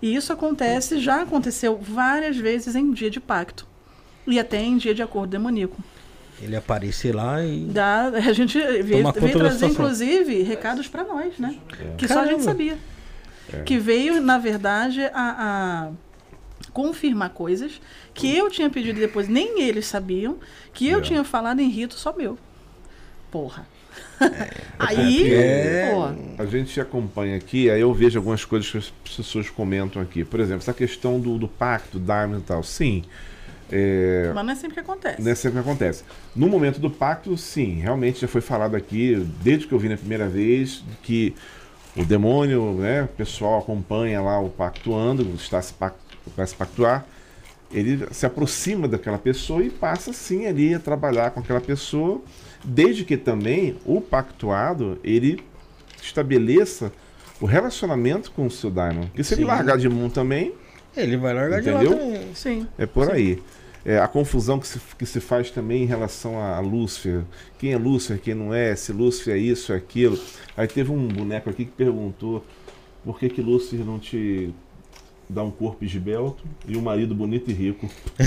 E isso acontece, já aconteceu várias vezes em dia de pacto. E até em dia de acordo demoníaco. Ele aparecer lá e. Dá, a gente veio, veio trazer, inclusive, recados para nós, né? Que só a Caramba. gente sabia. Que veio, na verdade, a, a confirmar coisas que eu tinha pedido depois nem eles sabiam, que eu É. tinha falado em rito só meu. Porra. Aí, É. pô, A gente acompanha aqui, aí eu vejo algumas coisas que as pessoas comentam aqui. Por exemplo, essa questão do, do pacto, Dharma e tal. Sim. É, mas não é sempre que acontece. Não é sempre que acontece. No momento do pacto, sim, realmente já foi falado aqui, desde que eu vi na primeira vez, que o demônio, né, o pessoal acompanha lá o pactuando, está se, pac- vai se pactuar, ele se aproxima daquela pessoa e passa sim ali a trabalhar com aquela pessoa, desde que também o pactuado, ele estabeleça o relacionamento com o seu daimon. Porque se ele Sim. largar de mão também, Ele vai largar de Entendeu? lá também. Sim. é por aí. É, a confusão que se, que se faz também em relação a, a Lúcifer. Quem é Lúcifer, quem não é, se Lúcifer é isso, é aquilo. Aí teve um boneco aqui que perguntou por que, que Lúcifer não te dá um corpo esbelto e um marido bonito e rico. [LAUGHS]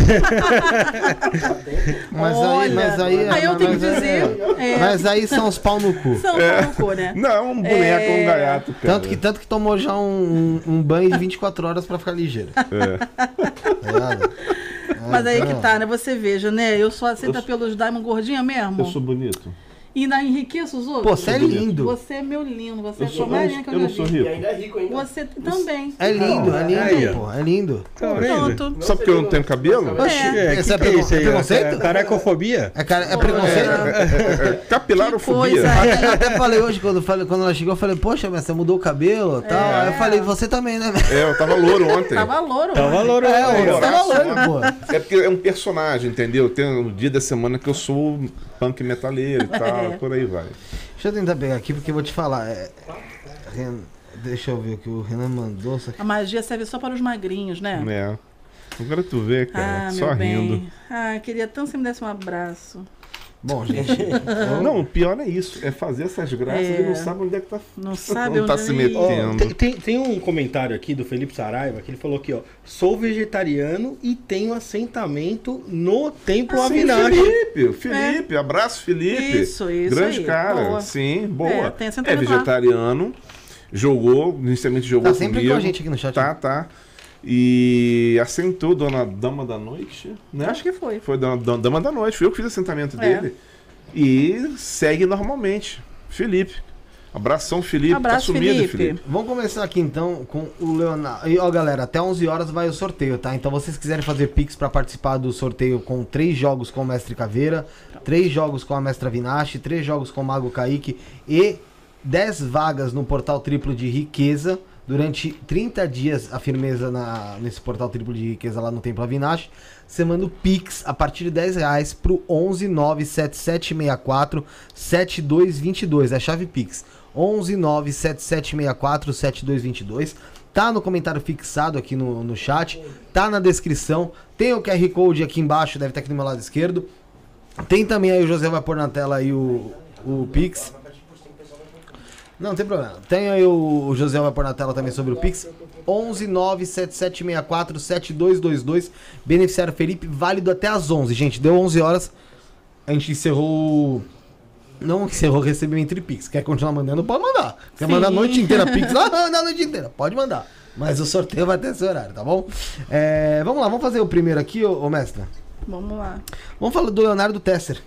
Mas aí, Olha, mas aí, aí eu tenho que mas é- dizer. é, Mas aí são os pau no cu. São é. louco, né? Não, um boneco, É. um gaiato, cara. Tanto que, tanto que tomou já um, um banho de 24 horas pra ficar ligeiro. É. Tá? Mas aí que tá, né? Você veja, né? Eu sou aceita pelos Diamond gordinha mesmo. Eu sou bonito. E ainda enriqueço os outros. Pô, você é lindo. Você é meu lindo, você Eu, é a sou, coisa mais linda que eu, eu, já sou vi. rico. é rico ainda. Você também. É lindo, é lindo, ó. pô. É lindo. Pronto. Só porque eu não tenho cabelo? Oxi, É. É, esse é, que que é isso aí? preconceito? É carecofobia? É, cara, é preconceito? É, capilarofobia. coisa, Até, [LAUGHS] eu até falei hoje, quando, quando ela chegou, eu falei, poxa, mas você mudou o cabelo e tal. Aí eu falei, você também, né? É, eu tava louro ontem. Tava louro. Né? valor, É, tava louco, pô. É porque é um personagem, entendeu? Tem um dia da semana que eu sou punk metaleiro e tal, É. por aí vai. Deixa eu tentar pegar aqui, porque eu vou te falar. é, Ren- deixa eu ver o que o Renan mandou. A magia serve só para os magrinhos, né? É. Agora tu vê, cara, Ah, só meu rindo. bem. Ah, queria tanto que você me desse um abraço. Bom, gente. [LAUGHS] Não, o pior é isso, é fazer essas graças É. e não sabe onde é que tá. Não [LAUGHS] sabe não tá onde se ir. Ó, metendo. tem, tem, tem um comentário aqui do Felipe Saraiva que ele falou aqui, ó. Sou vegetariano e tenho assentamento no Templo Ah, Avinash. Felipe, Felipe, abraço Felipe. Isso, isso Grande aí. cara, Boa. sim, boa. É, tem É, assentamento lá. vegetariano, jogou, inicialmente jogou Tá sempre comigo. com a gente aqui no chat. Tá, tá. E assentou Dona Dama da Noite, né? Acho que foi. Foi Dama, Dama- Dama da Noite, fui eu que fiz o assentamento É. dele. E segue normalmente. Felipe. Abração, Felipe. Abraço, tá sumido, Felipe. Felipe. Vamos começar aqui então com o Leonardo. E ó, galera, até 11 horas vai o sorteio, tá? Então, vocês quiserem fazer Pix pra participar do sorteio com três jogos com o Mestre Caveira, três jogos com a Mestra Vinache, três jogos com o Mago Kaique e 10 vagas no portal triplo de riqueza. Durante 30 dias, a firmeza na, nesse portal triplo de riqueza lá no Templo Avinash. Você manda o Pix a partir de 10 reais pro 11 97764 7222. É a chave Pix. 11 97764 7222. Tá no comentário fixado aqui no, no chat. Tá na descrição. Tem o QR Code aqui embaixo, deve estar aqui do meu lado esquerdo. Tem também aí o José vai pôr na tela aí o, o Pix. Não, não tem problema. Tem aí o, o José vai pôr na tela também sobre o Pix. 11 97764 7222. Beneficiário Felipe, válido até às 11. Gente, deu 11 horas. A gente encerrou. Não encerrou o recebimento de Pix. Quer continuar mandando? Pode mandar. Quer Sim. mandar a noite inteira [LAUGHS] Pix? Ah, manda a noite inteira. Pode mandar. Mas o sorteio vai ter esse horário, tá bom? É, vamos lá, vamos fazer o primeiro aqui, ô, ô mestre. Vamos lá. Vamos falar do Leonardo Tesser.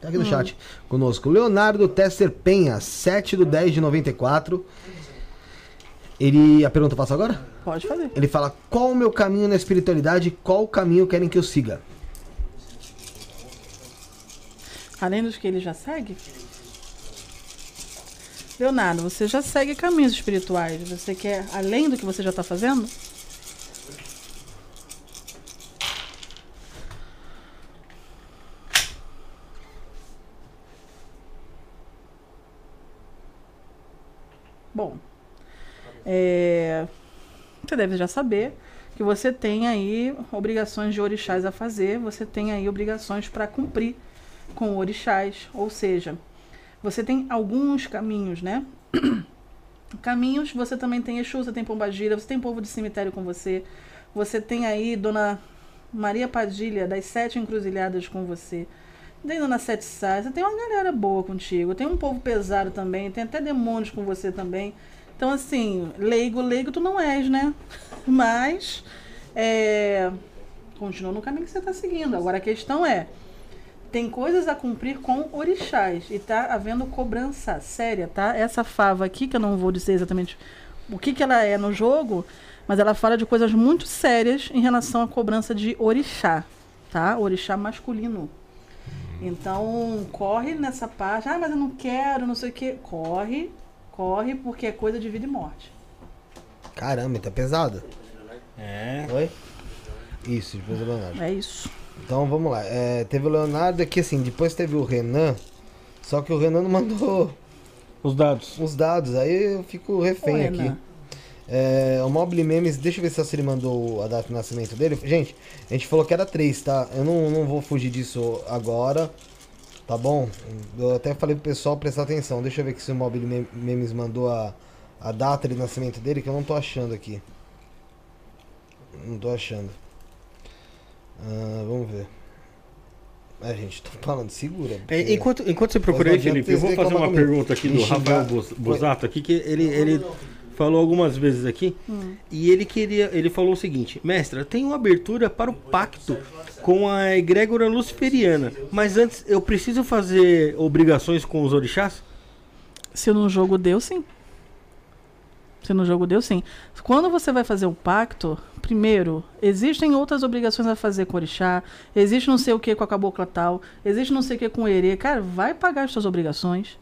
Tá aqui no chat conosco. Leonardo Tesser Penha, 7 do 10 de 94. Ele. A pergunta eu faço agora? Pode fazer. Ele fala: qual o meu caminho na espiritualidade? Qual caminho querem que eu siga? Além dos que ele já segue? Leonardo, você já segue caminhos espirituais. Você quer além do que você já está fazendo? Bom, é, você deve já saber que você tem aí obrigações de orixás a fazer, você tem aí obrigações para cumprir com orixás, ou seja, você tem alguns caminhos, né? [CLEARS THROAT] caminhos, você também tem Exu, você tem Pombagira, você tem povo de cemitério com você, você tem aí Dona Maria Padilha das Sete Encruzilhadas com você, tem Dona Sete Sais, você tem uma galera boa contigo, tem um povo pesado também, tem até demônios com você também. Então, assim, leigo, leigo tu não és, né? [LAUGHS] Mas, é, continua no caminho que você está seguindo. Agora, a questão é, tem coisas a cumprir com orixás e tá havendo cobrança séria, tá? Essa fava aqui, que eu não vou dizer exatamente o que, que ela é no jogo, mas ela fala de coisas muito sérias em relação à cobrança de orixá, tá? Orixá masculino. Então, corre nessa parte. Ah, mas eu não quero, não sei o quê. Corre, corre, porque é coisa de vida e morte. Caramba, tá pesado. É. Oi? Isso, depois o Leonardo. É isso. Então vamos lá. É, teve o Leonardo aqui, assim, depois teve o Renan. Só que o Renan não mandou Os dados. os dados, aí eu fico refém Ô, aqui. Renan. É, o Mobile Memes, deixa eu ver se ele mandou a data de nascimento dele. Gente, a gente falou que era 3, tá? Eu não, não vou fugir disso agora, tá bom? Eu até falei pro pessoal prestar atenção. Deixa eu ver se o Mobile Mem- Memes mandou a, a data de nascimento dele, que eu não tô achando aqui. Não tô achando. Ah, vamos ver. É, gente, tô falando, segura. É, enquanto, enquanto você procura aí, não Felipe, eu vou fazer uma comigo. pergunta aqui do. Rafael Bosato aqui, que ele, ele falou algumas vezes aqui, Hum. e ele queria, ele falou o seguinte, mestra, tem uma abertura para o pacto com a egrégora luciferiana, mas antes eu preciso fazer obrigações com os orixás? Se no jogo deu, sim. Se no jogo deu, sim. Quando você vai fazer o pacto, primeiro, existem outras obrigações a fazer com o orixá, existe não sei o que com a cabocla tal, existe não sei o que com o herê. Cara, vai pagar as suas obrigações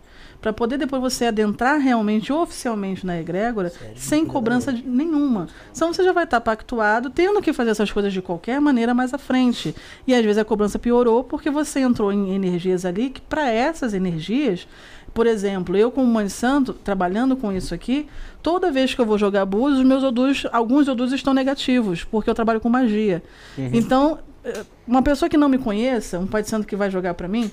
para poder depois você adentrar realmente, oficialmente na egrégora, sem cobrança nenhuma. Senão você já vai estar pactuado, tendo que fazer essas coisas de qualquer maneira mais à frente. E às vezes a cobrança piorou porque você entrou em energias ali que, para essas energias, por exemplo, eu como mãe santo, trabalhando com isso aqui, toda vez que eu vou jogar búzios, meus odus, alguns odus estão negativos, porque eu trabalho com magia. Então, eh, uma pessoa que não me conheça, um pai de santo que vai jogar pra mim,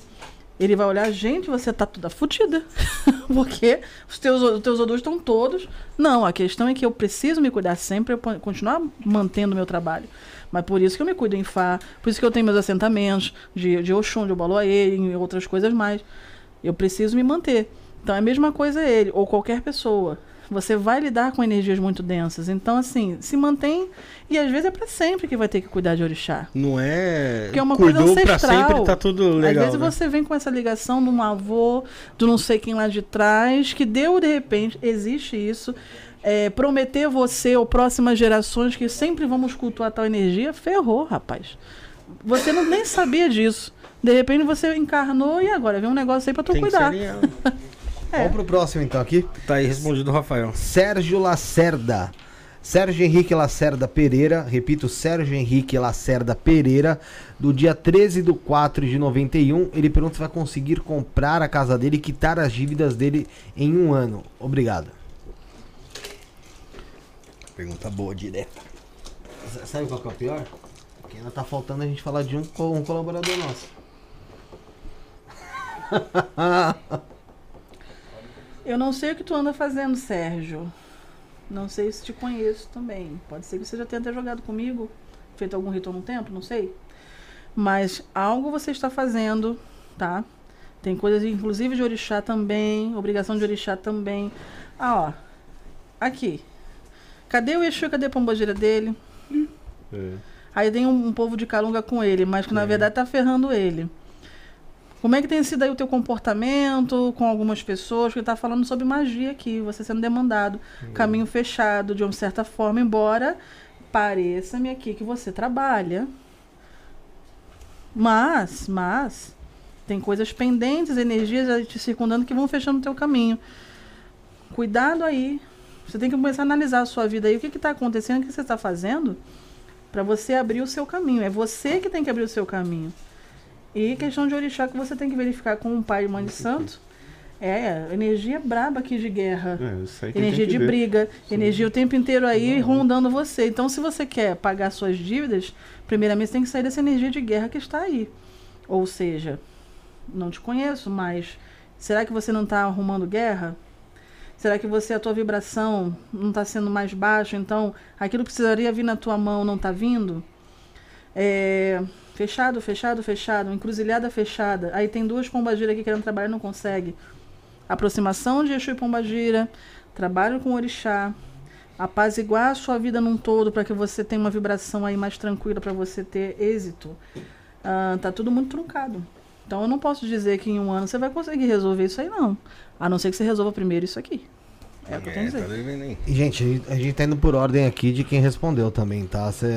ele vai olhar, gente, você tá toda fodida. [LAUGHS] porque os teus, os teus odus estão todos. Não, a questão é que eu preciso me cuidar sempre, para continuar mantendo o meu trabalho. Mas por isso que eu me cuido em Fá, por isso que eu tenho meus assentamentos de, de Oxum, de Obaloaê e outras coisas mais. Eu preciso me manter. Então é a mesma coisa ele, ou qualquer pessoa. Você vai lidar com energias muito densas. Então, assim, se mantém. E às vezes é pra sempre que vai ter que cuidar de orixá. Não é... Porque é uma Cuidou coisa pra ancestral. sempre, tá tudo legal, Às vezes né? você vem com essa ligação de um avô, do não sei quem lá de trás, que deu de repente, existe isso. É, prometer você ou próximas gerações que sempre vamos cultuar tal energia, ferrou, rapaz. Você não, nem sabia disso. De repente você encarnou e agora vem um negócio aí pra tu Tem que cuidar. ser [LAUGHS] real. Vamos pro próximo então aqui. Tá aí respondido o Rafael. Sérgio Lacerda. Sérgio Henrique Lacerda Pereira, repito, Sérgio Henrique Lacerda Pereira, do dia 13 de 4 de 91, ele pergunta se vai conseguir comprar a casa dele e quitar as dívidas dele em um ano. Obrigado. Pergunta boa, direta. Sabe qual que é o pior? Que ainda tá faltando a gente falar de um, um colaborador nosso. [LAUGHS] Eu não sei o que tu anda fazendo, Sérgio. Não sei se te conheço também. Pode ser que você já tenha até jogado comigo, feito algum ritual no tempo, não sei. Mas algo você está fazendo, tá? Tem coisas, inclusive de orixá também, obrigação de orixá também. Ah, ó. Aqui. Cadê o Exu? Cadê a pombogira dele? É. Aí tem um, um povo de calunga com ele, mas que na verdade tá ferrando ele. Como é que tem sido aí o teu comportamento com algumas pessoas? Que tá falando sobre magia aqui, você sendo demandado, caminho fechado de uma certa forma, embora pareça-me aqui que você trabalha. Mas, mas, tem coisas pendentes, energias te circundando que vão fechando o teu caminho. Cuidado aí. Você tem que começar a analisar a sua vida aí. O que está acontecendo, o que você está fazendo para você abrir o seu caminho. É você que tem que abrir o seu caminho. E questão de orixá que você tem que verificar com o pai e mãe de santo. É, energia braba aqui de guerra. É, isso aí que energia de ver. briga, energia o tempo inteiro aí rondando você. Então, se você quer pagar suas dívidas, primeiramente você tem que sair dessa energia de guerra que está aí. Ou seja, não te conheço, mas será que você não está arrumando guerra? Será que você, a tua vibração não está sendo mais baixa? Então, aquilo que precisaria vir na tua mão não está vindo? É, fechado, fechado, fechado. Encruzilhada fechada. Aí tem duas pombagiras aqui querendo trabalhar e não consegue. Aproximação de Exu e Pombagira. Trabalho com orixá. Apaziguar a sua vida num todo para que você tenha uma vibração aí mais tranquila para você ter êxito. Ah, tá tudo muito truncado. Então eu não posso dizer que em um ano você vai conseguir resolver isso aí, não. A não ser que você resolva primeiro isso aqui. É o que eu tenho a dizer. devendo aí. E, gente, a gente- a gente tá indo por ordem aqui de quem respondeu também, tá? Cê-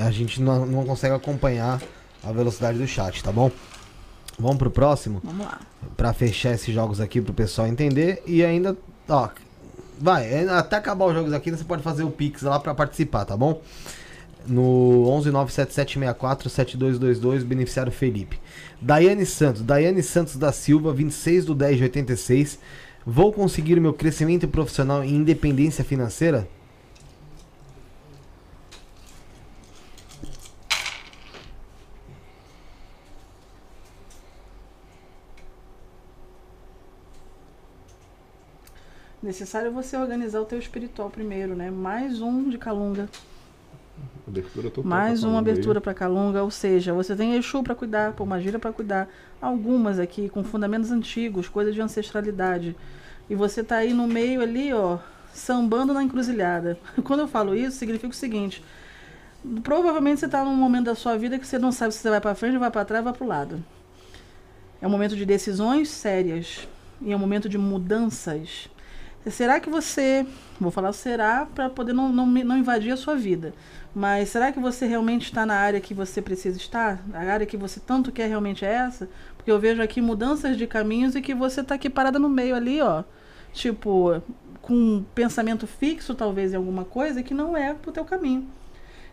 a gente não, não consegue acompanhar a velocidade do chat, tá bom? Vamos pro próximo? Vamos lá. Pra fechar esses jogos aqui pro pessoal entender. E ainda, ó, vai, é, até acabar os jogos aqui, você pode fazer o Pix lá pra participar, tá bom? No 11977647222, beneficiário Felipe. Daiane Santos, Daiane Santos da Silva, 26 do 10 de 86. Vou conseguir meu crescimento profissional e independência financeira? Necessário você organizar o teu espiritual primeiro, né? Mais um de Calunga. Abertura total. Mais uma abertura para Calunga, ou seja, você tem Exu para cuidar, Pomagira para cuidar, algumas aqui com fundamentos antigos, coisas de ancestralidade. E você tá aí no meio ali, ó, sambando na encruzilhada. [LAUGHS] Quando eu falo isso, significa o seguinte: provavelmente você tá num momento da sua vida que você não sabe se você vai para frente, vai para trás, vai para o lado. É um momento de decisões sérias e é um momento de mudanças. Será que você, vou falar será para poder não, não, não invadir a sua vida, mas será que você realmente está na área que você precisa estar? A área que você tanto quer realmente é essa? Porque eu vejo aqui mudanças de caminhos e que você está aqui parada no meio ali, ó. Tipo, com um pensamento fixo talvez em alguma coisa que não é pro teu caminho.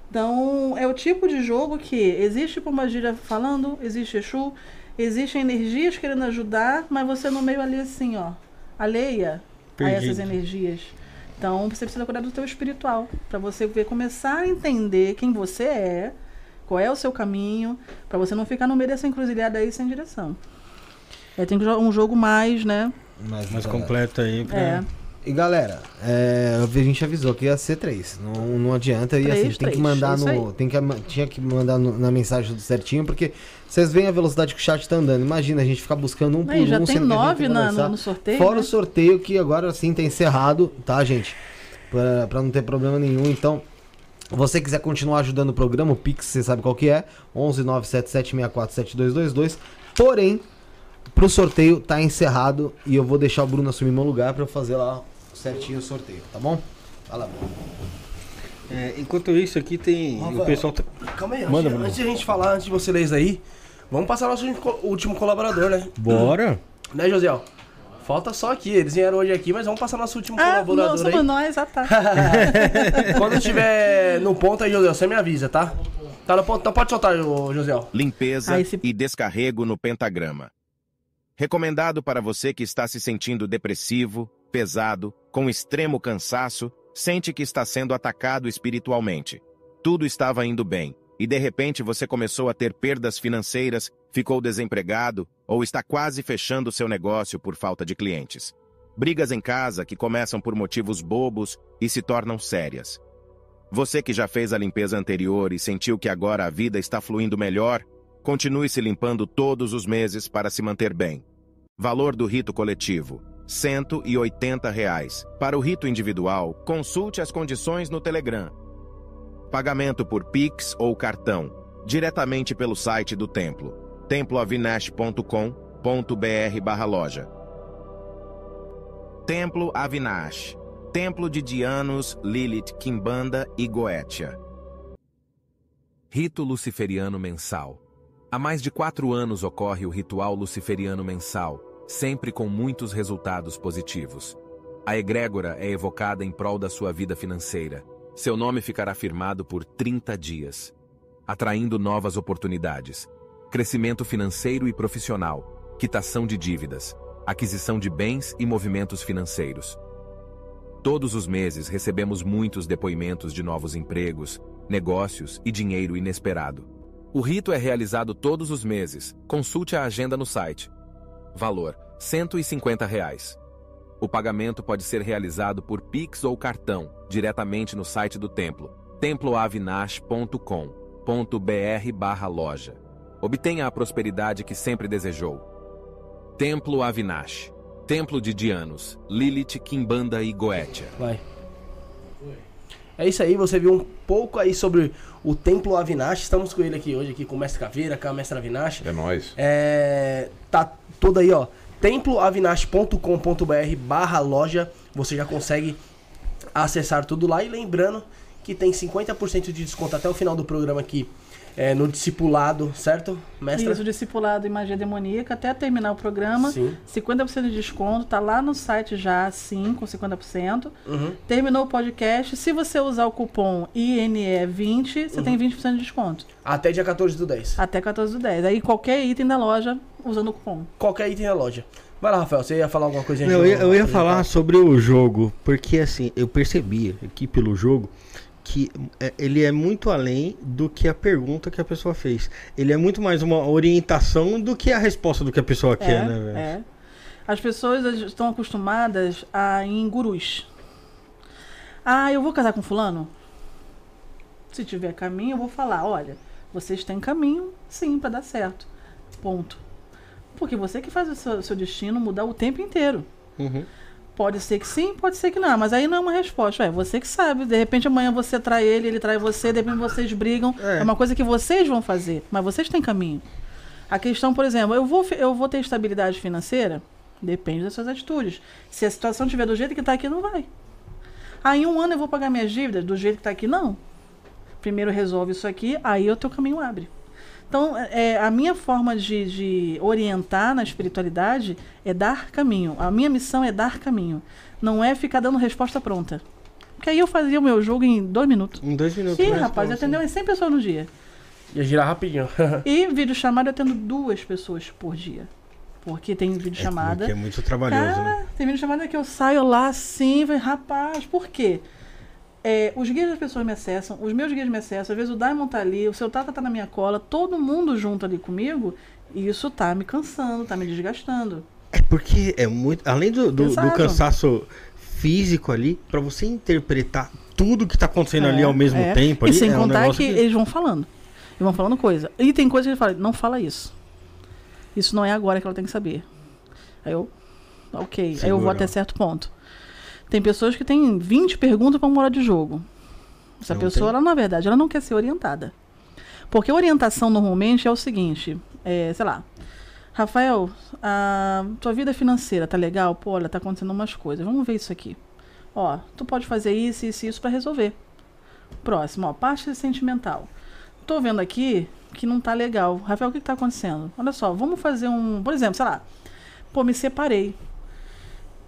Então, é o tipo de jogo que existe Pombagira falando, existe Exu, existem energias querendo ajudar, mas você no meio ali assim, ó, alheia a essas Perdido. energias. Então, você precisa cuidar do teu espiritual, para você ver, começar a entender quem você é, qual é o seu caminho, para você não ficar no meio dessa encruzilhada aí sem direção. É, tem que jogar um jogo mais, né? Mais, Mais completo aí pra... É. E galera, é, a gente avisou que ia ser três. Não, não adianta. E Três, assim, tem três, que mandar é no. Tem que, tinha que mandar no- na mensagem tudo certinho, porque vocês veem a velocidade que o chat tá andando. Imagina a gente ficar buscando um por Aí, já um. tem nove na- no- no sorteio, Fora né? o sorteio que agora sim tá encerrado, tá, gente? Pra, pra não ter problema nenhum. Então, você quiser continuar ajudando o programa, o Pix, você sabe qual que é. 11 977 7222. Porém, pro sorteio tá encerrado e eu vou deixar o Bruno assumir meu lugar pra eu fazer lá certinho o sorteio, tá bom? Lá, Bruno. É, enquanto isso aqui tem. O Rafael. pessoal tá. Calma aí, Manda, antes, antes de a gente falar, antes de você ler isso aí, vamos passar nosso último- colaborador, né? Bora! [CLEARS THROAT] Né, Josiel? Falta só aqui, eles vieram hoje aqui, mas vamos passar nosso último Ah, não, colaborador somos aí. nós, ah tá. [LAUGHS] Quando estiver no ponto aí, Josiel, você me avisa, tá? Tá no ponto, então pode soltar, Josiel. Limpeza Ah, esse- e descarrego no pentagrama. Recomendado para você que está se sentindo depressivo, pesado, com extremo cansaço, sente que está sendo atacado espiritualmente. Tudo estava indo bem, e de repente você começou a ter perdas financeiras, ficou desempregado ou está quase fechando seu negócio por falta de clientes. Brigas em casa que começam por motivos bobos e se tornam sérias. Você que já fez a limpeza anterior e sentiu que agora a vida está fluindo melhor, continue se limpando todos os meses para se manter bem. Valor do rito coletivo: 180. Reais. Para o rito individual, consulte as condições no Telegram. Pagamento por Pix ou cartão, diretamente pelo site do templo. temploavinash.com.br barra loja. Templo Avinash. Templo de Dianos, Lilith, Kimbanda e Goetia. Rito Luciferiano Mensal. Há mais de quatro anos ocorre o ritual luciferiano mensal, sempre com muitos resultados positivos. A egrégora é evocada em prol da sua vida financeira. Seu nome ficará firmado por 30 dias, atraindo novas oportunidades, crescimento financeiro e profissional, quitação de dívidas, aquisição de bens e movimentos financeiros. Todos os meses recebemos muitos depoimentos de novos empregos, negócios e dinheiro inesperado. O rito é realizado todos os meses. Consulte a agenda no site. Valor: 150 reais. O pagamento pode ser realizado por Pix ou cartão, diretamente no site do templo, temploavinash.com.br loja. Obtenha a prosperidade que sempre desejou. Templo Avinash. Templo de Dianos, Lilith, Kimbanda e Goetia. Vai. É isso aí, você viu um pouco aí sobre o Templo Avinash. Estamos com ele aqui hoje, aqui com o Mestre Caveira, com a Mestra Avinash. É nóis. É, tá tudo aí, ó. temploavinash.com.br barra loja. Você já consegue acessar tudo lá. E lembrando que tem 50% de desconto até o final do programa aqui é, no discipulado, certo, mestra? Isso, discipulado em magia demoníaca, até terminar o programa. Sim. 50% de desconto, tá lá no site já, sim, com 50%. Uhum. Terminou o podcast. Se você usar o cupom INE20, você Uhum. tem 20% de desconto. Até dia 14 do 10. Até 14 do 10. Aí qualquer item da loja usando o cupom. Qualquer item na loja. Vai lá, Rafael, você ia falar alguma coisinha? Não, eu, eu ia falar sobre o jogo, porque assim, eu percebi aqui pelo jogo que é, ele é muito além do que a pergunta que a pessoa fez. Ele é muito mais uma orientação do que a resposta do que a pessoa quer, né, velho? é. As pessoas estão acostumadas a ir em gurus. Ah, eu vou casar com fulano? Se tiver caminho, eu vou falar, olha, vocês têm caminho, sim, para dar certo. Ponto. Porque você que faz o seu, seu destino mudar o tempo inteiro. Uhum. Pode ser que sim, pode ser que não, mas aí não é uma resposta. É você que sabe. De repente amanhã você trai ele, ele trai você, de repente vocês brigam. É. É, uma coisa que vocês vão fazer, mas vocês têm caminho. A questão, por exemplo, eu vou, eu vou ter estabilidade financeira? Depende das suas atitudes. Se a situação estiver do jeito que está aqui, não vai. Ah, em um ano eu vou pagar minhas dívidas do jeito que está aqui? Não. Primeiro resolve isso aqui, aí o teu caminho abre. Então, é, a minha forma de, de orientar na espiritualidade é dar caminho. A minha missão é dar caminho. Não é ficar dando resposta pronta. Porque aí eu fazia o meu jogo em dois minutos. Em dois minutos. Ih, né, rapaz, eu resposta. atendeu umas 100 pessoas no dia. Ia girar rapidinho. [LAUGHS] E vídeo chamada eu atendo duas pessoas por dia. Porque tem vídeo É, chamada. porque é muito trabalhoso, Cara, né? tem vídeo chamada que eu saio lá assim, falei, rapaz, por quê? É, os guias das pessoas me acessam, os meus guias me acessam, às vezes o Daimon tá ali, o seu Tata tá na minha cola, todo mundo junto ali comigo, e isso tá me cansando, tá me desgastando. É porque é muito. Além do, do, do cansaço físico ali, pra você interpretar tudo que tá acontecendo ali É, ao mesmo é. tempo. E ali, sem é um contar negócio que, eles vão falando. Eles vão falando coisa. E tem coisa que ele fala, não fala isso. Isso não é agora que ela tem que saber. Aí eu, ok. Aí eu Segura. vou até certo ponto. Tem pessoas que têm 20 perguntas para uma hora de jogo. Essa Não pessoa, tem. ela, na verdade, ela não quer ser orientada. Porque a orientação normalmente é o seguinte, é, sei lá, Rafael, a tua vida financeira tá legal? Pô, olha, tá acontecendo umas coisas. Vamos ver isso aqui. Ó, tu pode fazer isso, isso e isso para resolver. Próximo, ó, parte sentimental. Tô vendo aqui que não tá legal. Rafael, o que, que tá acontecendo? Olha só, vamos fazer um. Por exemplo, sei lá. Pô, me separei.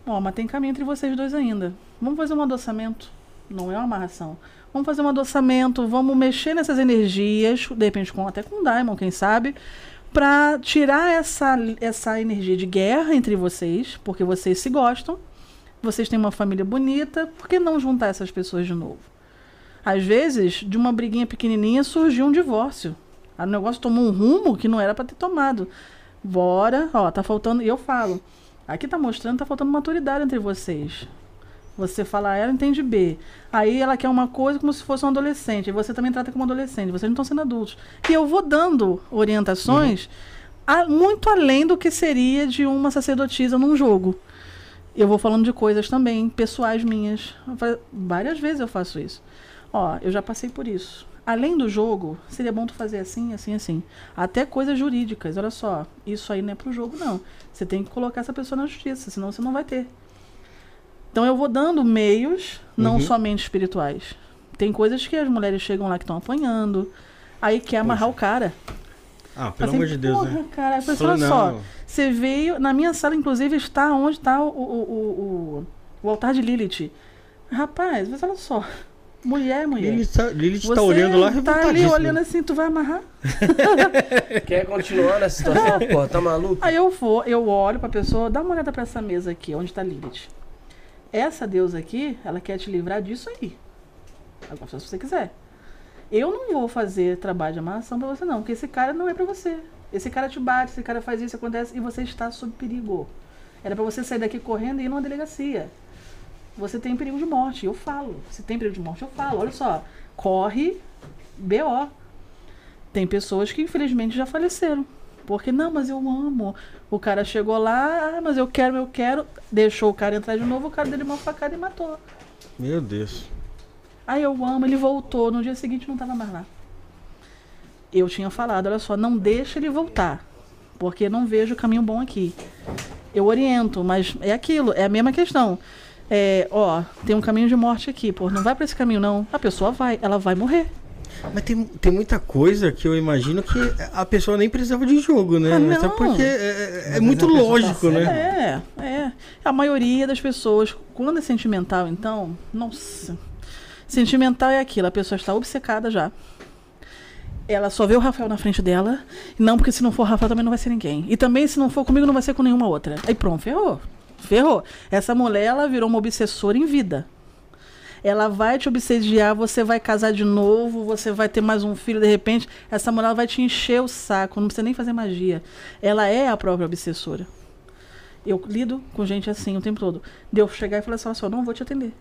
Ó, mas tem caminho entre vocês dois ainda. Vamos fazer um adoçamento. Não é uma amarração. Vamos fazer um adoçamento, vamos mexer nessas energias, de repente com, até com o Daimon, quem sabe, pra tirar essa, essa energia de guerra entre vocês, porque vocês se gostam, vocês têm uma família bonita, por que não juntar essas pessoas de novo? Às vezes, de uma briguinha pequenininha surgiu um divórcio. O negócio tomou um rumo que não era para ter tomado. Bora, ó, tá faltando. E eu falo, aqui tá mostrando, tá faltando maturidade entre vocês. Você fala A, ela entende B. Aí ela quer uma coisa como se fosse um adolescente. E você também trata como adolescente. Vocês não estão sendo adultos. E eu vou dando orientações a- muito além do que seria de uma sacerdotisa num jogo. Eu vou falando de coisas também, pessoais minhas. Várias vezes eu faço isso. Ó, eu já passei por isso. Além do jogo, seria bom tu fazer assim, assim, assim. Até coisas jurídicas. Olha só, isso aí não é pro jogo, não. Você tem que colocar essa pessoa na justiça, senão você não vai ter. Então eu vou dando meios, não Uhum. somente espirituais. Tem coisas que as mulheres chegam lá que estão apanhando, aí quer amarrar o cara. Ah, pelo Assim, amor de Deus, né? cara, Falou, olha só, você veio, na minha sala, inclusive, está onde está o, o, o, o, o altar de Lilith. Rapaz, mas olha só, mulher mulher. Lilith tá, Lilith tá Você olhando lá, tá ali olhando assim, tu vai amarrar? [LAUGHS] Quer continuar nessa situação? Pô, tá maluco? Aí eu vou, eu olho pra pessoa, dá uma olhada pra essa mesa aqui, onde tá Lilith. Essa deusa aqui, ela quer te livrar disso aí. Agora, se você quiser. Eu não vou fazer trabalho de amarração pra você, não, porque esse cara não é pra você. Esse cara te bate, esse cara faz isso, acontece, e você está sob perigo. Era pra você sair daqui correndo e ir numa delegacia. Você tem perigo de morte, eu falo. Se tem perigo de morte, eu falo. Olha só, corre BO. Tem pessoas que infelizmente já faleceram. Porque, não, mas eu amo. O cara chegou lá, ah, mas eu quero, eu quero. Deixou o cara entrar de novo, o cara dele uma facada e matou. Meu Deus. Aí eu amo, ele voltou. No dia seguinte não tava mais lá. Eu tinha falado, olha só, não deixa ele voltar. Porque não vejo caminho bom aqui. Eu oriento, mas é aquilo, é a mesma questão. É, ó, tem um caminho de morte aqui, pô, não vai pra esse caminho não. A pessoa vai, ela vai morrer. Mas tem, tem muita coisa que eu imagino que a pessoa nem precisava de jogo, né? Ah, é não. porque é, é- é muito tá lógico, né? É, é. A maioria das pessoas, quando é sentimental, então, nossa. Sentimental é aquilo, a pessoa está obcecada já. Ela só vê o Rafael na frente dela. Não, porque se não for o Rafael também não vai ser ninguém. E também, se não for comigo, não vai ser com nenhuma outra. Aí pronto, ferrou. Ferrou. Essa mulher, ela virou uma obsessora em vida. Ela vai te obsediar, você vai casar de novo, você vai ter mais um filho de repente. Essa mulher vai te encher o saco, não precisa nem fazer magia. Ela é a própria obsessora. Eu lido com gente assim o tempo todo. De eu chegar e falar assim, olha só, não vou te atender.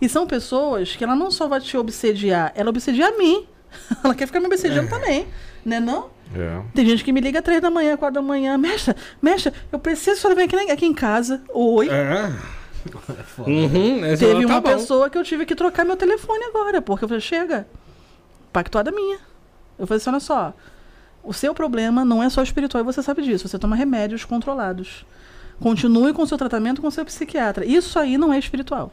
E são pessoas que ela não só vai te obsediar, ela obsedia a mim. [LAUGHS] ela quer ficar me obsediando também. Né não? É. Tem gente que me liga três da manhã, quatro da manhã. Mestra, mestra, eu preciso que a senhora venha aqui, aqui em casa. Oi. É. Uhum, Teve tá uma bom. pessoa que eu tive que trocar meu telefone agora, porque eu falei, chega, pactuada minha. Eu falei assim, olha só, o seu problema não é só espiritual, e você sabe disso, você toma remédios controlados. Continue com o seu tratamento com o seu psiquiatra. Isso aí não é espiritual.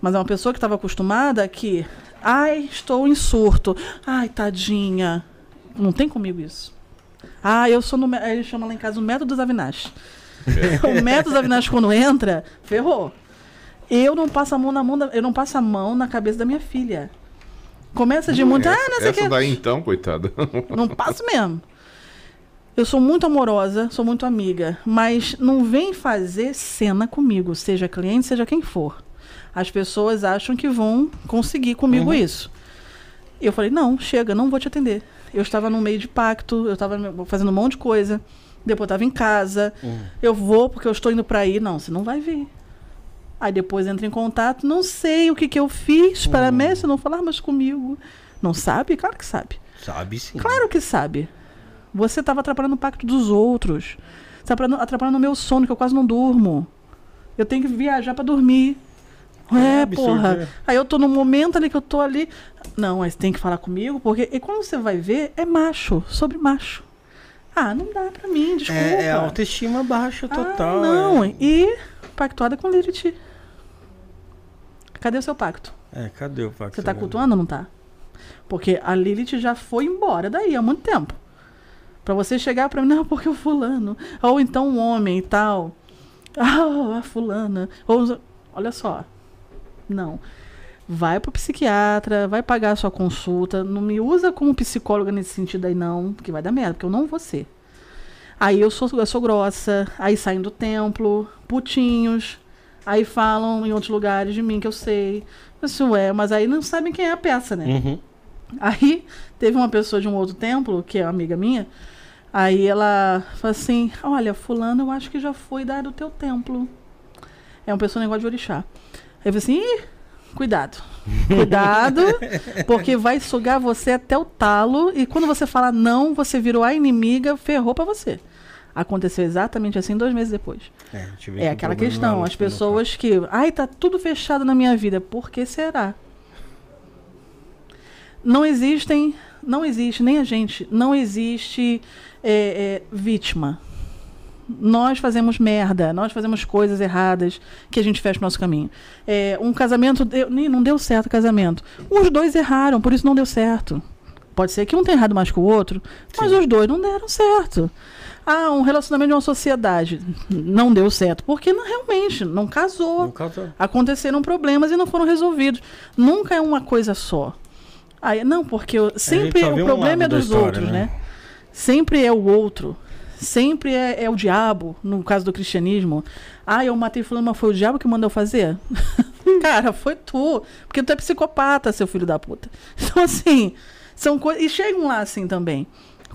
Mas é uma pessoa que estava acostumada que, ai, estou em surto. Ai, tadinha. Não tem comigo isso. Ah, eu sou no. ele chama lá em casa o método dos Avinash. [LAUGHS] o método dos Avinash, quando entra, ferrou. Eu não passo a mão na mão da, eu não passo a mão na cabeça da minha filha. Começa de muito, ah, não sei essa que. daí então, coitada. [LAUGHS] Não passo mesmo. Eu sou muito amorosa, sou muito amiga, mas não vem fazer cena comigo, seja cliente, seja quem for. As pessoas acham que vão conseguir comigo isso. Eu falei: "Não, chega, não vou te atender". Eu estava no meio de pacto, eu estava fazendo um monte de coisa. Depois eu estava em casa. Eu vou porque eu estou indo para aí, não, você não vai vir. Aí depois entra em contato, não sei o que que eu fiz para a mestre não falar mais comigo. Não sabe? Claro que sabe. Sabe sim. Claro que sabe. Você estava atrapalhando o pacto dos outros. Você atrapalhando, atrapalhando o meu sono, que eu quase não durmo. Eu tenho que viajar para dormir. É, absurdo, porra. é. Aí eu tô no momento ali que eu tô ali. Não, mas tem que falar comigo, porque. E quando você vai ver, é macho, sobre macho. Ah, não dá pra mim, desculpa. É, é autoestima baixa total. Ah, não, é. e pactuada com Lilith. Cadê o seu pacto? É, cadê o pacto? Você tá cultuando ou não tá? Porque a Lilith já foi embora daí há muito tempo. Pra você chegar pra mim, não, porque o fulano. Ou então um homem e tal. [LAUGHS] Ah, a fulana. Ou, olha só. Não. Vai pro psiquiatra, vai pagar a sua consulta. Não me usa como psicóloga nesse sentido aí, não, porque vai dar merda, porque eu não vou ser. Aí eu sou, eu sou grossa, aí saem do templo, putinhos, aí falam em outros lugares de mim que eu sei. Isso é, mas aí não sabem quem é a peça, né? Uhum. Aí teve uma pessoa de um outro templo, que é uma amiga minha, aí ela falou assim: Olha, Fulano, eu acho que já foi da do teu templo. É uma pessoa negócio de orixá. Aí eu falei assim: cuidado. Cuidado, porque vai sugar você até o talo. E quando você fala não, você virou a inimiga, ferrou pra você. Aconteceu exatamente assim dois meses depois. É, É um aquela problema questão, as não pessoas que. Ai, tá tudo fechado na minha vida. Por que será? Não existem, não existe, nem a gente, não existe é, é, vítima. Nós fazemos merda, nós fazemos coisas erradas que a gente fecha o nosso caminho. É, um casamento deu- nem- não deu certo o casamento. Os dois erraram, por isso não deu certo. Pode ser que um tenha errado mais que o outro, mas os dois não deram certo. Ah, um relacionamento de uma sociedade não deu certo, porque não, realmente não casou. No caso, Aconteceram problemas e não foram resolvidos. Nunca é uma coisa só. Aí, não, porque eu- sempre o um problema é lado da dos história, outros, né? né? Sempre é o outro. Sempre é, é o diabo, no caso do cristianismo. Ah, eu matei fulano, mas foi o diabo que mandou fazer? [LAUGHS] Cara, foi tu. Porque tu é psicopata, seu filho da puta. [LAUGHS] Então, assim, são coisas. E chegam lá assim também.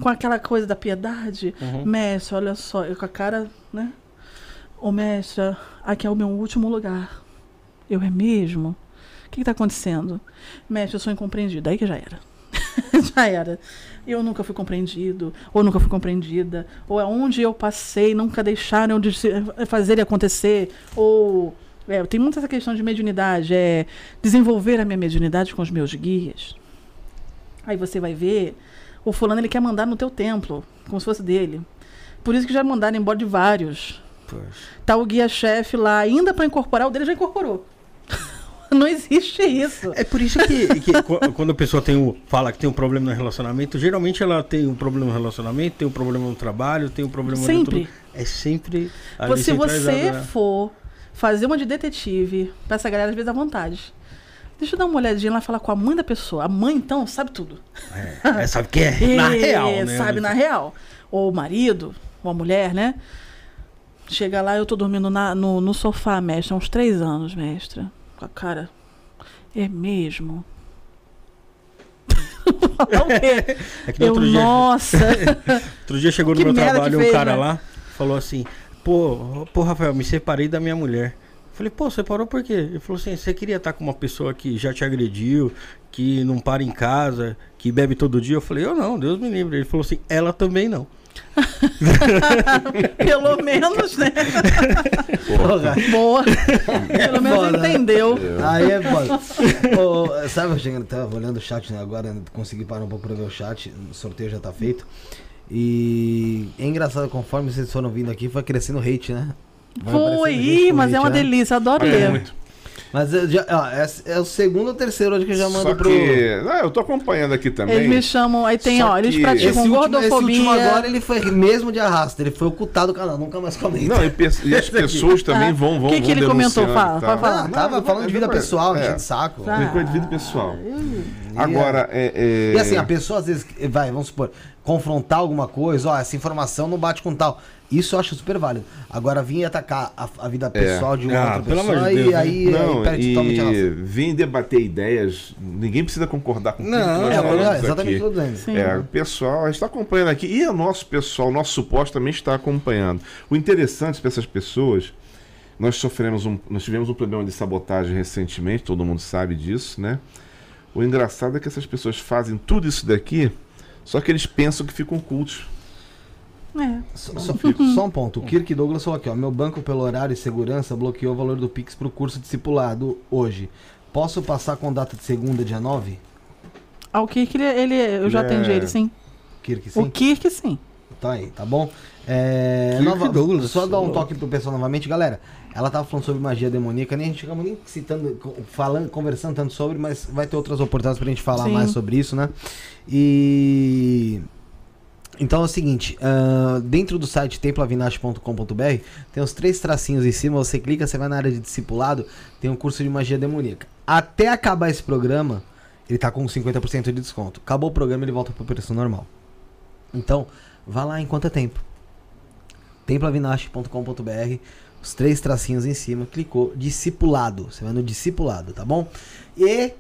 Com aquela coisa da piedade. Uhum. Mestre, olha só, eu com a cara, né? Ô mestre, aqui é o meu último lugar. Eu é mesmo? O que está acontecendo? Mestre, eu sou incompreendido. Aí que já era. [LAUGHS] já era. Eu nunca fui compreendido, ou nunca fui compreendida, ou aonde eu passei, nunca deixaram de se- fazer acontecer, ou. É, tem muita essa questão de mediunidade, é desenvolver a minha mediunidade com os meus guias. Aí você vai ver, o fulano ele quer mandar no teu templo, como se fosse dele. Por isso que já mandaram embora de vários. poxa. Tá o guia-chefe lá, ainda para incorporar, o dele já incorporou. [LAUGHS] [LAUGHS] Não existe isso. É por isso que, que [LAUGHS] qu- quando a pessoa tem o, fala que tem um problema no relacionamento, geralmente ela tem um problema no relacionamento, tem um problema no trabalho, tem um problema no Sempre. tudo. É sempre Se você né? for fazer uma de detetive, pra essa galera às vezes à vontade. Deixa eu dar uma olhadinha lá e falar com a mãe da pessoa. A mãe, então, sabe tudo. É, é, sabe que é [LAUGHS] na É, real, né? Sabe, na real. Ou o marido, ou a mulher, né? Chega lá, eu tô dormindo na- no, no sofá, mestre, há uns três anos, mestra. A cara. É mesmo? [LAUGHS] É que no eu, outro dia, nossa. [LAUGHS] outro dia chegou no Que meu trabalho que um fez, cara né? lá, falou assim, pô, pô, Rafael, me separei da minha mulher. Falei, pô, separou por quê? Ele falou assim, você queria estar com uma pessoa que já te agrediu, que não para em casa, que bebe todo dia? Eu falei, eu não, Deus me livre. Ele falou assim, ela também não. [LAUGHS] Pelo menos, né? Porra. Boa. Pelo menos entendeu. Aí é foda. Sabe, eu tava olhando o chat né, agora, consegui parar um pouco pra ver o chat, o sorteio já tá feito. E é engraçado, conforme vocês foram vindo aqui, foi crescendo o hate, né? Vai Foi, ih, mas é uma né? delícia, adoro É ler. muito. Mas eu já, ó, é, é o segundo ou terceiro hoje que eu já mando Só pro. que. Não, eu tô acompanhando aqui também. Eles me chamam, aí tem, Só ó, eles que praticam Esse último, esse gordofobia. último agora ele foi mesmo de arrasto, ele foi ocultado do canal, nunca mais comenta. Não, e, e as [LAUGHS] pessoas também Ah, vão, vão que que ele comentou? Fala, pode falar. Ah, tava Não, falando de vida pessoal, é. de saco. Coisa de vida pessoal. E Agora, é. é- E assim, a pessoa às vezes, vai, vamos supor, confrontar alguma coisa, ó, essa informação não bate com tal. Isso eu acho super válido. Agora, vir atacar a, a vida pessoal de uma Ah, outra pelo pessoa, amor de e Deus, né? aí, Não, aí perde totalmente a e razão. vir debater ideias, ninguém precisa concordar com tudo Não, que nós É, é, exatamente o aqui. que eu tô dizendo. Sim. É, o pessoal está acompanhando aqui e o nosso pessoal, o nosso suporte também está acompanhando. O interessante para essas pessoas, nós sofremos um, nós tivemos um problema de sabotagem recentemente, todo mundo sabe disso, né? O engraçado é que essas pessoas fazem tudo isso daqui, só que eles pensam que ficam cultos. É. Só, só- só um ponto. O Kirk Douglas falou aqui, ó. Meu banco, pelo horário e segurança, bloqueou o valor do Pix pro curso discipulado hoje. Posso passar com data de segunda, dia 9? Ah, o Kirk, ele, ele- eu já É. atendi ele, sim. Kirk, O sim? Kirk, sim. Tá aí, tá bom? É, nova- Douglas. só dar um toque pro pessoal novamente, galera. Ela tava falando sobre magia demoníaca, nem a gente chegamos nem citando, falando, conversando tanto sobre, mas vai ter outras oportunidades pra gente falar Sim. mais sobre isso, né? E então é o seguinte, ah, dentro do site templavinache.com.br tem os três tracinhos em cima, você clica, você vai na área de discipulado, tem um curso de magia demoníaca. Até acabar esse programa, ele tá com 50% de desconto. Acabou o programa, ele volta pro preço normal. Então, vá lá enquanto é tempo. templavinache.com.br os três tracinhos em cima, clicou discipulado. Você vai no discipulado, tá bom? E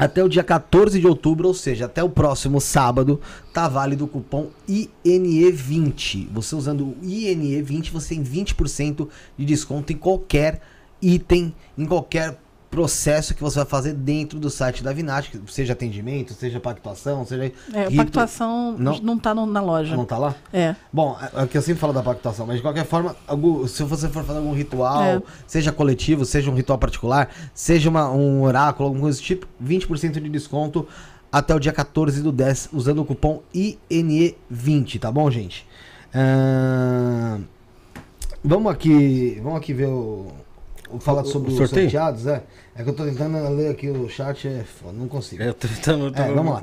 até o dia 14 de outubro, ou seja, até o próximo sábado, tá válido o cupom INE20. Você usando o INE20, você tem 20% de desconto em qualquer item, em qualquer processo que você vai fazer dentro do site da Vinat, seja atendimento, seja pactuação, seja É, rito- pactuação Não. não, tá no- na loja. não tá lá? É. Bom, é é que eu sempre falo da pactuação, mas de qualquer forma, algum- se você for fazer algum ritual, É. seja coletivo, seja um ritual particular, seja uma- um oráculo, alguma coisa desse tipo, 20% de desconto até o dia 14 do 10, usando o cupom INE20, tá bom, gente? Ahn, vamos aqui. Vamos aqui ver o. falar sobre o os sorteados, é. É que eu tô tentando ler aqui o chat, é não consigo. Eu tô tentando. tô- É, vamos lá.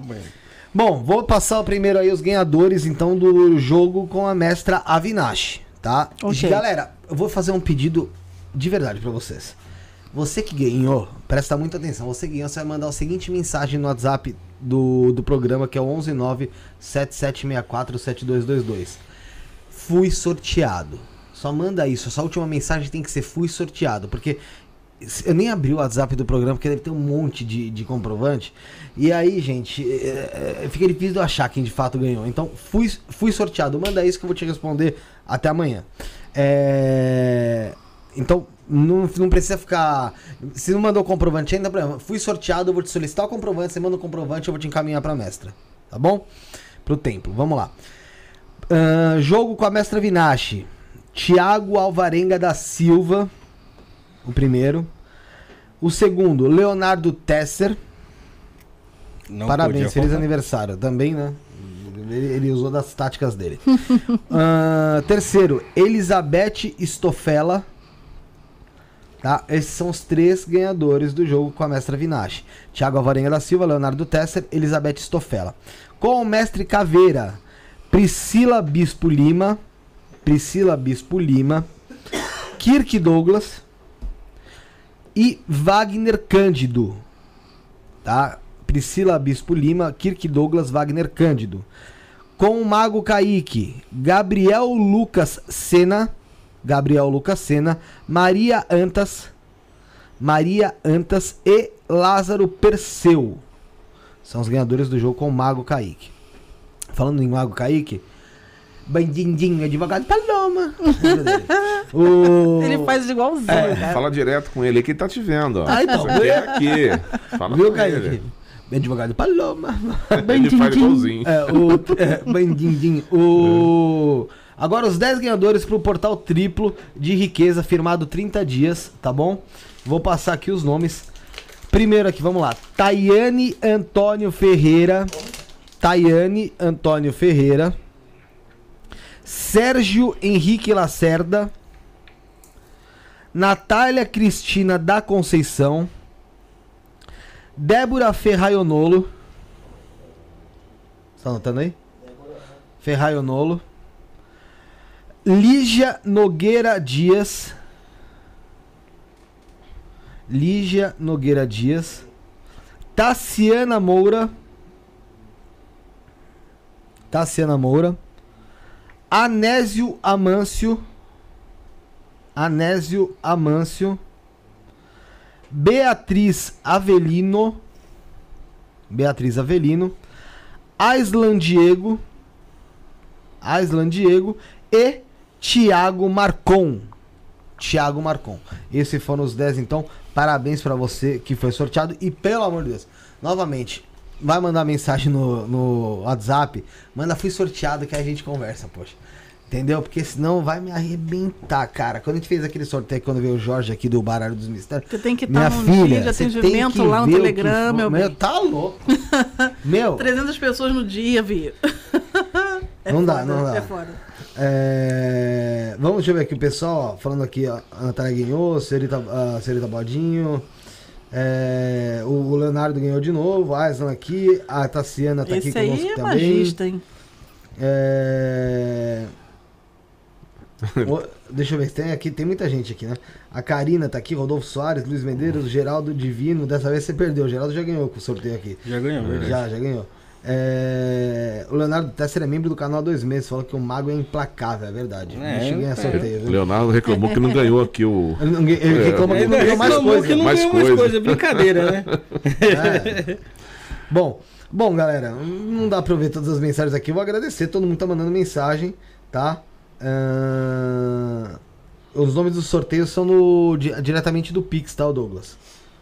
Bom, vou passar primeiro aí os ganhadores, então, do jogo com a mestra Avinash, tá? Ok. Galera, eu vou fazer um pedido de verdade pra vocês. Você que ganhou, presta muita atenção. Você que ganhou, você vai mandar a seguinte mensagem no WhatsApp do, do programa, que é o 119-7764-7222. Fui sorteado. Só manda isso. Sua última mensagem tem que ser fui sorteado. Porque eu nem abri o WhatsApp do programa, porque deve ter um monte de, de comprovante. E aí, gente, é, é, fica difícil de achar quem de fato ganhou. Então, fui, fui sorteado. Manda isso que eu vou te responder até amanhã. É, Então, não, não precisa ficar. Se não mandou o comprovante ainda, problema. Fui sorteado, eu vou te solicitar o comprovante. Você manda o comprovante, eu vou te encaminhar pra mestra. Tá bom? Pro templo. Vamos lá. Ahn, jogo com a mestra Vinache. Tiago Alvarenga da Silva. O primeiro. O segundo, Leonardo Tesser. Não Parabéns, feliz aniversário. Também, né? Ele, ele usou das táticas dele. [LAUGHS] Ahn, terceiro, Elizabeth Stofela. Tá? Esses são os três ganhadores do jogo com a mestra Vinache. Thiago Alvarenga da Silva, Leonardo Tesser, Elizabeth Stofela. Com o mestre Caveira, Priscila Bispo Lima. Priscila Bispo Lima. Kirk Douglas. E Wagner Cândido. Tá? Priscila Bispo Lima, Kirk Douglas, Wagner Cândido. Com o Mago Kaique, Gabriel Lucas Sena, Gabriel Lucas Sena, Maria Antas, Maria Antas e Lázaro Perseu. São os ganhadores do jogo com o Mago Kaique. Falando em Mago Kaique, Bandindinho, advogado Paloma. [LAUGHS] o... Ele faz igualzinho, É, cara. fala direto com ele que ele tá te vendo. Ó. Ah, então. Você quer aqui. Fala Viu, com Kaique? ele. Advogado Paloma. Ele faz igualzinho. É, o é, Bandindim. O Agora os 10 ganhadores pro portal triplo de riqueza firmado 30 dias, tá bom? Vou passar aqui os nomes. Primeiro aqui, vamos lá. Tayane Antônio Ferreira. Tayane Antônio Ferreira. Sérgio Henrique Lacerda. Natália Cristina da Conceição. Débora Ferraionolo. Tá anotando aí? Ferraionolo. Lígia Nogueira Dias. Lígia Nogueira Dias. Tassiana Moura. Tassiana Moura. Anésio Amâncio. Anésio Amâncio. Beatriz Avelino. Beatriz Avelino. Aislan Diego. Aislan Diego. E Tiago Marcon. Tiago Marcon. Esses foram os 10, então. Parabéns pra você que foi sorteado. E pelo amor de Deus, novamente, vai mandar mensagem no, no WhatsApp. Manda, fui sorteado que a gente conversa, poxa. Entendeu? Porque senão vai me arrebentar, cara. Quando a gente fez aquele sorteio, quando veio o Jorge aqui do Baralho dos Mistérios. Você tem que estar num filha, dia de atendimento lá no Telegram, meu bem. Tá louco. [LAUGHS] meu, 300 pessoas no dia, viu? [LAUGHS] É Não dá, foda, não dá. É foda. É, Vamos, deixa eu ver aqui o pessoal, ó, falando aqui, ó, a Natália ganhou, Cerita, a Cerita Bodinho, é, o Leonardo ganhou de novo, a Aislan aqui, a Tassiana tá aqui Esse aí conosco é também. magista, hein? É... o- Deixa eu ver, tem aqui, tem muita gente aqui, né? A Karina tá aqui, Rodolfo Soares, Luiz Medeiros, Geraldo Divino, dessa vez você perdeu, o Geraldo já ganhou com o sorteio aqui. Já ganhou, verdade. Já, já ganhou. É, O Leonardo Tesser é membro do canal há dois meses. Falou que o mago é implacável, é verdade. É, é. sorteio, O viu? Leonardo reclamou que não ganhou aqui o. [LAUGHS] Ele, não- ele É, reclama que Ele não ganhou mais reclamou coisa. que não Mais ganhou mais coisa. coisa. Brincadeira, né? [LAUGHS] É. Bom, bom, galera, não dá pra eu ver todas as mensagens aqui. Eu vou agradecer, todo mundo tá mandando mensagem, tá? Ahn, Os nomes dos sorteios são no, di- diretamente do Pix, tá, Douglas?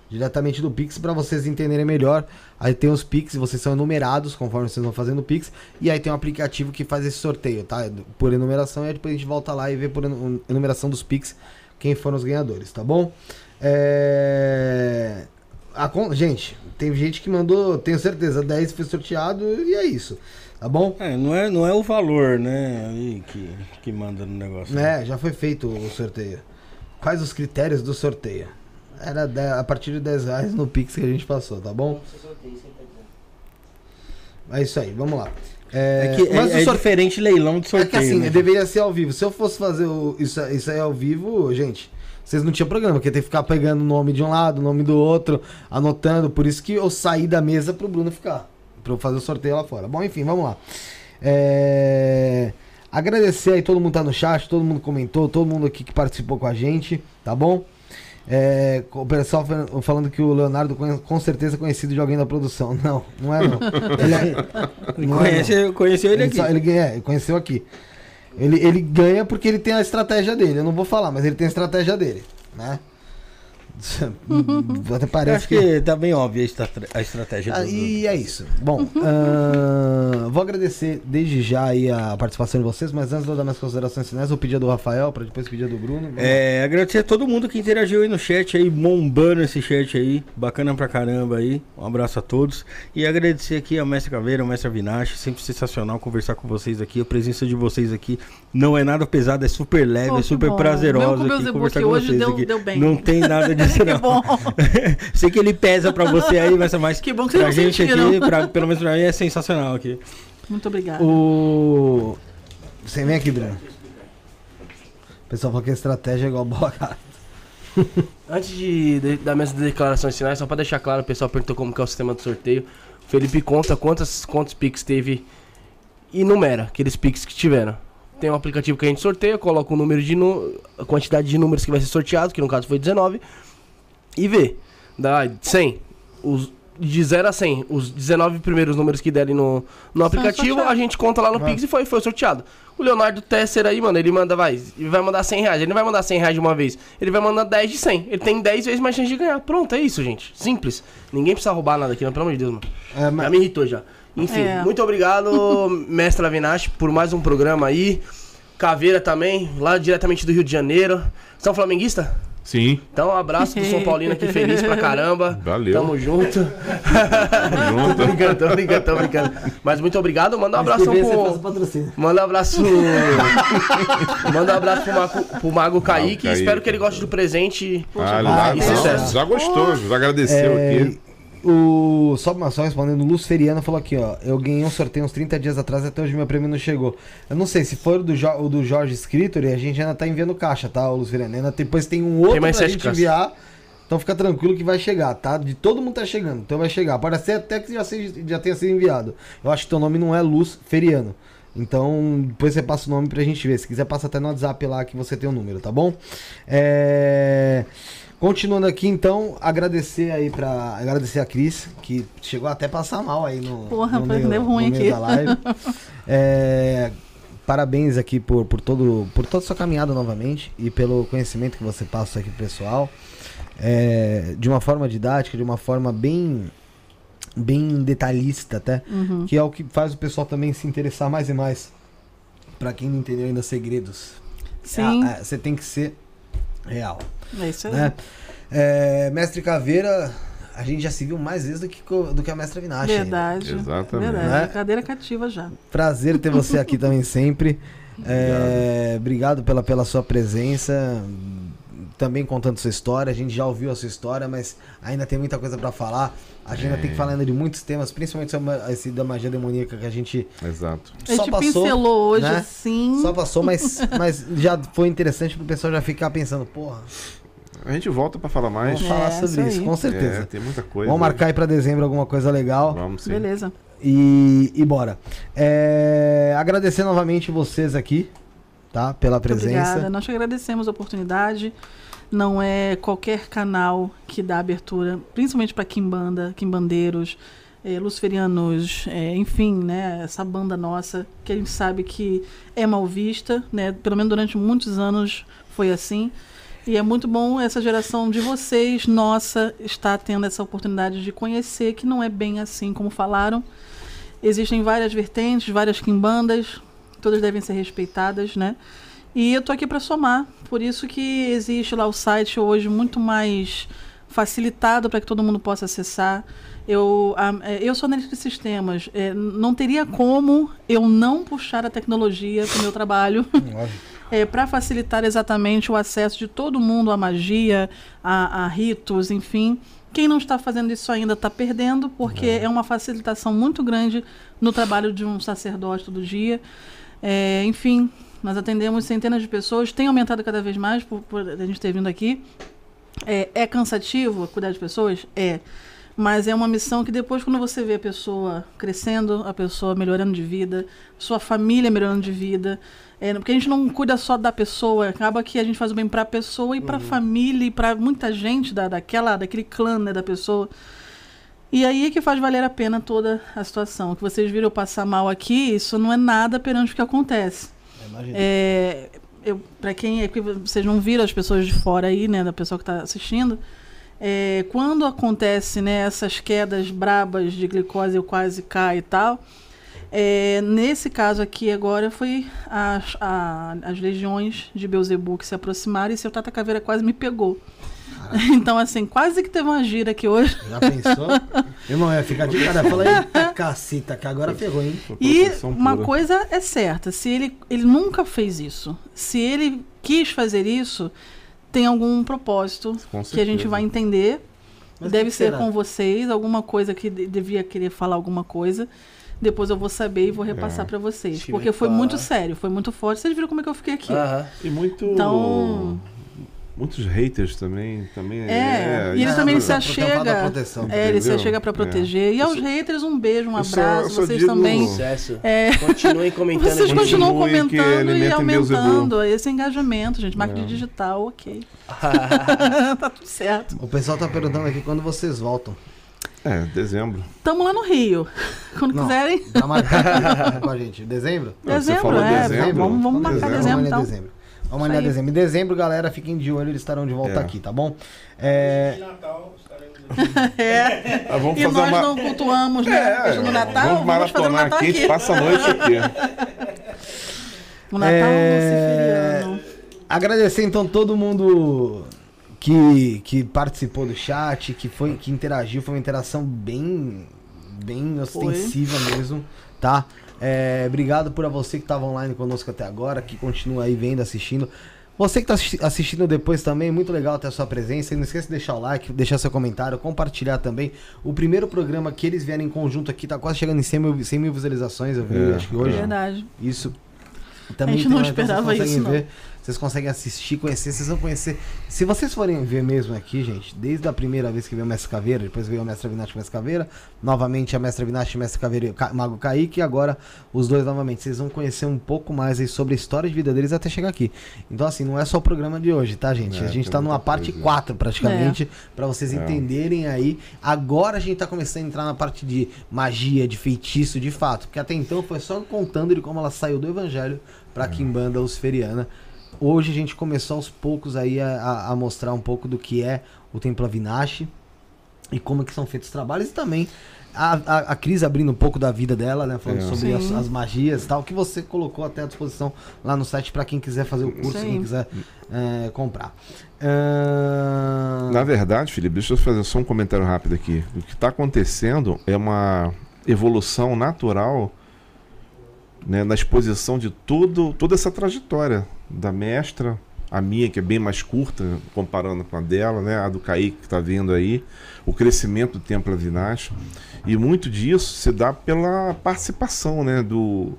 Diretamente do Pix pra vocês entenderem melhor. Aí tem os Pix, vocês são enumerados conforme vocês vão fazendo o Pix. E aí tem um aplicativo que faz esse sorteio, tá? Por enumeração. E aí depois a gente volta lá e vê por enu- enumeração dos Pix quem foram os ganhadores, tá bom? É... a gente, tem gente que mandou, tenho certeza, 10 foi sorteado e é isso. Tá bom? É, não é, não é o valor, né, aí que, que manda no negócio. É, já foi feito o sorteio. Quais os critérios do sorteio? Era a partir de 10 reais no Pix que a gente passou, tá bom? É isso aí, vamos lá. É, É que mas é, o é sorteio- diferente leilão de É sorteio. que assim, né? deveria ser ao vivo. Se eu fosse fazer o- isso, isso aí ao vivo, gente, vocês não tinham programa, porque tem que ficar pegando o nome de um lado, o nome do outro, anotando. Por isso que eu saí da mesa pro Bruno ficar. Pra eu fazer o sorteio lá fora. Bom, enfim, vamos lá. É, Agradecer aí, todo mundo tá no chat, todo mundo comentou, todo mundo aqui que participou com a gente, tá bom? É, o pessoal fa- falando que o Leonardo com certeza é conhecido de alguém da produção. [LAUGHS] Não, não é não. Ele é, [LAUGHS] não é, não. Conhece, conheceu ele, aqui. só- ele ganha, ele conheceu aqui. Ele, ele ganha porque ele tem a estratégia dele. Eu não vou falar, mas ele tem a estratégia dele, né? Até Eu parece acho que tá bem óbvia a, estra- a estratégia Ah, do- e é isso. Bom, ahn, vou agradecer desde já aí a participação de vocês, mas antes de eu dar minhas considerações finais, vou pedir a do Rafael, para depois pedir a do Bruno. É, agradecer a todo mundo que interagiu aí no chat aí, bombando esse chat aí, bacana pra caramba aí. Um abraço a todos. E agradecer aqui a Mestre Caveira, a Mestre Vinache, sempre sensacional conversar com vocês aqui. A presença de vocês aqui não é nada pesada, é super leve, Pô, é que super bom. prazerosa aqui conversar que com hoje vocês deu- aqui. deu bem. Não tem nada Que [LAUGHS] não. bom. [LAUGHS] Sei que ele pesa pra você aí, mas, mas Que bom que pra gente aqui, pra- pelo menos pra mim, é sensacional aqui. Muito obrigada. O. Você vem aqui, Bruno. O pessoal falou que a estratégia é igual bola, cara. [LAUGHS] Antes de, de- dar minhas declarações finais, só pra deixar claro, o pessoal perguntou como que é o sistema de sorteio. O Felipe conta quantas, quantos Pix teve e numera aqueles Pix que tiveram. Tem um aplicativo que a gente sorteia, coloca o número de nu- a quantidade de números que vai ser sorteado, que no caso foi 19, e vê. Dá 100. Os, de 0 a 100, os 19 primeiros números que derem no, no aplicativo, a gente conta lá no Vai. Pix e foi, foi sorteado. O Leonardo Tesser aí, mano, ele manda, vai, ele vai mandar 100 reais. Ele não vai mandar 100 reais de uma vez, ele vai mandar 10 de 100. Ele tem 10 vezes mais chance de ganhar. Pronto, é isso, gente. Simples. Ninguém precisa roubar nada aqui, não, pelo amor de Deus, mano. É, Já mas- me irritou já. Enfim, É. muito obrigado, [LAUGHS] mestre Avinash, por mais um programa aí. Caveira também, lá diretamente do Rio de Janeiro. São flamenguista? Sim. Então, um abraço do São Paulino aqui, feliz pra caramba. Valeu. Tamo junto. junto. [LAUGHS] tô brincando, tô brincando, tô brincando. Mas muito obrigado. Manda um abraço pro. patrocínio. Manda um abraço. [LAUGHS] Manda um abraço pro Mago, pro Mago Kaique. Kaique. Espero que ele goste do presente. Ah, Ah, lá, e sucesso. já gostou, já agradeceu É, aqui. O, só, só respondendo, o Luz Feriano falou aqui, ó. Eu ganhei um sorteio uns 30 dias atrás até hoje meu prêmio não chegou. Eu não sei, se for o do, Jo- o do Jorge Scritor, a gente ainda tá enviando caixa, tá, o Luz Feriano? Ainda depois tem um outro Tem mais pra gente caixas. enviar. Então fica tranquilo que vai chegar, tá? De todo mundo tá chegando, então vai chegar. Pode ser até que já, seja, já tenha sido enviado. Eu acho que teu nome não é Luz Feriano. Então, depois você passa o nome pra gente ver. Se quiser, passa até no WhatsApp lá que você tem o número, tá bom? É... Continuando aqui, então, agradecer aí pra. Agradecer a Cris, que chegou até a passar mal aí no. Porra, no meio, deu ruim aqui. da live. [LAUGHS] É, Parabéns aqui por, por, todo, por toda a sua caminhada novamente e pelo conhecimento que você passa aqui pro pessoal. É, de uma forma didática, de uma forma bem bem detalhista até, Uhum. que é o que faz o pessoal também se interessar mais e mais. Pra quem não entendeu ainda segredos. Sim. É, é, Você tem que ser real, É isso aí. né? É, Mestre Caveira, a gente já se viu mais vezes do que, co- do que a Mestre Vinache. ainda. Verdade. Exatamente. Verdade. Né? Cadeira cativa já. Prazer ter você aqui [LAUGHS] também sempre. É, obrigado pela, pela sua presença. Também contando sua história. A gente já ouviu a sua história, mas ainda tem muita coisa pra falar. A gente ainda tem que falar ainda de muitos temas, principalmente sobre esse da magia demoníaca que a gente Exato. A só gente passou. pincelou hoje né? assim. Só passou, mas, [LAUGHS] mas já foi interessante pro pessoal já ficar pensando, porra, A gente volta pra falar mais. vamos falar É, sobre isso com É, certeza. tem muita coisa. Vamos marcar aí pra dezembro alguma coisa legal. Vamos sim. Beleza. E, e bora. É, agradecer novamente vocês aqui, tá? Pela Muito presença. obrigada. Nós te agradecemos a oportunidade. Não é qualquer canal que dá abertura, principalmente para Kimbanda, Kimbandeiros, eh, Luciferianos, eh, enfim, né? Essa banda nossa, que a gente sabe que é mal vista, né? Pelo menos durante muitos anos foi assim. E é muito bom essa geração de vocês, nossa, estar tendo essa oportunidade de conhecer que não é bem assim como falaram. Existem várias vertentes, várias quimbandas, todas devem ser respeitadas, né? E eu tô aqui para somar, por isso que existe lá o site hoje muito mais facilitado para que todo mundo possa acessar. Eu, a- é, eu sou analista de sistemas. é, não teria como eu não puxar a tecnologia para o meu trabalho para facilitar exatamente o acesso de todo mundo à magia, a, a ritos, enfim. Quem não está fazendo isso ainda está perdendo, porque é. uma facilitação muito grande no trabalho de um sacerdote todo dia. É, enfim, nós atendemos centenas de pessoas, tem aumentado cada vez mais por, por a gente ter vindo aqui. É, é cansativo cuidar de pessoas? É. Mas é uma missão que depois, quando você vê a pessoa crescendo, a pessoa melhorando de vida, sua família melhorando de vida, é, porque a gente não cuida só da pessoa, acaba que a gente faz o bem para a pessoa e para a família e para muita gente da, daquela, daquele clã né, da pessoa. E aí é que faz valer a pena toda a situação. O que vocês viram eu passar mal aqui, isso não é nada perante o que acontece. É, para quem é que vocês não viram as pessoas de fora aí, né, da pessoa que está assistindo, é, quando acontece né, essas quedas brabas de glicose, eu quase caio e tal, é, nesse caso aqui agora foi as, a- as legiões de Beuzebu que se aproximaram e seu Tata Caveira quase me pegou. [LAUGHS] Então, assim, quase que teve uma gira aqui hoje. Já pensou? [LAUGHS] Irmão, é ficar de cara. Fala, eita [LAUGHS] caceta, que agora ferrou, hein? E uma pura. coisa é certa, se ele, ele nunca fez isso, se ele quis fazer isso, tem algum propósito que a gente vai entender. Mas Deve ser será? com vocês, alguma coisa que de- devia querer falar alguma coisa. Depois eu vou saber e vou repassar É. pra vocês. Porque que foi falar. muito sério, foi muito forte. Vocês viram como é que eu fiquei aqui? Aham. E muito. Então- Muitos haters também. também É, e ele isso também é se achega. proteção, É, ele se achega pra É. proteger. E Eu aos haters, um beijo, um abraço. vocês também. Sucesso. É, [LAUGHS] Continuem comentando. Vocês gente. continuam comentando e aumentando esse engajamento, gente. Marketing É. digital, ok. [LAUGHS] tá tudo certo. O pessoal tá perguntando aqui quando vocês voltam. É, dezembro. Tamo lá no Rio. Quando Não. quiserem. Tá marcado com a gente. Dezembro? Não, você Dezembro, falou é. dezembro? Vamos, vamos marcar Dezembro. dezembro, então. dezembro. Vamos Isso olhar aí. dezembro. Em dezembro, galera, fiquem de olho, eles estarão de volta É. aqui, tá bom? É, [LAUGHS] É. Ah, vamos E fazer nós uma. não cultuamos, né? É, no Natal, vamos vamos fazer o maratonar Natal aqui, a gente passa a noite aqui. O Natal É, luciferiano. Agradecer então todo mundo que, que participou do chat, que foi que interagiu, foi uma interação bem bem ostensiva mesmo, tá? É, obrigado por a você que estava online conosco até agora, que continua aí vendo, assistindo. Você que está assistindo depois também, muito legal ter a sua presença. E não esqueça de deixar o like, deixar seu comentário, compartilhar também. O primeiro programa que eles vieram em conjunto aqui tá quase chegando em 100 mil, 100 mil visualizações, eu vi, É, acho que hoje. Verdade. Isso. A gente não esperava isso, não. ver, vocês conseguem assistir, conhecer, vocês vão conhecer. Se vocês forem ver mesmo aqui, gente, desde a primeira vez que veio o Mestre Caveira, depois veio o Mestre Vinati e o Mestre Caveira, novamente a Mestre Vinati, Mestre Caveira e o Ca- Mago Kaique, e agora os dois novamente. Vocês vão conhecer um pouco mais aí sobre a história de vida deles até chegar aqui. Então, assim, não é só o programa de hoje, tá, gente? É, a gente tá numa parte coisa. 4 praticamente, pra vocês É. entenderem aí. Agora a gente tá começando a entrar na parte de magia, de feitiço, de fato. Porque até então foi só contando de como ela saiu do evangelho pra Kimbanda Luciferiana. Hoje a gente começou aos poucos aí a, a- a mostrar um pouco do que é o Templo Avinashi e como que são feitos os trabalhos e também a, a, a Cris abrindo um pouco da vida dela, né? Falando É. sobre as, as magias e tal, que você colocou até à disposição lá no site pra quem quiser fazer o curso, Sim. quem quiser é, comprar. Ahn, Na verdade, Felipe, deixa eu fazer só um comentário rápido aqui. O que está acontecendo é uma evolução natural né, na exposição de tudo, toda essa trajetória da mestra, a minha, que é bem mais curta, comparando com a dela, né, a do Kaique que está vindo aí, o crescimento do Templo Avinash. E muito disso se dá pela participação né, do,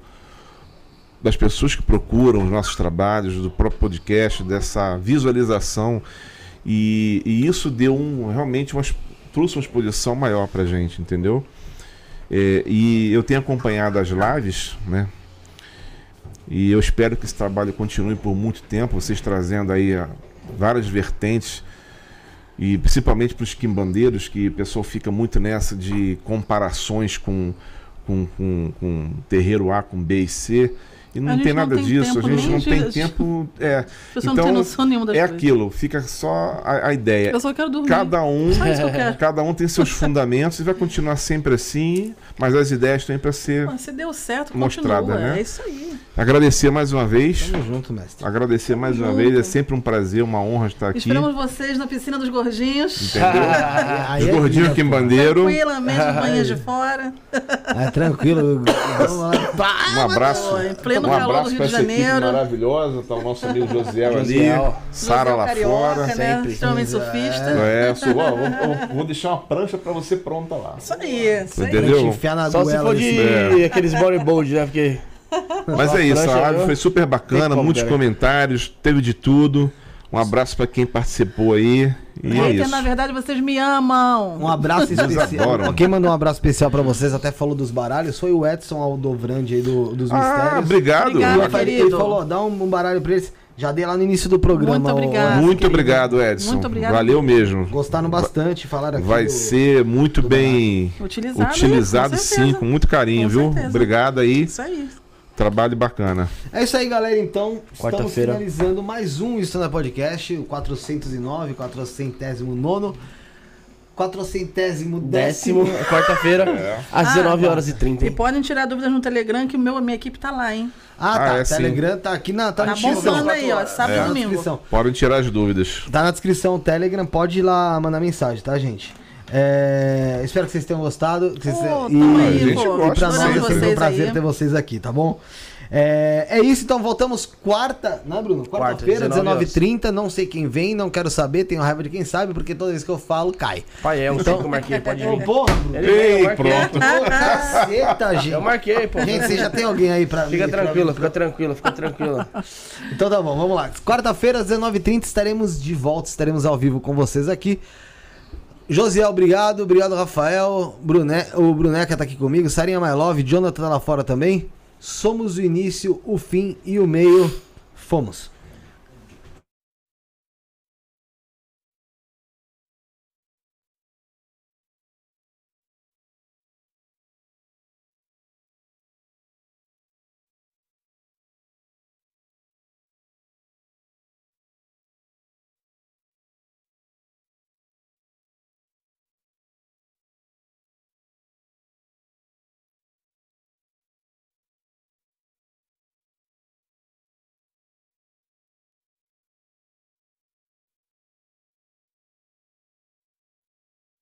das pessoas que procuram os nossos trabalhos, do próprio podcast, dessa visualização. E, e isso deu um, realmente uma, trouxe uma exposição maior pra gente, entendeu? É, e eu tenho acompanhado as lives, né? E eu espero que esse trabalho continue por muito tempo, vocês trazendo aí ah, várias vertentes, e principalmente para os quimbandeiros, que o pessoal fica muito nessa de comparações com, com, com, com terreiro A com B e C. E não A gente tem não nada tem disso, tempo a gente não tem tempo. É, As pessoas não então têm noção nenhuma das é coisas. aquilo, fica só a, a ideia. Eu só quero dormir. Cada um, quero. cada um tem seus fundamentos e vai continuar sempre assim, mas as ideias têm para ser Se deu certo, Mostrada, continua. né? É isso aí. agradecer mais uma vez. Tamo junto, mestre. Agradecer mais uma junto. vez, é sempre um prazer, uma honra estar aqui. Esperamos vocês na piscina dos gordinhos. Entendeu? [LAUGHS] Os é gordinhos aqui em. Bandeiro. Tranquilamente, banhas de fora. É tranquilo. [LAUGHS] Vamos lá. Um abraço. Pô, em pleno um do abraço Rio para de essa equipe Janeiro. maravilhosa. Tá o nosso amigo Josiel ali. Sara lá Carioca, fora. né? sempre. Extremamente surfista. É, sou, ó, vou, vou- vou deixar uma prancha para você pronta lá. Isso aí, isso aí. Entendeu? Enfiar na Só se for de É. aqueles bodyboard, né? Porque. Mas Só é isso, a live viu? foi super bacana, muitos cara. comentários, teve de tudo. Um abraço para quem participou aí. E é isso. na verdade, vocês me amam. Um abraço especial. Quem mandou um abraço especial pra vocês, até falou dos baralhos, foi o Edson Aldovrande aí do, dos Ah, mistérios. obrigado. E Obrigado, ele querido. falou, dá um, um baralho pra eles. Já dei lá no início do programa. Muito obrigado. Muito querido. obrigado, Edson. Muito obrigado. Valeu mesmo. Gostaram bastante, falaram aqui. Vai do- ser muito bem Utilizado, utilizado, com sim, com muito carinho, Com viu? certeza. Obrigado aí. Isso aí. Trabalho bacana. É isso aí, galera. Então, estamos Quarta-feira. finalizando mais um Stand Podcast, o 409, 409, 410 Décimo, quarta-feira, [LAUGHS] às Ah, 19 horas e 30. E podem tirar dúvidas no Telegram, que o meu, a minha equipe tá lá, hein? Ah, Ah, tá. é, sim. Telegram tá aqui na, tá Tá na descrição. bombando aí, ó. Sábado e Tá na domingo. Podem tirar as dúvidas. Tá na descrição o Telegram, pode ir lá mandar mensagem, tá, gente? É, espero que vocês tenham gostado. que vocês- Pô, e, aí, e gente pô. gosta pra nós é sempre um prazer aí. ter vocês aqui, tá bom? É, é isso, então voltamos quarta, né, Bruno? Quarta-feira, 19 horas. 19h30. Não sei quem vem, não quero saber, tenho raiva de quem sabe, porque toda vez que eu falo, cai. Pai, é um Então- então, que eu marquei, pode vir. porra, Bruno. Eu Ei, pronto. Ô, caceta, gente. Eu marquei, pô. Gente, você já tem alguém aí pra Fica pra- tranquilo, fica tranquilo, fica tranquilo. Então tá bom, vamos lá. Quarta-feira, 19h30, estaremos de volta, estaremos ao vivo com vocês aqui. Josiel, obrigado. Obrigado, Rafael. Bruné, o Bruneca tá aqui comigo. Sarinha My Love. Jonathan tá lá fora também. Somos o início, o fim e o meio. Fomos.